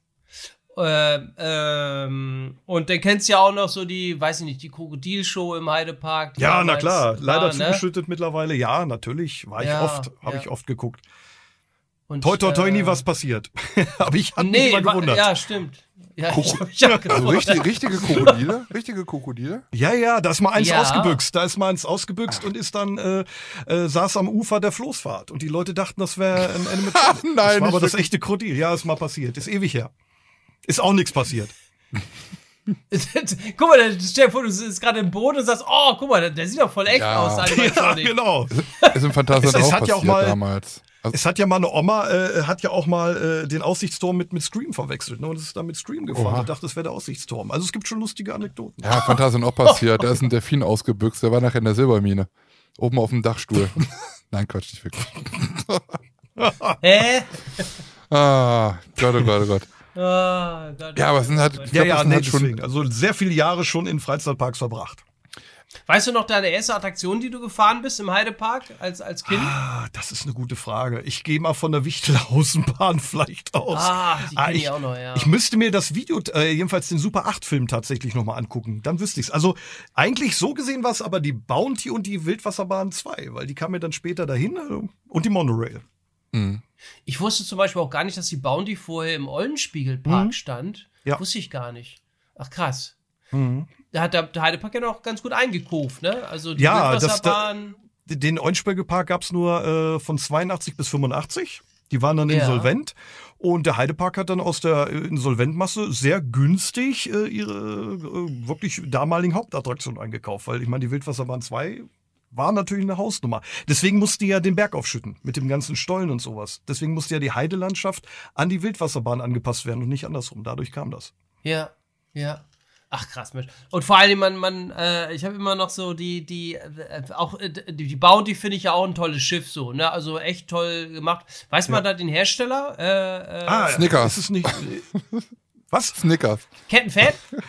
Äh, ähm, und dann kennst du ja auch noch so die, weiß ich nicht, die Krokodilshow im Heidepark. Ja, na klar. Leider ne? zugeschüttet mittlerweile. Ja, natürlich. War ich ja, oft, habe ja. ich oft geguckt. Und, toi, toi, toi, äh, nie was passiert. *laughs* Aber ich habe nee, mich immer gewundert. Ja, stimmt. Ja, ich hab mich auch also richtig, richtige Krokodile? *laughs* Richtige Krokodile? Ja, ja, da ist mal eins ja. ausgebüxt. Da ist mal eins ausgebüxt Ach. und ist dann, äh, äh, saß am Ufer der Floßfahrt. Und die Leute dachten, das wäre ein Animatronic. *laughs* Nein, das war aber das echte Krokodil. Ja, ist mal passiert. Ist ewig her. Ist auch nichts passiert. guck mal, stell dir vor, du bist gerade im Boden und sagst, oh, guck mal, der, der sieht doch voll echt ja. aus. Ja, genau. Ist im Phantasien auch passiert ja auch mal, damals. Also es hat ja mal eine Oma, äh, hat ja auch mal äh, den Aussichtsturm mit, mit Scream verwechselt ne? und ist dann mit Scream gefahren und dachte, das wäre der Aussichtsturm. Also es gibt schon lustige Anekdoten. Ja, Phantasien auch passiert. Da ist ein Delfin ausgebüxt, der war nachher in der Silbermine. Oben auf dem Dachstuhl. *laughs* Nein, Quatsch, nicht wirklich. *laughs* Hä? ah, Gott, oh Gott, oh Gott. Oh Gott. Ja, aber es sind halt, ich glaub, ja, ja, nee, halt schon, also sehr viele Jahre schon in Freizeitparks verbracht. Weißt du noch deine erste Attraktion, die du gefahren bist im Heidepark als, als Kind? Ah, das ist eine gute Frage. Ich gehe mal von der Wichtelhausenbahn *laughs* vielleicht aus. Ah, die ah, ich, ich auch noch, ja. Ich müsste mir das Video, äh, jedenfalls den Super 8-Film tatsächlich nochmal angucken. Dann wüsste ich's. Also eigentlich so gesehen war es aber die Bounty und die Wildwasserbahn 2, weil die kam mir dann später dahin äh, und die Monorail. Mhm. Ich wusste zum Beispiel auch gar nicht, dass die Bounty vorher im Eulenspiegelpark mhm. stand. Ja. Wusste ich gar nicht. Ach krass. Mhm. Da hat der, Heidepark ja noch ganz gut eingekauft, ne? Also die ja, das, da, den Eulenspiegelpark gab es nur äh, von 82 bis 85. Die waren dann ja. insolvent. Und der Heidepark hat dann aus der Insolventmasse sehr günstig äh, ihre äh, wirklich damaligen Hauptattraktion eingekauft. Weil ich meine, die Wildwasserbahn 2 war natürlich eine Hausnummer. Deswegen musste ja den Berg aufschütten mit dem ganzen Stollen und sowas. Deswegen musste ja die Heidelandschaft an die Wildwasserbahn angepasst werden und nicht andersrum. Dadurch kam das. Ja, ja. Ach krass, Mensch. Und vor allem, man, man, äh, ich habe immer noch so die, die, äh, auch äh, die, die Bounty finde ich ja auch ein tolles Schiff so, ne? Also echt toll gemacht. Weiß ja. man da den Hersteller? Äh, äh, ah, Snickers. Ist es nicht. *laughs* was? Snickers. Kettenfett? *laughs*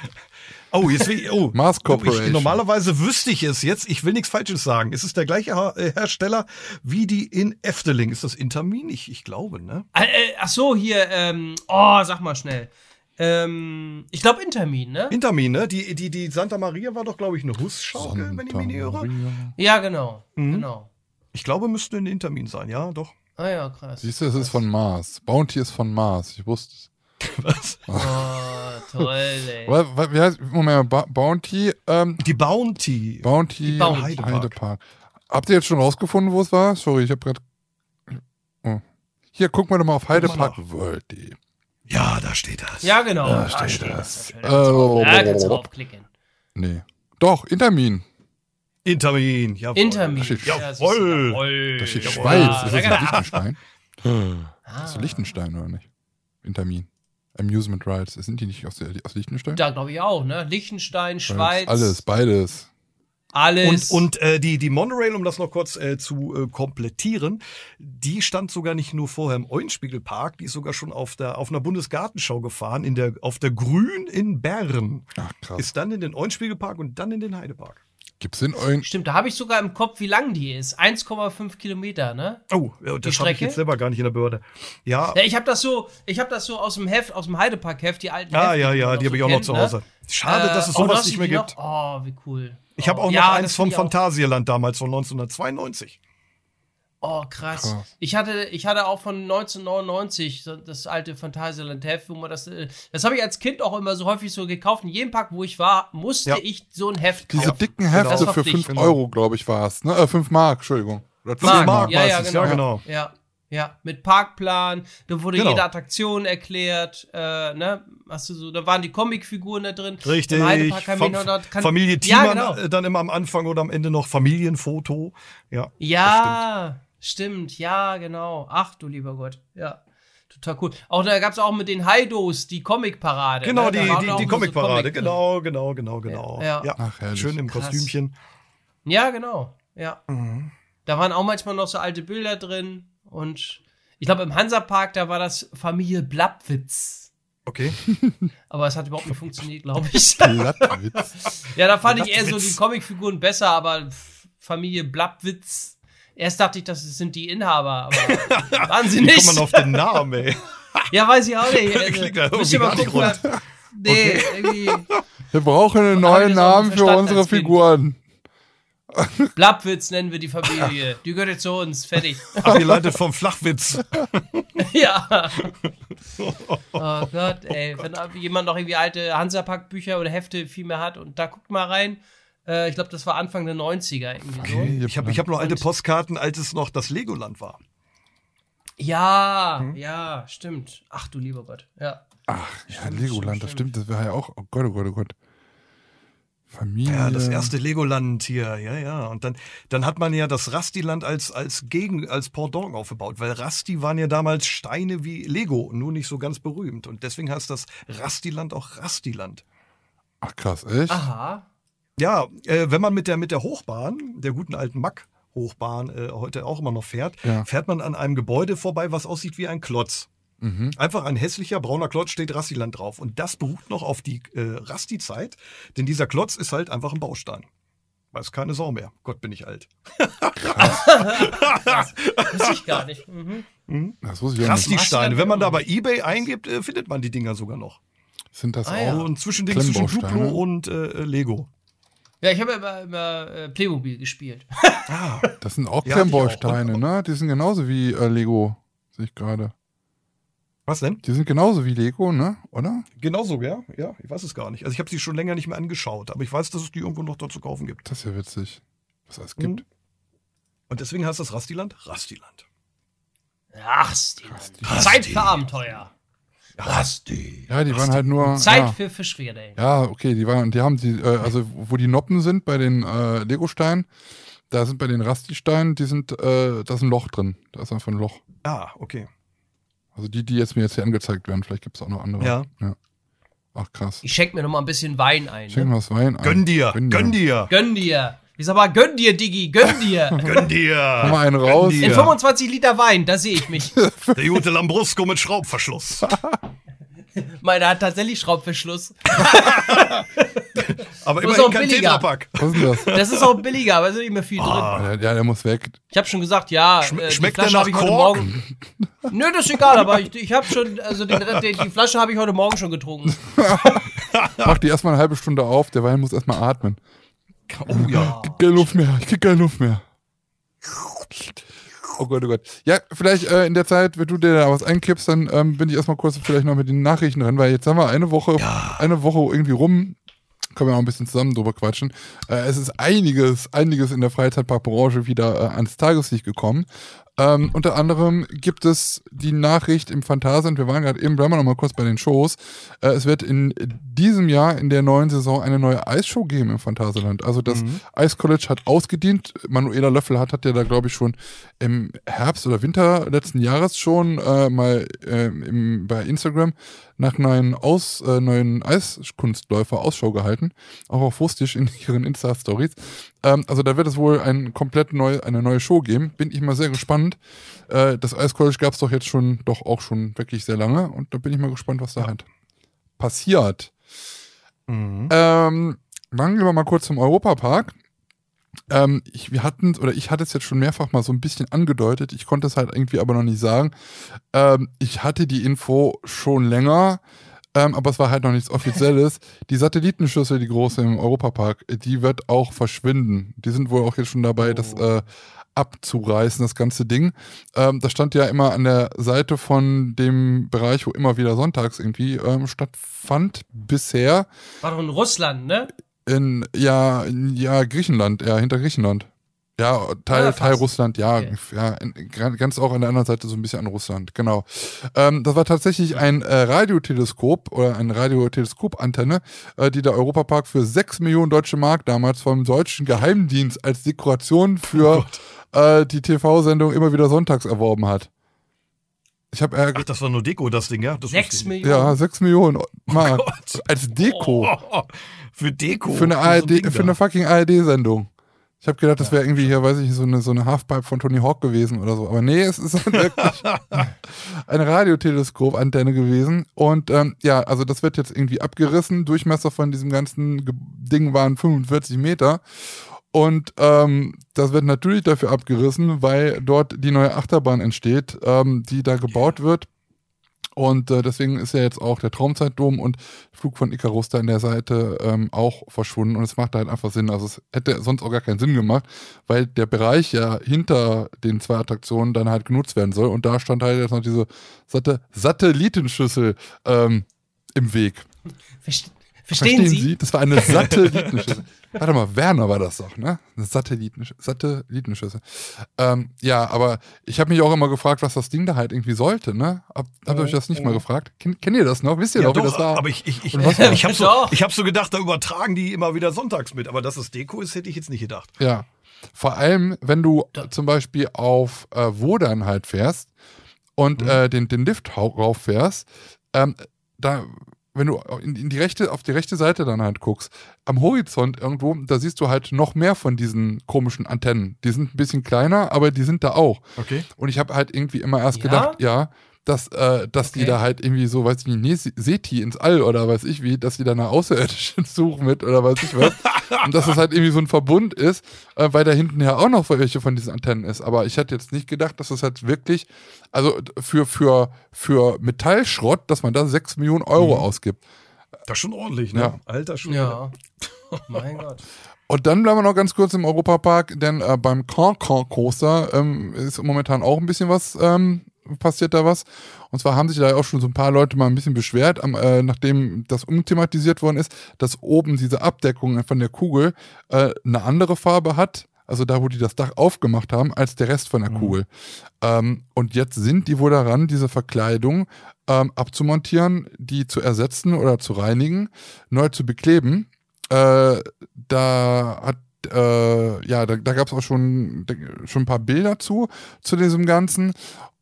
Oh, jetzt will ich, oh. Mars Corporation. Ich, normalerweise wüsste ich es jetzt. Ich will nichts Falsches sagen. Ist es der gleiche äh, Hersteller wie die in Efteling? Ist das Intermin? Ich, ich glaube, ne? Ach so, hier, ähm, oh, sag mal schnell. Ähm, ich glaube Intermin, ne? Intermin, ne? Die, die, die Santa Maria war doch, glaube ich, eine Hussschaukel, wenn ich mich nicht irre. Ja, genau. Mhm. genau. Ich glaube, müsste ein Intermin sein, ja, doch. Ah ja, krass. Siehst du, es ist von Mars. Bounty ist von Mars. Ich wusste es. *laughs* Was? Oh, toll, ey. Wie heißt, Moment, ba Bounty? Ähm, die Bounty. Bounty, die Bounty. Heidepark. Heidepark. Habt ihr jetzt schon rausgefunden, wo es war? Sorry, ich habe gerade. Oh. Hier, guck mal doch mal auf Heidepark World. Ja, da steht das. Ja, genau. Da, da steht, das. das. Oh, da kannst du draufklicken. Nee. Doch, Intermin. Intermin, jawohl. Intermin. Da steht, jawohl. jawohl. Da steht Schweiz. Ja, ist das nicht Liechtenstein? Ah. Ist das Liechtenstein oder nicht? Intermin. Amusement Rides. Sind die nicht aus, der, aus Liechtenstein? Da glaube ich auch, ne? Liechtenstein, Schweiz. Alles, beides. Alles. Und, und äh, die, die Monorail, um das noch kurz äh, zu äh, komplettieren, die stand sogar nicht nur vorher im Eulenspiegelpark, die ist sogar schon auf, der, auf einer Bundesgartenschau gefahren, in der, auf der Grün in Bern. Ach, krass. Ist dann in den Eulenspiegelpark und dann in den Heidepark. Gibt's in Eulen? Stimmt, da habe ich sogar im Kopf, wie lang die ist. 1,5 Kilometer, ne? Oh, ja, das habe ich jetzt selber gar nicht in der Behörde. Ja. ja ich habe das so, ich habe das so aus dem Heft, aus dem Heidepark-Heft, die alten Ah, Hefte, ja, ja, die habe ich auch noch zu Hause. Ne? Schade, dass es äh, sowas nicht mehr gibt. Noch? Oh, wie cool. Ich habe auch ja, noch eins vom Phantasialand damals von 1992. Oh, krass. krass. Ich hatte, ich hatte auch von 1999 das alte Phantasialand Heft, wo man das, äh, das habe ich als Kind auch immer so häufig so gekauft. In jedem Park, wo ich war, musste ja. ich so ein Heft kaufen. Diese dicken Hefte genau. für 5 Euro, glaube ich, war es. Ne? Äh, 5 Mark, Entschuldigung. Oder 5 Mark, Mark ja, ja, genau. ja, genau. Ja. Ja, mit Parkplan, da wurde genau. jede Attraktion erklärt, äh, ne? Hast du so, da waren die Comicfiguren da drin. Richtig. Fam kann, Familie Thiemann ja, genau. Äh, dann immer am Anfang oder am Ende noch Familienfoto. Ja. Ja, stimmt. stimmt. ja, genau. Ach du lieber Gott. Ja. Total cool. Auch da gab es auch mit den Haidos die Comic-Parade. Genau, ne? die, die, die Comic-Parade. So genau, genau, genau, genau. Ja. ja. Ach, Schön im Krass. Kostümchen. Ja, genau. Ja. Mhm. Da waren auch manchmal noch so alte Bilder drin. Und ich glaube, im Hansapark, da war das Familie Blattwitz. Okay. *laughs* aber es hat überhaupt nicht funktioniert, glaube ich. *laughs* Blattwitz. ja, da fand Blattwitz. ich eher so die Comicfiguren besser, aber Familie Blattwitz. Erst dachte ich, das sind die Inhaber, aber *laughs* waren sie nicht. Wie kommt man auf den Namen, ey? ja, weiß ich auch nicht. Also, müsst ihr mal gucken. Nee, okay. irgendwie. Wir brauchen einen neuen Namen für unsere Figuren. *laughs* Blabwitz nennen wir die Familie. Die gehört jetzt zu uns. Fertig. Abgeleitet vom Flachwitz. *laughs* ja. Oh Gott, ey. Wenn jemand noch irgendwie alte Hansapack-Bücher oder Hefte viel mehr hat und da guckt mal rein. Äh, ich glaube, das war Anfang der 90er irgendwie okay. so. Ich habe ich hab noch alte Postkarten, als es noch das Legoland war. Ja, hm? ja, stimmt. Ach du lieber Gott, ja. Ach, ja, Legoland, das stimmt. Das war ja auch, oh Gott, oh Gott, oh Gott. Familie. Ja, das erste Legoland hier, ja, ja. Und dann, dann hat man ja das Rastiland als, als Gegen, als Pendant aufgebaut, weil Rasti waren ja damals Steine wie Lego, nur nicht so ganz berühmt. Und deswegen heißt das Rastiland auch Rastiland. Ach krass, echt? Aha. Ja, äh, wenn man mit der, mit der Hochbahn, der guten alten Mack, Hochbahn äh, heute auch immer noch fährt, ja. fährt man an einem Gebäude vorbei, was aussieht wie ein Klotz. Mhm. Einfach ein hässlicher brauner Klotz steht Rastiland drauf. Und das beruht noch auf die äh, Rasti-Zeit, denn dieser Klotz ist halt einfach ein Baustein. Weiß keine Sau mehr. Gott, bin ich alt. Krass. *laughs* das wusste ich gar nicht. Mhm. Mhm. Das wusste ich Rasti-Steine. Wenn man da bei Ebay eingibt, äh, findet man die Dinger sogar noch. Sind das ah, auch? Ja. Und zwischen zwischen Duplo und äh, Lego. Ja, ich habe immer, immer äh, Playmobil gespielt. ah, das sind auch ja, Klemmbausteine, ne? Die sind genauso wie äh, Lego, sehe ich gerade. Was denn? Die sind genauso wie Lego, ne? Oder? Genauso, ja. Ja, ich weiß es gar nicht. Also ich habe sie schon länger nicht mehr angeschaut, aber ich weiß, dass es die irgendwo noch dort zu kaufen gibt. Das ist ja witzig, was es gibt. Mhm. Und deswegen heißt das Rastiland Rastiland. Rastiland. Rasti. Zeit für Abenteuer. Rasti. Ja, die Rasti. waren halt nur. Zeit ja. für Fischrede. Ja, okay, die waren, die haben die, äh, also wo die Noppen sind bei den äh, Lego-Steinen, da sind bei den Rasti-Steinen, die sind, äh, da ist ein Loch drin. Da ist einfach ein Loch. Ah, okay. Also die, die jetzt mir jetzt hier angezeigt werden, vielleicht gibt es auch noch andere. Ja. ja. Ach krass. Ich schenke mir noch mal ein bisschen Wein ein. Schenk ne? was Wein ein. Gönn dir, gönn dir. Gönn dir. Gönn dir. Ich sag mal, gönn dir, Diggi, gönn dir. *laughs* gönn dir. Mach mal einen raus. In 25 Liter Wein, da sehe ich mich. Der gute Lambrusco mit Schraubverschluss. *laughs* Meiner hat tatsächlich Schraubverschluss. *laughs* aber immerhin kein Tetrapack. Was ist das? Das ist auch billiger, aber es ist nicht mehr viel oh. drin. Ja, der muss weg. Ich habe schon gesagt, ja. Schm äh, schmeckt der nach Kork? Nö, das ist egal, aber ich, ich habe schon, also den, die, die Flasche habe ich heute Morgen schon getrunken. *laughs* Mach die erstmal eine halbe Stunde auf, der Wein muss erstmal atmen. Oh ja. Ich krieg keine Luft mehr, ich krieg keine Luft mehr. Oh Gott, oh Gott. Ja, vielleicht äh, in der Zeit, wenn du dir da was einkippst, dann ähm, bin ich erstmal kurz vielleicht noch mit den Nachrichten drin, weil jetzt haben wir eine Woche, ja. eine Woche irgendwie rum. Können wir auch ein bisschen zusammen drüber quatschen. Äh, es ist einiges, einiges in der Freizeitparkbranche wieder äh, ans Tageslicht gekommen. Ähm, unter anderem gibt es die Nachricht im Phantasialand, wir waren gerade eben, bleiben wir noch mal kurz bei den Shows. Äh, es wird in diesem Jahr, in der neuen Saison, eine neue Eisshow geben im Phantasialand. Also das mhm. Ice College hat ausgedient. Manuela Löffel hat, hat ja da, glaube ich, schon im Herbst oder Winter letzten Jahres schon äh, mal äh, im, bei Instagram nach neuen, Aus, äh, neuen Eiskunstläufer Ausschau gehalten. Auch auf Fustisch in ihren Insta-Stories. Ähm, also da wird es wohl ein komplett neu, eine neue Show geben. Bin ich mal sehr gespannt. Äh, das Ice College gab es doch jetzt schon, doch auch schon wirklich sehr lange. Und da bin ich mal gespannt, was da ja. halt passiert. Mhm. Ähm, dann gehen wir mal kurz zum Europapark. Ähm, ich, wir hatten, oder ich hatte es jetzt schon mehrfach mal so ein bisschen angedeutet, ich konnte es halt irgendwie aber noch nicht sagen. Ähm, ich hatte die Info schon länger, ähm, aber es war halt noch nichts Offizielles. die Satellitenschüssel, die große im Europapark, die wird auch verschwinden. Die sind wohl auch jetzt schon dabei, oh. das äh, abzureißen, das ganze Ding. Ähm, das stand ja immer an der Seite von dem Bereich, wo immer wieder sonntags irgendwie ähm, stattfand, bisher. War doch in Russland, ne? In, ja, ja, Griechenland, ja, hinter Griechenland. Ja, Teil, ja, Teil Russland, ja, okay. ja, ganz auch an der anderen Seite so ein bisschen an Russland, genau. Ähm, das war tatsächlich ein äh, Radioteleskop oder eine Radioteleskopantenne, äh, die der Europapark für 6 Millionen deutsche Mark damals vom deutschen Geheimdienst als Dekoration für oh äh, die TV-Sendung immer wieder sonntags erworben hat. Ich habe Ach, das war nur Deko, das Ding, ja? Das 6 Millionen? Ja, 6 Millionen Mark. Oh als Deko. Oh, für Deko. Für eine, ARD, für eine fucking ARD-Sendung. Ich habe gedacht, das wäre irgendwie hier, weiß ich nicht, so eine, so eine Halfpipe von Tony Hawk gewesen oder so. Aber nee, es ist wirklich *laughs* eine Radioteleskop-Antenne gewesen. Und ähm, ja, also das wird jetzt irgendwie abgerissen. Durchmesser von diesem ganzen Ding waren 45 Meter. Und ähm, das wird natürlich dafür abgerissen, weil dort die neue Achterbahn entsteht, ähm, die da gebaut wird. Und äh, deswegen ist ja jetzt auch der Traumzeitdom und Flug von Icarus da an der Seite ähm, auch verschwunden. Und es macht halt einfach Sinn. Also es hätte sonst auch gar keinen Sinn gemacht, weil der Bereich ja hinter den zwei Attraktionen dann halt genutzt werden soll. Und da stand halt jetzt noch diese Sat Satellitenschüssel ähm, im Weg. Verste Verstehen, Verstehen Sie? Sie? Das war eine Satellitenschüssel. *laughs* Warte mal, Werner war das doch, ne? Eine Satellitensch Satellitenschüssel. Ähm, ja, aber ich habe mich auch immer gefragt, was das Ding da halt irgendwie sollte, ne? Hab, habt ihr euch das nicht oh. mal gefragt? Kennt, kennt ihr das noch? Wisst ihr ja, noch, doch, wie das war? Aber ich, ich, ich, ich habe so, hab so gedacht, da übertragen die immer wieder sonntags mit. Aber dass es Deko ist, hätte ich jetzt nicht gedacht. Ja. Vor allem, wenn du da. zum Beispiel auf äh, Wodan halt fährst und mhm. äh, den, den Lift rauf fährst, ähm, da wenn du in, in, die rechte, auf die rechte Seite dann halt guckst, am Horizont irgendwo, da siehst du halt noch mehr von diesen komischen Antennen. Die sind ein bisschen kleiner, aber die sind da auch. Okay. Und ich habe halt irgendwie immer erst ja? gedacht, ja, dass, äh, dass okay. die da halt irgendwie so, weiß ich nicht, nee, Seti ins All oder weiß ich wie, dass die da eine Außerirdische *laughs* suchen mit oder weiß ich was. *laughs* und dass es halt irgendwie so ein Verbund ist, äh, weil da hinten ja auch noch welche von diesen Antennen ist. Aber ich hätte jetzt nicht gedacht, dass das halt wirklich, also für, für, für Metallschrott, dass man da 6 Millionen Euro mhm. ausgibt. Das ist schon ordentlich, ne? Ja. Alter Schwede. Ja. *laughs* mein Gott. Und dann bleiben wir noch ganz kurz im Europapark, denn äh, beim Cancan Coaster ähm, ist momentan auch ein bisschen was ähm, passiert da was. Und zwar haben sich da auch schon so ein paar Leute mal ein bisschen beschwert, am, äh, nachdem das umthematisiert worden ist, dass oben diese Abdeckung von der Kugel äh, eine andere Farbe hat. Also da, wo die das Dach aufgemacht haben, als der Rest von der mhm. Kugel. Ähm, und jetzt sind die wohl daran, diese Verkleidung ähm, abzumontieren, die zu ersetzen oder zu reinigen, neu zu bekleben. Äh, da hat äh, ja, da, da gab es auch schon, schon ein paar Bilder zu, zu diesem Ganzen.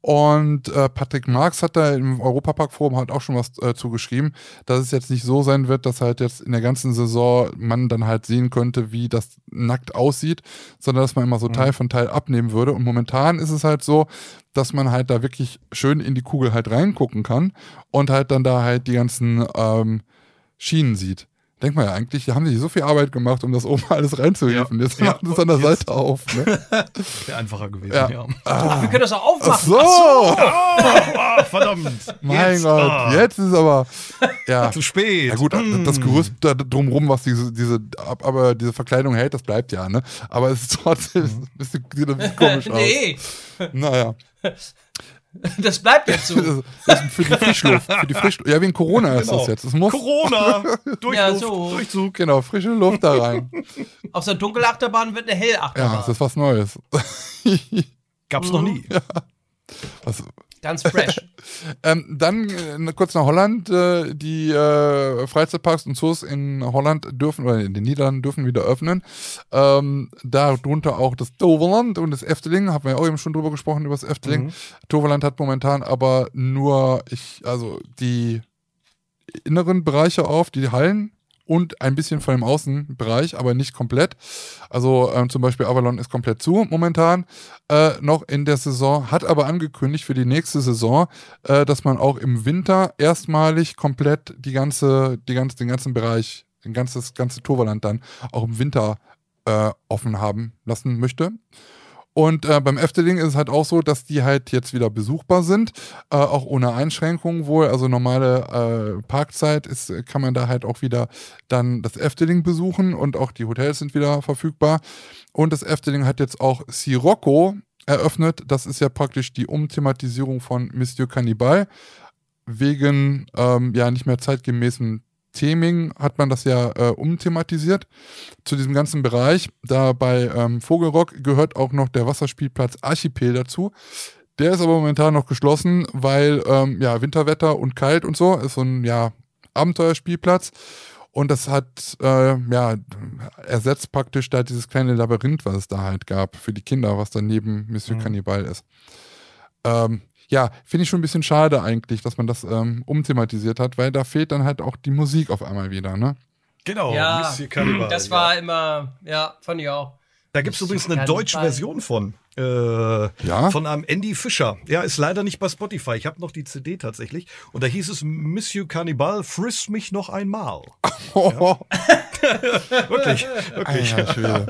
Und äh, Patrick Marx hat da im Europapark-Forum halt auch schon was äh, zugeschrieben, dass es jetzt nicht so sein wird, dass halt jetzt in der ganzen Saison man dann halt sehen könnte, wie das nackt aussieht, sondern dass man immer so mhm. Teil von Teil abnehmen würde. Und momentan ist es halt so, dass man halt da wirklich schön in die Kugel halt reingucken kann und halt dann da halt die ganzen ähm, Schienen sieht. Denk mal ja, eigentlich haben sie so viel Arbeit gemacht, um das oben *laughs* alles reinzuhieven. Ja. Jetzt ja. machen sie es an der Seite auf. Ne? *laughs* Wäre einfacher gewesen, ja. ja. Ah. wir können das auch aufmachen. Ach so. Ach so. Oh, *laughs* verdammt. Mein jetzt, Gott, jetzt ist aber ja. zu spät. Ja gut, mm. das Gerüst da drumrum, was diese, diese, aber diese Verkleidung hält, das bleibt ja, ne? Aber es ist trotzdem, mhm. es sieht ein bisschen komisch aus. nee. Naja. *laughs* Das bleibt jetzt so. *laughs* Das ist für die Frischluft. Für die Frischluft. Ja, wegen Corona genau. ist das jetzt. Das muss Corona! *laughs* Durchluft, ja, so. Durchzug. Genau, frische Luft da rein. Aus der Dunkelachterbahn wird eine Hellachterbahn. Ja, das ist was Neues. Gab's mhm. noch nie. Ja. Was, Ganz fresh. *laughs* ähm, dann äh, kurz nach Holland. Äh, die äh, Freizeitparks und Zoos in Holland dürfen, oder in den Niederlanden dürfen wieder öffnen. Ähm, darunter auch das Toverland und das Efteling. Haben wir ja auch eben schon drüber gesprochen, über das Efteling. Mhm. Toverland hat momentan aber nur, ich, also die inneren Bereiche auf, die Hallen und ein bisschen von dem Außenbereich, aber nicht komplett. Also ähm, zum Beispiel Avalon ist komplett zu momentan äh, noch in der Saison, hat aber angekündigt für die nächste Saison, äh, dass man auch im Winter erstmalig komplett die ganze, die ganze, den ganzen Bereich, den ganzes ganze Toverland dann auch im Winter äh, offen haben lassen möchte. Und äh, beim Efteling ist es halt auch so, dass die halt jetzt wieder besuchbar sind, äh, auch ohne Einschränkungen wohl. Also normale äh, Parkzeit ist, kann man da halt auch wieder dann das Efteling besuchen und auch die Hotels sind wieder verfügbar. Und das Efteling hat jetzt auch Sirocco eröffnet. Das ist ja praktisch die Umthematisierung von Monsieur Cannibal wegen ähm, ja nicht mehr zeitgemäßen Theming hat man das ja äh, umthematisiert zu diesem ganzen Bereich. Da bei ähm, Vogelrock gehört auch noch der Wasserspielplatz Archipel dazu. Der ist aber momentan noch geschlossen, weil ähm, ja Winterwetter und kalt und so ist so ein ja Abenteuerspielplatz. Und das hat äh, ja ersetzt praktisch da dieses kleine Labyrinth, was es da halt gab für die Kinder, was daneben Monsieur mhm. Cannibal ist. Ähm, ja, finde ich schon ein bisschen schade eigentlich, dass man das ähm, umthematisiert hat, weil da fehlt dann halt auch die Musik auf einmal wieder, ne? Genau, ja, Cannibal, das war ja. immer, ja, fand ich auch. Da gibt es übrigens eine deutsche Version von. Äh, ja? Von einem Andy Fischer. Ja, ist leider nicht bei Spotify. Ich habe noch die CD tatsächlich. Und da hieß es Monsieur Cannibal, friss mich noch einmal. Oh. *laughs* Ja. wirklich, wirklich. Ah,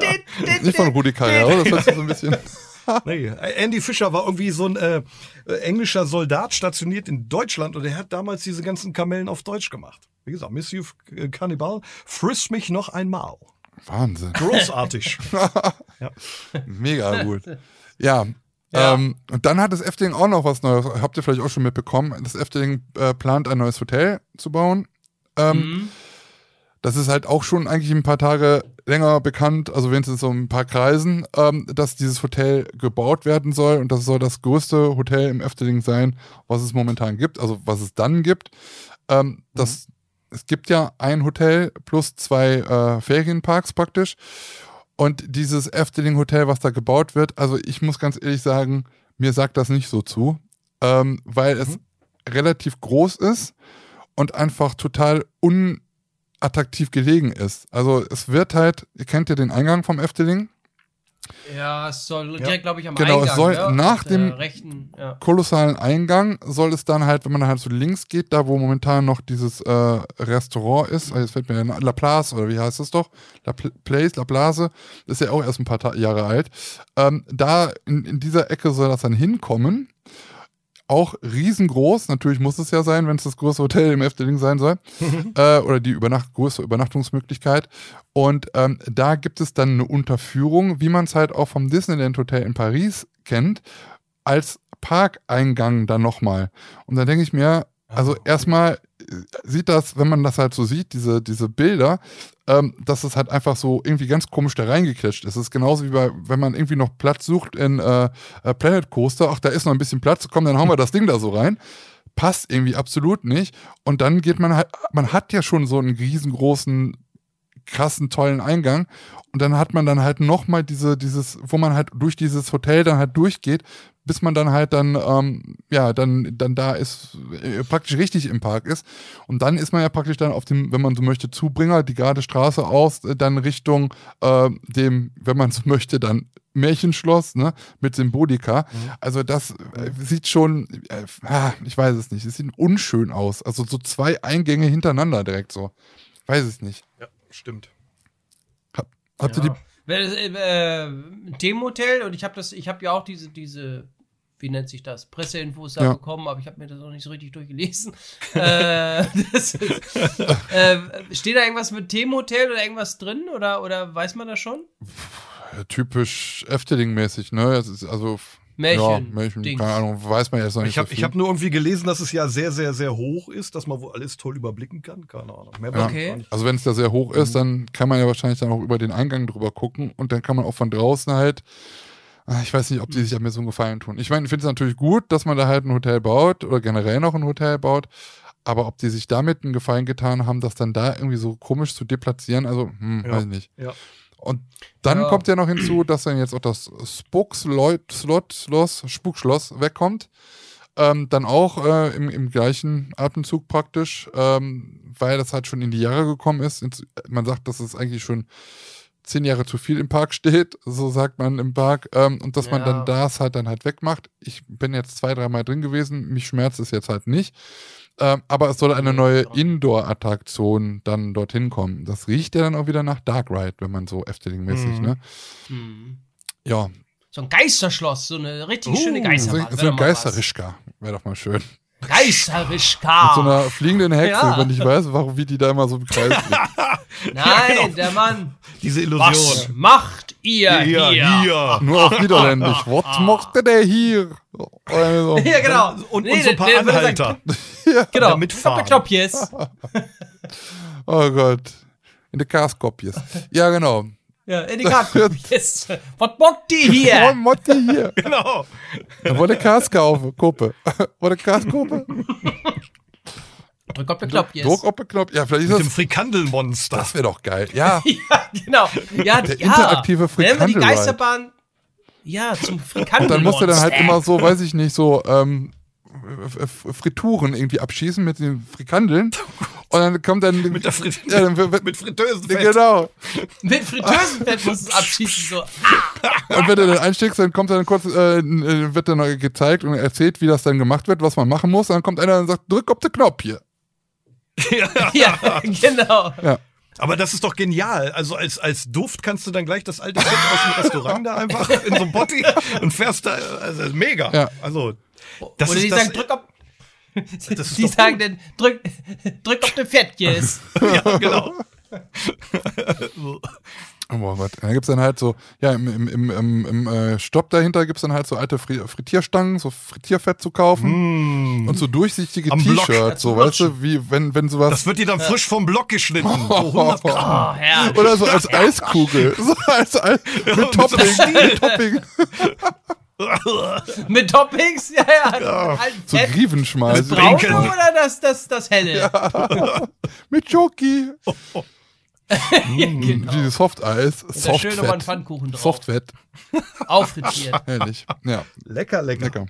ja, nicht von Rudi Carrell, das heißt so ein bisschen. *laughs* nee, Andy Fischer war irgendwie so ein äh, englischer Soldat stationiert in Deutschland und er hat damals diese ganzen Kamellen auf Deutsch gemacht. Wie gesagt, Miss You Cannibal, friss mich noch einmal. Wahnsinn. Großartig. *laughs* ja. Mega gut. Ja, ja. Ähm, und dann hat das Efteling auch noch was Neues. Habt ihr vielleicht auch schon mitbekommen? Das Efteling äh, plant ein neues Hotel zu bauen. Ähm, mhm. Das ist halt auch schon eigentlich ein paar Tage länger bekannt, also wenigstens so ein paar Kreisen, ähm, dass dieses Hotel gebaut werden soll. Und das soll das größte Hotel im Efteling sein, was es momentan gibt, also was es dann gibt. Ähm, das, mhm. Es gibt ja ein Hotel plus zwei äh, Ferienparks praktisch. Und dieses Efteling Hotel, was da gebaut wird, also ich muss ganz ehrlich sagen, mir sagt das nicht so zu, ähm, weil mhm. es relativ groß ist und einfach total unattraktiv gelegen ist. Also es wird halt, ihr kennt ja den Eingang vom Efteling, ja, es soll direkt, ja. glaube ich, am genau, Eingang. Genau, es soll ne? nach dem rechten, ja. kolossalen Eingang soll es dann halt, wenn man halt so links geht, da wo momentan noch dieses äh, Restaurant ist, also jetzt fällt mir La Place oder wie heißt das doch? La Place, La Place, ist ja auch erst ein paar Jahre alt. Ähm, da in, in dieser Ecke soll das dann hinkommen auch riesengroß. Natürlich muss es ja sein, wenn es das größte Hotel im Efteling sein soll. *laughs* äh, oder die Übernacht größte Übernachtungsmöglichkeit. Und ähm, da gibt es dann eine Unterführung, wie man es halt auch vom Disneyland Hotel in Paris kennt, als Parkeingang dann nochmal. Und da denke ich mir, also ah, erstmal sieht das, wenn man das halt so sieht, diese, diese Bilder, ähm, dass es halt einfach so irgendwie ganz komisch da reingeklatscht ist. Es ist genauso wie bei, wenn man irgendwie noch Platz sucht in äh, äh, Planet Coaster, ach, da ist noch ein bisschen Platz, komm, dann hauen wir das Ding da so rein. Passt irgendwie absolut nicht. Und dann geht man halt, man hat ja schon so einen riesengroßen krassen, tollen Eingang. Und dann hat man dann halt nochmal diese, dieses, wo man halt durch dieses Hotel dann halt durchgeht, bis man dann halt dann, ähm, ja, dann, dann da ist, äh, praktisch richtig im Park ist. Und dann ist man ja praktisch dann auf dem, wenn man so möchte, Zubringer, die gerade Straße aus, äh, dann Richtung äh, dem, wenn man so *laughs* möchte, dann Märchenschloss, ne, mit Symbolika. Mhm. Also das äh, sieht schon, äh, ah, ich weiß es nicht, es sieht unschön aus. Also so zwei Eingänge hintereinander direkt so. Weiß es nicht. Ja, stimmt. Hab, habt ja. ihr die äh, Themenhotel und ich habe das, ich habe ja auch diese, diese, wie nennt sich das, Presseinfos da ja. bekommen, aber ich habe mir das noch nicht so richtig durchgelesen. *laughs* äh, ist, äh, steht da irgendwas mit Themenhotel oder irgendwas drin oder, oder weiß man das schon? typisch Efteling-mäßig, ne? also Märchen. Ja, Märchen, Dings. keine Ahnung, weiß man jetzt noch nicht. Ich habe so hab nur irgendwie gelesen, dass es ja sehr, sehr, sehr hoch ist, dass man wohl alles toll überblicken kann. Keine Ahnung. Mehr ja. okay. Also wenn es da sehr hoch ist, dann kann man ja wahrscheinlich dann auch über den Eingang drüber gucken und dann kann man auch von draußen halt ah, ich weiß nicht, ob die sich mir so einen Gefallen tun. Ich meine, ich finde es natürlich gut, dass man da halt ein Hotel baut oder generell noch ein Hotel baut. Aber ob die sich damit einen Gefallen getan haben, das dann da irgendwie so komisch zu deplatzieren, also, hm, ja. weiß ich nicht. Ja. Und dann ja. kommt ja noch hinzu, dass dann jetzt auch das Spukschloss, Spukschloss wegkommt. Ähm, dann auch äh, im, im, gleichen Atemzug praktisch, ähm, weil das halt schon in die Jahre gekommen ist. Man sagt, dass es eigentlich schon zehn Jahre zu viel im Park *laughs* steht, so sagt man im Park, ähm, und dass ja. man dann das halt dann halt wegmacht. Ich bin jetzt zwei, dreimal drin gewesen, mich schmerzt es jetzt halt nicht. Ähm, aber es soll eine neue Indoor-Attraktion dann dorthin kommen. Das riecht ja dann auch wieder nach Dark Ride, wenn man so Efteling-mäßig, mhm. ne? Mhm. Ja. So ein Geisterschloss, so eine richtig uh, schöne Geisterbahn. So, so ein Geisterischka, wäre doch mal schön. Geisterischka. Mit so einer fliegenden Hexe, ja. wenn ich weiß, warum, wie die da immer so im Kreis *laughs* Nein, ja, genau. der Mann. Diese Illusion. Was macht ihr hier? hier? hier. Nur auf Niederländisch. *laughs* Was macht der hier? *laughs* Also. Ja, genau. Und, nee, und so ein paar nee, Anhalter. Ja. Genau. Mitfahren. Knopjes. *laughs* oh Gott. In der Kaskopjes. Ja, genau. Ja, in die Kaskopjes. Was mockt die hier? Was mockt die hier? *laughs* genau. Da wollte Kas kaufen, Kuppe. Wollte Kas kaufen? Drück auf den Knopf jetzt. Druck auf den Knopf. Ja, vielleicht ist Mit das. dem Frikandelmonster. Das wäre doch geil. Ja. *laughs* ja, genau. Ja, der ja. interaktive Frikandel. Wir die Geisterbahn. Ja, zum Frikandel. Und dann musst du dann halt immer so, weiß ich nicht, so ähm, Frituren irgendwie abschießen mit den Frikandeln. *laughs* Und dann kommt dann. mit der Frit ja, dann wird, mit Fritteusenfett. Genau. mit Fritteusenfett musst du es abschießen, so. und wenn du dann einsteigst, dann kommt dann kurz, äh, wird dann gezeigt und erzählt, wie das dann gemacht wird, was man machen muss. Und dann kommt einer und sagt, drück auf den Knopf hier. ja, *laughs* ja genau. Ja. Aber das ist doch genial. Also als, als Duft kannst du dann gleich das alte Fett aus dem Restaurant da einfach in so ein Botti *laughs* und fährst da. Also mega. Ja. Also das Oder ist die das, sagen, drück auf. *laughs* ist die sagen dann, drück, drück auf den Fettjes. ja, genau. *laughs* Oh, Gott. Da gibt's dann halt so, ja, im, im, im, im, im äh, Stopp dahinter gibt's dann halt so alte Fri Frittierstangen, so Frittierfett zu kaufen. Und so durchsichtige. T-Shirts, so, weißt du, wie wenn, wenn sowas. Das wird dir dann frisch vom Block geschnitten. *laughs* So 100 Gramm. Oh, herrlich. oder so als Eiskugel. So als, als mit Topping. Mit Topping. *laughs* Mit Toppings? Ja, ja. Halt So Fett. Grievenschmalz. Das braune oder das, das, das helle? *laughs* Mit Jockey. *laughs* Ja, genau. Dieses Softeis. Da schön nochmal ein Softfett. Pfannkuchen drauf. Softfett. Auffrittiert. Herrlich. Ja. Lecker, lecker. Lecker.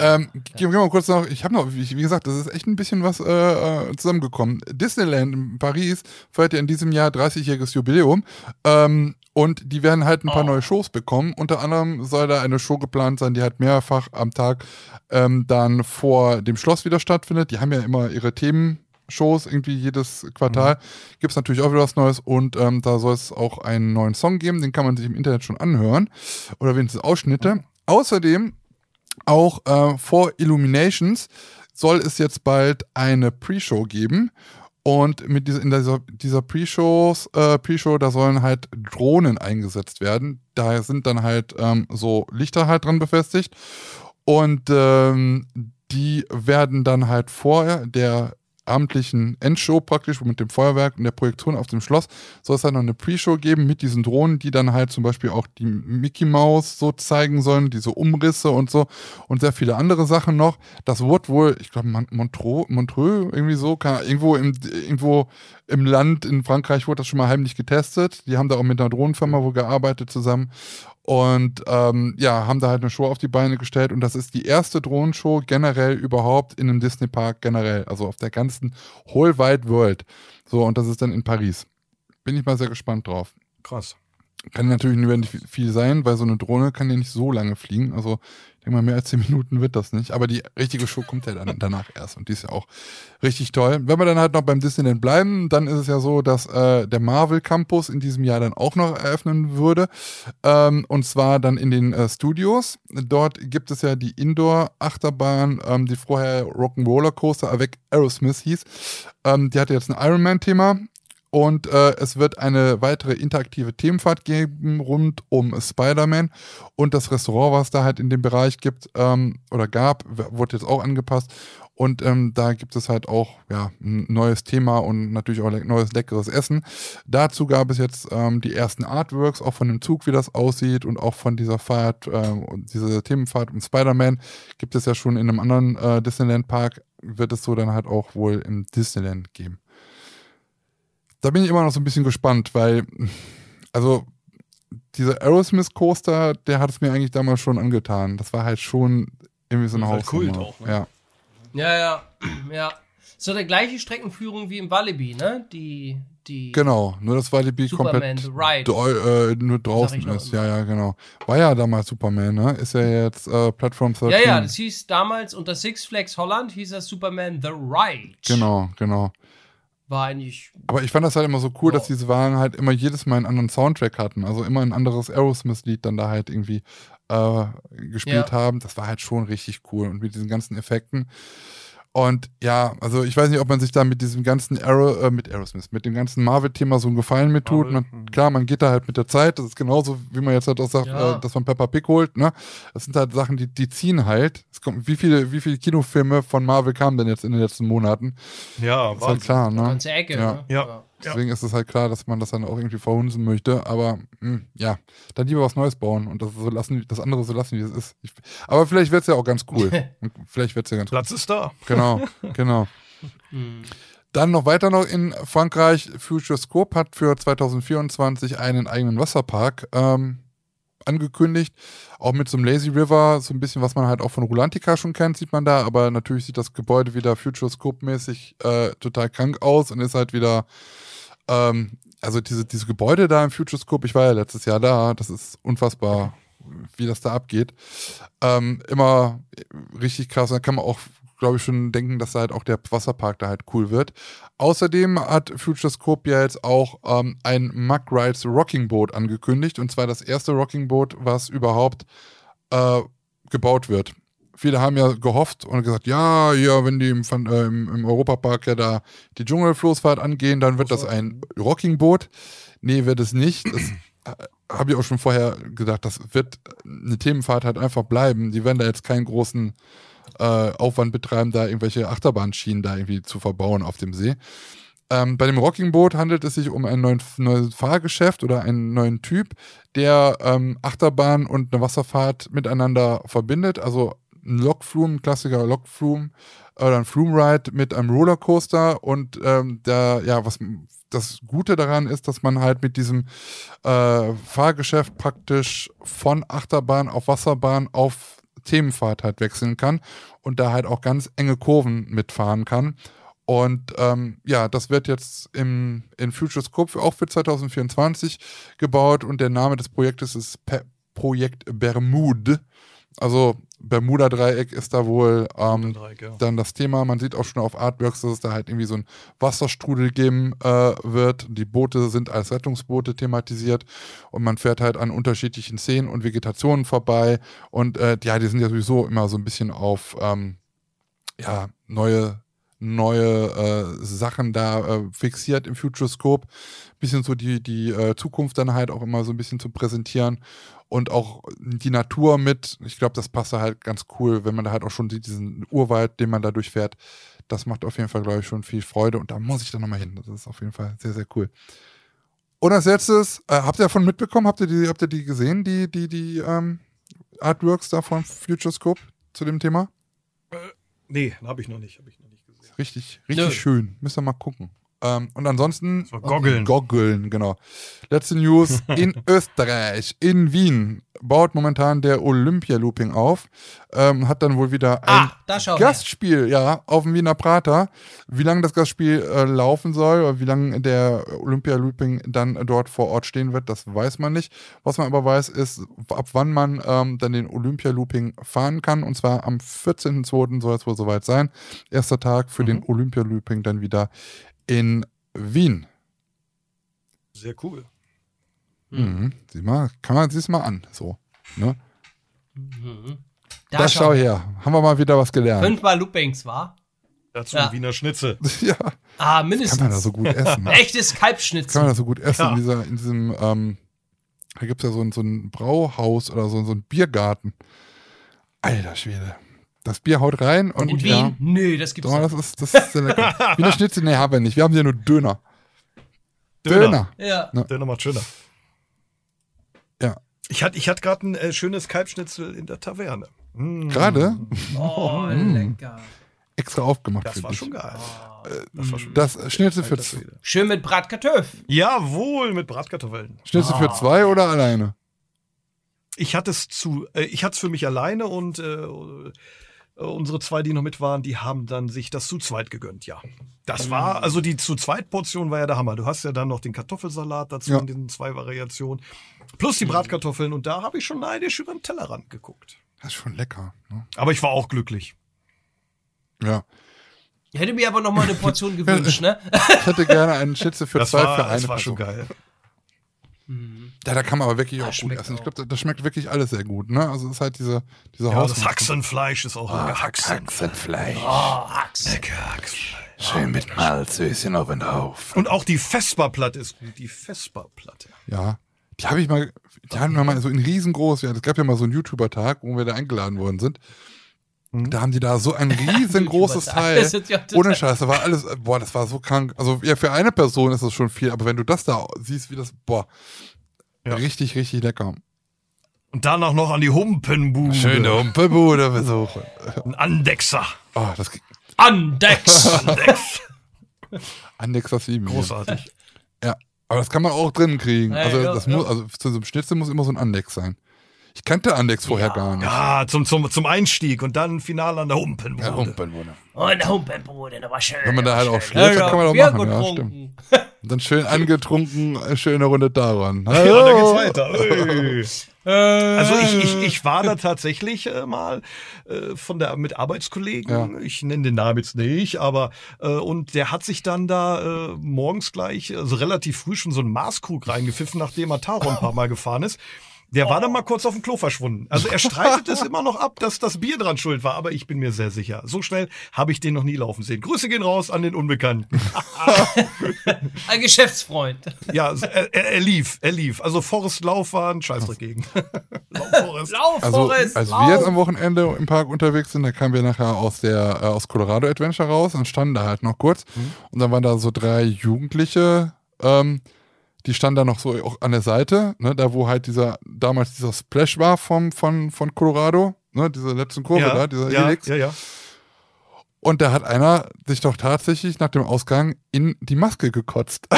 ähm, gehen wir mal kurz noch, ich habe noch, wie, wie gesagt, das ist echt ein bisschen was äh, äh, zusammengekommen. Disneyland in Paris feiert ja in diesem Jahr 30-jähriges Jubiläum ähm, und die werden halt ein paar Oh. neue Shows bekommen. Unter anderem soll da eine Show geplant sein, die halt mehrfach am Tag ähm, dann vor dem Schloss wieder stattfindet. Die haben ja immer ihre Themen. Shows irgendwie jedes Quartal. Gibt es natürlich auch wieder was Neues und ähm, da soll es auch einen neuen Song geben, den kann man sich im Internet schon anhören oder wenigstens Ausschnitte. Außerdem auch äh, vor Illuminations soll es jetzt bald eine Pre-Show geben. Und mit dieser, in dieser, dieser Pre-Shows, äh, Pre-Show, da sollen halt Drohnen eingesetzt werden. Da sind dann halt ähm, so Lichter halt dran befestigt. Und ähm, die werden dann halt vor der abendlichen Endshow praktisch mit dem Feuerwerk und der Projektion auf dem Schloss soll es dann noch eine Pre-Show geben mit diesen Drohnen, die dann halt zum Beispiel auch die Mickey Mouse so zeigen sollen, diese Umrisse und so und sehr viele andere Sachen noch. Das wurde wohl, ich glaube Montreux, Montreux irgendwie so, kann, irgendwo, im, irgendwo im Land in Frankreich wurde das schon mal heimlich getestet. Die haben da auch mit einer Drohnenfirma wohl gearbeitet zusammen und ähm, ja, haben da halt eine Show auf die Beine gestellt und das ist die erste Drohnenshow generell überhaupt in einem Disney-Park generell, also auf der ganzen Whole Wide World. So, und das ist dann in Paris. Bin ich mal sehr gespannt drauf. Krass. Kann natürlich nicht viel sein, weil so eine Drohne kann ja nicht so lange fliegen. Also denke mal, mehr als 10 Minuten wird das nicht. Aber die richtige Show kommt ja dann *laughs* danach erst und die ist ja auch richtig toll. Wenn wir dann halt noch beim Disneyland bleiben, dann ist es ja so, dass äh, der Marvel Campus in diesem Jahr dann auch noch eröffnen würde. Ähm, und zwar dann in den äh, Studios. Dort gibt es ja die Indoor-Achterbahn, ähm, die vorher Rock'n'Roller Coaster avec Aerosmith hieß. Ähm, die hatte jetzt ein Ironman-Thema. Und äh, es wird eine weitere interaktive Themenfahrt geben rund um Spider-Man. Und das Restaurant, was da halt in dem Bereich gibt ähm, oder gab, wurde jetzt auch angepasst. Und ähm, da gibt es halt auch ja, ein neues Thema und natürlich auch le neues leckeres Essen. Dazu gab es jetzt ähm, die ersten Artworks, auch von dem Zug, wie das aussieht und auch von dieser Fahrt, ähm, und diese Themenfahrt um Spider-Man gibt es ja schon in einem anderen äh, Disneyland-Park, wird es so dann halt auch wohl im Disneyland geben. Da bin ich immer noch so ein bisschen gespannt, weil, also, dieser Aerosmith Coaster, der hat es mir eigentlich damals schon angetan. Das war halt schon irgendwie so eine Das ist halt. Kult auch, ne? Ja. Ja, ja, *clears throat* ja. So eine gleiche Streckenführung wie im Walibi, ne? Die, die. Genau, nur das Walibi Superman, komplett äh, nur draußen ist. Ja, ja, genau. War ja damals Superman, ne? Ist ja jetzt äh, Plattform 13. Ja, ja, das hieß damals unter Six Flags Holland hieß das Superman The Ride. Genau, genau. War eigentlich. Aber ich fand das halt immer so cool, Ja. dass diese Wagen halt immer jedes Mal einen anderen Soundtrack hatten. Also immer ein anderes Aerosmith-Lied dann da halt irgendwie äh, gespielt Ja. haben. Das war halt schon richtig cool. Und mit diesen ganzen Effekten. Und ja, also ich weiß nicht, ob man sich da mit diesem ganzen Aero, äh, mit Aerosmith, mit dem ganzen Marvel-Thema so einen Gefallen mit tut. Man, mhm. klar, man geht da halt mit der Zeit. Das ist genauso, wie man jetzt halt auch sagt, Ja. äh, dass man Peppa Pig holt. Ne? Das sind halt Sachen, die, die ziehen halt. Es kommt, wie viele, wie viele Kinofilme von Marvel kamen denn jetzt in den letzten Monaten? Ja, ist halt klar, ne? Ganze Ecke, Ja. ne? Ja. Deswegen ist es halt klar, dass man das dann auch irgendwie verhunzen möchte. Aber mh, ja, dann lieber was Neues bauen und das, so lassen, das andere so lassen, wie es ist. Ich, aber vielleicht wird es ja auch ganz cool. *laughs* Und vielleicht wird es ja ganz cool. Platz ist da. Genau, *laughs* genau. Hm. Dann noch weiter noch in Frankreich. Futurescope hat für 2024 einen eigenen Wasserpark ähm, angekündigt. Auch mit so einem Lazy River, so ein bisschen, was man halt auch von Rulantica schon kennt, sieht man da. Aber natürlich sieht das Gebäude wieder Futurescope-mäßig äh, total krank aus und ist halt wieder, ähm, also diese, diese Gebäude da im Futurescope, ich war ja letztes Jahr da, das ist unfassbar, wie das da abgeht. Ähm, immer richtig krass. Da kann man auch glaube ich, schon denken, dass da halt auch der Wasserpark da halt cool wird. Außerdem hat Futurescope ja jetzt auch ähm, ein Mug Rides Rocking Boat angekündigt. Und zwar das erste Rocking Boat, was überhaupt äh, gebaut wird. Viele haben ja gehofft und gesagt, ja, ja, wenn die im, äh, im Europapark ja da die Dschungelfloßfahrt angehen, dann wird das ein Rocking Boat. Nee, wird es nicht. Das äh, habe ich auch schon vorher gesagt, das wird eine Themenfahrt halt einfach bleiben. Die werden da jetzt keinen großen äh, Aufwand betreiben, da irgendwelche Achterbahnschienen da irgendwie zu verbauen auf dem See. Ähm, bei dem Rocking Boat handelt es sich um ein neuen, neues Fahrgeschäft oder einen neuen Typ, der ähm, Achterbahn und eine Wasserfahrt miteinander verbindet. Also ein Lokflume, ein Klassiker Lokflume oder ein Flume Ride mit einem Rollercoaster und ähm, der, ja, was das Gute daran ist, dass man halt mit diesem äh, Fahrgeschäft praktisch von Achterbahn auf Wasserbahn auf Themenfahrt halt wechseln kann und da halt auch ganz enge Kurven mitfahren kann. Und ähm, ja, das wird jetzt im, in Futurescope auch für 2024 gebaut und der Name des Projektes ist Pe Projekt Bermude. Also Bermuda-Dreieck ist da wohl ähm, ja. dann das Thema. Man sieht auch schon auf Artworks, dass es da halt irgendwie so ein Wasserstrudel geben äh, wird. Die Boote sind als Rettungsboote thematisiert und man fährt halt an unterschiedlichen Szenen und Vegetationen vorbei. Und äh, ja, die sind ja sowieso immer so ein bisschen auf ähm, ja, neue neue äh, Sachen da äh, fixiert im Futuroscope. Bisschen so die, die äh, Zukunft dann halt auch immer so ein bisschen zu präsentieren und auch die Natur mit. Ich glaube, das passt da halt ganz cool, wenn man da halt auch schon sieht, diesen Urwald, den man da durchfährt. Das macht auf jeden Fall, glaube ich, schon viel Freude und da muss ich dann nochmal hin. Das ist auf jeden Fall sehr, sehr cool. Und als letztes, äh, habt ihr davon mitbekommen? Habt ihr die, habt ihr die gesehen, die, die, die ähm, Artworks da von Futuroscope zu dem Thema? Äh, nee, habe ich noch nicht. Hab ich noch nicht. Richtig, richtig Nö. schön. Müsst ihr mal gucken. Ähm, und ansonsten. So, Goggeln. Goggeln, genau. Letzte News. *laughs* In Österreich, in Wien, baut momentan der Olympia-Looping auf. Ähm, hat dann wohl wieder ein ah, Gastspiel, ja, auf dem Wiener Prater. Wie lange das Gastspiel äh, laufen soll, oder wie lange der Olympia-Looping dann dort vor Ort stehen wird, das weiß man nicht. Was man aber weiß, ist, ab wann man ähm, dann den Olympia-Looping fahren kann. Und zwar am 14.02. soll es wohl soweit sein. Erster Tag für mhm. den Olympia-Looping dann wieder in Wien. Sehr cool. Mhm. Sieh mal, kann man sich mal an. So. Ne? Mhm. Da, da schau her. Haben wir mal wieder was gelernt. Fünfmal Loopings, war? Dazu ja. Wiener Schnitzel. *laughs* ja. Ah, mindestens. Kann man da so gut essen. Echtes Kalbschnitzel. Kann man da so gut essen. Ja. In, dieser, in diesem, ähm, da gibt es ja so ein, so ein Brauhaus oder so, so ein Biergarten. Alter Schwede. Das Bier haut rein und. In Wien? Ja, Nö, das gibt's nicht. Das ist, das ist sehr lecker. *laughs* Wiener Schnitzel, nee, haben wir nicht. Wir haben hier nur Döner. Döner. Döner. Ja. Döner macht schöner. Ja. Ich hatte ich hatte gerade ein äh, schönes Kalbschnitzel in der Taverne. Mm. Gerade? Oh, *laughs* mm. lecker. Extra aufgemacht. Das war dich. schon geil. Oh. Das, war schon das Schnitzel für zwei. Schön mit Bratkartoffel. Jawohl, mit Bratkartoffeln. Schnitzel oh. für zwei oder alleine? Ich hatte es zu, äh, ich hatte es für mich alleine und äh, äh, unsere zwei, die noch mit waren, die haben dann sich das zu zweit gegönnt, ja. Das war, mhm. also die zu zweit Portion war ja der Hammer. Du hast ja dann noch den Kartoffelsalat dazu ja. in diesen zwei Variationen. Plus die mhm. Bratkartoffeln und da habe ich schon neidisch über den Tellerrand geguckt. Das ist schon lecker. Ne? Aber ich war auch glücklich. Ja. Ich hätte mir aber noch mal eine Portion *laughs* gewünscht, ne? ich hätte gerne einen Schütze für das zwei war, für eine Das war schon geil. Mhm. Ja, da kann man aber wirklich das auch gut essen. Ich glaube, das schmeckt wirklich alles sehr gut. Ne? Also es ist halt diese, diese ja, Das Haxenfleisch ist auch oh, lecker. Haxenfleisch. Oh, Haxen. Lecker Haxenfleisch. Schön mit Malzöschen auf den Haufen. Und auch die Vesperplatte ist gut. Die Vesperplatte. Ja. Die habe ich mal, die haben wir mal so in riesengroß, ja, es gab ja mal so einen YouTuber-Tag, wo wir da eingeladen worden sind. Mhm. Da haben die da so ein *laughs* riesengroßes Teil. Ohne Scheiße, war alles, boah, das war so krank. Also ja, für eine Person ist das schon viel, aber wenn du das da siehst, wie das, boah, ja. richtig, richtig lecker. Und danach noch an die Humpenbude. Schöne Humpenbude besuchen. Ein Andexer. Oh, das Andex. Andex. *laughs* Andex das lieben Großartig. Ja, aber das kann man auch drin kriegen. Also, das muss, also zu so einem Schnitzel muss immer so ein Andex sein. Ich kannte Andex vorher ja. gar nicht. Ja, zum, zum, zum Einstieg und dann Finale an der Humpenbude. Ja, Humpenbude. Und der Humpenbude, da war schön. Wenn man da halt auch schläft, dann kann man auch machen. Ja, stimmt. *laughs* Und dann schön angetrunken, eine schöne Runde daran. *laughs* Ja, da geht's weiter. Äh. Also ich, ich, ich war da tatsächlich äh, mal äh, von der mit Arbeitskollegen, ja. ich nenne den Namen jetzt nicht, aber äh, und der hat sich dann da äh, morgens gleich, also relativ früh schon so einen Maßkrug reingepfiffen, nachdem er Taron ein paar Mal gefahren ist. Der war dann mal kurz auf dem Klo verschwunden. Also er streitet es *laughs* immer noch ab, dass das Bier dran schuld war, aber ich bin mir sehr sicher. So schnell habe ich den noch nie laufen sehen. Grüße gehen raus an den Unbekannten. *laughs* Ein Geschäftsfreund. Ja, er, er, lief, er lief. Also Forest *laughs* Lauf war ein Scheißdreck gegen. Lauf Forest. Lauf also, Forest. Als Lauf. wir jetzt am Wochenende im Park unterwegs sind, da kamen wir nachher aus der äh, aus Colorado Adventure raus und standen da halt noch kurz. Mhm. Und dann waren da so drei Jugendliche. Ähm, die stand da noch so auch an der Seite, ne, da wo halt dieser, damals dieser Splash war vom, von, von Colorado, ne, diese letzten Kurve ja, da, dieser ja, Helix. Ja, ja. Und da hat einer sich doch tatsächlich nach dem Ausgang in die Maske gekotzt. *laughs*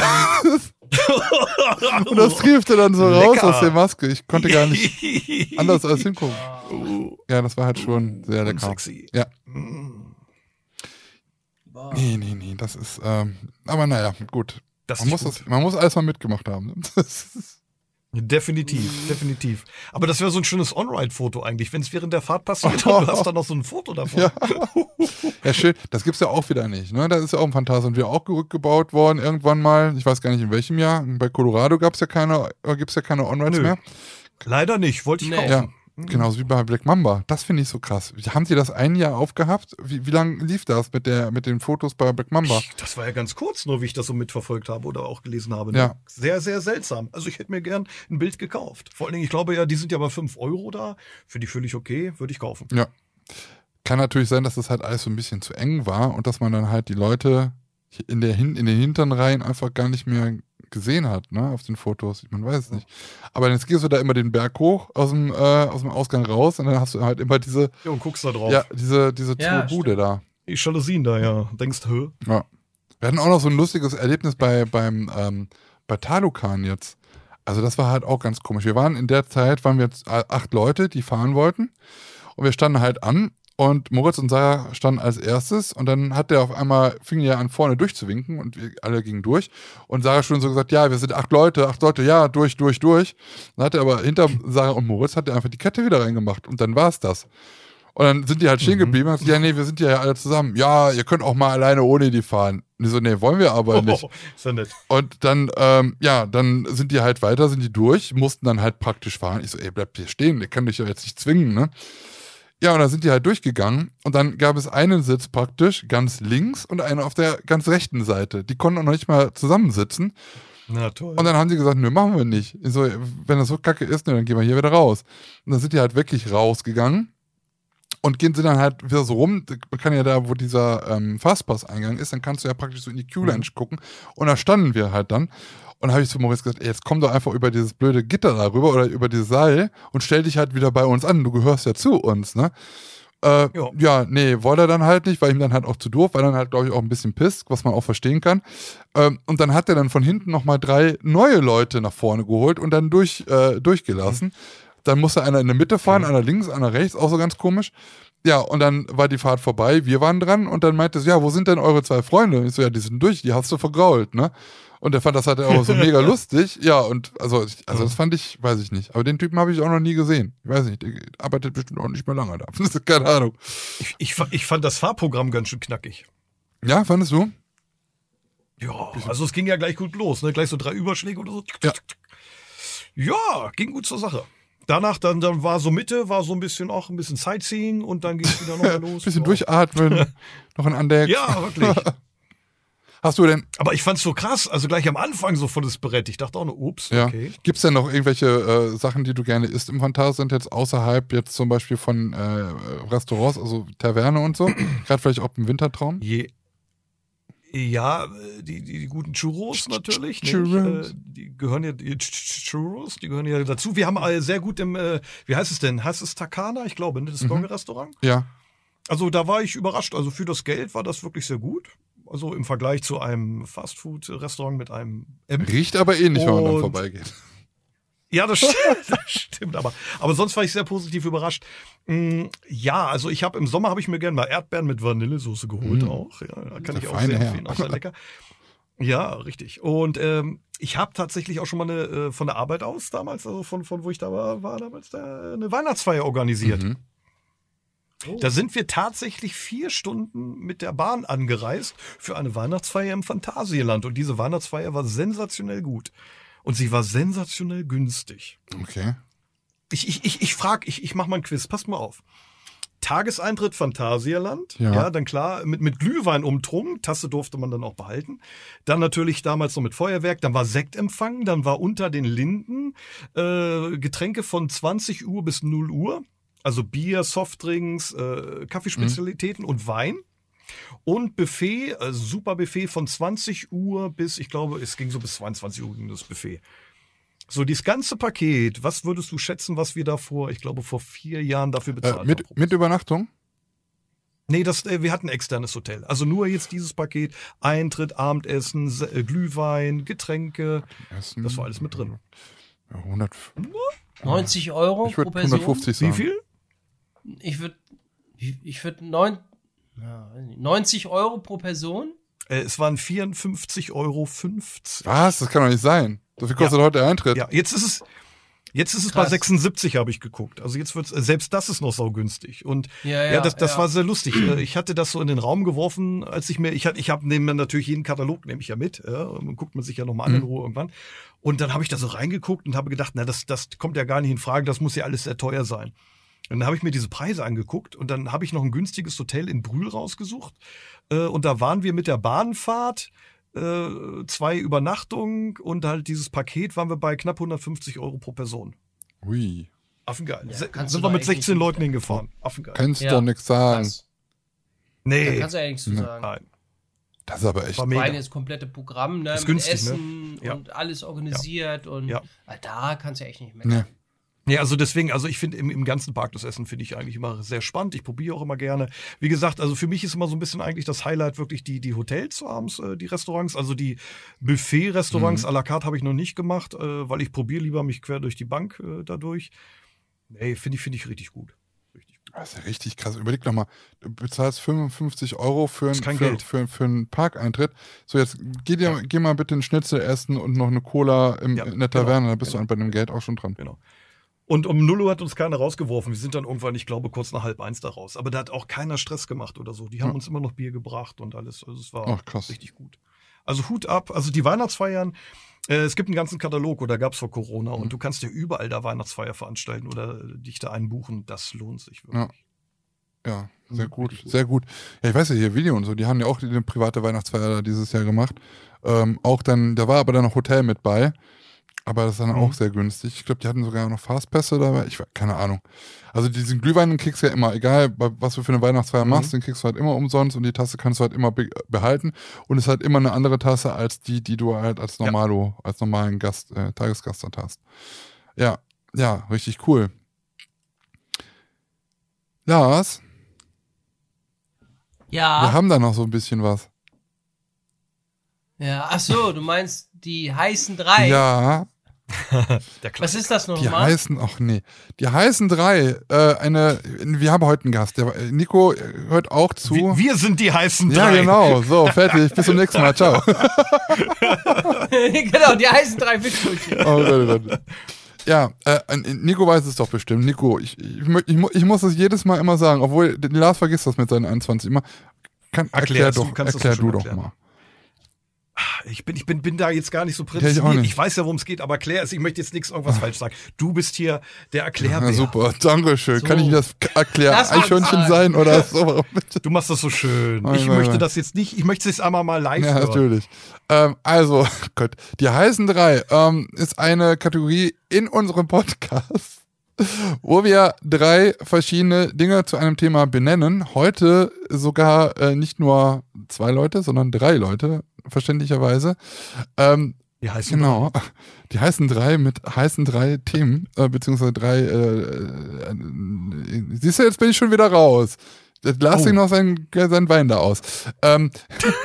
Und das triefte dann so Lecker. raus aus der Maske. Ich konnte gar nicht *laughs* anders als hingucken. Ja, das war halt schon sehr lecker. Sexy. Ja. Mm. Nee, nee, nee, das ist, ähm, aber naja, gut. Man muss, das, man, muss alles mal mitgemacht haben. *laughs* Definitiv, definitiv. Aber das wäre so ein schönes On-Ride-Foto eigentlich, wenn es während der Fahrt passiert *laughs* und du hast dann noch so ein Foto davon. Ja, ja schön. Das gibt's ja auch wieder nicht. Ne? Das ist ja auch ein Phantasien wir auch rückgebaut worden irgendwann mal. Ich weiß gar nicht in welchem Jahr. Bei Colorado gab's ja keine, äh, gibt's ja keine On-Rides mehr. Leider nicht. Wollte ich nee. kaufen. Ja. Mhm. Genauso wie bei Black Mamba. Das finde ich so krass. Haben Sie das ein Jahr aufgehabt? Wie, wie lange lief das mit, der, mit den Fotos bei Black Mamba? Das war ja ganz kurz, nur wie ich das so mitverfolgt habe oder auch gelesen habe. Ne? Ja. Sehr, sehr seltsam. Also ich hätte mir gern ein Bild gekauft. Vor allen Dingen, ich glaube ja, die sind ja bei 5 Euro da. Für die völlig okay, würde ich kaufen. Ja. Kann natürlich sein, dass das halt alles so ein bisschen zu eng war und dass man dann halt die Leute in, der, in den hinteren Reihen einfach gar nicht mehr gesehen hat, ne, auf den Fotos. Man weiß es nicht. Aber jetzt gehst du da immer den Berg hoch aus dem, äh, aus dem Ausgang raus und dann hast du halt immer diese. Ja, und guckst da drauf. Ja, diese, diese ja, Bude da. Die Jalousien da, ja. Denkst, hö? Ja. Wir hatten auch noch so ein lustiges Erlebnis bei, beim, ähm, bei Talukan jetzt. Also das war halt auch ganz komisch. Wir waren in der Zeit, waren wir jetzt acht Leute, die fahren wollten. Und wir standen halt an und Moritz und Sarah standen als erstes und dann hat der auf einmal, fing er an vorne durchzuwinken und wir alle gingen durch. Und Sarah schon so gesagt, ja, wir sind acht Leute, acht Leute, ja, durch, durch, durch. Dann hat er aber hinter Sarah und Moritz hat er einfach die Kette wieder reingemacht und dann war es das. Und dann sind die halt stehen mhm. geblieben und gesagt, ja, nee, wir sind ja alle zusammen. Ja, ihr könnt auch mal alleine ohne die fahren. Und die so, nee, wollen wir aber nicht. Oh, ist ja nett. Und dann, ähm, ja, dann sind die halt weiter, sind die durch, mussten dann halt praktisch fahren. Ich so, ey, bleibt hier stehen, ihr könnt dich ja jetzt nicht zwingen, ne? Ja, und dann sind die halt durchgegangen und dann gab es einen Sitz praktisch ganz links und einen auf der ganz rechten Seite. Die konnten auch noch nicht mal zusammensitzen. Na toll. Und dann haben sie gesagt, nö, machen wir nicht. Ich so, wenn das so kacke ist, dann gehen wir hier wieder raus. Und dann sind die halt wirklich rausgegangen und gehen sie dann halt wieder so rum. Man kann ja da, wo dieser ähm, Fastpass-Eingang ist, dann kannst du ja praktisch so in die Q-Lounge mhm. gucken. Und da standen wir halt dann. Und habe ich zu Maurice gesagt, ey, jetzt komm doch einfach über dieses blöde Gitter darüber oder über dieses Seil und stell dich halt wieder bei uns an. Du gehörst ja zu uns, ne? Äh, ja, nee, wollte er dann halt nicht, weil ihm dann halt auch zu doof, weil dann halt, glaube ich, auch ein bisschen pisst, was man auch verstehen kann. Ähm, und dann hat er dann von hinten nochmal drei neue Leute nach vorne geholt und dann durch, äh, durchgelassen. Mhm. Dann musste einer in der Mitte fahren, mhm. einer links, einer rechts, auch so ganz komisch. Ja, und dann war die Fahrt vorbei, wir waren dran und dann meinte sie, ja, wo sind denn eure zwei Freunde? ich so, ja, die sind durch, die hast du vergrault, ne? Und er fand das halt auch so mega *laughs* lustig. Ja, und also, also das fand ich, weiß ich nicht. Aber den Typen habe ich auch noch nie gesehen. Ich weiß nicht, der arbeitet bestimmt auch nicht mehr lange da. *laughs* Keine Ahnung. Ich, ich, ich fand das Fahrprogramm ganz schön knackig. Ja, fandest du? Ja, also es ging ja gleich gut los, ne? Gleich so drei Überschläge oder so. Ja, ja ging gut zur Sache. Danach dann, dann war so Mitte, war so ein bisschen auch ein bisschen Sightseeing und dann ging es wieder noch *laughs* los. bisschen durchatmen, *laughs* noch ein Andeck. Ja, wirklich. *laughs* Hast du denn. Aber ich fand's so krass, also gleich am Anfang so volles Brett. Ich dachte auch nur, ups, ja. okay. Gibt's denn noch irgendwelche äh, Sachen, die du gerne isst im Phantasialand jetzt außerhalb jetzt zum Beispiel von äh, Restaurants, also Taverne und so? *clears throat* Gerade vielleicht auch im Wintertraum? Je, ja, die, die, die guten Churros natürlich. Churros. Äh, die gehören ja, die Churros, die gehören ja dazu. Wir haben sehr gut im, äh, wie heißt es denn? Heißt es Takana? Ich glaube, ne? Das mhm. Restaurant. Ja. Also da war ich überrascht. Also für das Geld war das wirklich sehr gut. Also im Vergleich zu einem Fastfood-Restaurant mit einem M. Riecht aber ähnlich, wenn man dann vorbeigeht. Ja, das *laughs* stimmt, das stimmt aber. Aber sonst war ich sehr positiv überrascht. Mm, ja, also ich habe im Sommer habe ich mir gerne mal Erdbeeren mit Vanillesoße geholt mm. auch. Ja, kann ich auch sehr empfehlen, auch sehr lecker. Ja, richtig. Und ähm, ich habe tatsächlich auch schon mal eine, äh, von der Arbeit aus damals, also von, von wo ich da war, war damals da eine Weihnachtsfeier organisiert. Mhm. Oh. Da sind wir tatsächlich vier Stunden mit der Bahn angereist für eine Weihnachtsfeier im Phantasialand. Und diese Weihnachtsfeier war sensationell gut. Und sie war sensationell günstig. Okay. Ich, ich, ich, ich frage, ich, ich mache mal ein Quiz, passt mal auf. Tageseintritt Phantasialand, ja. ja, dann klar, mit, mit Glühwein umtrunken, Tasse durfte man dann auch behalten. Dann natürlich damals noch mit Feuerwerk, dann war Sektempfang, dann war unter den Linden äh, Getränke von 20 Uhr bis 0 Uhr, also Bier, Softdrinks, äh, Kaffeespezialitäten mhm. und Wein. Und Buffet, also super Buffet von 20 Uhr bis, ich glaube, es ging so bis 22 Uhr ging das Buffet. So, dieses ganze Paket, was würdest du schätzen, was wir da vor, ich glaube, vor vier Jahren dafür bezahlt äh, mit, haben? Mit Übernachtung? Nee, das, äh, wir hatten ein externes Hotel. Also nur jetzt dieses Paket, Eintritt, Abendessen, äh, Glühwein, Getränke. Essen, das war alles mit drin. Ja, 100, 90 Euro ich pro Person. 150 sagen. Wie viel? Ich würde ich würd 90 Euro pro Person. Äh, es waren 54,50 Euro. Was? Das kann doch nicht sein. So viel kostet ja. heute der Eintritt. Ja, jetzt ist es. Jetzt ist es Krass. bei 76, habe ich geguckt. Also jetzt wird's, selbst das ist noch saugünstig. Und ja, ja, ja das, das ja. war sehr lustig. Äh, ich hatte das so in den Raum geworfen, als ich mir, ich hatte, ich habe neben mir natürlich jeden Katalog, nehme ich ja mit, ja, und guckt man sich ja nochmal an in mhm. Ruhe irgendwann. Und dann habe ich da so reingeguckt und habe gedacht, na, das, das kommt ja gar nicht in Frage, das muss ja alles sehr teuer sein. Und dann habe ich mir diese Preise angeguckt und dann habe ich noch ein günstiges Hotel in Brühl rausgesucht. Äh, und da waren wir mit der Bahnfahrt äh, zwei Übernachtungen und halt dieses Paket waren wir bei knapp 150 Euro pro Person. Ui. Affengeil. Ja, sind wir mit 16 Leuten hingefahren. Affengeil. Kannst ja, doch nichts sagen. Das. Nee. Da kannst du ja nichts zu sagen. Nein. Das ist aber echt. Allem das komplette Programm, ne? Ist günstig, Essen ne? ja. und alles organisiert und ja. da kannst du ja echt nicht mehr. Nee. Ja, also deswegen, also ich finde im, im ganzen Park das Essen finde ich eigentlich immer sehr spannend. Ich probiere auch immer gerne. Wie gesagt, also für mich ist immer so ein bisschen eigentlich das Highlight wirklich die, die Hotels abends, äh, die Restaurants. Also die Buffet-Restaurants mhm. à la carte habe ich noch nicht gemacht, äh, weil ich probiere lieber mich quer durch die Bank äh, dadurch. Nee, finde ich, finde ich richtig gut. Richtig gut. Das ist ja richtig krass. Überleg doch mal, du bezahlst 55 Euro für, ein, für, Geld. für, für, einen Parkeintritt. So, jetzt geh, dir, ja. geh mal bitte einen Schnitzel essen und noch eine Cola im, ja, in der Taverne, genau, dann bist genau. du bei dem Geld auch schon dran. Genau. Und um 0 Uhr hat uns keiner rausgeworfen. Wir sind dann irgendwann, ich glaube, kurz nach halb eins da raus. Aber da hat auch keiner Stress gemacht oder so. Die haben ja. uns immer noch Bier gebracht und alles. Also es war Ach, richtig gut. Also Hut ab. Also die Weihnachtsfeiern, äh, es gibt einen ganzen Katalog, oder gab es vor Corona. Mhm. Und du kannst dir überall da Weihnachtsfeier veranstalten oder dich da einbuchen. Das lohnt sich wirklich. Ja, ja sehr gut, gut, sehr gut. Ja, ich weiß ja hier Video und so, die haben ja auch eine private Weihnachtsfeier dieses Jahr gemacht. Ähm, auch dann, da war aber dann noch Hotel mit bei. Aber das ist dann mhm. auch sehr günstig. Ich glaube, die hatten sogar noch Fastpässe dabei. Ich keine Ahnung. Also diesen Glühwein den kriegst du ja immer, egal was du für eine Weihnachtsfeier mhm. machst, den kriegst du halt immer umsonst und die Tasse kannst du halt immer be behalten. Und es ist halt immer eine andere Tasse als die, die du halt als Normalo, ja. als normalen Gast, äh, Tagesgast hast. Ja, ja, richtig cool. Lars? Ja. Wir haben da noch so ein bisschen was. Ja, ach so, du meinst die heißen drei? Ja. *laughs* Was ist das nochmal? Die heißen, ach nee, die heißen drei. Äh, eine, wir haben heute einen Gast. Der, Nico hört auch zu. Wir, wir sind die heißen drei. Ja, genau. So, *laughs* fertig. Bis zum nächsten Mal. Ciao. *laughs* genau, die heißen drei Fischbrötchen. Oh Gott, oh Gott. Ja, äh, Nico weiß es doch bestimmt. Nico, ich, ich, ich, ich muss es jedes Mal immer sagen, obwohl Lars vergisst das mit seinen 21 immer. Kann, erklär, erklär doch, erklär du doch mal. Ich bin, ich bin, bin da jetzt gar nicht so prädestiniert. Ja, ich, weiß ja, worum es geht, aber klär es. Ich möchte jetzt nichts irgendwas falsch sagen. Du bist hier der Erklärbär. Ja, *laughs* super, Dankeschön. So. Kann ich das erklären? Das Eichhörnchen sein oder *laughs* so? Du machst das so schön. Ich nein, möchte nein. das jetzt nicht, ich möchte es jetzt einmal mal live Ja, hören. natürlich. Ähm, also, *laughs* Gott, die heißen drei ähm, ist eine Kategorie in unserem Podcast wo wir drei verschiedene Dinge zu einem Thema benennen. Heute sogar äh, nicht nur zwei Leute, sondern drei Leute verständlicherweise. Ähm, die heißen genau. Drei. Die heißen drei mit heißen drei Themen, äh, beziehungsweise drei. Äh, äh, siehst du, jetzt bin ich schon wieder raus. Lass oh. ihn noch seinen, seinen Wein da aus. Ähm,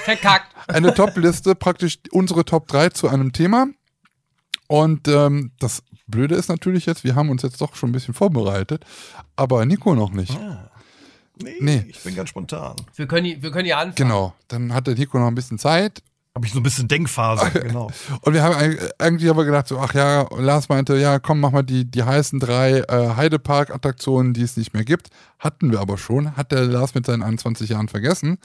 Verkackt. *laughs* Eine Top-Liste, praktisch unsere Top 3 zu einem Thema. Und ähm, das Blöde ist natürlich jetzt, wir haben uns jetzt doch schon ein bisschen vorbereitet, aber Nico noch nicht. Ah. Nee, nee, ich bin ganz spontan. Wir können, wir können ja anfangen. Genau, dann hat der Nico noch ein bisschen Zeit. Habe ich so ein bisschen Denkphase, *laughs* genau. Und wir haben eigentlich aber gedacht, so, ach ja, Lars meinte, ja, komm, mach mal die, die heißen drei äh, Heidepark-Attraktionen, die es nicht mehr gibt. Hatten wir aber schon. Hat der Lars mit seinen 21 Jahren vergessen?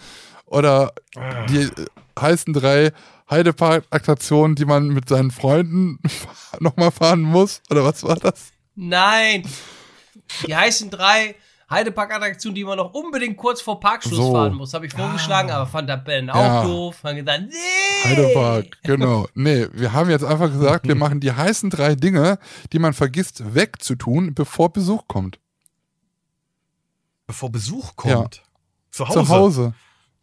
Oder ah. die äh, heißen drei Heidepark-Attraktionen, die man mit seinen Freunden *laughs* nochmal fahren muss? Oder was war das? Nein! Die heißen drei Heidepark-Attraktion, die man noch unbedingt kurz vor Parkschluss so. fahren muss. Habe ich vorgeschlagen, ah. aber fand der Ben auch ja. doof. Haben gedacht, nee. Heidepark, *laughs* genau. Nee, wir haben jetzt einfach gesagt, wir *laughs* machen die heißen drei Dinge, die man vergisst wegzutun, bevor Besuch kommt. Bevor Besuch kommt? Ja. Zu Hause? Zu Hause.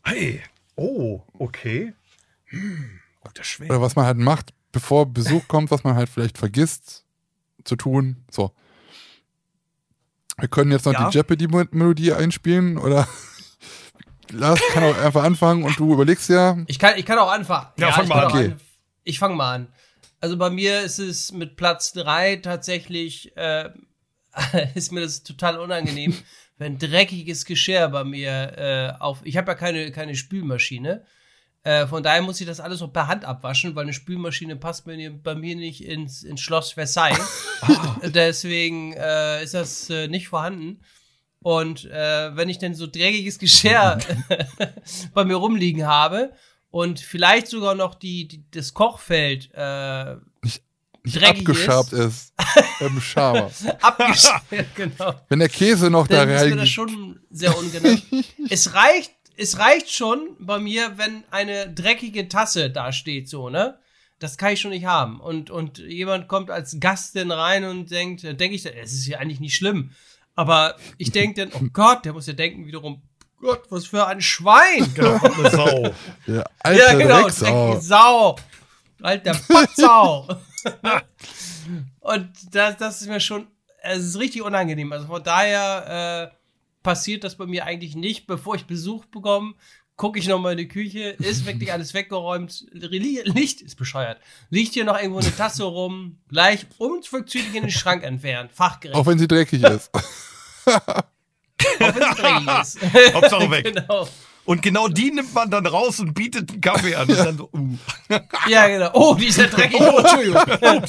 Hey, oh, okay. Hm, guter Schwede. Oder was man halt macht, bevor Besuch kommt, was man halt vielleicht vergisst zu tun. So. Wir können jetzt noch ja. die Jeopardy-Melodie einspielen oder Lars kann auch einfach anfangen und du überlegst ja. Ich kann, ich kann auch anfangen. Ja, ja fang mal an. Okay. an. Ich fange mal an. Also bei mir ist es mit Platz 3 tatsächlich, äh, *laughs* ist mir das total unangenehm, *laughs* wenn dreckiges Geschirr bei mir äh, auf. Ich habe ja keine, keine Spülmaschine. Äh, von daher muss ich das alles noch per Hand abwaschen, weil eine Spülmaschine passt mir, bei mir nicht ins, ins Schloss Versailles. *laughs* *laughs* Deswegen äh, ist das äh, nicht vorhanden. Und äh, wenn ich denn so dreckiges Geschirr *laughs* bei mir rumliegen habe und vielleicht sogar noch die, die das Kochfeld äh, nicht, nicht abgeschabt ist, im Schaber. abgeschabt, genau. Wenn der Käse noch dann da rein. Ist das schon sehr ungenau. es reicht es reicht schon bei mir, wenn eine dreckige Tasse da steht, so, ne? Das kann ich schon nicht haben. Und, und jemand kommt als Gast denn rein und denkt, denke ich, es ist ja eigentlich nicht schlimm. Aber ich denke dann, oh *laughs* Gott, der muss ja denken wiederum, Gott, was für ein Schwein. *laughs* Genau, eine Sau. Ja, ja genau. Sau. Alter Patzau. *laughs* und das, das ist mir schon, es ist richtig unangenehm. Also von daher, äh, passiert das bei mir eigentlich nicht. Bevor ich Besuch bekomme, gucke ich noch mal in die Küche, ist wirklich alles weggeräumt, Licht ist bescheuert. Liegt hier noch irgendwo eine Tasse rum, gleich unverzüglich in den Schrank entfernt, fachgerecht. Auch wenn sie dreckig ist. *laughs* Auch wenn sie dreckig ist. *laughs* Hauptsache weg. genau. Und genau die nimmt man dann raus und bietet einen Kaffee an. *laughs* So, uh. Ja, genau. Oh, die ist ja dreckig. Oh, Entschuldigung.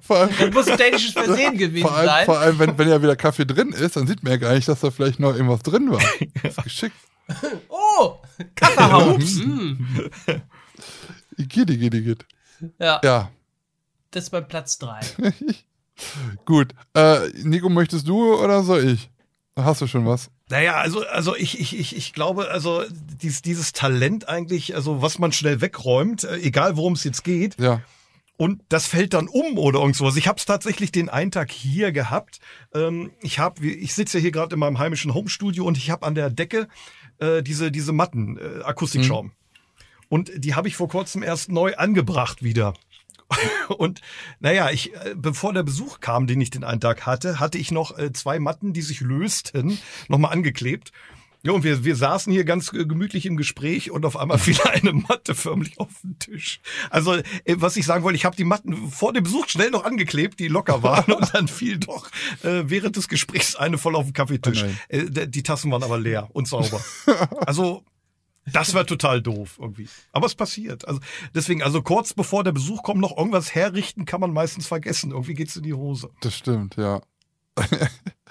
Vor allem, das muss ein dänisches Versehen gewesen vor allem, sein. Vor allem, wenn, wenn ja wieder Kaffee drin ist, dann sieht man ja gar nicht, dass da vielleicht noch irgendwas drin war. Das *laughs* ist geschickt. Oh, Kaffeehaus. *laughs* mm. Igitt, igitt, igitt. Ja. ja. Das ist bei Platz 3. *laughs* Gut. Äh, Nico, möchtest du oder soll ich? Hast du schon was? Naja, also, also ich, ich, ich, ich glaube, also dies, dieses Talent eigentlich, also was man schnell wegräumt, äh, egal worum es jetzt geht, ja und das fällt dann um oder irgendwas. Ich habe es tatsächlich den einen Tag hier gehabt. Ähm, ich habe, ich sitze ja hier gerade in meinem heimischen Homestudio und ich habe an der Decke äh, diese diese Matten äh, Akustikschaum. Mhm. Und die habe ich vor kurzem erst neu angebracht wieder. *laughs* Und naja, ich, äh, bevor der Besuch kam, den ich den einen Tag hatte, hatte ich noch äh, zwei Matten, die sich lösten, nochmal angeklebt. Ja, und wir, wir saßen hier ganz gemütlich im Gespräch und auf einmal *laughs* fiel eine Matte förmlich auf den Tisch. Also, äh, was ich sagen wollte, ich habe die Matten vor dem Besuch schnell noch angeklebt, die locker waren, *laughs* und dann fiel doch äh, während des Gesprächs eine voll auf den Kaffeetisch. Oh äh, die Tassen waren aber leer und sauber. Also, das wäre total doof irgendwie. Aber es passiert. Also deswegen, also kurz bevor der Besuch kommt, noch irgendwas herrichten, kann man meistens vergessen. Irgendwie geht's in die Hose. Das stimmt, ja. *laughs*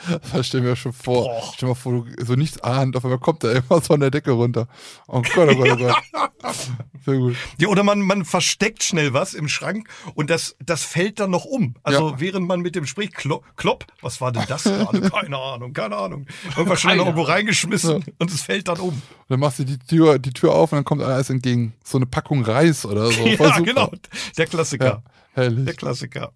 *laughs* Das stell mir schon vor. Boah. Stell mir vor, du so nichts ahnt, auf einmal kommt da irgendwas von der Decke runter. Oh Gott, oh Gott, oh Gott. *laughs* Sehr gut. Ja, oder man, man versteckt schnell was im Schrank und das, das fällt dann noch um. Also ja. während man mit dem spricht, klopp, klopp, was war denn das gerade? *laughs* Keine Ahnung, keine Ahnung. Irgendwas schnell irgendwo reingeschmissen ja. und es fällt dann um. Und dann machst du die Tür, die Tür auf und dann kommt alles entgegen. So eine Packung Reis oder so. ja, genau. Der Klassiker. Ja, herrlich. Der Klassiker.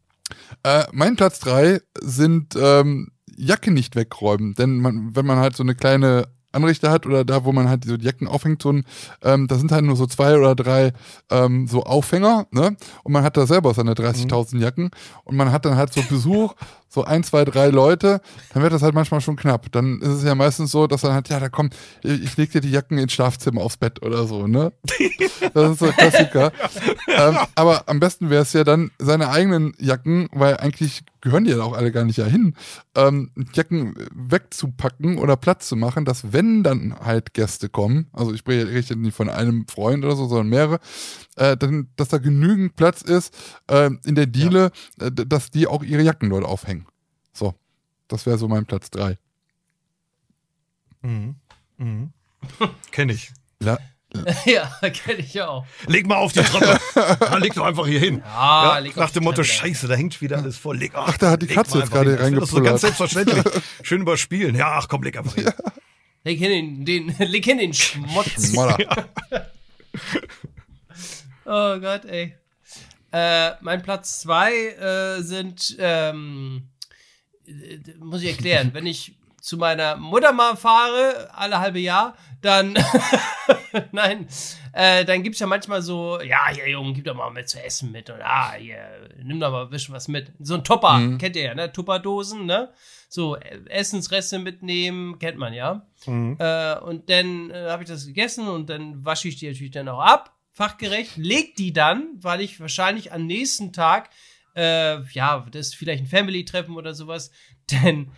Äh, mein Platz drei sind ähm, Jacke nicht wegräumen. Denn man, wenn man halt so eine kleine Anrichter hat oder da, wo man halt so die Jacken aufhängt, so ein, ähm, da sind halt nur so zwei oder drei ähm, so Aufhänger, ne? Und man hat da selber seine 30.000 mhm. Jacken und man hat dann halt so Besuch, so ein, zwei, drei Leute, dann wird das halt manchmal schon knapp. Dann ist es ja meistens so, dass dann halt, ja, da kommt, ich leg dir die Jacken ins Schlafzimmer aufs Bett oder so, ne? *laughs* Das ist so ein Klassiker. ähm, aber am besten wäre es ja dann, seine eigenen Jacken, weil eigentlich gehören die ja auch alle gar nicht ja hin, ähm, Jacken wegzupacken oder Platz zu machen, dass wenn dann halt Gäste kommen, also ich rede nicht von einem Freund oder so, sondern mehrere, äh, dann, dass da genügend Platz ist äh, in der Diele, ja. äh, dass die auch ihre Jacken dort aufhängen. So, das wäre so mein Platz 3. Mhm. Mhm. *laughs* *laughs* Kenn ich. Ja. ja, kenne ich auch. Leg mal auf die Treppe. *laughs* ja, leg doch einfach hier hin. Ja, ja nach dem Motto, Scheiße, da hängt wieder alles voll. Leg, ach, ach da hat die Katze jetzt gerade reingepullert. Das ist so ganz selbstverständlich. Schön überspielen. Ja, ach komm, leg einfach hin. Leg hin den, den, leg hin den Schmutz. Oh Gott, ey. Äh, mein Platz zwei äh, sind, ähm, muss ich erklären, wenn ich zu meiner Mutter mal fahre, alle halbe Jahr, dann, *laughs* nein, äh, dann gibt's ja manchmal so, ja, hier, Junge, gib doch mal mit zu essen mit und ah, hier, nimm doch mal ein bisschen was mit. So ein Topper, mhm. kennt ihr ja, ne? Tupperdosen, ne? So, äh, Essensreste mitnehmen, kennt man ja. Mhm. Äh, und dann äh, habe ich das gegessen und dann wasche ich die natürlich dann auch ab, fachgerecht, leg die dann, weil ich wahrscheinlich am nächsten Tag, äh, ja, das ist vielleicht ein Family-Treffen oder sowas, *laughs* denn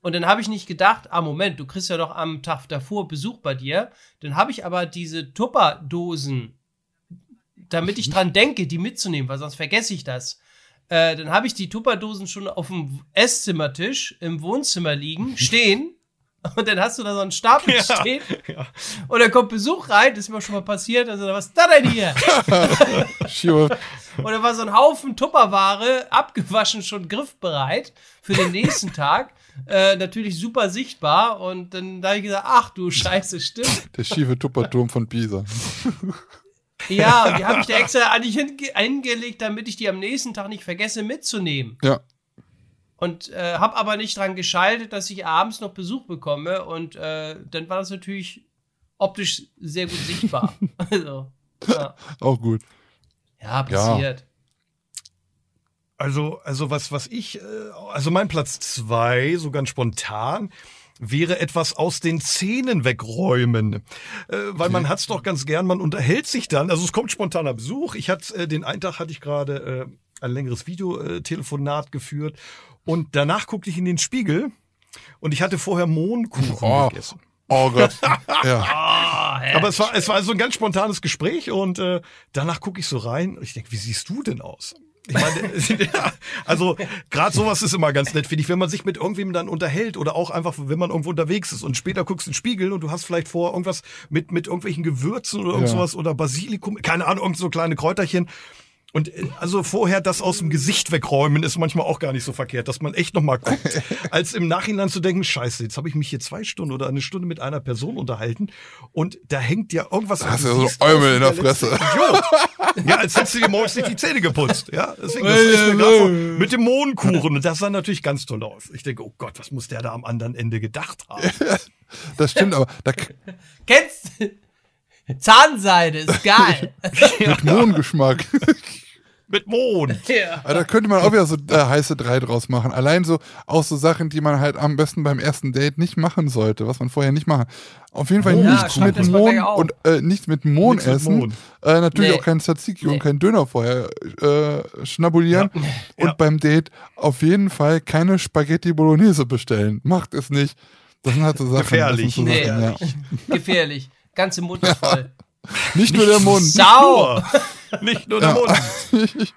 und dann habe ich nicht gedacht, ah Moment, du kriegst ja doch am Tag davor Besuch bei dir. Dann habe ich aber diese Tupperdosen, damit ich dran denke, die mitzunehmen, weil sonst vergesse ich das. Äh, dann habe ich die Tupperdosen schon auf dem Esszimmertisch im Wohnzimmer liegen, *laughs* stehen. *laughs* Und dann hast du da so einen Stapel ja, stehen. Ja. Und dann kommt Besuch rein, das ist mir schon mal passiert. Also, was ist da denn hier? *laughs* und da war so ein Haufen Tupperware, abgewaschen, schon griffbereit für den nächsten *laughs* Tag. Äh, natürlich super sichtbar. Und dann habe ich gesagt, ach du Scheiße, stimmt. Der schiefe Tupperturm von Pisa. ja, und die habe ich da extra eigentlich eingelegt, damit ich die am nächsten Tag nicht vergesse mitzunehmen. Ja. Und äh, habe aber nicht dran geschaltet, dass ich abends noch Besuch bekomme. Und äh, dann war das natürlich optisch sehr gut sichtbar. *laughs* also, ja. Auch gut. Ja, passiert. Ja. Also, also was, was ich, äh, also mein Platz zwei, so ganz spontan, wäre etwas aus den Zähnen wegräumen. Äh, weil man hat's doch ganz gern, man unterhält sich dann. Also es kommt spontaner Besuch. Ich hatte äh, den einen Tag hatte ich gerade äh, ein längeres Videotelefonat geführt und danach guckte ich in den Spiegel und ich hatte vorher Mohnkuchen oh. gegessen. Oh Gott. *laughs* ja. Oh, Aber es war, es war so ein ganz spontanes Gespräch und äh, danach gucke ich so rein und ich denke, wie siehst du denn aus? Ich meine, *laughs* ja, also gerade sowas ist immer ganz nett, finde ich, wenn man sich mit irgendwem dann unterhält oder auch einfach, wenn man irgendwo unterwegs ist und später guckst in den Spiegel und du hast vielleicht vor irgendwas mit mit irgendwelchen Gewürzen oder irgend ja. oder Basilikum, keine Ahnung, irgend so kleine Kräuterchen und äh, also vorher das aus dem Gesicht wegräumen ist manchmal auch gar nicht so verkehrt, dass man echt nochmal guckt, *laughs* als im Nachhinein zu denken, scheiße, jetzt habe ich mich hier zwei Stunden oder eine Stunde mit einer Person unterhalten und da hängt ja irgendwas. Da hast du ja so Eumel in der, der Fresse. Idiot. *laughs* Ja, als hättest du dir morgens nicht die Zähne geputzt. Ja, deswegen, das ist mir vor, mit dem Mohnkuchen. Und das sah natürlich ganz toll aus. Ich denke, oh Gott, was muss der da am anderen Ende gedacht haben? *laughs* das stimmt, aber da Kennst Zahnseide ist geil. mit Mohngeschmack. Mit Mond. *laughs* Ja. Da könnte man auch wieder so äh, heiße drei draus machen. Allein so auch so Sachen, die man halt am besten beim ersten Date nicht machen sollte, was man vorher nicht machen. Auf jeden Fall ja, nichts mit Mohn und äh, nichts mit Mohn nichts essen. Mit Mohn. Äh, natürlich nee. auch kein Tzatziki nee. und kein Döner vorher äh, schnabulieren. Ja. *laughs* Und ja. beim Date auf jeden Fall keine Spaghetti Bolognese bestellen. Macht es nicht. Das sind halt so Sachen. Gefährlich. So nee, Sachen, ja. Gefährlich. Ganze Mund ist voll. Nicht nur der Mund. Sau! Nicht nur *laughs* der Mund. *laughs*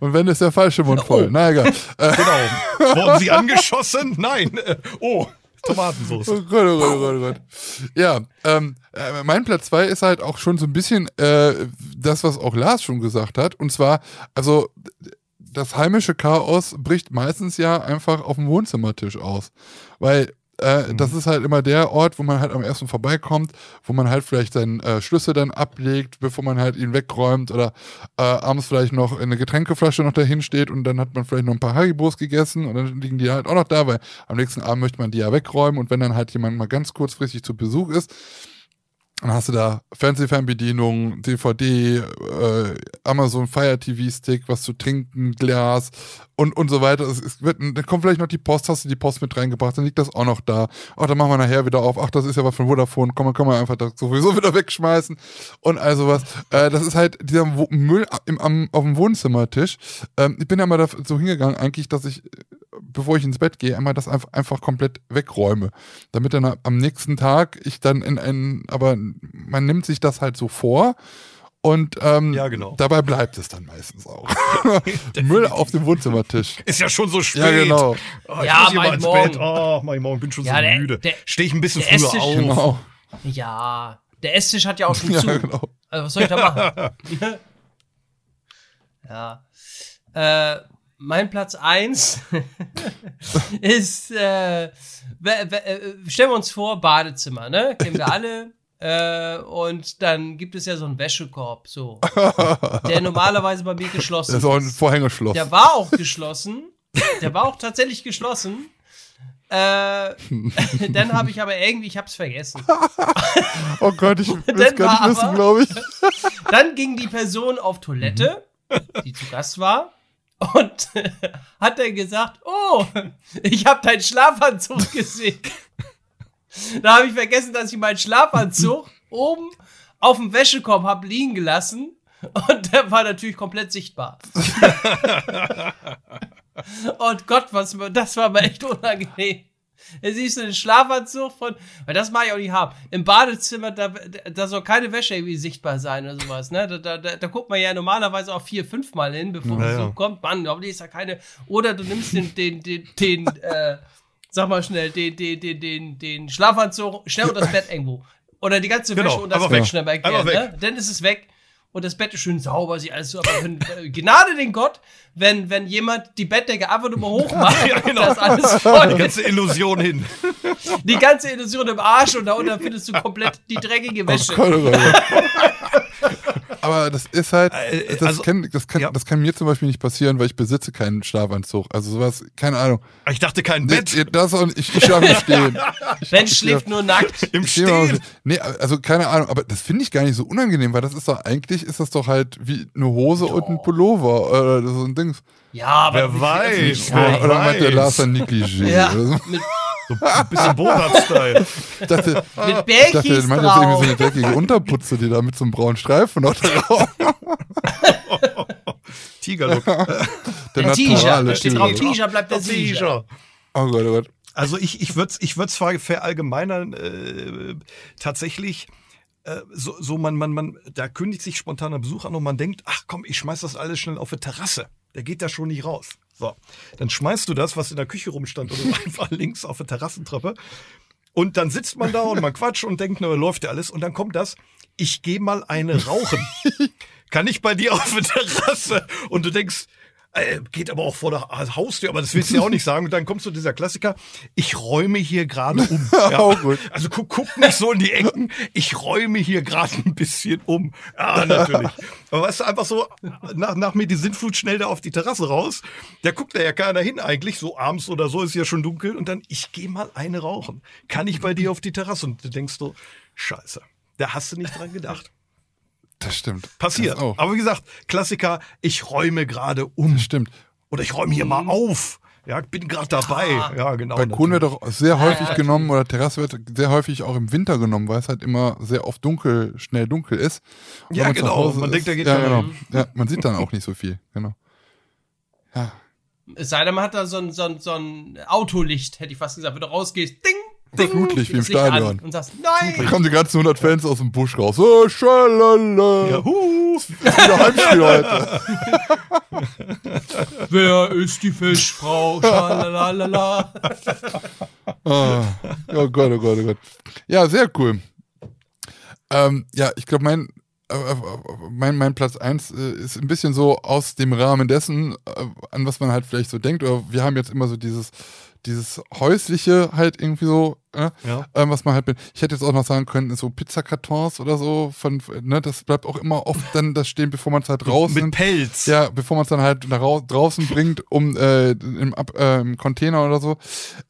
Und wenn ist der falsche Mund voll. Oh. Na egal. *laughs* Genau. Wurden sie angeschossen? Nein. Oh. Tomatensauce. Oh Gott, oh Gott, oh Gott, oh Gott. Ja, ähm, äh, mein Platz 2 ist halt auch schon so ein bisschen äh, das, was auch Lars schon gesagt hat. Und zwar, also das heimische Chaos bricht meistens ja einfach auf dem Wohnzimmertisch aus. Weil äh, mhm. Das ist halt immer der Ort, wo man halt am ersten vorbeikommt, wo man halt vielleicht seinen äh, Schlüssel dann ablegt, bevor man halt ihn wegräumt oder äh, abends vielleicht noch eine Getränkeflasche noch dahin steht und dann hat man vielleicht noch ein paar Haribos gegessen und dann liegen die halt auch noch da, weil am nächsten Abend möchte man die ja wegräumen und wenn dann halt jemand mal ganz kurzfristig zu Besuch ist, Dann hast du da Fernsehfernbedienung, DVD, äh, Amazon Fire TV Stick, was zu trinken, Glas und, und so weiter. Es, es wird, dann kommt vielleicht noch die Post, hast du die Post mit reingebracht, dann liegt das auch noch da. Ach, dann machen wir nachher wieder auf. Ach, das ist ja was von Vodafone. Komm, kann man einfach das sowieso *laughs* wieder wegschmeißen und all sowas. Äh, das ist halt dieser Müll im, am, auf dem Wohnzimmertisch. Ähm, ich bin ja mal so hingegangen, eigentlich, dass ich bevor ich ins Bett gehe, einmal das einfach, einfach komplett wegräume. Damit dann am nächsten Tag ich dann in ein, aber man nimmt sich das halt so vor. Und ähm, ja, genau. dabei bleibt es dann meistens auch. *laughs* *laughs* Müll auf dem Wohnzimmertisch. Ist ja schon so spät. Ja, genau. Oh, ich ja, mein morgen. Bett. Oh, mein Morgen bin schon ja, so der, müde. Stehe ich ein bisschen früher Esstisch, auf. Genau. Ja, der Esstisch hat ja auch schon *laughs* ja, zu. Genau. Also was soll ich da machen? ja. Äh, mein Platz 1 ist, äh, äh, stellen wir uns vor, Badezimmer, ne? Kennen wir alle. Äh, und dann gibt es ja so einen Wäschekorb, so. *laughs* der normalerweise bei mir geschlossen ist. Das ist auch ein Vorhängeschloss. Der war auch geschlossen. Der war auch tatsächlich geschlossen. Äh, *laughs* dann habe ich aber irgendwie, ich habe es vergessen. *laughs* oh Gott, ich will es gar nicht wissen, glaube ich. dann ging die Person auf Toilette, die zu Gast war, und hat dann gesagt, oh, ich habe deinen Schlafanzug gesehen. Da habe ich vergessen, dass ich meinen Schlafanzug *laughs* oben auf dem Wäschekorb habe liegen gelassen und der war natürlich komplett sichtbar. *laughs* und Gott, was, das war mir echt unangenehm. Da siehst du den Schlafanzug von, weil das mag ich auch nicht haben. Im Badezimmer, da, da soll keine Wäsche irgendwie sichtbar sein oder sowas, ne? Da, da, da, da guckt man ja normalerweise auch vier, fünf Mal hin, bevor naja. so kommt. Mann, hoffentlich ist da keine. Oder du nimmst den, den, den, den, äh, sag mal schnell, den, den, den, den, den Schlafanzug schnell unter das Bett irgendwo. Oder die ganze Wäsche genau, unter das Bett weg. schnell weg, ne? Dann ist es weg und das Bett ist schön sauber, sie alles so, aber wenn, äh, Gnade den Gott, wenn, wenn jemand die Bettdecke einfach nur mal hoch macht, ja, genau. das alles *laughs* voll. Die ganze Illusion hin. *laughs* Die ganze Illusion im Arsch und da unten findest du komplett die dreckige oh Wäsche. Oh Gott, oh Gott. *laughs* aber das ist halt, äh, äh, das, also, kann, das, kann, ja. das kann mir zum Beispiel nicht passieren, weil ich besitze keinen Schlafanzug. Also sowas, keine Ahnung. Ich dachte kein Bett. Das und ich, ich schlafe im *laughs* Stehen. Ben schläft nur nackt. Im Stehen. Nee, also keine Ahnung, aber das finde ich gar nicht so unangenehm, weil das ist doch eigentlich, ist das doch halt wie eine Hose oh. und ein Pullover oder so ein Ding. Ja, aber wer weiß. Oder, oder meint der Lars ein Negligé? Ja, mit so ein *laughs* bisschen Borat-Style. Ich dachte, mit ich dachte, du meinst jetzt irgendwie so eine dreckige Unterputze, die da mit so einem braunen Streifen noch drauf. *laughs* Tigerlook. *laughs* Der T-Shirt, da steht drauf, T-Shirt bleibt der T-Shirt. Oh Gott, oh Gott. Also ich, ich würde es ich würd's verallgemeinern, äh, tatsächlich äh, so, so man, man, man, da kündigt sich spontaner Besuch an und man denkt, ach komm, ich schmeiß das alles schnell auf eine Terrasse. Der geht da schon nicht raus. So, dann schmeißt du das, was in der Küche rumstand, oder *laughs* einfach links auf der Terrassentreppe. Und dann sitzt man da und man quatscht und denkt, na, läuft ja alles. Und dann kommt das, ich gehe mal eine rauchen. *laughs* Kann ich bei dir auf der Terrasse? Und du denkst, äh, geht aber auch vor der Haustür, aber das willst du ja auch nicht sagen. Und dann kommst du dieser Klassiker, ich räume hier gerade um. *laughs* Ja. oh, also guck, guck nicht so in die Ecken, ich räume hier gerade ein bisschen um. Ja, natürlich. *laughs* Aber weißt du, einfach so, nach, nach mir die Sintflut schnell da auf die Terrasse raus. Da guckt da ja keiner hin eigentlich, so abends oder so ist ja schon dunkel. Und dann, ich gehe mal eine rauchen. Kann ich bei dir auf die Terrasse? Und du denkst so, scheiße, da hast du nicht dran gedacht. Das stimmt. Passiert. Das Aber wie gesagt, Klassiker, ich räume gerade um. Das stimmt. Oder ich räume hier mal mhm. auf. Ja, bin gerade dabei. Ah. Ja, genau. Balkon wird auch sehr häufig ja, genommen oder Terrasse wird sehr häufig auch im Winter genommen, weil es halt immer sehr oft dunkel, schnell dunkel ist. Und ja, genau. Man ist, denkt, da geht ja, genau. ja, man sieht dann auch nicht so viel. Genau. Ja. Es sei denn, man hat da so ein, so ein, so ein Autolicht, hätte ich fast gesagt. Wenn du rausgehst, ding, Ding, Flutlicht wie im Stadion. Und sagst, nein! Da kommen die ganzen 100 Fans aus dem Busch raus. Oh, schalala. Ja, hu. Wieder Heimspiel heute. Wer ist die Fischfrau? Schalalala. ah, oh Gott, oh Gott, oh Gott. Ja, sehr cool. Ähm, ja, ich glaube, mein, äh, äh, mein, mein Platz 1 äh, ist ein bisschen so aus dem Rahmen dessen, an was man halt vielleicht so denkt. Oder wir haben jetzt immer so dieses dieses häusliche halt irgendwie so, äh, Ja. ähm, was man halt, ich hätte jetzt auch noch sagen können, so Pizzakartons oder so, von, ne, das bleibt auch immer oft dann das stehen, bevor man es halt raus Mit. Pelz. Ja, bevor man es dann halt nach rau- draußen bringt, um äh, im, Ab äh, im Container oder so.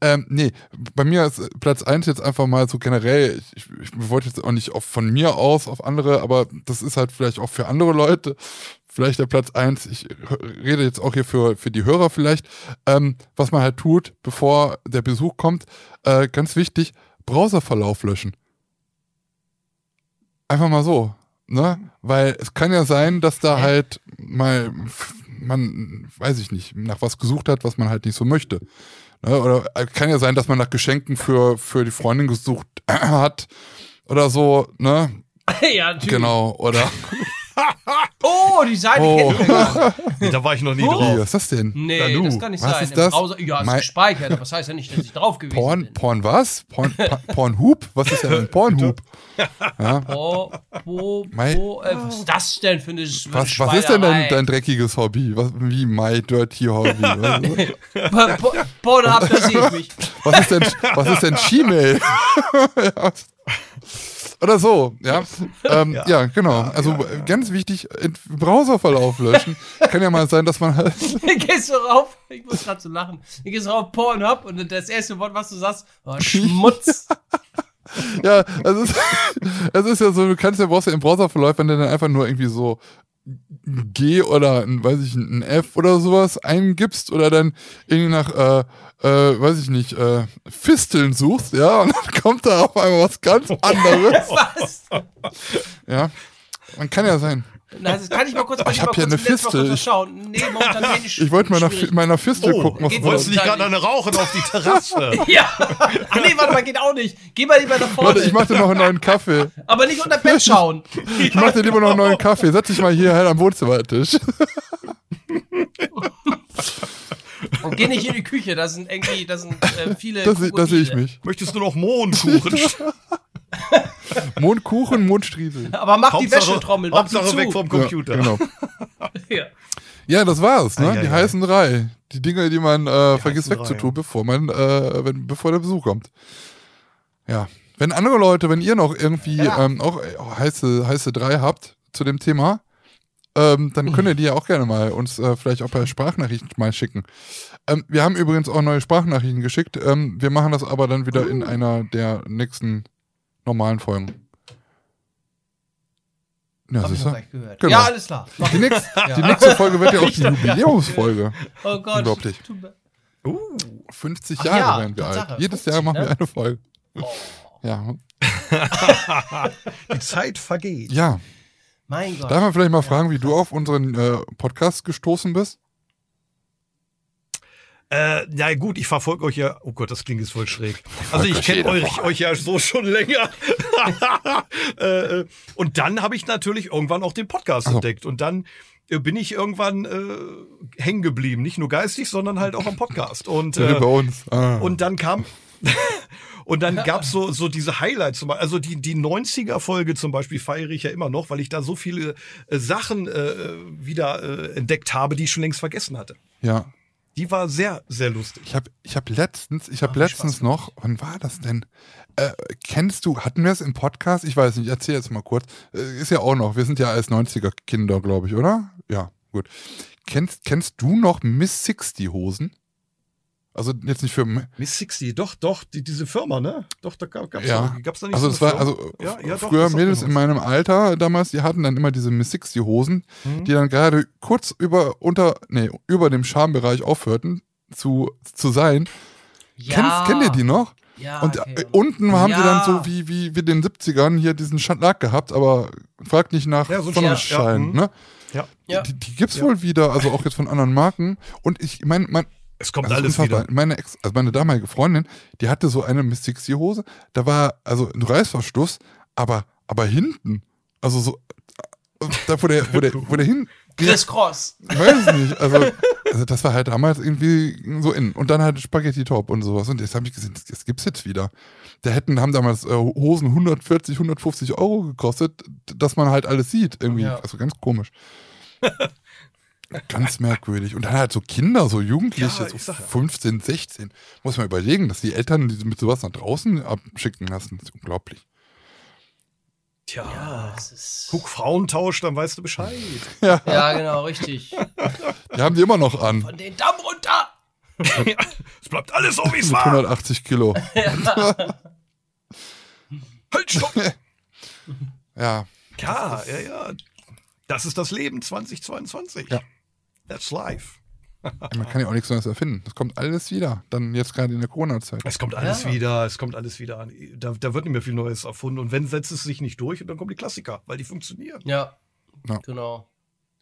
Ähm, nee, bei mir ist Platz eins jetzt einfach mal so generell, ich, ich, ich wollte jetzt auch nicht auf, von mir aus auf andere, aber das ist halt vielleicht auch für andere Leute. Vielleicht der Platz eins. ich rede jetzt auch hier für, für die Hörer vielleicht, ähm, was man halt tut, bevor der Besuch kommt. Äh, ganz wichtig, Browserverlauf löschen. Einfach mal so. Ne? Weil es kann ja sein, dass da halt mal man, weiß ich nicht, nach was gesucht hat, was man halt nicht so möchte. Ne? Oder äh, kann ja sein, dass man nach Geschenken für, für die Freundin gesucht *clears throat* hat oder so, ne? *laughs* ja, natürlich. Genau. Oder *laughs* *laughs* Oh, die Seite Oh. *laughs* Nee, da war ich noch nie Oh. drauf. ist das denn? Nee, Ja, du. das kann nicht Was sein. ist das? Browser, ja, ist Mein- gespeichert, aber das heißt ja nicht, dass ich drauf gewesen Porn, bin. Porn was? Porn, Pornhub? Was ist denn ein Pornhub? *laughs* Ja. Po, po, Mei- po, äh, was ist das denn für eine Was, was ist denn dein, dein dreckiges Hobby? Was, wie my dirty Hobby? Was, Po- Pornhub, da sehe ich mich. was ist denn, was ist denn Gmail? ja. Oder so, ja. *laughs* Ähm, ja. Ja. genau. Also äh, ganz wichtig, Browserverlauf löschen. *laughs* Kann ja mal sein, dass man halt. *laughs* Gehst du rauf, ich muss gerade so lachen, dann gehst du rauf Pornhub und das erste Wort, was du sagst, oh, Schmutz. Ja, es ist, es ist ja so, du kannst ja, brauchst ja im Browserverlauf, wenn du dann einfach nur irgendwie so ein G oder ein, weiß ich, ein F oder sowas eingibst oder dann irgendwie nach, äh, äh, weiß ich nicht, äh, Fisteln suchst, ja, und dann *laughs* kommt da auf einmal was ganz anderes. *laughs* Was? Ja, man kann ja sein. Na, das kann ich mal kurz, ich mal hab hier kurz eine Fistel. Ich- schauen. Nee, *laughs* Ich wollte mal nach meiner Fistel Oh, gucken, geht wolltest du nicht gerade eine rauchen auf die Terrasse? *laughs* Ja. Ach nee, warte mal, geht auch nicht. Geh mal lieber nach vorne. Warte, ich mach dir noch einen neuen Kaffee. Aber nicht unter Bett schauen. Ich mach dir lieber noch einen neuen Kaffee. Setz dich mal hier halt am Wohnzimmertisch. Und geh nicht in die Küche, da sind irgendwie, da sind äh, viele. Da, se- da sehe ich mich. Möchtest du noch Mohnkuchen? *laughs* *laughs* Mondkuchen, Mondstriesel. Aber mach die Hauptsache- Wäschetrommel, mach sie Hauptsache zu. weg vom Computer. Ja, genau. *laughs* Ja. Ja, das war's, ne? Ei, ei, die ei. heißen drei. Die Dinge, die man äh, vergisst heißen drei, wegzutun, bevor man, äh, wenn, bevor der Besuch kommt. Ja. Wenn andere Leute, wenn ihr noch irgendwie Ja. ähm, auch äh, heiße, heiße drei habt zu dem Thema, ähm, dann könnt ihr die ja auch gerne mal uns äh, vielleicht auch per Sprachnachrichten mal schicken. Ähm, wir haben übrigens auch neue Sprachnachrichten geschickt. Ähm, wir machen das aber dann wieder in einer der nächsten normalen Folgen. Ja, Hab ich siehst noch du? gleich gehört. Genau. Ja, alles klar. Mach. Die, nächst, die nächste Folge wird ja auch *laughs* die ja. Jubiläumsfolge. Oh Gott. Unglaublich. Tut mir- 50 Ach Jahre ja, werden wir Tatsache. alt. Jedes 50, Jahr machen wir ne? eine Folge. Oh, Ja. Die Zeit vergeht. ja. mein Gott. Darf man vielleicht mal fragen, wie du auf unseren äh, Podcast gestoßen bist? Äh, ja gut, ich verfolge euch ja. Oh Gott, das klingt jetzt voll schräg. Also ich kenne euch, euch ja so schon länger. *laughs* äh, äh, und dann habe ich natürlich irgendwann auch den Podcast Ach so. entdeckt. Und dann äh, bin ich irgendwann äh, hängen geblieben. Nicht nur geistig, sondern halt auch am Podcast. Und, äh, bei uns. Ah. und dann kam. *laughs* Und dann gab's so, so diese Highlights, zum Beispiel, also die, die 90er-Folge zum Beispiel feiere ich ja immer noch, weil ich da so viele äh, Sachen äh, wieder äh, entdeckt habe, die ich schon längst vergessen hatte. ja. Die war sehr, sehr lustig. Ich habe ich hab letztens, ich habe letztens noch, wann war das denn? Äh, kennst du, hatten wir es im Podcast? Ich weiß nicht, erzähl jetzt mal kurz. Äh, ist ja auch noch, wir sind ja als 90er-Kinder, glaube ich, oder? Ja, gut. Kennst, kennst du noch Miss 60 Hosen? Also jetzt nicht für Miss 60, doch, doch, die, diese Firma, ne? Doch, da gab es Ja. gab's da nicht Also so es war, Firma? also Ja, ja, doch, früher Mädels in meinem Alter damals, die hatten dann immer diese Miss 60 Hosen, Mhm. die dann gerade kurz über unter nee, über dem Schambereich aufhörten zu, zu sein. ja. Kennst, kennt ihr die noch? Ja, Und okay. äh, unten haben sie dann Ja. so wie wie wie den 70ern hier diesen Schlag gehabt, aber fragt nicht nach Ja, so ein Sonnenschein, ja, mhm. ne? Ja, Ja. Die, die gibt's wohl wieder, also auch jetzt von anderen Marken und ich mein, mein es kommt also alles unfassbar. wieder. Meine Ex, also meine damalige Freundin, die hatte so eine Miss 60 Hose, da war also ein Reißverschluss, aber, aber hinten, also so, da wo der, wo der, wo der hin, Chris Cross. ich weiß es nicht, also, also das war halt damals irgendwie so in. Und dann halt Spaghetti Top und sowas. Und jetzt habe ich gesehen, das, das gibt's jetzt wieder. Da hätten, haben damals äh, Hosen 140, 150 Euro gekostet, dass man halt alles sieht. Irgendwie. Ja. Also ganz komisch. *laughs* Ganz merkwürdig. Und dann halt so Kinder, so Jugendliche, ja, so 15, 16. Muss man überlegen, dass die Eltern die mit sowas nach draußen abschicken lassen. Das ist unglaublich. Tja, ja, guck Frauentausch, dann weißt du Bescheid. *laughs* Ja, ja genau, richtig. Die haben die immer noch an. Von den Damm runter! *laughs* es bleibt alles so, wie es war. 180 Kilo. *laughs* halt, stopp! ja. Ja, ja, ja. Das ist das Leben 2022. Ja. That's life. Man kann ja auch nichts Neues erfinden. Das kommt alles wieder. Dann jetzt gerade in der Corona-Zeit. Es kommt alles ja. wieder, es kommt alles wieder. Da, da, wird nicht mehr viel Neues erfunden. Und wenn, setzt es sich nicht durch und dann kommen die Klassiker, weil die funktionieren. Ja. ja. Genau.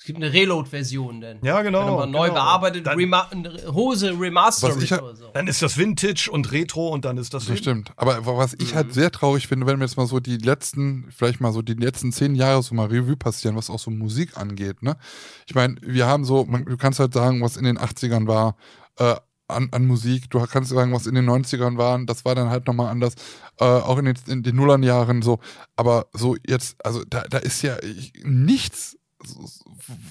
Es gibt eine Reload-Version denn. Ja, genau. Wenn man neu genau. bearbeitet, dann, Rema Hose Remastered oder so. Dann ist das Vintage und Retro und dann ist das. Das stimmt. Aber was ich halt mhm. halt sehr traurig finde, wenn wir jetzt mal so die letzten, vielleicht mal so die letzten zehn Jahre so mal Revue passieren, was auch so Musik angeht, ne? Ich meine, wir haben so, man, du kannst halt sagen, was in den 80ern war, äh, an, an, Musik. Du kannst sagen, was in den 90ern waren, das war dann halt nochmal anders. Äh, auch in den, in den Nullernjahren so. Aber so jetzt, also da, da ist ja nichts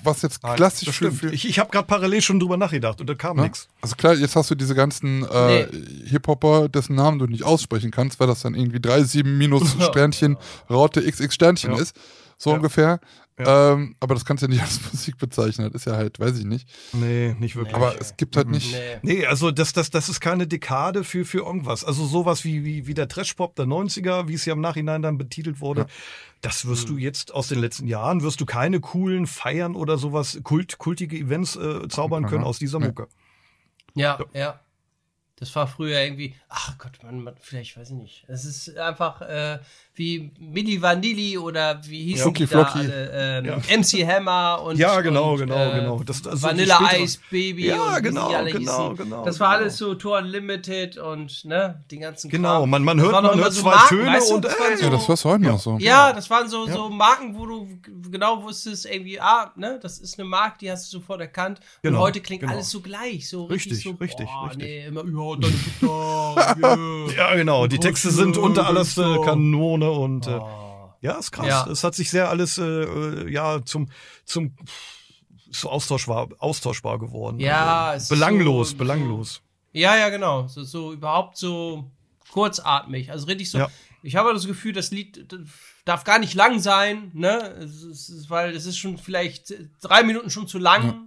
was jetzt klassisch für, für, Ich, ich habe gerade parallel schon drüber nachgedacht und da kam ja? nichts. Also klar, jetzt hast du diese ganzen äh, nee. Hip-Hopper, dessen Namen du nicht aussprechen kannst, weil das dann irgendwie 37 minus *laughs* Sternchen, Raute XX Sternchen ja. ist. So ja. ungefähr. Ähm, aber das kannst du ja nicht *laughs* als Musik bezeichnen. Das ist ja halt, weiß ich nicht. Nee, nicht wirklich. Aber es gibt halt nicht. Nee, nee also das, das, das ist keine Dekade für, für irgendwas. Also sowas wie, wie, wie der Trash-Pop der 90er, wie es ja im Nachhinein dann betitelt wurde. Ja. Das wirst mhm. du jetzt aus den letzten Jahren, wirst du keine coolen Feiern oder sowas, kult, kultige Events äh, zaubern können aus dieser Mucke. Ja, ja. Das war früher irgendwie, ach Gott, man, man vielleicht weiß ich nicht. Es ist einfach äh, wie Milli Vanilli oder wie hieß ja, da alle, ähm, ja. MC Hammer und ja genau und, genau äh, genau das, also Vanilla Ice Baby ja genau genau genau das war alles so Tour Unlimited und ne die ganzen genau Kram. man man hört man hört so zwei Marken, Töne weißt du, und das ey, so, ja das war heute noch so ja das waren so so Marken wo du genau wusstest irgendwie ah ne das ist eine Marke die hast du sofort erkannt genau, und heute klingt genau. alles so gleich so richtig richtig so, richtig, boah, richtig. nee immer *laughs* ja deine Gitarre yeah. ja genau die Texte sind unter alles Kanone und äh, oh. Ja, ist krass. Ja. Es hat sich sehr alles äh, äh ja zum zum so austauschbar austauschbar geworden. Ja, also, belanglos, so, belanglos. Ja, ja, genau. So, so überhaupt so kurzatmig. Also richtig so. Ja. Ich habe das Gefühl, das Lied darf gar nicht lang sein, ne? Es ist, weil es ist schon vielleicht drei Minuten schon zu lang. Ja.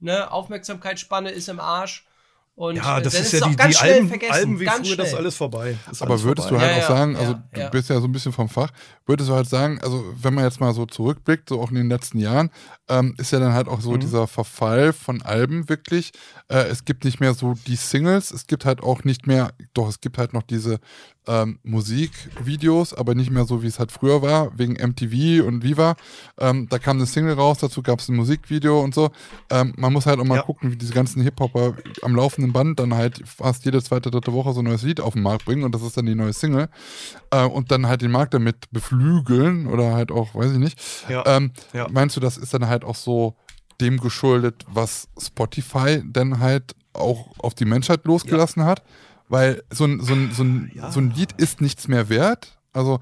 Ne? Aufmerksamkeitsspanne ist im Arsch. Und ja, das ist ja die, die Alben, Alben wie früher, schnell. das alles vorbei. Ist Aber würdest vorbei. du halt ja, auch sagen, also ja, du bist ja so ein bisschen vom Fach, würdest du halt sagen, also wenn man jetzt mal so zurückblickt, so auch in den letzten Jahren, ähm, ist ja dann halt auch so mhm. dieser Verfall von Alben wirklich. Äh, es gibt nicht mehr so die Singles, es gibt halt auch nicht mehr, doch, es gibt halt noch diese ähm, Musikvideos, aber nicht mehr so, wie es halt früher war, wegen MTV und Viva. Ähm, da kam eine Single raus, dazu gab es ein Musikvideo und so. Ähm, man muss halt auch mal ja. gucken, wie diese ganzen Hip-Hopper am laufenden Band dann halt fast jede zweite, dritte Woche so ein neues Lied auf den Markt bringen und das ist dann die neue Single. Äh, und dann halt den Markt damit beflügeln oder halt auch, weiß ich nicht. Ja. Ähm, ja. Meinst du, das ist dann halt auch so dem geschuldet, was Spotify dann halt auch auf die Menschheit losgelassen hat? Weil so ein, so ein, so ein, ja. so ein Lied ist nichts mehr wert. Also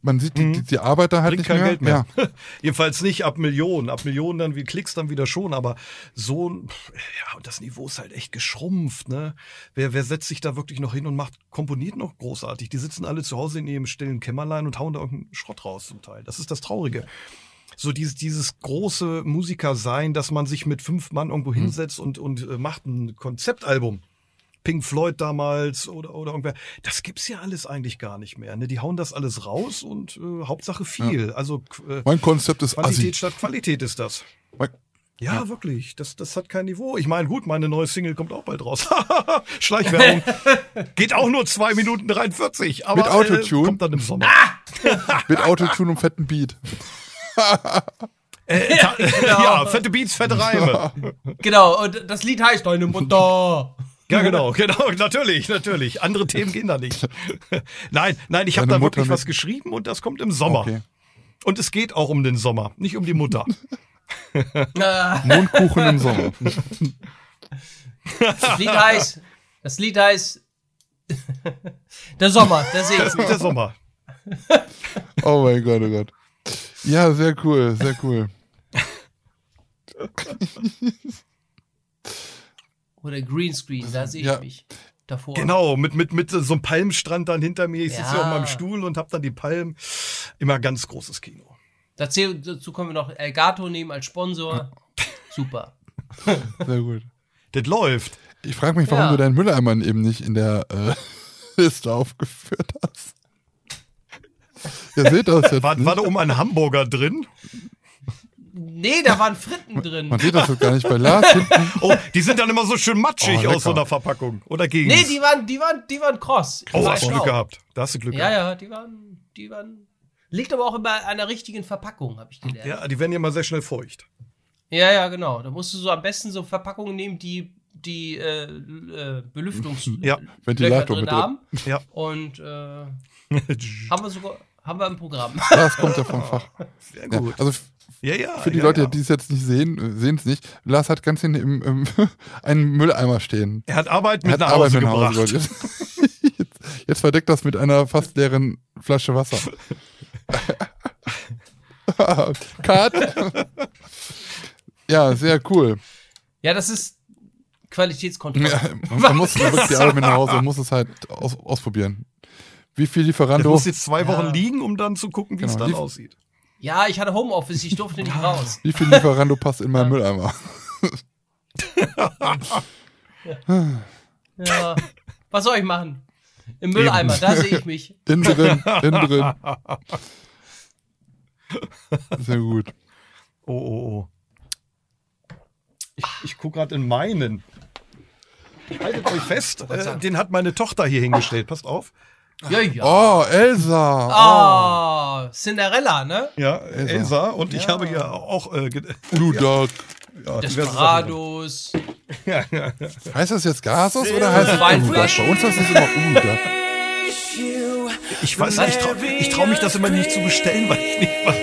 man sieht die, mhm. die, die Arbeiter halt Bringt nicht kein mehr. Geld mehr. Ja. *laughs* Jedenfalls nicht ab Millionen. Ab Millionen dann wie Klicks dann wieder schon, aber so ja, das Niveau ist halt echt geschrumpft, ne? Wer, wer setzt sich da wirklich noch hin und macht, komponiert noch großartig? Die sitzen alle zu Hause in ihrem stillen Kämmerlein und hauen da irgendeinen Schrott raus zum Teil. Das ist das Traurige. So dieses, dieses große Musiker sein, dass man sich mit fünf Mann irgendwo mhm. hinsetzt und, und äh, macht ein Konzeptalbum. Pink Floyd damals oder, oder irgendwer. Das gibt's ja alles eigentlich gar nicht mehr. Ne? Die hauen das alles raus und äh, Hauptsache viel. Ja. Also äh, mein Konzept ist Qualität Assi. statt Qualität ist das. Mein ja, ja, wirklich. Das, das hat kein Niveau. Ich meine, gut, meine neue Single kommt auch bald raus. *laughs* Schleichwerbung. *laughs* Geht auch nur zwei Minuten 43. Aber Mit Autotune. Äh, kommt dann im Sommer. *laughs* Mit Autotune und fetten Beat. äh, genau. Ja, fette Beats, fette Reime. Genau, und das Lied heißt Deine Mutter. Ja, genau, *laughs* genau, natürlich, natürlich. Andere Themen gehen da nicht. *laughs* nein, nein, ich habe da wirklich was geschrieben und das kommt im Sommer. Okay. Und es geht auch um den Sommer, nicht um die Mutter. *laughs* Mondkuchen im Sommer. Das Lied heißt, das Lied heißt der Sommer, der See. Das ist der Sommer. Oh mein Gott, oh Gott. Ja, sehr cool, sehr cool. Oder Greenscreen, da sehe ich Ja. mich davor. Genau, mit, mit, mit so einem Palmstrand dann hinter mir. Ich sitze Ja. hier auf meinem Stuhl und hab dann die Palmen. Immer ganz großes Kino. Dazu, dazu können wir noch Elgato nehmen als Sponsor. Super. *laughs* Sehr gut. Das läuft. Ich frage mich, warum Ja. du deinen Mülleimer eben nicht in der äh, *laughs* Liste aufgeführt hast. Ihr seht das jetzt War, nicht. war da oben ein Hamburger drin? Nee, da waren Fritten drin. Man sieht das jetzt gar nicht bei Lars. *laughs* Oh, die sind dann immer so schön matschig Oh, aus so einer Verpackung. Oder gegen? Nee, die waren, die waren, die waren cross. Oh, hast du Glück gehabt. Da hast du Glück Ja, gehabt. ja, die waren, die waren. Liegt aber auch immer einer richtigen Verpackung, habe ich gelernt. Ja. Ja, die werden ja immer sehr schnell feucht. ja, genau. Da musst du so am besten so Verpackungen nehmen, die die äh, äh, Belüftungs *laughs* Ja. Ventilator drin haben. Ja. Und äh, *laughs* haben wir sogar haben wir im Programm. Das kommt ja vom Fach. Sehr Ja, gut. also f- Ja, ja. für die ja, Leute, ja. die es jetzt nicht sehen, sehen es nicht. Lars hat ganz hinten im, im *laughs* einen Mülleimer stehen. Er hat Arbeit Er mit hat nach Arbeit Hause mit nach gebracht. Hause gebracht. *laughs* Jetzt, jetzt verdeckt das mit einer fast leeren Flasche Wasser. *laughs* Cut. ja, sehr cool. Ja, das ist Qualitätskontrolle. Ja, man muss wirklich die Arbeit mit nach Hause, man muss es halt aus, ausprobieren. Wie viel Das Lieferando? muss jetzt zwei Wochen Ja. liegen, um dann zu gucken, wie es Genau. dann Lief- aussieht. Ja, ich hatte Homeoffice, ich durfte nicht raus. *laughs* Wie viel Lieferando passt in meinen Mülleimer? *laughs* Ja. Was soll ich machen? Im Mülleimer, da sehe ich mich. *laughs* Innen drin, innen drin. Sehr gut. Oh, oh, oh. Ich, ich gucke gerade in meinen. Haltet euch fest, äh, den hat meine Tochter hier hingestellt. Passt auf. Ja, ja. Oh, Elsa. Ah, Cinderella, ne? Ja, Elsa. Und ich habe ja auch äh, ge- Ludak. ja. Desperados. Ja, ja, ja. Heißt das jetzt Gasos oder heißt es Weinflash. Ludak? Bei uns heißt es immer Ludak. Ich weiß nicht, ich traue trau mich das immer nicht zu bestellen, weil ich nicht weiß,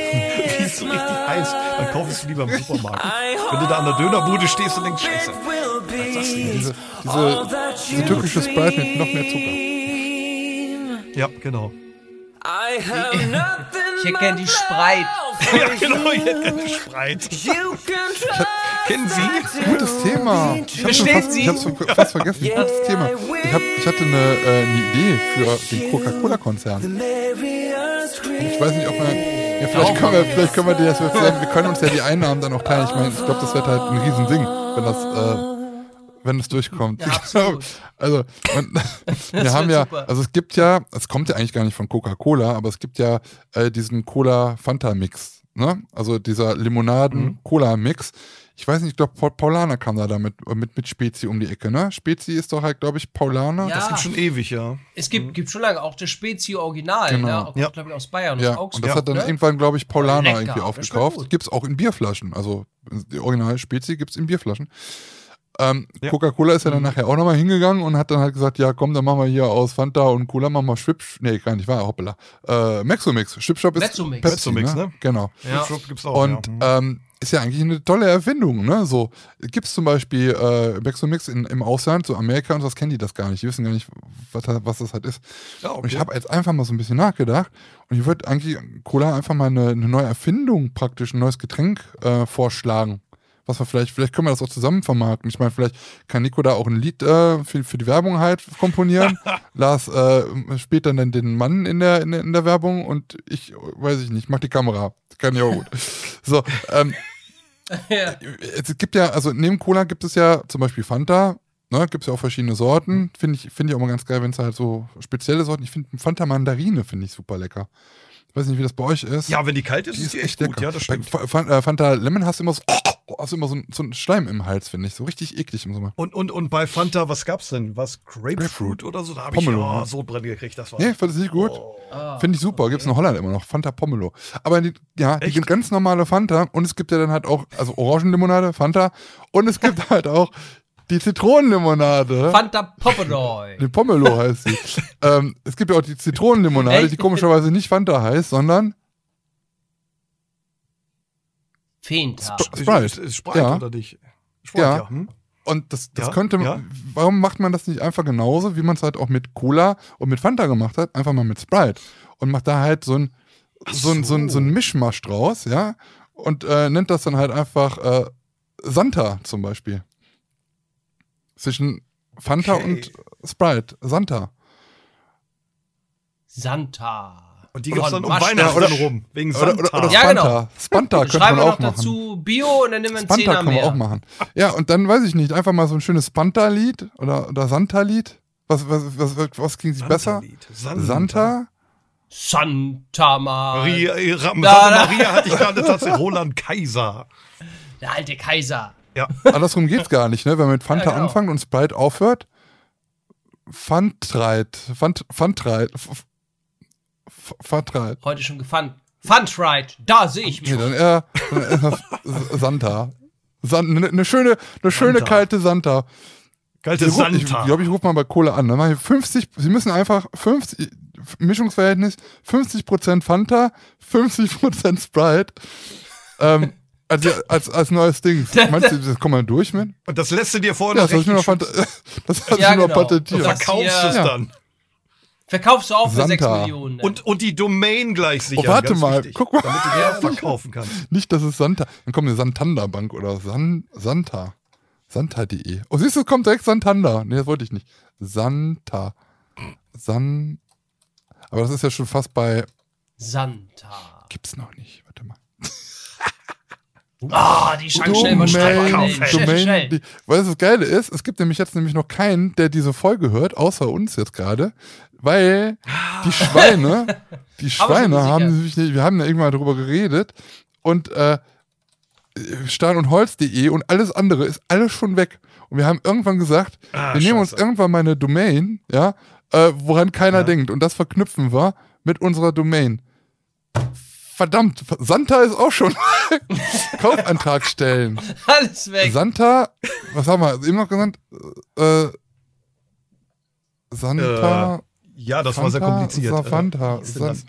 wie es so richtig heißt. Dann kauf es lieber im Supermarkt. Wenn du da an der Dönerbude stehst und denkst, scheiße, was sagst du denn? Diese, diese, diese türkische Sprite mit noch mehr Zucker. Ja, *laughs* genau. Ich hätte gern die Spreit. Ja, genau, ich hätte gerne Spreit. Kennen Sie? Gutes Thema. Ich hab's Verstehen fast, Sie? ich hab's fast vergessen. Gutes Thema. Ich, hab, ich hatte eine, äh, eine Idee für den Coca-Cola-Konzern. Ich weiß nicht, ob wir. Ja, vielleicht können wir, vielleicht können wir dir das wir können uns ja die Einnahmen dann auch teilen. Ich meine, ich glaube, das wird halt ein Riesending, wenn das, äh, wenn es durchkommt. Ja, *laughs* absolut. Also, und, *laughs* *laughs* wir haben ja, super. also es gibt ja, es kommt ja eigentlich gar nicht von Coca-Cola, aber es gibt ja äh, diesen Cola-Fanta-Mix, ne? Also dieser Mhm. Limonaden-Cola-Mix. Ich weiß nicht, ich glaube, Paul- Paulaner kam da damit mit, mit Spezi um die Ecke, ne? Spezi ist doch halt, glaube ich, Paulaner. Ja. Das gibt schon ewig, ja. Es gibt, gibt schon lange auch das Spezio Original, Genau. ne? Auch, Ja. glaube ich, aus Bayern, Ja, aus und Augsburg. das hat dann ne? irgendwann, glaube ich, Paulaner Lecker, irgendwie aufgekauft. gut. Gibt's auch in Bierflaschen. Also die originale Spezi gibt's in Bierflaschen. Ähm, Ja. Coca-Cola ist ja dann nachher auch nochmal hingegangen und hat dann halt gesagt, ja komm, dann machen wir hier aus Fanta und Cola, machen wir Schwipsch. Nee, gar nicht, war hoppala. Äh, Mexomix. Schwipschop ist Mezzomix. Pepsi, Mezzomix, ne? ne? Genau. Ja. Gibt's auch, Und ja. ähm, ist ja eigentlich eine tolle Erfindung, ne? So, gibt's zum Beispiel äh, Mexomix in, im Ausland, so Amerika und was kennen die das gar nicht. Die wissen gar nicht, was, was das halt ist. Ja, okay. Und ich habe jetzt einfach mal so ein bisschen nachgedacht und ich würde eigentlich Cola einfach mal eine, eine neue Erfindung praktisch, ein neues Getränk äh, vorschlagen. Was wir vielleicht, vielleicht können wir das auch zusammen vermarkten. Ich meine, vielleicht kann Nico da auch ein Lied äh, für, für die Werbung halt komponieren. *laughs* Lars äh, spielt dann den, den Mann in der, in, der, in der Werbung und ich, weiß ich nicht, mach die Kamera. Kann ich auch gut. *laughs* So, ähm, ja. es gibt ja, also neben Cola gibt es ja zum Beispiel Fanta, ne, gibt es ja auch verschiedene Sorten. Finde ich, finde ich auch mal ganz geil, wenn es halt so spezielle Sorten, ich finde Fanta Mandarine finde ich super lecker. Ich weiß nicht, wie das bei euch ist. ja, wenn die kalt ist, die ist die echt gut. Ja, das stimmt. Bei Fa- Fanta Lemon hast du immer so, *laughs* hast du immer so, ein- so einen Schleim im Hals, finde ich. So richtig eklig im Sommer. Und, und, und bei Fanta, was gab's denn? Was? Grapefruit, Grapefruit. oder so? Da habe ich Pomelo, oh, ne? Sodbrennen gekriegt. Das war. Nee, fand ich nicht gut. Ah, Finde ich super. Gibt's in Holland immer noch. Fanta Pomelo. Aber die, ja, die Echt? gibt ganz normale Fanta und es gibt ja dann halt auch, also Orangenlimonade, Fanta und es gibt halt auch die Zitronenlimonade. Fanta Poppedoy. Die Pomelo heißt sie. *laughs* ähm, es gibt ja auch die Zitronenlimonade, Echt? die komischerweise nicht Fanta heißt, sondern Feentag. Sp- Sprite. Sprite Ja. oder nicht? Sprite, Ja. ja. Hm? und das, das Ja, könnte man, ja. warum macht man das nicht einfach genauso, wie man es halt auch mit Cola und mit Fanta gemacht hat, einfach mal mit Sprite und macht da halt so ein so ein, so ein, so ein Mischmasch draus, ja, und äh, nennt das dann halt einfach äh, Santa zum Beispiel. Zwischen Fanta Okay. und Sprite. Santa. Santa. Und die gibt's Von dann um. Weihnachten oder- rum. Wegen Oder, Santa. oder, oder Ja, Spanta. genau. Spanta könnte Schreiben man wir auch noch machen. dazu Bio und dann nehmen wir einen Spanta Zehner kann man mehr. auch machen. Ja, und dann weiß ich nicht, einfach mal so ein schönes Spanta-Lied oder, oder Santa-Lied. Was, was, was, was, was klingt sich besser? Santa. Santa? Santa Maria. Maria, äh, Santa. Maria hatte ich gerade tatsächlich Roland Kaiser. Der alte Kaiser. Ja. Andersrum geht's gar nicht, ne? Wenn man mit Fanta Ja, genau. anfängt und Sprite aufhört. Fantreit. Fant, Fantreit. F- F- Fantreit. Heute schon gefangen. Funtright, da sehe ich mich. Nee, dann eher, dann eher Santa. San, ne, ne schöne, ne schöne Santa. kalte Santa. Kalte Ich glaube, ich, Santa. glaub, ich rufe mal bei Kohle an. Dann mache ich 50, Sie müssen einfach 50, Mischungsverhältnis 50% Fanta, 50% Sprite. Ähm, als, als, als neues Ding. *laughs* Meinst du, das kommt man durch mit? Und das lässt du dir vorher Ja, das ich recht mir noch, *laughs* das Ja, noch genau. patentiert. Und das- verkaufst hier- es Ja. dann. Verkaufst du auch für Santa. 6 Millionen. ne? Und, und die Domain gleich sichern. Oh, warte ganz mal, wichtig, guck mal. Damit du die auch verkaufen kannst. *laughs* Nicht, dass es Santa. Dann kommt eine Santander Bank oder San, Santa. Santa.de. Oh, siehst du, es kommt direkt Santander. Nee, das wollte ich nicht. Santa. San. Aber das ist ja schon fast bei. Santa. Gibt's noch nicht. Warte mal. Ah, die schnell schnell mal schnell. Domain, schnell, die, weil das Geile ist, es gibt nämlich jetzt nämlich noch keinen, der diese Folge hört, außer uns jetzt gerade, weil die Schweine, *laughs* die Schweine haben nämlich nicht, wir haben ja irgendwann darüber geredet und äh, Stahl- und Holz.de und alles andere ist alles schon weg. Und wir haben irgendwann gesagt, Ah, wir nehmen uns irgendwann mal eine Domain, ja, äh, woran keiner Ja. denkt. Und das verknüpfen wir mit unserer Domain. Verdammt, Santa ist auch schon. *laughs* Kaufantrag stellen. Alles weg. Santa, was haben wir eben noch genannt? Äh, Santa. Ja, das war sehr kompliziert. Sa- Äh, Fanta, wie ist denn San- das?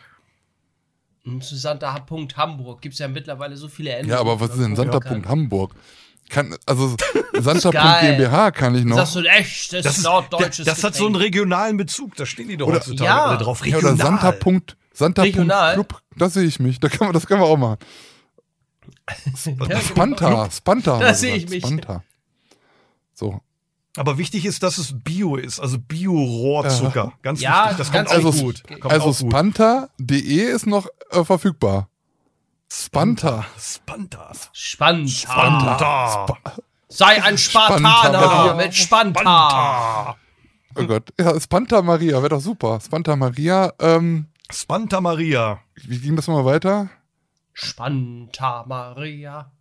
Hm, Zu Santa H. Hamburg gibt es ja mittlerweile so viele Enden. ja, aber was ist denn Santa. Kann. Hamburg? Kann, also *laughs* Santa. GmbH kann ich noch. Das ist so ein echtes Das, ist, norddeutsches das hat so einen regionalen Bezug. Da stehen die doch Oder- heutzutage Ja. alle drauf. ja, Regional. oder Santa. Punkt, Santa. Regional. Club, da sehe ich mich. Da kann man, das können wir auch machen. *laughs* Ja, genau. Spanta, Spanta. Da sehe ich mich. Spanta. So. Aber wichtig ist, dass es Bio ist, also Bio-Rohrzucker. Ganz Ja, wichtig. Das kommt ganz auch Also, gut. Kommt also auch gut. Spanta.de ist noch äh, verfügbar. Spanta. Spanta. Spanta. Spanta. Sei ein Spartaner Spanta. mit Spanta. Spanta. Oh Gott. Ja, Spanta Maria wäre doch super. Spanta Maria. Ähm, Spanta Maria. wie ging das mal weiter? Spanta Maria.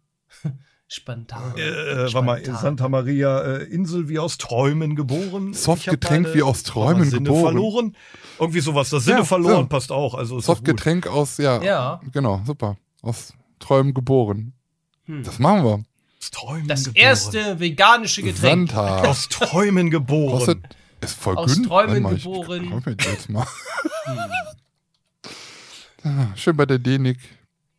*laughs* Spanta. Äh, warte mal, Santa Maria, äh, Insel wie aus Träumen geboren. Softgetränk wie aus Träumen Sinne geboren. verloren. Irgendwie sowas. Das Sinne Ja, verloren ja. passt auch. Also. Softgetränk aus, ja, Ja. Genau, super. Aus Träumen geboren. Hm. Das machen wir. Aus Träumen Das geboren. erste veganische Getränk. Santa. Aus Träumen geboren. Kostet, ist voll Aus. Träumen Warte mal, ich- geboren. Ich, jetzt mal. Ah, Schön bei der Denik.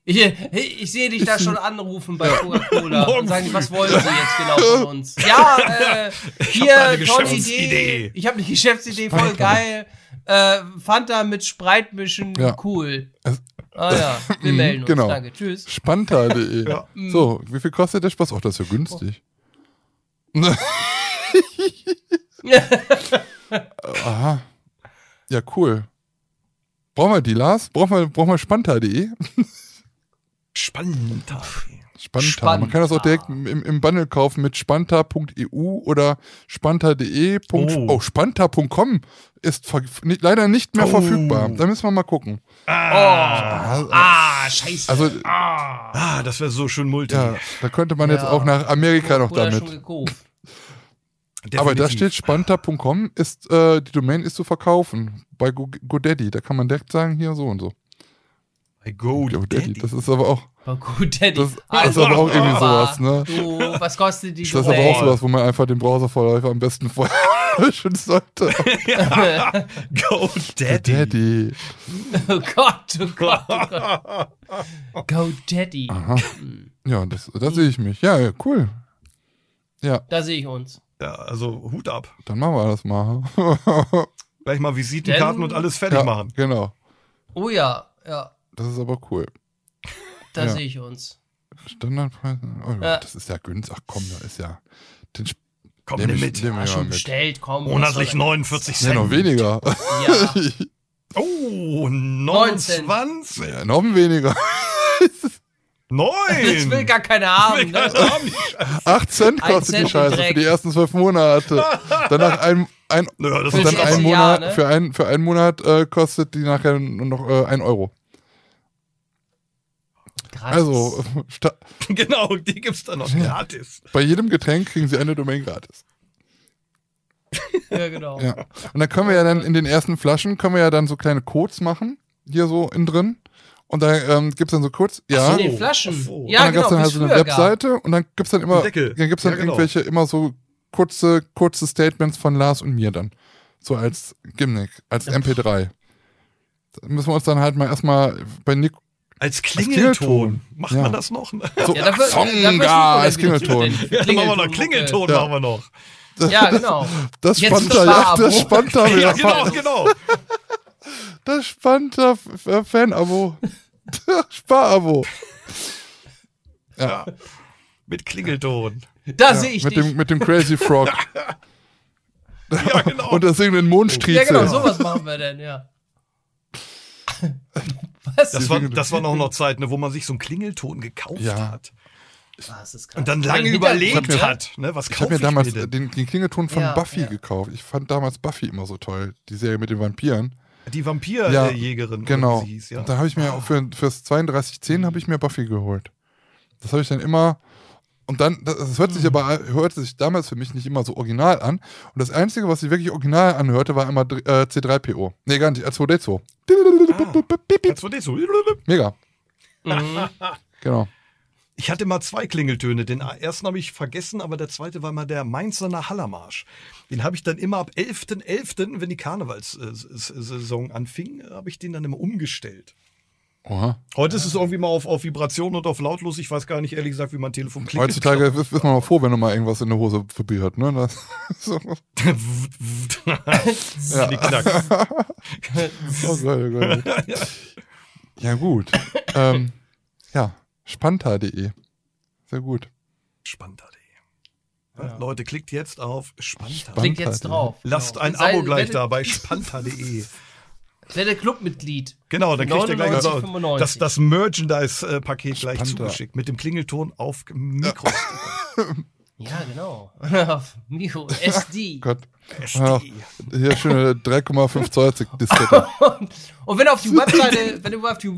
Ich, ich sehe dich da schon anrufen bei Coca-Cola und sagen, was wollen Sie jetzt genau von uns? Ja, äh, hier, tolle. Idee. Ich habe eine Geschäftsidee, voll geil. Äh, Fanta mit Sprite mischen, Ja. cool. Ah ja, wir *laughs* Mhm, melden uns. genau. Danke, tschüss. Spanta.de. Ja. So, wie viel kostet der Spaß? Oh, das ist ja günstig. *laughs* *laughs* Aha. Ja, cool. Brauchen wir die, Lars? Brauchen wir, brauchen wir Spanta.de? Spanta. Spanta. Man kann das auch direkt im, im Bundle kaufen mit spanta.eu oder spanta.de. Oh. Oh, spanta.com ist leider nicht mehr Oh. verfügbar. Da müssen wir mal gucken. Ah, ah scheiße. Also, ah, Ah, das wäre so schön multi. ja, da könnte man jetzt Ja. auch nach Amerika noch damit. schon gekauft. Aber da Definitiv. steht spanta.com, ist, äh, die Domain ist zu verkaufen. Bei Go GoDaddy. Da kann man direkt sagen, hier so und so. Bei Go GoDaddy. Das ist aber auch, War gut, Daddy. das *laughs* ist aber auch irgendwie sowas, ne? Du, was kostet die Das ist aber auch Domain? sowas, wo man einfach den Browserverläufer am besten vorher löschen *laughs* sollte. *laughs* Go Daddy. Daddy. Oh Gott, oh Gott, oh Gott. Go Daddy. Aha. Ja, das, da sehe ich mich. Ja, ja, cool. Ja, Da sehe ich uns. Ja, also Hut ab. dann machen wir das mal. *laughs* Gleich mal Visitenkarten Denn- und alles fertig ja, machen. Genau. Oh ja, ja, Das ist aber cool. da Ja. sehe ich uns. Standardpreis. Oh, Ja. Das ist ja günstig. Ach komm, da ist ja. Den Sp- Komm, nehm nimm ich- mit. nehm ich Ah, schon mit. bestellt, komm. Monatlich soll 49 Ja, Cent. noch weniger. Ja. *laughs* Oh, 19. 29. ja, noch weniger. *laughs* Neun. *laughs* Das will gar keiner haben. Ne? 8 Cent Ein kostet Cent die Scheiße Dreck. für die ersten zwölf Monate. Danach ein, ein, *laughs* Ja, und dann ein Monat, Jahr, ne? für, ein, für einen Monat äh, kostet die nachher nur noch äh, 1 Euro. Gratis. Also *laughs* genau, die gibt's dann noch gratis. bei jedem Getränk kriegen sie eine Domain gratis. Ja, genau. Ja. Und dann können wir ja dann in den ersten Flaschen, können wir ja dann so kleine Codes machen, hier so innen drin. Und da ähm, gibt es dann so Codes, ja. In und den Flaschen. Ach so. Ja, dann genau, gibt's dann halt so eine früher gab. Webseite und dann gibt es dann immer, Deckel. dann gibt's dann Ja, genau. irgendwelche immer so kurze, kurze Statements von Lars und mir dann. So als Gimmick, als MP3. Da müssen wir uns dann halt mal erstmal bei Nick. Als Klingelton. Klingelton. Macht Ja. man das noch? So, *laughs* Ja, dafür, Songa dafür als Klingelton. den Ja, dann machen wir noch Klingelton. Klingelton, machen wir noch. Ja, genau. Das Jetzt Spanta, das ja, das Spanta, Ja, *laughs* ja, genau, genau. Das Spanta F- F- Fan-Abo. Sparabo. Ja. Mit Klingelton. Da sehe ich mit dich. dem, mit dem Crazy Frog. *laughs* Ja, genau. Und das singenden ja, Mondstriezel. genau, sowas machen wir denn, ja. *laughs* Was? Das war, das war noch noch Zeit, ne, wo man sich so einen Klingelton gekauft Ja. hat. Ah. Und dann lange überlegt Hintergrund, hat. Ne, was Ich habe kaufe mir ich damals mir denn? den, den Klingelton von Ja, Buffy ja. gekauft. Ich fand damals Buffy immer so toll. Die Serie mit den Vampiren. Die Ja, Vampirjägerin. Genau. wie sie hieß, ja. Und da habe ich mir auch für, fürs 3210 habe ich mir Buffy geholt. Das habe ich dann immer. Und dann, das, das hört sich Mhm. aber hörte sich damals für mich nicht immer so original an. Und das Einzige, was sich wirklich original anhörte, war immer äh, C3PO. Nee, gar nicht, R2D2. Jetzt wurde so. Mega. *laughs* Mhm. Genau. Ich hatte mal zwei Klingeltöne. Den ersten habe ich vergessen, aber der zweite war mal der Mainzer Hallermarsch. Den habe ich dann immer ab 11.11., wenn die Karnevalssaison anfing, habe ich den dann immer umgestellt. Oha. Heute ist es irgendwie mal auf, auf Vibration und auf lautlos. Ich weiß gar nicht ehrlich gesagt, wie mein Telefon klingt. Heutzutage ist, man mal froh, wenn du mal irgendwas in der Hose probiert, ne? *laughs* Das, so. *laughs* ja. Oh Gott, oh Gott. *laughs* Ja, gut. ähm, ja, spanta.de. Sehr gut. Spanta.de. Leute, klickt jetzt auf Spanta. Klickt jetzt drauf. Lasst Genau. ein Sei- Abo gleich da bei *laughs* spanta.de. Werdet Clubmitglied. Genau, dann kriegt ihr gleich 99,95. das, das Merchandise-Paket gleich zugeschickt mit dem Klingelton auf Mikro. *laughs* Ja, genau. Auf Mio SD. *laughs* Gott. SD. Ach, hier schöne 3,5 Zoll Diskette. Und wenn du auf die Webseite, wenn du auf die,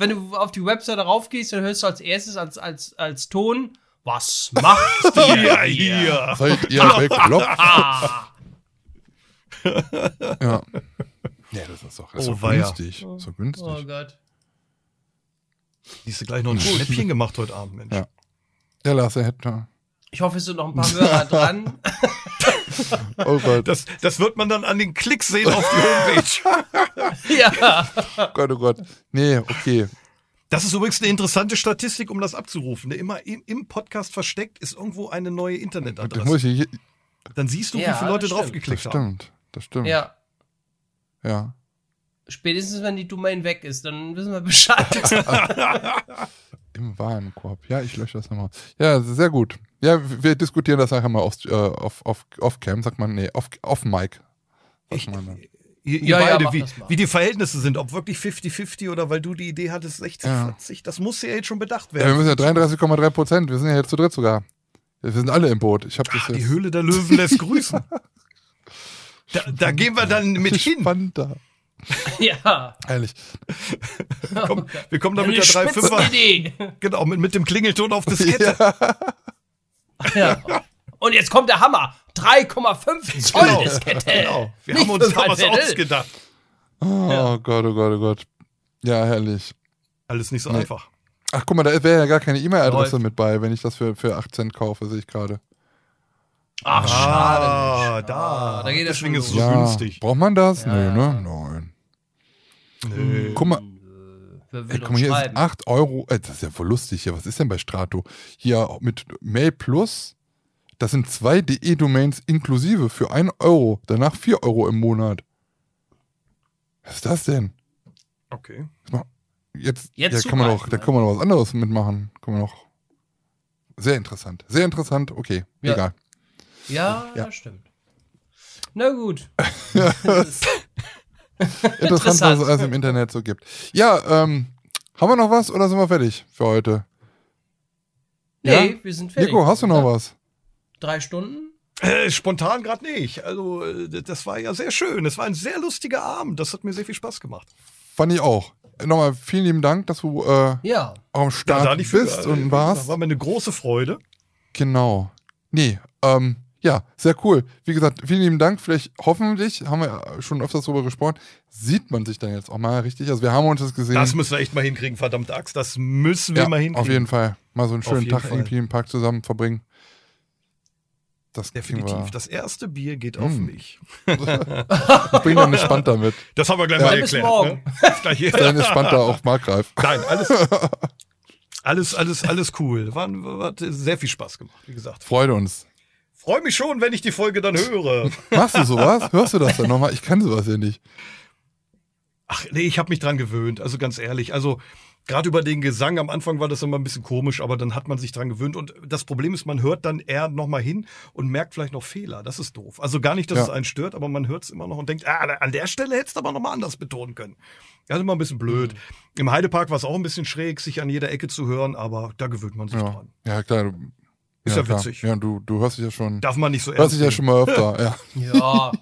wenn du auf die Webseite raufgehst, dann hörst du als erstes als, als, als Ton, was macht *laughs* ihr hier? Seid ihr bekloppt? *laughs* Ah, Ja. Ja, das ist doch, das Oh, weia. günstig. So günstig. oh Gott. Siehst du gleich noch ein Schnäppchen gemacht heute Abend, Mensch. Ja. Ja, Lars, er hätte. Ich hoffe, es sind noch ein paar Hörer *laughs* dran. *laughs* Oh Gott, Das, das wird man dann an den Klicks sehen auf die Homepage. *laughs* ja. oh Gott, oh Gott. Nee, okay. Das ist übrigens eine interessante Statistik, um das abzurufen. Immer im, im Podcast versteckt ist irgendwo eine neue Das muss Internetadresse. ich, Dann siehst du, Ja, wie viele Leute das das draufgeklickt haben. stimmt. Das stimmt. Ja. ja. Spätestens, wenn die Domain weg ist, dann wissen wir Bescheid. *laughs* Im Warenkorb. Ja, ich lösche das nochmal. Ja, sehr gut. Ja, wir diskutieren das nachher mal auf, äh, auf, auf, auf Cam, sagt man, nee, auf, auf Mic. Ich, Ja, ja, beide, mach wie, wie die Verhältnisse sind, ob wirklich 50-50 oder weil du die Idee hattest, 60-40, das muss ja jetzt schon bedacht Ja, wir werden. müssen ja 33,3 Prozent. Wir sind ja jetzt zu dritt sogar. Wir sind alle im Boot. Ich habe das Ach, die. Höhle der Löwen lässt *laughs* grüßen. Da, da gehen wir dann mit hin. Spannend *laughs* ja. Ehrlich. Komm, wir kommen da mit der 3,5er. Spitzenidee. Genau, mit, mit dem Klingelton auf *laughs* Diskette. Ja. Und jetzt kommt der Hammer. 3,5 Zoll Genau. Diskette. Genau. Wir Nicht haben uns da was ausgedacht. Oh Gott, oh Gott, oh Gott. Ja, herrlich. Alles nicht so Nee. einfach. Ach, guck mal, da wäre ja gar keine E-Mail-Adresse mit bei, wenn ich das für, für 8 Cent kaufe, sehe ich gerade. Ach, schade. Ah, da. Ah, da geht das Deswegen schon ist es so ja, günstig. braucht man das? Ja, Nö, ne? Nein. Nö. Guck mal, will ey, guck mal, hier ist schreiben? 8 Euro. Ey, das ist ja voll lustig hier. Was ist denn bei Strato? Hier mit Mail Plus, das sind zwei DE-Domains inklusive für 1 Euro. Danach 4 Euro im Monat. Was ist das denn? Okay. Jetzt, Jetzt ja, kann man doch, da ne? kann man noch was anderes mitmachen. Kann man noch sehr interessant. Sehr interessant, okay, Ja. egal. Ja, Ja. das stimmt. Na gut. *laughs* *laughs* Interessant, was es alles im Internet so gibt. Ja, ähm, haben wir noch was oder sind wir fertig für heute? Nee, Ja? wir sind fertig. Nico, hast du noch was? Drei Stunden? Äh, spontan gerade nicht. Also, äh, das war ja sehr schön. Es war ein sehr lustiger Abend. Das hat mir sehr viel Spaß gemacht. Fand ich auch. Nochmal vielen lieben Dank, dass du äh, Ja. am Start da nicht für. bist Äh, und warst. War mir eine große Freude. Genau. Nee, ähm, ja, sehr cool. Wie gesagt, vielen lieben Dank. Vielleicht, hoffentlich, haben wir schon öfters darüber gesprochen, sieht man sich dann jetzt auch mal richtig. Also wir haben uns das gesehen. Das müssen wir echt mal hinkriegen, verdammte Axt. Das müssen wir ja, mal hinkriegen. auf jeden Fall. Mal so einen Auf schönen Tag Fall. irgendwie im Park zusammen verbringen. Das Definitiv. wir. Das erste Bier geht auf Mm. mich. Ich bring dann eine Spanta mit. *laughs* Das haben wir gleich Ja. mal Bis erklärt. morgen. Ne? Gleich *laughs* Dann ist Spanta auch markreif. Nein, alles, *laughs* alles, alles, alles cool. War, war, hat sehr viel Spaß gemacht, wie gesagt. Freut uns. Freue mich schon, wenn ich die Folge dann höre. *laughs* Machst du sowas? Hörst du das dann nochmal? Ich kann sowas ja nicht. Ach nee, ich habe mich dran gewöhnt, also ganz ehrlich. Also gerade über den Gesang, am Anfang war das immer ein bisschen komisch, aber dann hat man sich dran gewöhnt. Und das Problem ist, man hört dann eher nochmal hin und merkt vielleicht noch Fehler. Das ist doof. Also gar nicht, dass Ja. es einen stört, aber man hört es immer noch und denkt, ah, an der Stelle hättest du aber nochmal anders betonen können. Das ist immer ein bisschen blöd. Im Heidepark war es auch ein bisschen schräg, sich an jeder Ecke zu hören, aber da gewöhnt man sich Ja, dran. ja klar. Ist ja klar. witzig. Ja, du, du hörst dich ja schon. Darf man nicht so Hörst ernst dich ja schon mal öfter, *laughs* ja. Ja.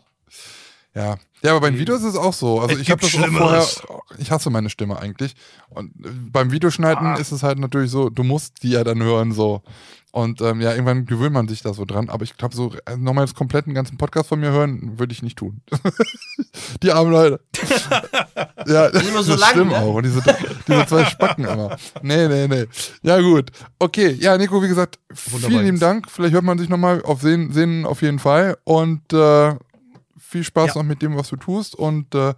Ja. Ja, aber bei den Videos ist es auch so. Also Es ich habe das gibt auch vorher. Schlimmeres. Ich hasse meine Stimme eigentlich. Und beim Videoschneiden Ah. ist es halt natürlich so, du musst die ja dann hören so. Und ähm, ja, irgendwann gewöhnt man sich da so dran. Aber ich glaube, so äh, nochmal das kompletten ganzen Podcast von mir hören, würde ich nicht tun. *laughs* die armen Leute. *laughs* ja, das sind immer so ist lang, schlimm ne? auch. Und diese, diese zwei Spacken immer. Nee, nee, nee. Ja, gut. Okay, ja, Nico, wie gesagt, Wunderbar, vielen lieben. Dank. Vielleicht hört man sich nochmal auf Sehen, Sehen auf jeden Fall. Und äh, viel Spaß Ja. noch mit dem, was du tust. Und äh,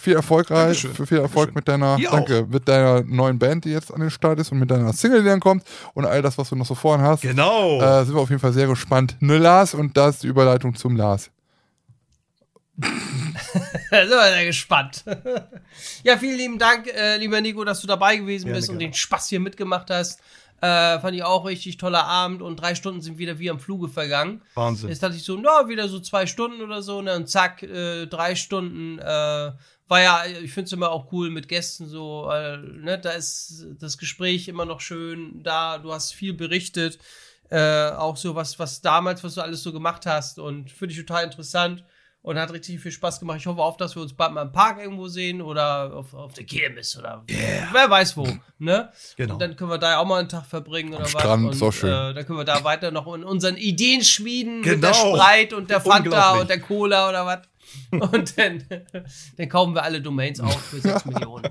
viel Erfolgreich, Dankeschön. viel Erfolg Dankeschön. mit deiner, danke, mit deiner neuen Band, die jetzt an den Start ist und mit deiner Single, die dann kommt und all das, was du noch so vorhin hast. Genau. Äh, sind wir auf jeden Fall sehr gespannt. Ne Lars und da ist die Überleitung zum Lars. *laughs* Da sind wir sehr gespannt. *laughs* ja, vielen lieben Dank, äh, lieber Nico, dass du dabei gewesen Gerne, bist und den Spaß hier mitgemacht hast. Äh, fand ich auch richtig toller Abend und drei Stunden sind wieder wie am Fluge vergangen. Wahnsinn. Jetzt dachte ich so, na, wieder so zwei Stunden oder so, ne, und zack, äh, drei Stunden. Äh, war ja, ich finde es immer auch cool mit Gästen so, äh, ne, da ist das Gespräch immer noch schön da, du hast viel berichtet, äh, auch so was, was damals, was du alles so gemacht hast und finde ich total interessant und hat richtig viel Spaß gemacht. Ich hoffe auch, dass wir uns bald mal im Park irgendwo sehen oder auf, auf der Kirmes oder wer weiß wo, ne? Genau. Und dann können wir da ja auch mal einen Tag verbringen oder was. Strand, und, auch schön. Äh, dann können wir da weiter noch in unseren Ideen schmieden mit der Genau. Sprite und der Fanta und der Cola oder was. *laughs* Und dann, dann kaufen wir alle Domains auf für 6 *laughs* Millionen.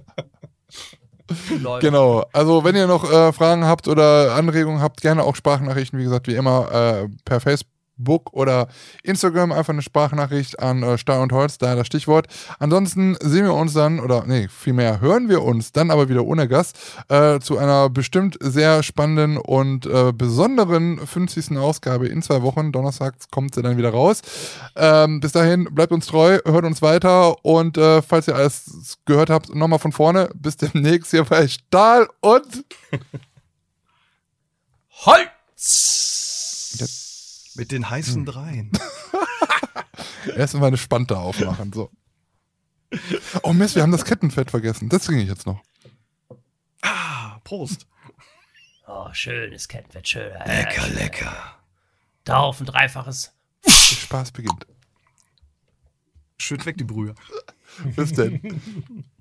Läuft. Genau. Also, wenn ihr noch äh, Fragen habt oder Anregungen habt, gerne auch Sprachnachrichten, wie gesagt, wie immer äh, per Facebook oder Instagram einfach eine Sprachnachricht an äh, Stahl und Holz, da das Stichwort. Ansonsten sehen wir uns dann, oder nee, vielmehr hören wir uns dann aber wieder ohne Gast äh, zu einer bestimmt sehr spannenden und äh, besonderen 50. Ausgabe in zwei Wochen. Donnerstags kommt sie dann wieder raus. Ähm, bis dahin, bleibt uns treu, hört uns weiter und äh, falls ihr alles gehört habt, nochmal von vorne. Bis demnächst hier bei Stahl und *laughs* Holz! Mit den heißen Dreien. *laughs* erstmal eine Spante aufmachen. So. Oh Mist, wir haben das Kettenfett vergessen. Das trinke ich jetzt noch. Ah, Prost. Oh, schönes Kettenfett, schön. Lecker, lecker. Darauf ein dreifaches. Der Spaß beginnt. Schütt weg die Brühe. Bis denn. *laughs*